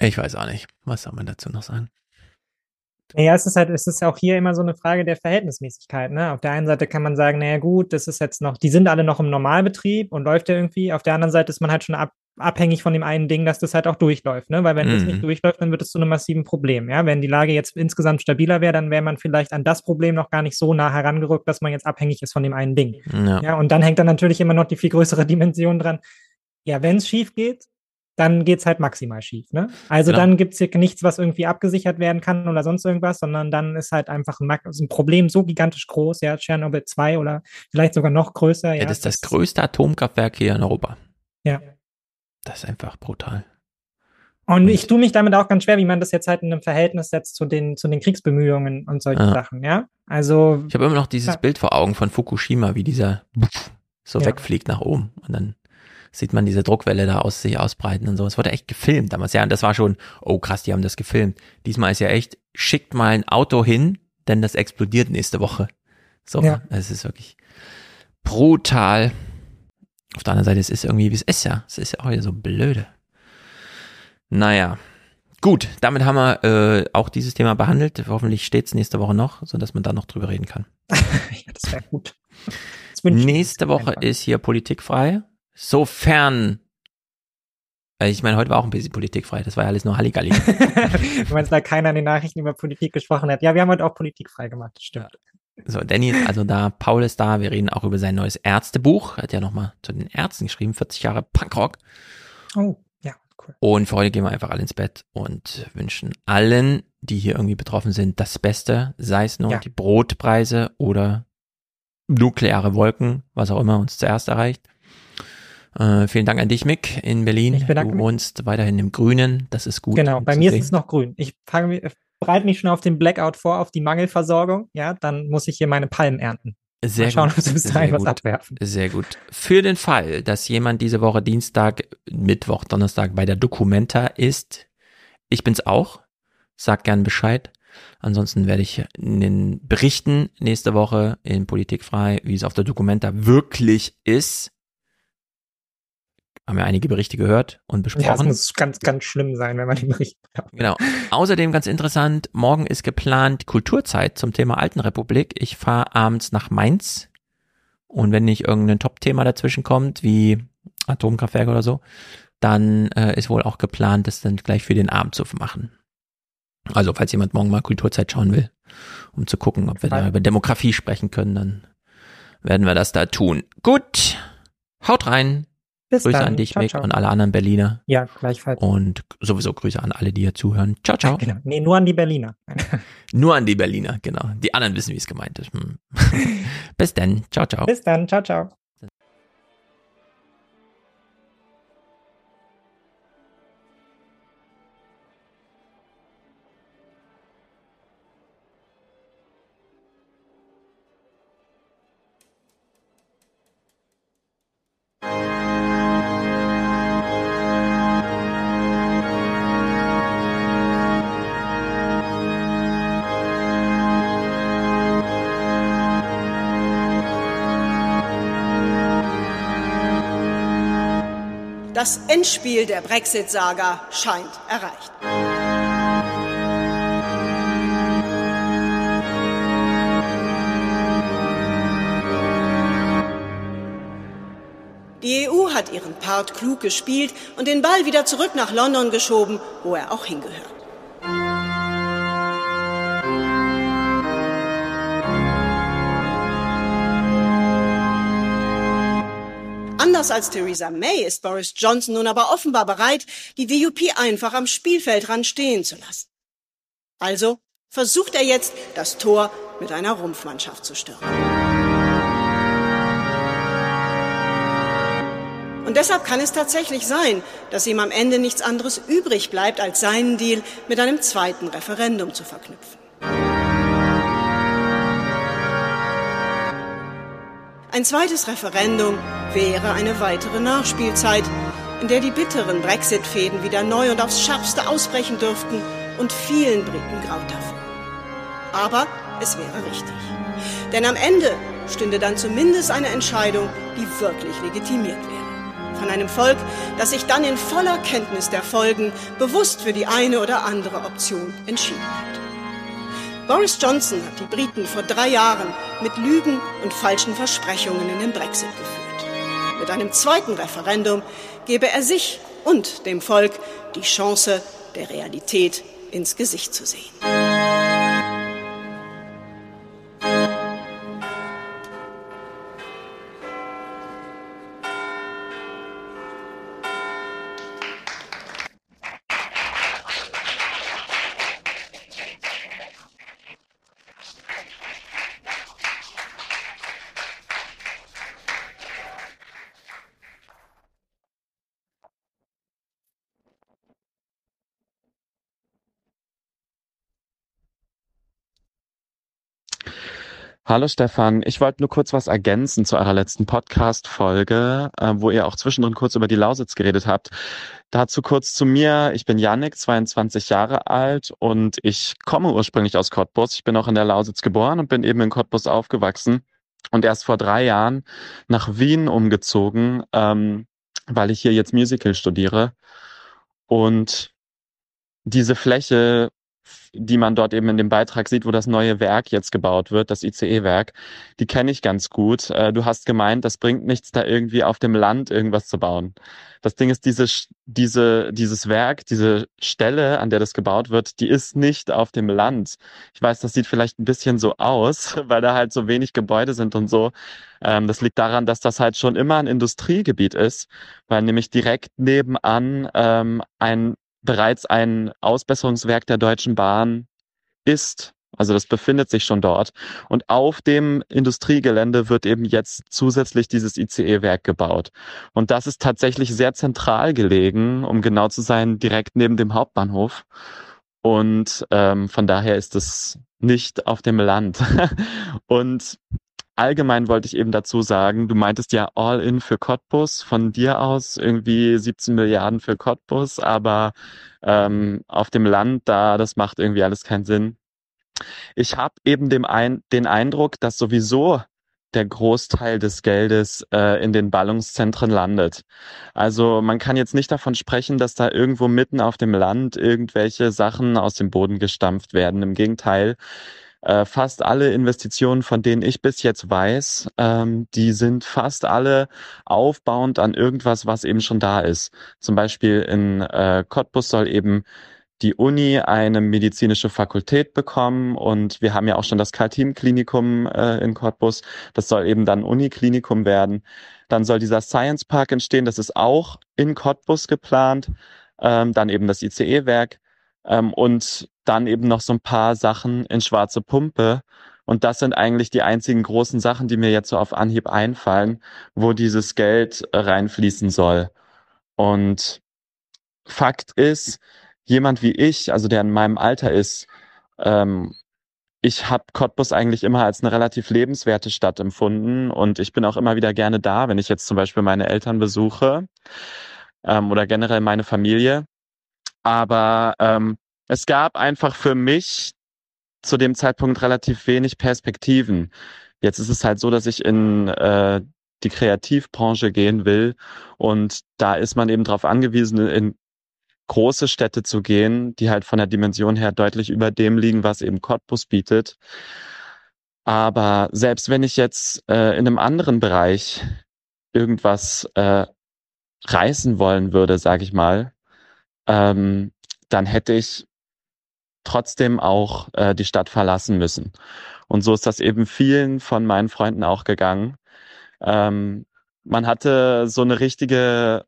Ich weiß auch nicht. Was soll man dazu noch sagen? Naja, es ist halt, es ist auch hier immer so eine Frage der Verhältnismäßigkeit. Ne? Auf der einen Seite kann man sagen, naja gut, das ist jetzt noch, die sind alle noch im Normalbetrieb und läuft ja irgendwie. Auf der anderen Seite ist man halt schon ab, abhängig von dem einen Ding, dass das halt auch durchläuft. Ne? Weil wenn das Mhm. nicht durchläuft, dann wird es zu einem massiven Problem. Ja? Wenn die Lage jetzt insgesamt stabiler wäre, dann wäre man vielleicht an das Problem noch gar nicht so nah herangerückt, dass man jetzt abhängig ist von dem einen Ding. Ja. Ja, und dann hängt dann natürlich immer noch die viel größere Dimension dran. Ja, wenn es schief geht, dann geht's halt maximal schief. Ne? Also Genau. dann gibt's hier nichts, was irgendwie abgesichert werden kann oder sonst irgendwas, sondern dann ist halt einfach ein, Mak- ein Problem so gigantisch groß, ja, Tschernobyl 2 oder vielleicht sogar noch größer. Ja, Ja, das ist das größte Atomkraftwerk hier in Europa. Ja. Das ist einfach brutal. Und ich tue mich damit auch ganz schwer, wie man das jetzt halt in einem Verhältnis setzt zu den, zu den Kriegsbemühungen und solche Ja. Sachen, ja. Also. Ich habe immer noch dieses Ja. Bild vor Augen von Fukushima, wie dieser so wegfliegt nach oben und dann sieht man diese Druckwelle da aus sich ausbreiten und so. Es wurde echt gefilmt damals. Ja, und das war schon, oh krass, die haben das gefilmt. Diesmal ist ja echt, schickt mal ein Auto hin, denn das explodiert nächste Woche. So, Ja. es ist wirklich brutal. Auf der anderen Seite, es ist irgendwie, wie es ist ja. Es ist ja auch wieder so blöde. Naja. Gut, damit haben wir äh, auch dieses Thema behandelt. Hoffentlich steht es nächste Woche noch, sodass man da noch drüber reden kann. ja, das wäre gut. Nächste Woche ist hier politikfrei. Sofern, äh, ich meine, heute war auch ein bisschen politikfrei. Das war ja alles nur Halligalli. du meinst, da keiner in den Nachrichten über Politik gesprochen hat. Ja, wir haben heute auch Politik frei gemacht, das stimmt. So, Danny ist also da, Paul ist da, wir reden auch über sein neues Ärztebuch. Er hat ja nochmal zu den Ärzten geschrieben, 40 Jahre Punkrock. Oh, ja, cool. Und für heute gehen wir einfach alle ins Bett und wünschen allen, die hier irgendwie betroffen sind, das Beste, sei es nur Ja. die Brotpreise oder nukleare Wolken, was auch immer uns zuerst erreicht. Äh, vielen Dank an dich, Mick, in Berlin. Ich bedanke du mich. wohnst weiterhin im Grünen, das ist gut. Genau, bei mir sehen. ist es noch grün. Ich fange mir, bereite mich schon auf den Blackout vor, auf die Mangelversorgung. Ja, dann muss ich hier meine Palmen ernten. Sehr Mal schauen, gut. ob sie bis dahin was abwerfen. Sehr gut. Für den Fall, dass jemand diese Woche Dienstag, Mittwoch, Donnerstag bei der Documenta ist, ich bin's auch. Sag gern Bescheid. Ansonsten werde ich Berichten nächste Woche in Politik frei, wie es auf der Documenta wirklich ist. Haben wir einige Berichte gehört und Ja, es besprochen. muss ganz, ganz schlimm sein, wenn man den Bericht glaubt. Genau. Außerdem ganz interessant, morgen ist geplant Kulturzeit zum Thema Altenrepublik. Ich fahre abends nach Mainz und wenn nicht irgendein Top-Thema dazwischen kommt, wie Atomkraftwerk oder so, dann äh, ist wohl auch geplant, das dann gleich für den Abend zu machen. Also falls jemand morgen mal Kulturzeit schauen will, um zu gucken, ob wir da über Demografie sprechen können, dann werden wir das da tun. Gut, haut rein. Bis Grüße dann. an dich, Ciao, Mick, ciao. und alle anderen Berliner. Ja, gleichfalls. Und sowieso Grüße an alle, die hier zuhören. Ciao, ciao. Genau. Nee, nur an die Berliner. Nur an die Berliner, genau. Die anderen wissen, wie es gemeint ist. Hm. Bis dann. Ciao, ciao. Bis dann. Ciao, ciao. Das Endspiel der Brexit-Saga scheint erreicht. Die EU hat ihren Part klug gespielt und den Ball wieder zurück nach London geschoben, wo er auch hingehört. Anders als Theresa May ist Boris Johnson nun aber offenbar bereit, die DUP einfach am Spielfeldrand stehen zu lassen. Also versucht er jetzt, das Tor mit einer Rumpfmannschaft zu stürmen. Und deshalb kann es tatsächlich sein, dass ihm am Ende nichts anderes übrig bleibt, als seinen Deal mit einem zweiten Referendum zu verknüpfen. Ein zweites Referendum wäre eine weitere Nachspielzeit, in der die bitteren Brexit-Fäden wieder neu und aufs Schärfste ausbrechen dürften und vielen Briten graut davor. Aber es wäre richtig. Denn am Ende stünde dann zumindest eine Entscheidung, die wirklich legitimiert wäre. Von einem Volk, das sich dann in voller Kenntnis der Folgen bewusst für die eine oder andere Option entschieden hat. Boris Johnson hat die Briten vor drei Jahren mit Lügen und falschen Versprechungen in den Brexit geführt. Mit einem zweiten Referendum gebe er sich und dem Volk die Chance, der Realität ins Gesicht zu sehen. Hallo Stefan, ich wollte nur kurz was ergänzen zu eurer letzten Podcast-Folge, äh, wo ihr auch zwischendrin kurz über die Lausitz geredet habt. Dazu kurz zu mir. Ich bin Yannick, 22 Jahre alt und ich komme ursprünglich aus Cottbus. Ich bin auch in der Lausitz geboren und bin eben in Cottbus aufgewachsen und erst vor drei Jahren nach Wien umgezogen, ähm, weil ich hier jetzt Musical studiere. Und diese Fläche die man dort eben in dem Beitrag sieht, wo das neue Werk jetzt gebaut wird, das ICE-Werk, die kenne ich ganz gut. Äh, du hast gemeint, das bringt nichts, da irgendwie auf dem Land irgendwas zu bauen. Das Ding ist, diese, diese, dieses Werk, diese Stelle, an der das gebaut wird, die ist nicht auf dem Land. Ich weiß, das sieht vielleicht ein bisschen so aus, weil da halt so wenig Gebäude sind und so. Ähm, das liegt daran, dass das halt schon immer ein Industriegebiet ist, weil nämlich direkt nebenan ähm, ein bereits ein Ausbesserungswerk der Deutschen Bahn ist. Also das befindet sich schon dort. Und auf dem Industriegelände wird eben jetzt zusätzlich dieses ICE-Werk gebaut. Und das ist tatsächlich sehr zentral gelegen, um genau zu sein, direkt neben dem Hauptbahnhof. Und ähm, von daher ist es nicht auf dem Land. Und allgemein wollte ich eben dazu sagen, du meintest ja All-in für Cottbus, von dir aus irgendwie 17 Milliarden für Cottbus, aber ähm, auf dem Land da, das macht irgendwie alles keinen Sinn. Ich habe eben dem ein, den Eindruck, dass sowieso der Großteil des Geldes äh, in den Ballungszentren landet. Also man kann jetzt nicht davon sprechen, dass da irgendwo mitten auf dem Land irgendwelche Sachen aus dem Boden gestampft werden. Im Gegenteil, äh, fast alle Investitionen, von denen ich bis jetzt weiß, ähm, die sind fast alle aufbauend an irgendwas, was eben schon da ist. Zum Beispiel in äh, Cottbus soll eben die Uni eine medizinische Fakultät bekommen und wir haben ja auch schon das Karl-Team-Klinikum äh, in Cottbus. Das soll eben dann Uniklinikum werden. Dann soll dieser Science Park entstehen. Das ist auch in Cottbus geplant. Ähm, dann eben das ICE-Werk. Ähm, und dann eben noch so ein paar Sachen in schwarze Pumpe. Und das sind eigentlich die einzigen großen Sachen, die mir jetzt so auf Anhieb einfallen, wo dieses Geld reinfließen soll. Und Fakt ist, jemand wie ich, also der in meinem Alter ist, ähm, ich habe Cottbus eigentlich immer als eine relativ lebenswerte Stadt empfunden und ich bin auch immer wieder gerne da, wenn ich jetzt zum Beispiel meine Eltern besuche ähm, oder generell meine Familie. Aber ähm, es gab einfach für mich zu dem Zeitpunkt relativ wenig Perspektiven. Jetzt ist es halt so, dass ich in äh, die Kreativbranche gehen will und da ist man eben darauf angewiesen, in große Städte zu gehen, die halt von der Dimension her deutlich über dem liegen, was eben Cottbus bietet. Aber selbst wenn ich jetzt äh, in einem anderen Bereich irgendwas äh, reißen wollen würde, sage ich mal, ähm, dann hätte ich trotzdem auch äh, die Stadt verlassen müssen. Und so ist das eben vielen von meinen Freunden auch gegangen. Ähm, man hatte so eine richtige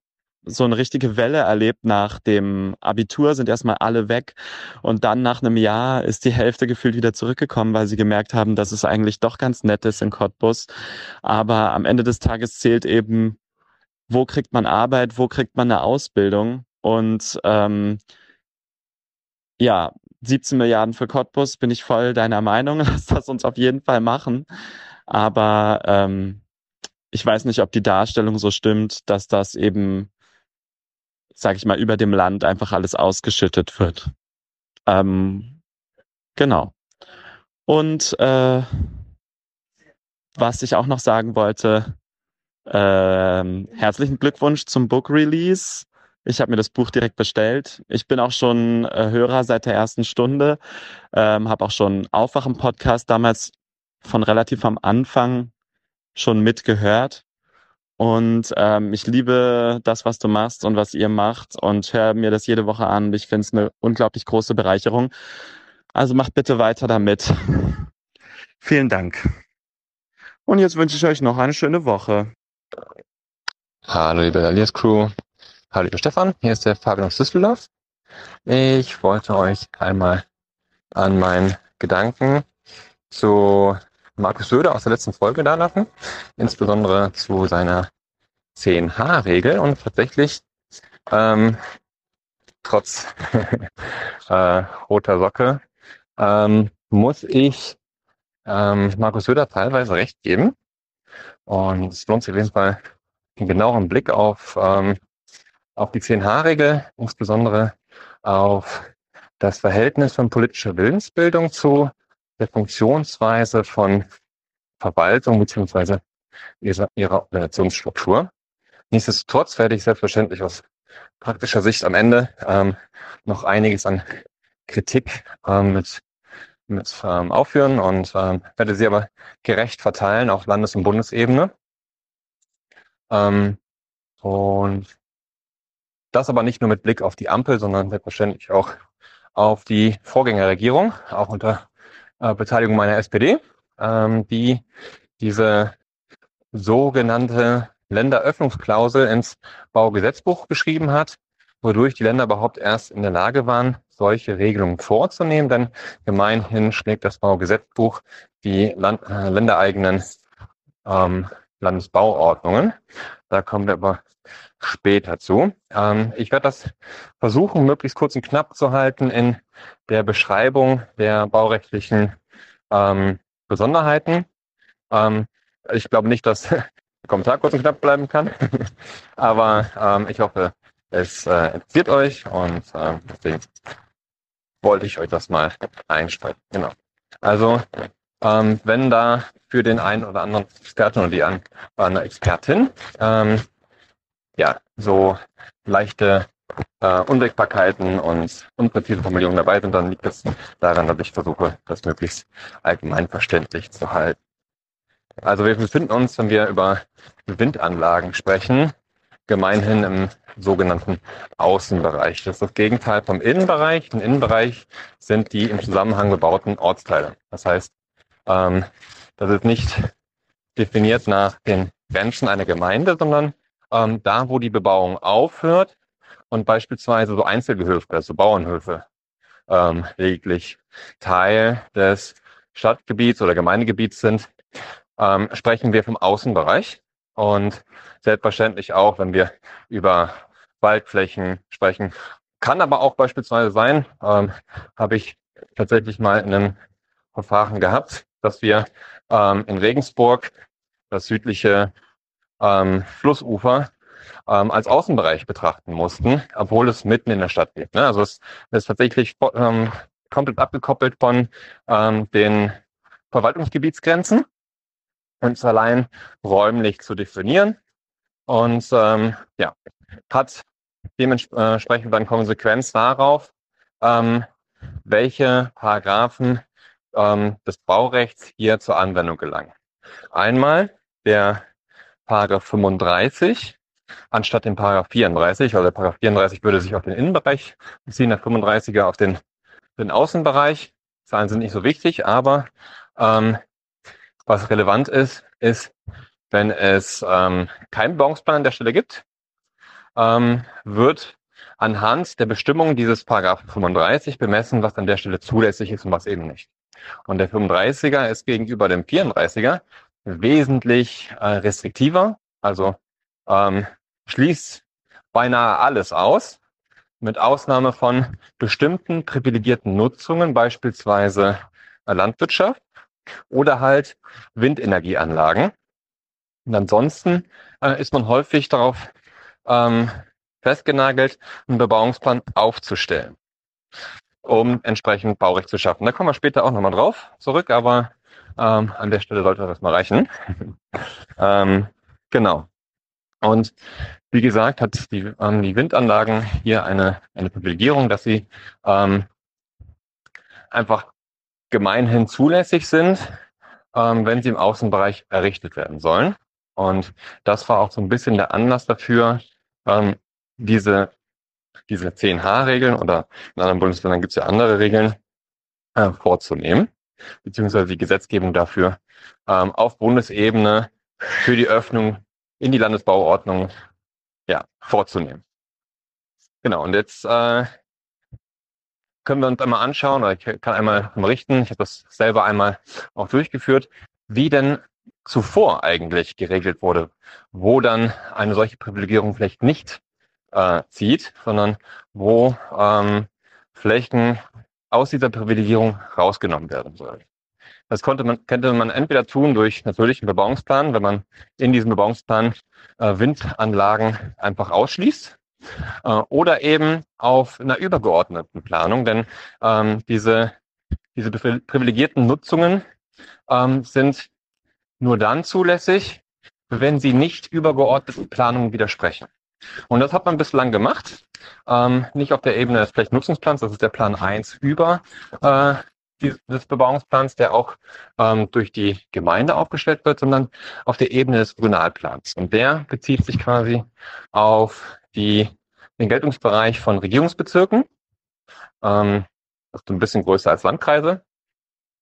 so eine richtige Welle erlebt nach dem Abitur, sind erstmal alle weg und dann nach einem Jahr ist die Hälfte gefühlt wieder zurückgekommen, weil sie gemerkt haben, dass es eigentlich doch ganz nett ist in Cottbus. Aber am Ende des Tages zählt eben, wo kriegt man Arbeit, wo kriegt man eine Ausbildung und ähm, ja, 17 Milliarden für Cottbus, bin ich voll deiner Meinung, dass das uns auf jeden Fall machen. Aber ähm, ich weiß nicht, ob die Darstellung so stimmt, dass das eben, sage ich mal, über dem Land einfach alles ausgeschüttet wird. Ähm, genau. Und äh, was ich auch noch sagen wollte, äh, herzlichen Glückwunsch zum Book Release. Ich habe mir das Buch direkt bestellt. Ich bin auch schon äh, Hörer seit der ersten Stunde, ähm, habe auch schon Aufwachen-Podcast damals von relativ am Anfang schon mitgehört. Und ähm, ich liebe das, was du machst und was ihr macht und höre mir das jede Woche an. Ich finde es eine unglaublich große Bereicherung. Also macht bitte weiter damit. Vielen Dank. Und jetzt wünsche ich euch noch eine schöne Woche. Hallo liebe Alias Crew. Hallo lieber Stefan, hier ist der Fabian aus Düsseldorf. Ich wollte euch einmal an meinen Gedanken zu Markus Söder aus der letzten Folge da lassen, insbesondere zu seiner 10H-Regel und tatsächlich ähm, trotz äh, roter Socke ähm, muss ich ähm, Markus Söder teilweise recht geben und es lohnt sich auf jeden Fall einen genaueren Blick auf ähm, auf die 10H-Regel, insbesondere auf das Verhältnis von politischer Willensbildung zu der Funktionsweise von Verwaltung beziehungsweise ihrer, ihrer Organisationsstruktur. Nichtsdestotrotz werde ich selbstverständlich aus praktischer Sicht am Ende ähm, noch einiges an Kritik ähm, mit, mit ähm, aufführen und ähm, werde sie aber gerecht verteilen auf Landes- und Bundesebene. Ähm, und das aber nicht nur mit Blick auf die Ampel, sondern selbstverständlich auch auf die Vorgängerregierung, auch unter äh, Beteiligung meiner SPD, ähm, die diese sogenannte Länderöffnungsklausel ins Baugesetzbuch geschrieben hat, wodurch die Länder überhaupt erst in der Lage waren, solche Regelungen vorzunehmen. Denn gemeinhin schlägt das Baugesetzbuch die Land äh, ländereigenen ähm, Landesbauordnungen. Da kommen wir aber später zu. Ähm, ich werde das versuchen, möglichst kurz und knapp zu halten in der Beschreibung der baurechtlichen ähm, Besonderheiten. Ähm, ich glaube nicht, dass der Kommentar kurz und knapp bleiben kann, aber ähm, ich hoffe, es äh, interessiert euch und äh, deswegen wollte ich euch das mal einsprechen. Genau. Also ähm, wenn da für den einen oder anderen Experten oder die andere Expertin ähm, ja so leichte äh, Unwägbarkeiten und unpräzise Formulierungen dabei sind, dann liegt es daran, dass ich versuche, das möglichst allgemein verständlich zu halten. Also wir befinden uns, wenn wir über Windanlagen sprechen, gemeinhin im sogenannten Außenbereich. Das ist das Gegenteil vom Innenbereich. Im Innenbereich sind die im Zusammenhang bebauten Ortsteile. Das heißt, ähm, das ist nicht definiert nach den Grenzen einer Gemeinde, sondern ähm, da, wo die Bebauung aufhört und beispielsweise so Einzelgehöfe, also Bauernhöfe, ähm, lediglich Teil des Stadtgebiets oder Gemeindegebiets sind, ähm, sprechen wir vom Außenbereich. Und selbstverständlich auch, wenn wir über Waldflächen sprechen. Kann aber auch beispielsweise sein, ähm, habe ich tatsächlich mal in einem Verfahren gehabt, dass wir ähm, in Regensburg das südliche ähm, Flussufer ähm, als Außenbereich betrachten mussten, obwohl es mitten in der Stadt liegt. Ne? Also es ist tatsächlich ähm, komplett abgekoppelt von ähm, den Verwaltungsgebietsgrenzen und ist allein räumlich zu definieren und ähm, ja, hat dementsprechend dann Konsequenz darauf, ähm, welche Paragraphen ähm, des Baurechts hier zur Anwendung gelangen. Einmal der 35 anstatt dem Paragraph 34, weil der Paragraph 34 würde sich auf den Innenbereich beziehen, der 35er auf den, den Außenbereich. Zahlen sind nicht so wichtig, aber ähm, was relevant ist, ist, wenn es ähm, keinen Bebauungsplan an der Stelle gibt, ähm, wird anhand der Bestimmungen dieses Paragraphen 35 bemessen, was an der Stelle zulässig ist und was eben nicht. Und der 35er ist gegenüber dem 34er wesentlich äh, restriktiver, also ähm, schließt beinahe alles aus, mit Ausnahme von bestimmten privilegierten Nutzungen, beispielsweise äh, Landwirtschaft oder halt Windenergieanlagen. Und ansonsten äh, ist man häufig darauf ähm, festgenagelt, einen Bebauungsplan aufzustellen, um entsprechend Baurecht zu schaffen. Da kommen wir später auch nochmal drauf zurück, aber ähm, an der Stelle sollte das mal reichen. ähm, genau. Und wie gesagt, hat die, ähm, die Windanlagen hier eine, eine Privilegierung, dass sie ähm, einfach gemeinhin zulässig sind, ähm, wenn sie im Außenbereich errichtet werden sollen. Und das war auch so ein bisschen der Anlass dafür, ähm, diese, diese 10H-Regeln oder in anderen Bundesländern gibt es ja andere Regeln äh, vorzunehmen, beziehungsweise die Gesetzgebung dafür ähm, auf Bundesebene für die Öffnung in die Landesbauordnung ja, vorzunehmen. Genau, und jetzt äh, können wir uns einmal anschauen, oder ich kann einmal berichten, ich habe das selber einmal auch durchgeführt, wie denn zuvor eigentlich geregelt wurde, wo dann eine solche Privilegierung vielleicht nicht äh, zieht, sondern wo ähm, Flächen aus dieser Privilegierung rausgenommen werden sollen. Das konnte man, könnte man entweder tun durch natürlich einen Bebauungsplan, wenn man in diesem Bebauungsplan äh, Windanlagen einfach ausschließt, äh, oder eben auf einer übergeordneten Planung, denn ähm, diese, diese privilegierten Nutzungen ähm, sind nur dann zulässig, wenn sie nicht übergeordneten Planungen widersprechen. Und das hat man bislang gemacht. Ähm, nicht auf der Ebene des Flächennutzungsplans, das ist der Plan 1 über äh, des Bebauungsplans, der auch ähm, durch die Gemeinde aufgestellt wird, sondern auf der Ebene des Regionalplans. Und der bezieht sich quasi auf die, den Geltungsbereich von Regierungsbezirken. Ähm, das ist ein bisschen größer als Landkreise.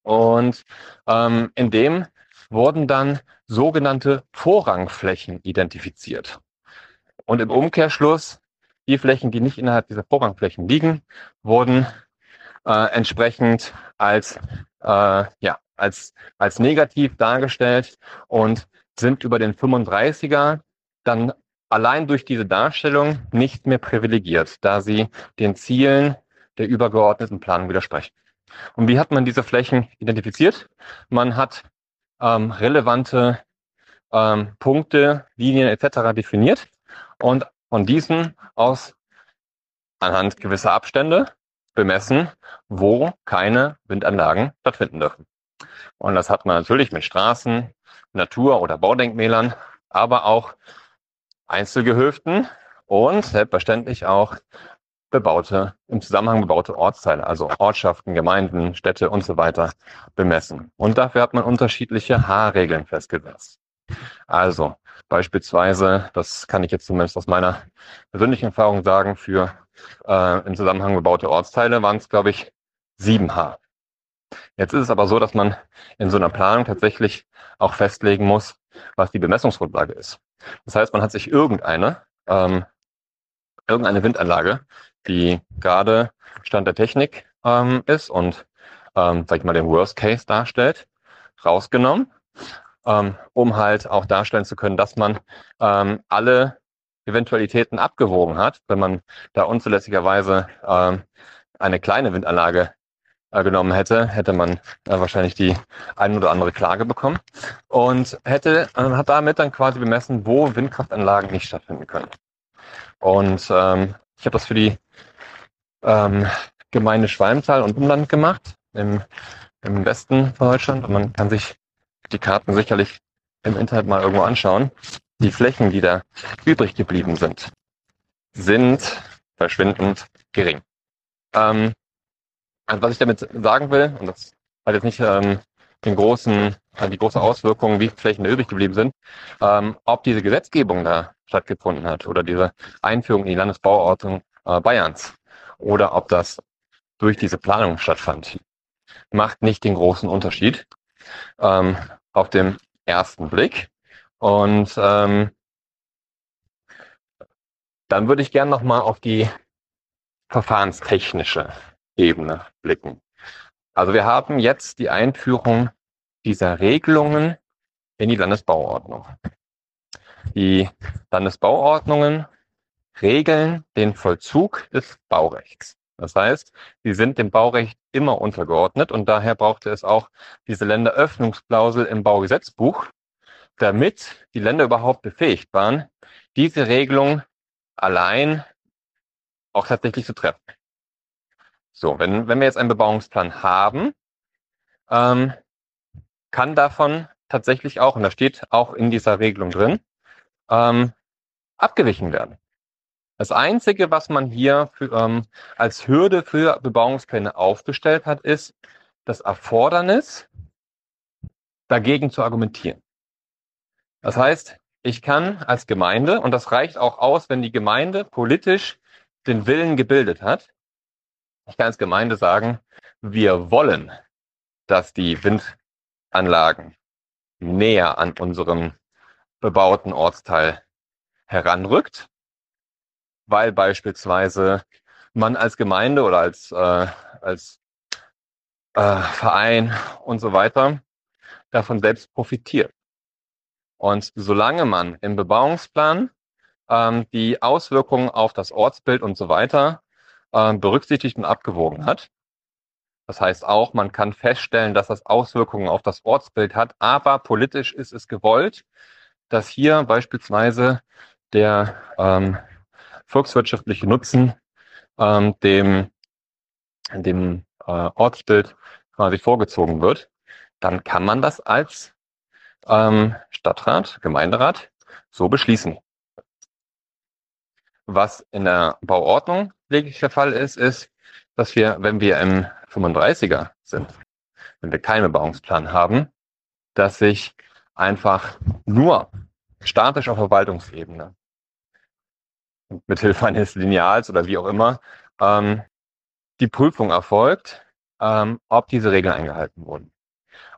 Und ähm, in dem wurden dann sogenannte Vorrangflächen identifiziert. Und im Umkehrschluss, die Flächen, die nicht innerhalb dieser Vorrangflächen liegen, wurden äh, entsprechend als, äh, ja, als, als negativ dargestellt und sind über den 35er dann allein durch diese Darstellung nicht mehr privilegiert, da sie den Zielen der übergeordneten Planung widersprechen. Und wie hat man diese Flächen identifiziert? Man hat ähm, relevante ähm, Punkte, Linien etc. definiert und von diesen aus anhand gewisser Abstände bemessen, wo keine Windanlagen stattfinden dürfen. Und das hat man natürlich mit Straßen, Natur- oder Baudenkmälern, aber auch Einzelgehöften und selbstverständlich auch bebaute, im Zusammenhang bebaute Ortsteile, also Ortschaften, Gemeinden, Städte und so weiter bemessen. Und dafür hat man unterschiedliche H-Regeln festgesetzt. Also beispielsweise, das kann ich jetzt zumindest aus meiner persönlichen Erfahrung sagen, für äh, im Zusammenhang bebaute Ortsteile waren es, glaube ich, 7H. Jetzt ist es aber so, dass man in so einer Planung tatsächlich auch festlegen muss, was die Bemessungsgrundlage ist. Das heißt, man hat sich irgendeine, ähm, irgendeine Windanlage, die gerade Stand der Technik ähm, ist und, ähm, sag ich mal, den Worst Case darstellt, rausgenommen, ähm, um halt auch darstellen zu können, dass man ähm, alle Eventualitäten abgewogen hat, wenn man da unzulässigerweise ähm, eine kleine Windanlage äh, genommen hätte, hätte man äh, wahrscheinlich die ein oder andere Klage bekommen und hätte äh, hat damit dann quasi bemessen, wo Windkraftanlagen nicht stattfinden können. Und ähm, ich habe das für die ähm, Gemeinde Schwalmtal und Umland gemacht im, im Westen von Deutschland und man kann sich die Karten sicherlich im Internet mal irgendwo anschauen die Flächen, die da übrig geblieben sind, sind verschwindend gering. Ähm, also was ich damit sagen will, und das hat jetzt nicht ähm, den großen, äh, die große Auswirkung, wie Flächen da übrig geblieben sind, ähm, ob diese Gesetzgebung da stattgefunden hat oder diese Einführung in die Landesbauordnung äh, Bayerns oder ob das durch diese Planung stattfand, macht nicht den großen Unterschied. Ähm, auf dem ersten Blick und ähm, dann würde ich gerne nochmal auf die verfahrenstechnische Ebene blicken. Also wir haben jetzt die Einführung dieser Regelungen in die Landesbauordnung. Die Landesbauordnungen regeln den Vollzug des Baurechts. Das heißt, sie sind dem Baurecht immer untergeordnet und daher brauchte es auch diese Länderöffnungsklausel im Baugesetzbuch, damit die Länder überhaupt befähigt waren, diese Regelung allein auch tatsächlich zu treffen. So, wenn, wenn wir jetzt einen Bebauungsplan haben, ähm, kann davon tatsächlich auch, und das steht auch in dieser Regelung drin, ähm, abgewichen werden. Das Einzige, was man hier für, ähm, als Hürde für Bebauungspläne aufgestellt hat, ist das Erfordernis, dagegen zu argumentieren. Das heißt, ich kann als Gemeinde, und das reicht auch aus, wenn die Gemeinde politisch den Willen gebildet hat, ich kann als Gemeinde sagen, wir wollen, dass die Windanlagen näher an unserem bebauten Ortsteil heranrückt, weil beispielsweise man als Gemeinde oder als, äh, als äh, Verein und so weiter davon selbst profitiert. Und solange man im Bebauungsplan ähm, die Auswirkungen auf das Ortsbild und so weiter ähm, berücksichtigt und abgewogen hat, das heißt auch, man kann feststellen, dass das Auswirkungen auf das Ortsbild hat, aber politisch ist es gewollt, dass hier beispielsweise der ähm, volkswirtschaftliche Nutzen ähm, dem, dem äh, Ortsbild quasi vorgezogen wird, dann kann man das als ähm, Stadtrat, Gemeinderat so beschließen. Was in der Bauordnung lediglich der Fall ist, ist, dass wir, wenn wir im 35er sind, wenn wir keinen Bebauungsplan haben, dass sich einfach nur statisch auf Verwaltungsebene mit Hilfe eines Lineals oder wie auch immer ähm, die Prüfung erfolgt, ähm, ob diese Regeln eingehalten wurden.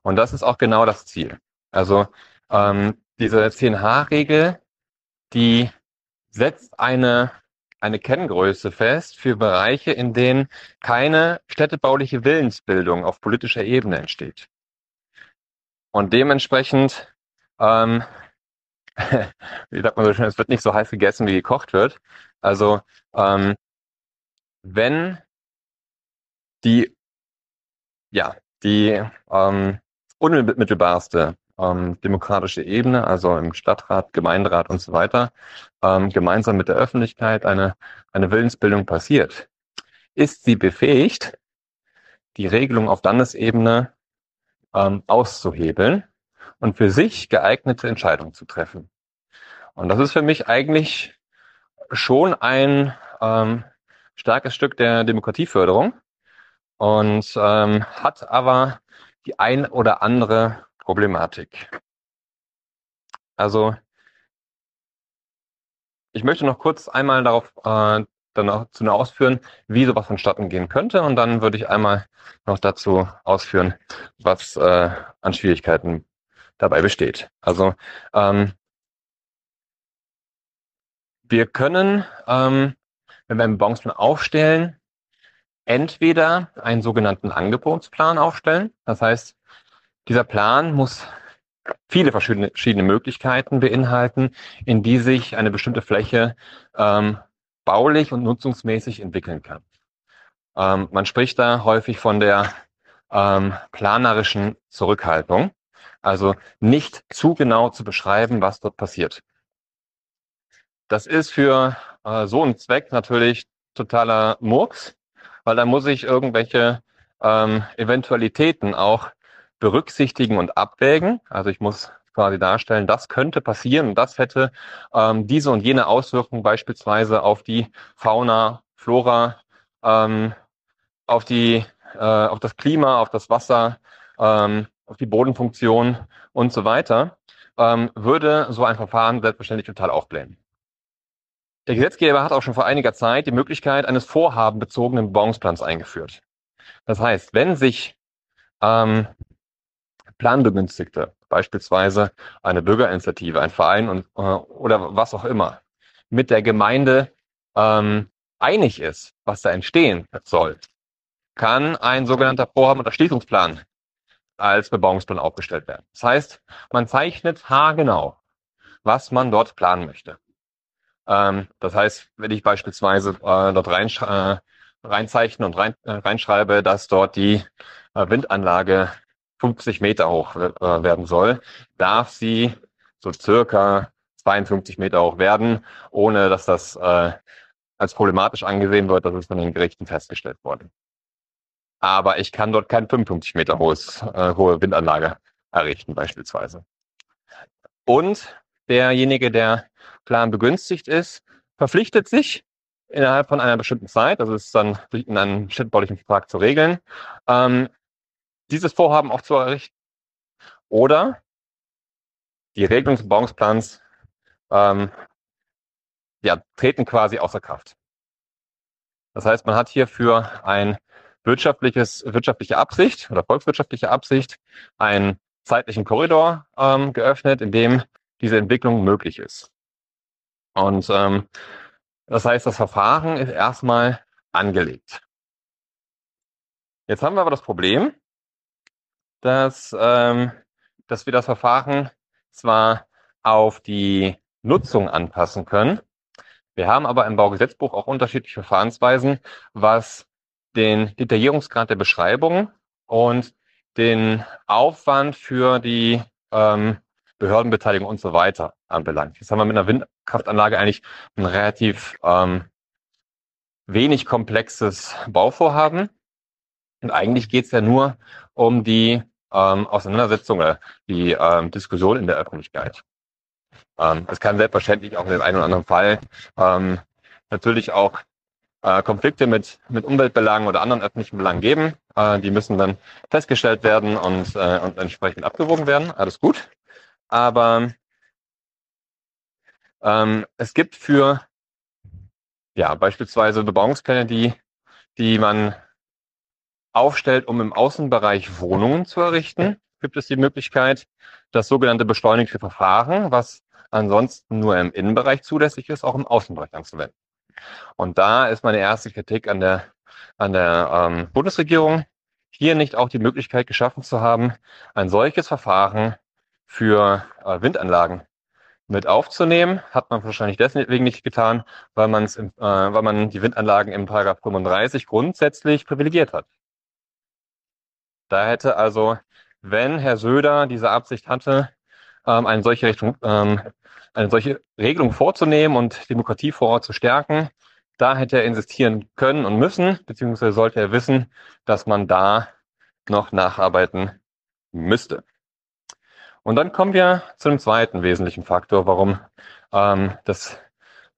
Und das ist auch genau das Ziel. Also ähm, diese 10H-Regel, die setzt eine, eine Kenngröße fest für Bereiche, in denen keine städtebauliche Willensbildung auf politischer Ebene entsteht. Und dementsprechend, ähm, wie sagt man so schön, es wird nicht so heiß gegessen, wie gekocht wird. Also ähm, wenn die, ja, die ähm, unmittelbarste ähm, demokratische Ebene, also im Stadtrat, Gemeinderat und so weiter, ähm, gemeinsam mit der Öffentlichkeit eine, eine Willensbildung passiert, ist sie befähigt, die Regelung auf Landesebene ähm, auszuhebeln und für sich geeignete Entscheidungen zu treffen. Und das ist für mich eigentlich schon ein ähm, starkes Stück der Demokratieförderung und ähm, hat aber die ein oder andere Problematik. Also ich möchte noch kurz einmal darauf äh, dann auch zu ausführen, wie sowas vonstatten gehen könnte und dann würde ich einmal noch dazu ausführen, was äh, an Schwierigkeiten dabei besteht. Also ähm, wir können, ähm, wenn wir einen Bebauungsplan aufstellen, entweder einen sogenannten Angebotsplan aufstellen. Das heißt, dieser Plan muss viele verschiedene, verschiedene Möglichkeiten beinhalten, in die sich eine bestimmte Fläche ähm, baulich und nutzungsmäßig entwickeln kann. Ähm, man spricht da häufig von der ähm, planerischen Zurückhaltung, also nicht zu genau zu beschreiben, was dort passiert. Das ist für äh, so einen Zweck natürlich totaler Murks, weil da muss ich irgendwelche ähm, Eventualitäten auch berücksichtigen und abwägen. Also ich muss quasi darstellen, das könnte passieren das hätte ähm, diese und jene Auswirkungen beispielsweise auf die Fauna, Flora, ähm, auf die, äh, auf das Klima, auf das Wasser, ähm, auf die Bodenfunktion und so weiter, ähm, würde so ein Verfahren selbstverständlich total aufblähen. Der Gesetzgeber hat auch schon vor einiger Zeit die Möglichkeit eines vorhabenbezogenen Bebauungsplans eingeführt. Das heißt, wenn sich ähm, Planbegünstigte, beispielsweise eine Bürgerinitiative, ein Verein und, äh, oder was auch immer, mit der Gemeinde ähm, einig ist, was da entstehen soll, kann ein sogenannter Vorhaben- und Erschließungsplan als Bebauungsplan aufgestellt werden. Das heißt, man zeichnet haargenau, was man dort planen möchte. Ähm, das heißt, wenn ich beispielsweise äh, dort rein, äh, reinzeichne und rein, äh, reinschreibe, dass dort die äh, Windanlage 50 Meter hoch äh, werden soll, darf sie so circa 52 Meter hoch werden, ohne dass das äh, als problematisch angesehen wird. Das ist von den Gerichten festgestellt worden. Aber ich kann dort kein 55 Meter hohes, äh, hohe Windanlage errichten beispielsweise. Und derjenige, der Plan begünstigt ist, verpflichtet sich innerhalb von einer bestimmten Zeit, das ist dann in einem städtebaulichen Vertrag zu regeln, ähm, dieses Vorhaben auch zu errichten. Oder die Regelungen des Bauungsplans ähm, ja, treten quasi außer Kraft. Das heißt, man hat hier für ein wirtschaftliches, wirtschaftliche Absicht oder volkswirtschaftliche Absicht einen zeitlichen Korridor ähm, geöffnet, in dem diese Entwicklung möglich ist. Und ähm, das heißt, das Verfahren ist erstmal angelegt. Jetzt haben wir aber das Problem, dass, ähm, dass wir das Verfahren zwar auf die Nutzung anpassen können, wir haben aber im Baugesetzbuch auch unterschiedliche Verfahrensweisen, was den Detaillierungsgrad der Beschreibung und den Aufwand für die ähm, Behördenbeteiligung und so weiter anbelangt. Jetzt haben wir mit einer Windkraftanlage eigentlich ein relativ ähm, wenig komplexes Bauvorhaben. Und eigentlich geht es ja nur um die ähm, Auseinandersetzung die ähm, Diskussion in der Öffentlichkeit. Ähm, es kann selbstverständlich auch in dem einen oder anderen Fall ähm, natürlich auch äh, Konflikte mit, mit Umweltbelangen oder anderen öffentlichen Belangen geben. Äh, die müssen dann festgestellt werden und, äh, und entsprechend abgewogen werden. Alles gut. Aber ähm, es gibt für ja beispielsweise Bebauungspläne, die, die man aufstellt, um im Außenbereich Wohnungen zu errichten, gibt es die Möglichkeit, das sogenannte beschleunigte Verfahren, was ansonsten nur im Innenbereich zulässig ist, auch im Außenbereich anzuwenden. Und da ist meine erste Kritik an der, an der ähm, Bundesregierung, hier nicht auch die Möglichkeit geschaffen zu haben, ein solches Verfahren für äh, Windanlagen mit aufzunehmen. Hat man wahrscheinlich deswegen nicht getan, weil, man's im, äh, weil man die Windanlagen im Paragraph 35 grundsätzlich privilegiert hat. Da hätte also, wenn Herr Söder diese Absicht hatte, ähm, eine solche Richtung, ähm, eine solche Regelung vorzunehmen und Demokratie vor Ort zu stärken, da hätte er insistieren können und müssen, beziehungsweise sollte er wissen, dass man da noch nacharbeiten müsste. Und dann kommen wir zu dem zweiten wesentlichen Faktor, warum ähm, das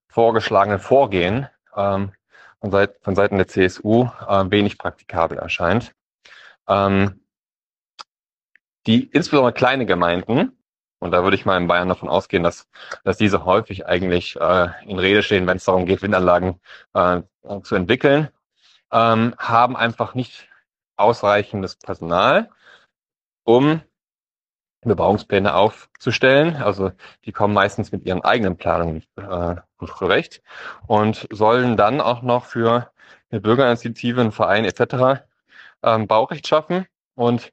vorgeschlagene Vorgehen ähm, von, Seit von Seiten der CSU äh, wenig praktikabel erscheint. Ähm, die insbesondere kleine Gemeinden und da würde ich mal in Bayern davon ausgehen, dass, dass diese häufig eigentlich äh, in Rede stehen, wenn es darum geht, Windanlagen äh, zu entwickeln, ähm, haben einfach nicht ausreichendes Personal, um Bebauungspläne aufzustellen. Also die kommen meistens mit ihren eigenen Planungen äh, nicht zurecht und sollen dann auch noch für eine Bürgerinitiative, einen Verein etc. Ähm, Baurecht schaffen. Und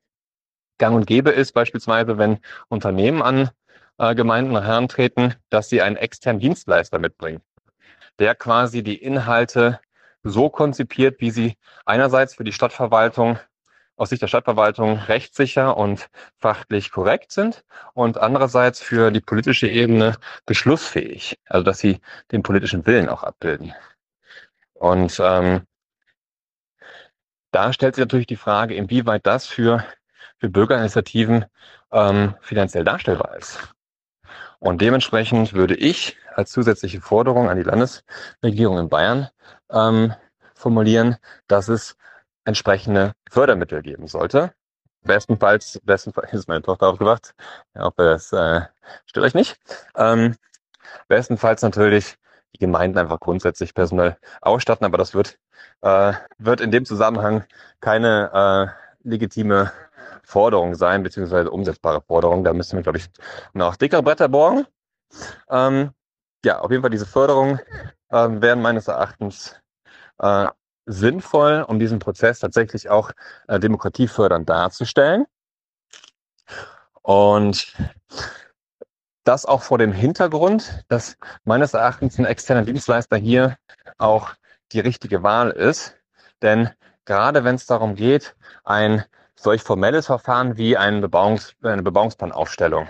gang und gäbe ist, beispielsweise, wenn Unternehmen an äh, Gemeinden herantreten, dass sie einen externen Dienstleister mitbringen, der quasi die Inhalte so konzipiert, wie sie einerseits für die Stadtverwaltung aus Sicht der Stadtverwaltung rechtssicher und fachlich korrekt sind und andererseits für die politische Ebene beschlussfähig, also dass sie den politischen Willen auch abbilden. Und ähm, da stellt sich natürlich die Frage, inwieweit das für für Bürgerinitiativen ähm, finanziell darstellbar ist. Und dementsprechend würde ich als zusätzliche Forderung an die Landesregierung in Bayern ähm, formulieren, dass es entsprechende Fördermittel geben sollte. Bestenfalls, bestenfalls ist meine Tochter aufgewacht. Ja, hoffe, das äh, stört euch nicht. Ähm, bestenfalls natürlich die Gemeinden einfach grundsätzlich personell ausstatten, aber das wird, äh, wird in dem Zusammenhang keine äh, legitime Forderung sein, beziehungsweise umsetzbare Forderung. Da müssen wir, glaube ich, noch dickere Bretter borgen. Ähm, ja, auf jeden Fall diese Förderung äh, wären meines Erachtens äh, sinnvoll, um diesen Prozess tatsächlich auch äh, demokratiefördernd darzustellen. Und das auch vor dem Hintergrund, dass meines Erachtens ein externer Dienstleister hier auch die richtige Wahl ist. Denn gerade wenn es darum geht, ein solch formelles Verfahren wie ein Bebauungs-, eine Bebauungsplanaufstellung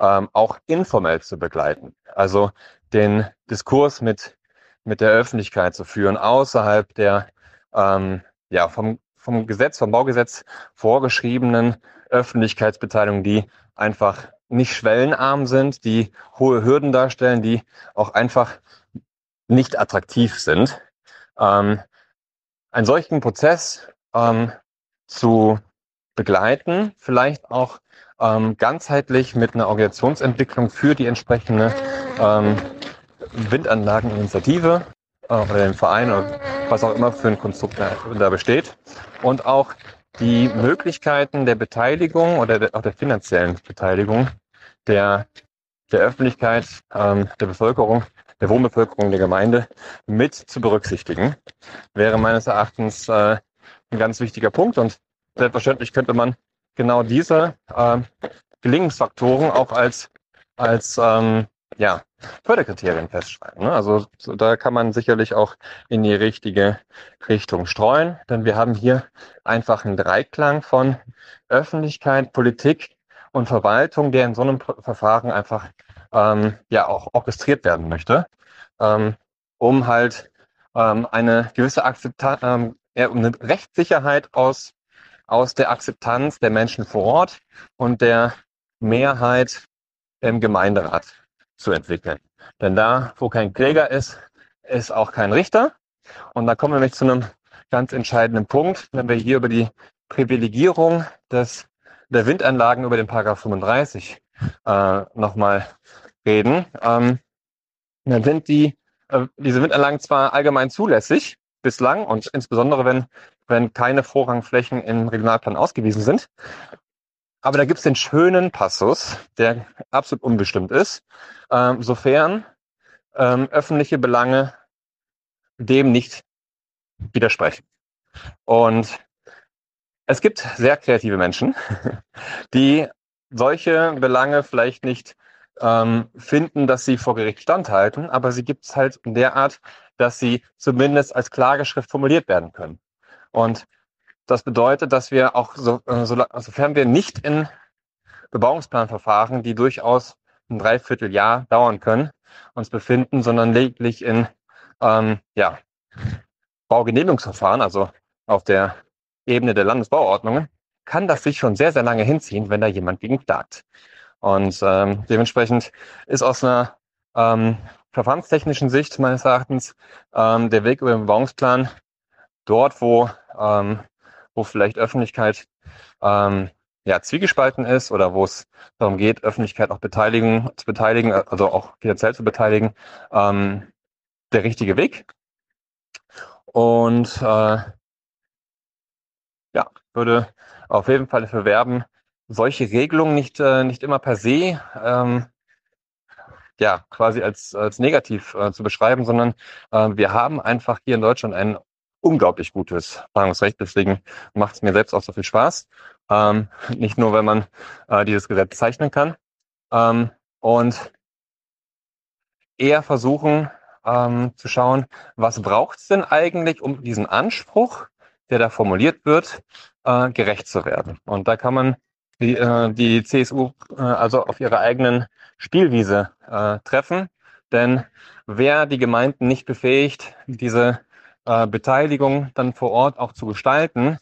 ähm, auch informell zu begleiten. Also den Diskurs mit, mit der Öffentlichkeit zu führen, außerhalb der ähm, ja, vom, vom Gesetz, vom Baugesetz vorgeschriebenen Öffentlichkeitsbeteiligung, die einfach nicht schwellenarm sind, die hohe Hürden darstellen, die auch einfach nicht attraktiv sind. Ähm, einen solchen Prozess ähm, zu begleiten, vielleicht auch ähm, ganzheitlich mit einer Organisationsentwicklung für die entsprechende ähm, Windanlageninitiative äh, oder den Verein oder was auch immer für ein Konstrukt da, da besteht. Und auch die Möglichkeiten der Beteiligung oder der, auch der finanziellen Beteiligung der, der Öffentlichkeit, ähm, der Bevölkerung, der Wohnbevölkerung der Gemeinde mit zu berücksichtigen, wäre meines Erachtens äh, ein ganz wichtiger Punkt. Und Selbstverständlich könnte man genau diese äh, Gelingensfaktoren auch als, als ähm, ja, Förderkriterien festschreiben. Ne? Also so, da kann man sicherlich auch in die richtige Richtung streuen, denn wir haben hier einfach einen Dreiklang von Öffentlichkeit, Politik und Verwaltung, der in so einem Verfahren einfach ähm, ja auch orchestriert werden möchte, ähm, um halt ähm, eine gewisse Akzeptanz, ähm, um eine Rechtssicherheit aus aus der Akzeptanz der Menschen vor Ort und der Mehrheit im Gemeinderat zu entwickeln. Denn da, wo kein Kläger ist, ist auch kein Richter. Und da kommen wir nämlich zu einem ganz entscheidenden Punkt, wenn wir hier über die Privilegierung des, der Windanlagen über den Paragraph 35 äh, nochmal reden. Ähm, dann sind die, äh, diese Windanlagen zwar allgemein zulässig bislang und insbesondere wenn, wenn keine Vorrangflächen im Regionalplan ausgewiesen sind. Aber da gibt es den schönen Passus, der absolut unbestimmt ist, ähm, sofern ähm, öffentliche Belange dem nicht widersprechen. Und es gibt sehr kreative Menschen, die solche Belange vielleicht nicht ähm, finden, dass sie vor Gericht standhalten, aber sie gibt es halt in der Art, dass sie zumindest als Klageschrift formuliert werden können. Und das bedeutet, dass wir auch, so, äh, so, sofern wir nicht in Bebauungsplanverfahren, die durchaus ein Dreivierteljahr dauern können, uns befinden, sondern lediglich in ähm, ja, Baugenehmigungsverfahren, also auf der Ebene der Landesbauordnungen, kann das sich schon sehr, sehr lange hinziehen, wenn da jemand gegen klagt. Und ähm, dementsprechend ist aus einer ähm, verfahrenstechnischen Sicht meines Erachtens ähm, der Weg über den Bebauungsplan dort, wo, ähm, wo vielleicht Öffentlichkeit ähm, ja, zwiegespalten ist oder wo es darum geht, Öffentlichkeit auch beteiligen, zu beteiligen, also auch finanziell zu beteiligen, ähm, der richtige Weg. Und äh, ja, würde auf jeden Fall dafür werben, solche Regelungen nicht, äh, nicht immer per se ähm, ja, quasi als, als negativ äh, zu beschreiben, sondern äh, wir haben einfach hier in Deutschland ein unglaublich gutes Planungsrecht. Deswegen macht es mir selbst auch so viel Spaß. Ähm, nicht nur, wenn man äh, dieses Gesetz zeichnen kann. Ähm, und eher versuchen ähm, zu schauen, was braucht es denn eigentlich, um diesen Anspruch, der da formuliert wird, äh, gerecht zu werden. Und da kann man die, äh, die CSU äh, also auf ihrer eigenen Spielwiese äh, treffen. Denn wer die Gemeinden nicht befähigt, diese äh, Beteiligung dann vor Ort auch zu gestalten,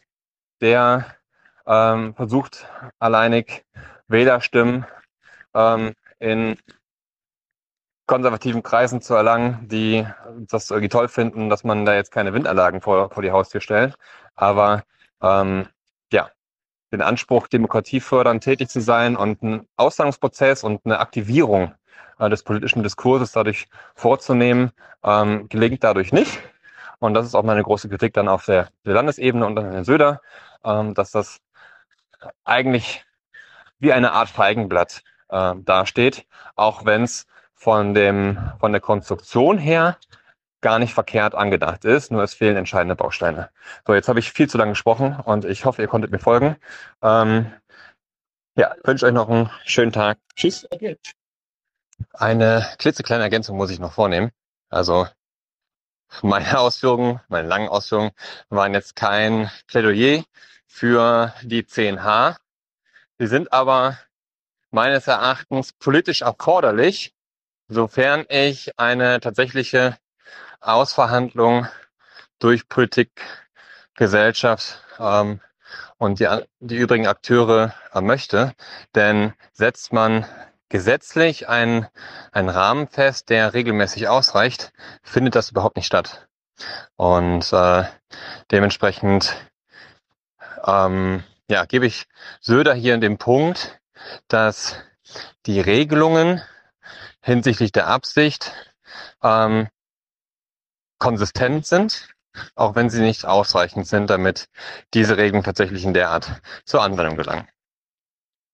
der ähm, versucht alleinig Wählerstimmen ähm, in konservativen Kreisen zu erlangen, die das irgendwie toll finden, dass man da jetzt keine Windanlagen vor, vor die Haustür stellt. Aber ähm, ja, den Anspruch, demokratiefördernd tätig zu sein und einen Auszahlungsprozess und eine Aktivierung äh, des politischen Diskurses dadurch vorzunehmen, ähm, gelingt dadurch nicht. Und das ist auch meine große Kritik dann auf der, der Landesebene und an Herrn Söder, ähm, dass das eigentlich wie eine Art Feigenblatt äh, dasteht, auch wenn es von dem von der Konstruktion her gar nicht verkehrt angedacht ist, nur es fehlen entscheidende Bausteine. So, jetzt habe ich viel zu lange gesprochen und ich hoffe, ihr konntet mir folgen. Ähm, ja, wünsche euch noch einen schönen Tag. Tschüss. Eine klitzekleine Ergänzung muss ich noch vornehmen. Also meine Ausführungen, meine langen Ausführungen waren jetzt kein Plädoyer für die 10H. Sie sind aber meines Erachtens politisch erforderlich, sofern ich eine tatsächliche Ausverhandlung durch Politik, Gesellschaft ähm, und die, die übrigen Akteure äh, möchte. Denn setzt man gesetzlich einen, einen Rahmen fest, der regelmäßig ausreicht, findet das überhaupt nicht statt. Und äh, dementsprechend ähm, ja, gebe ich Söder hier in dem Punkt, dass die Regelungen hinsichtlich der Absicht ähm, konsistent sind, auch wenn sie nicht ausreichend sind, damit diese Regeln tatsächlich in der Art zur Anwendung gelangen.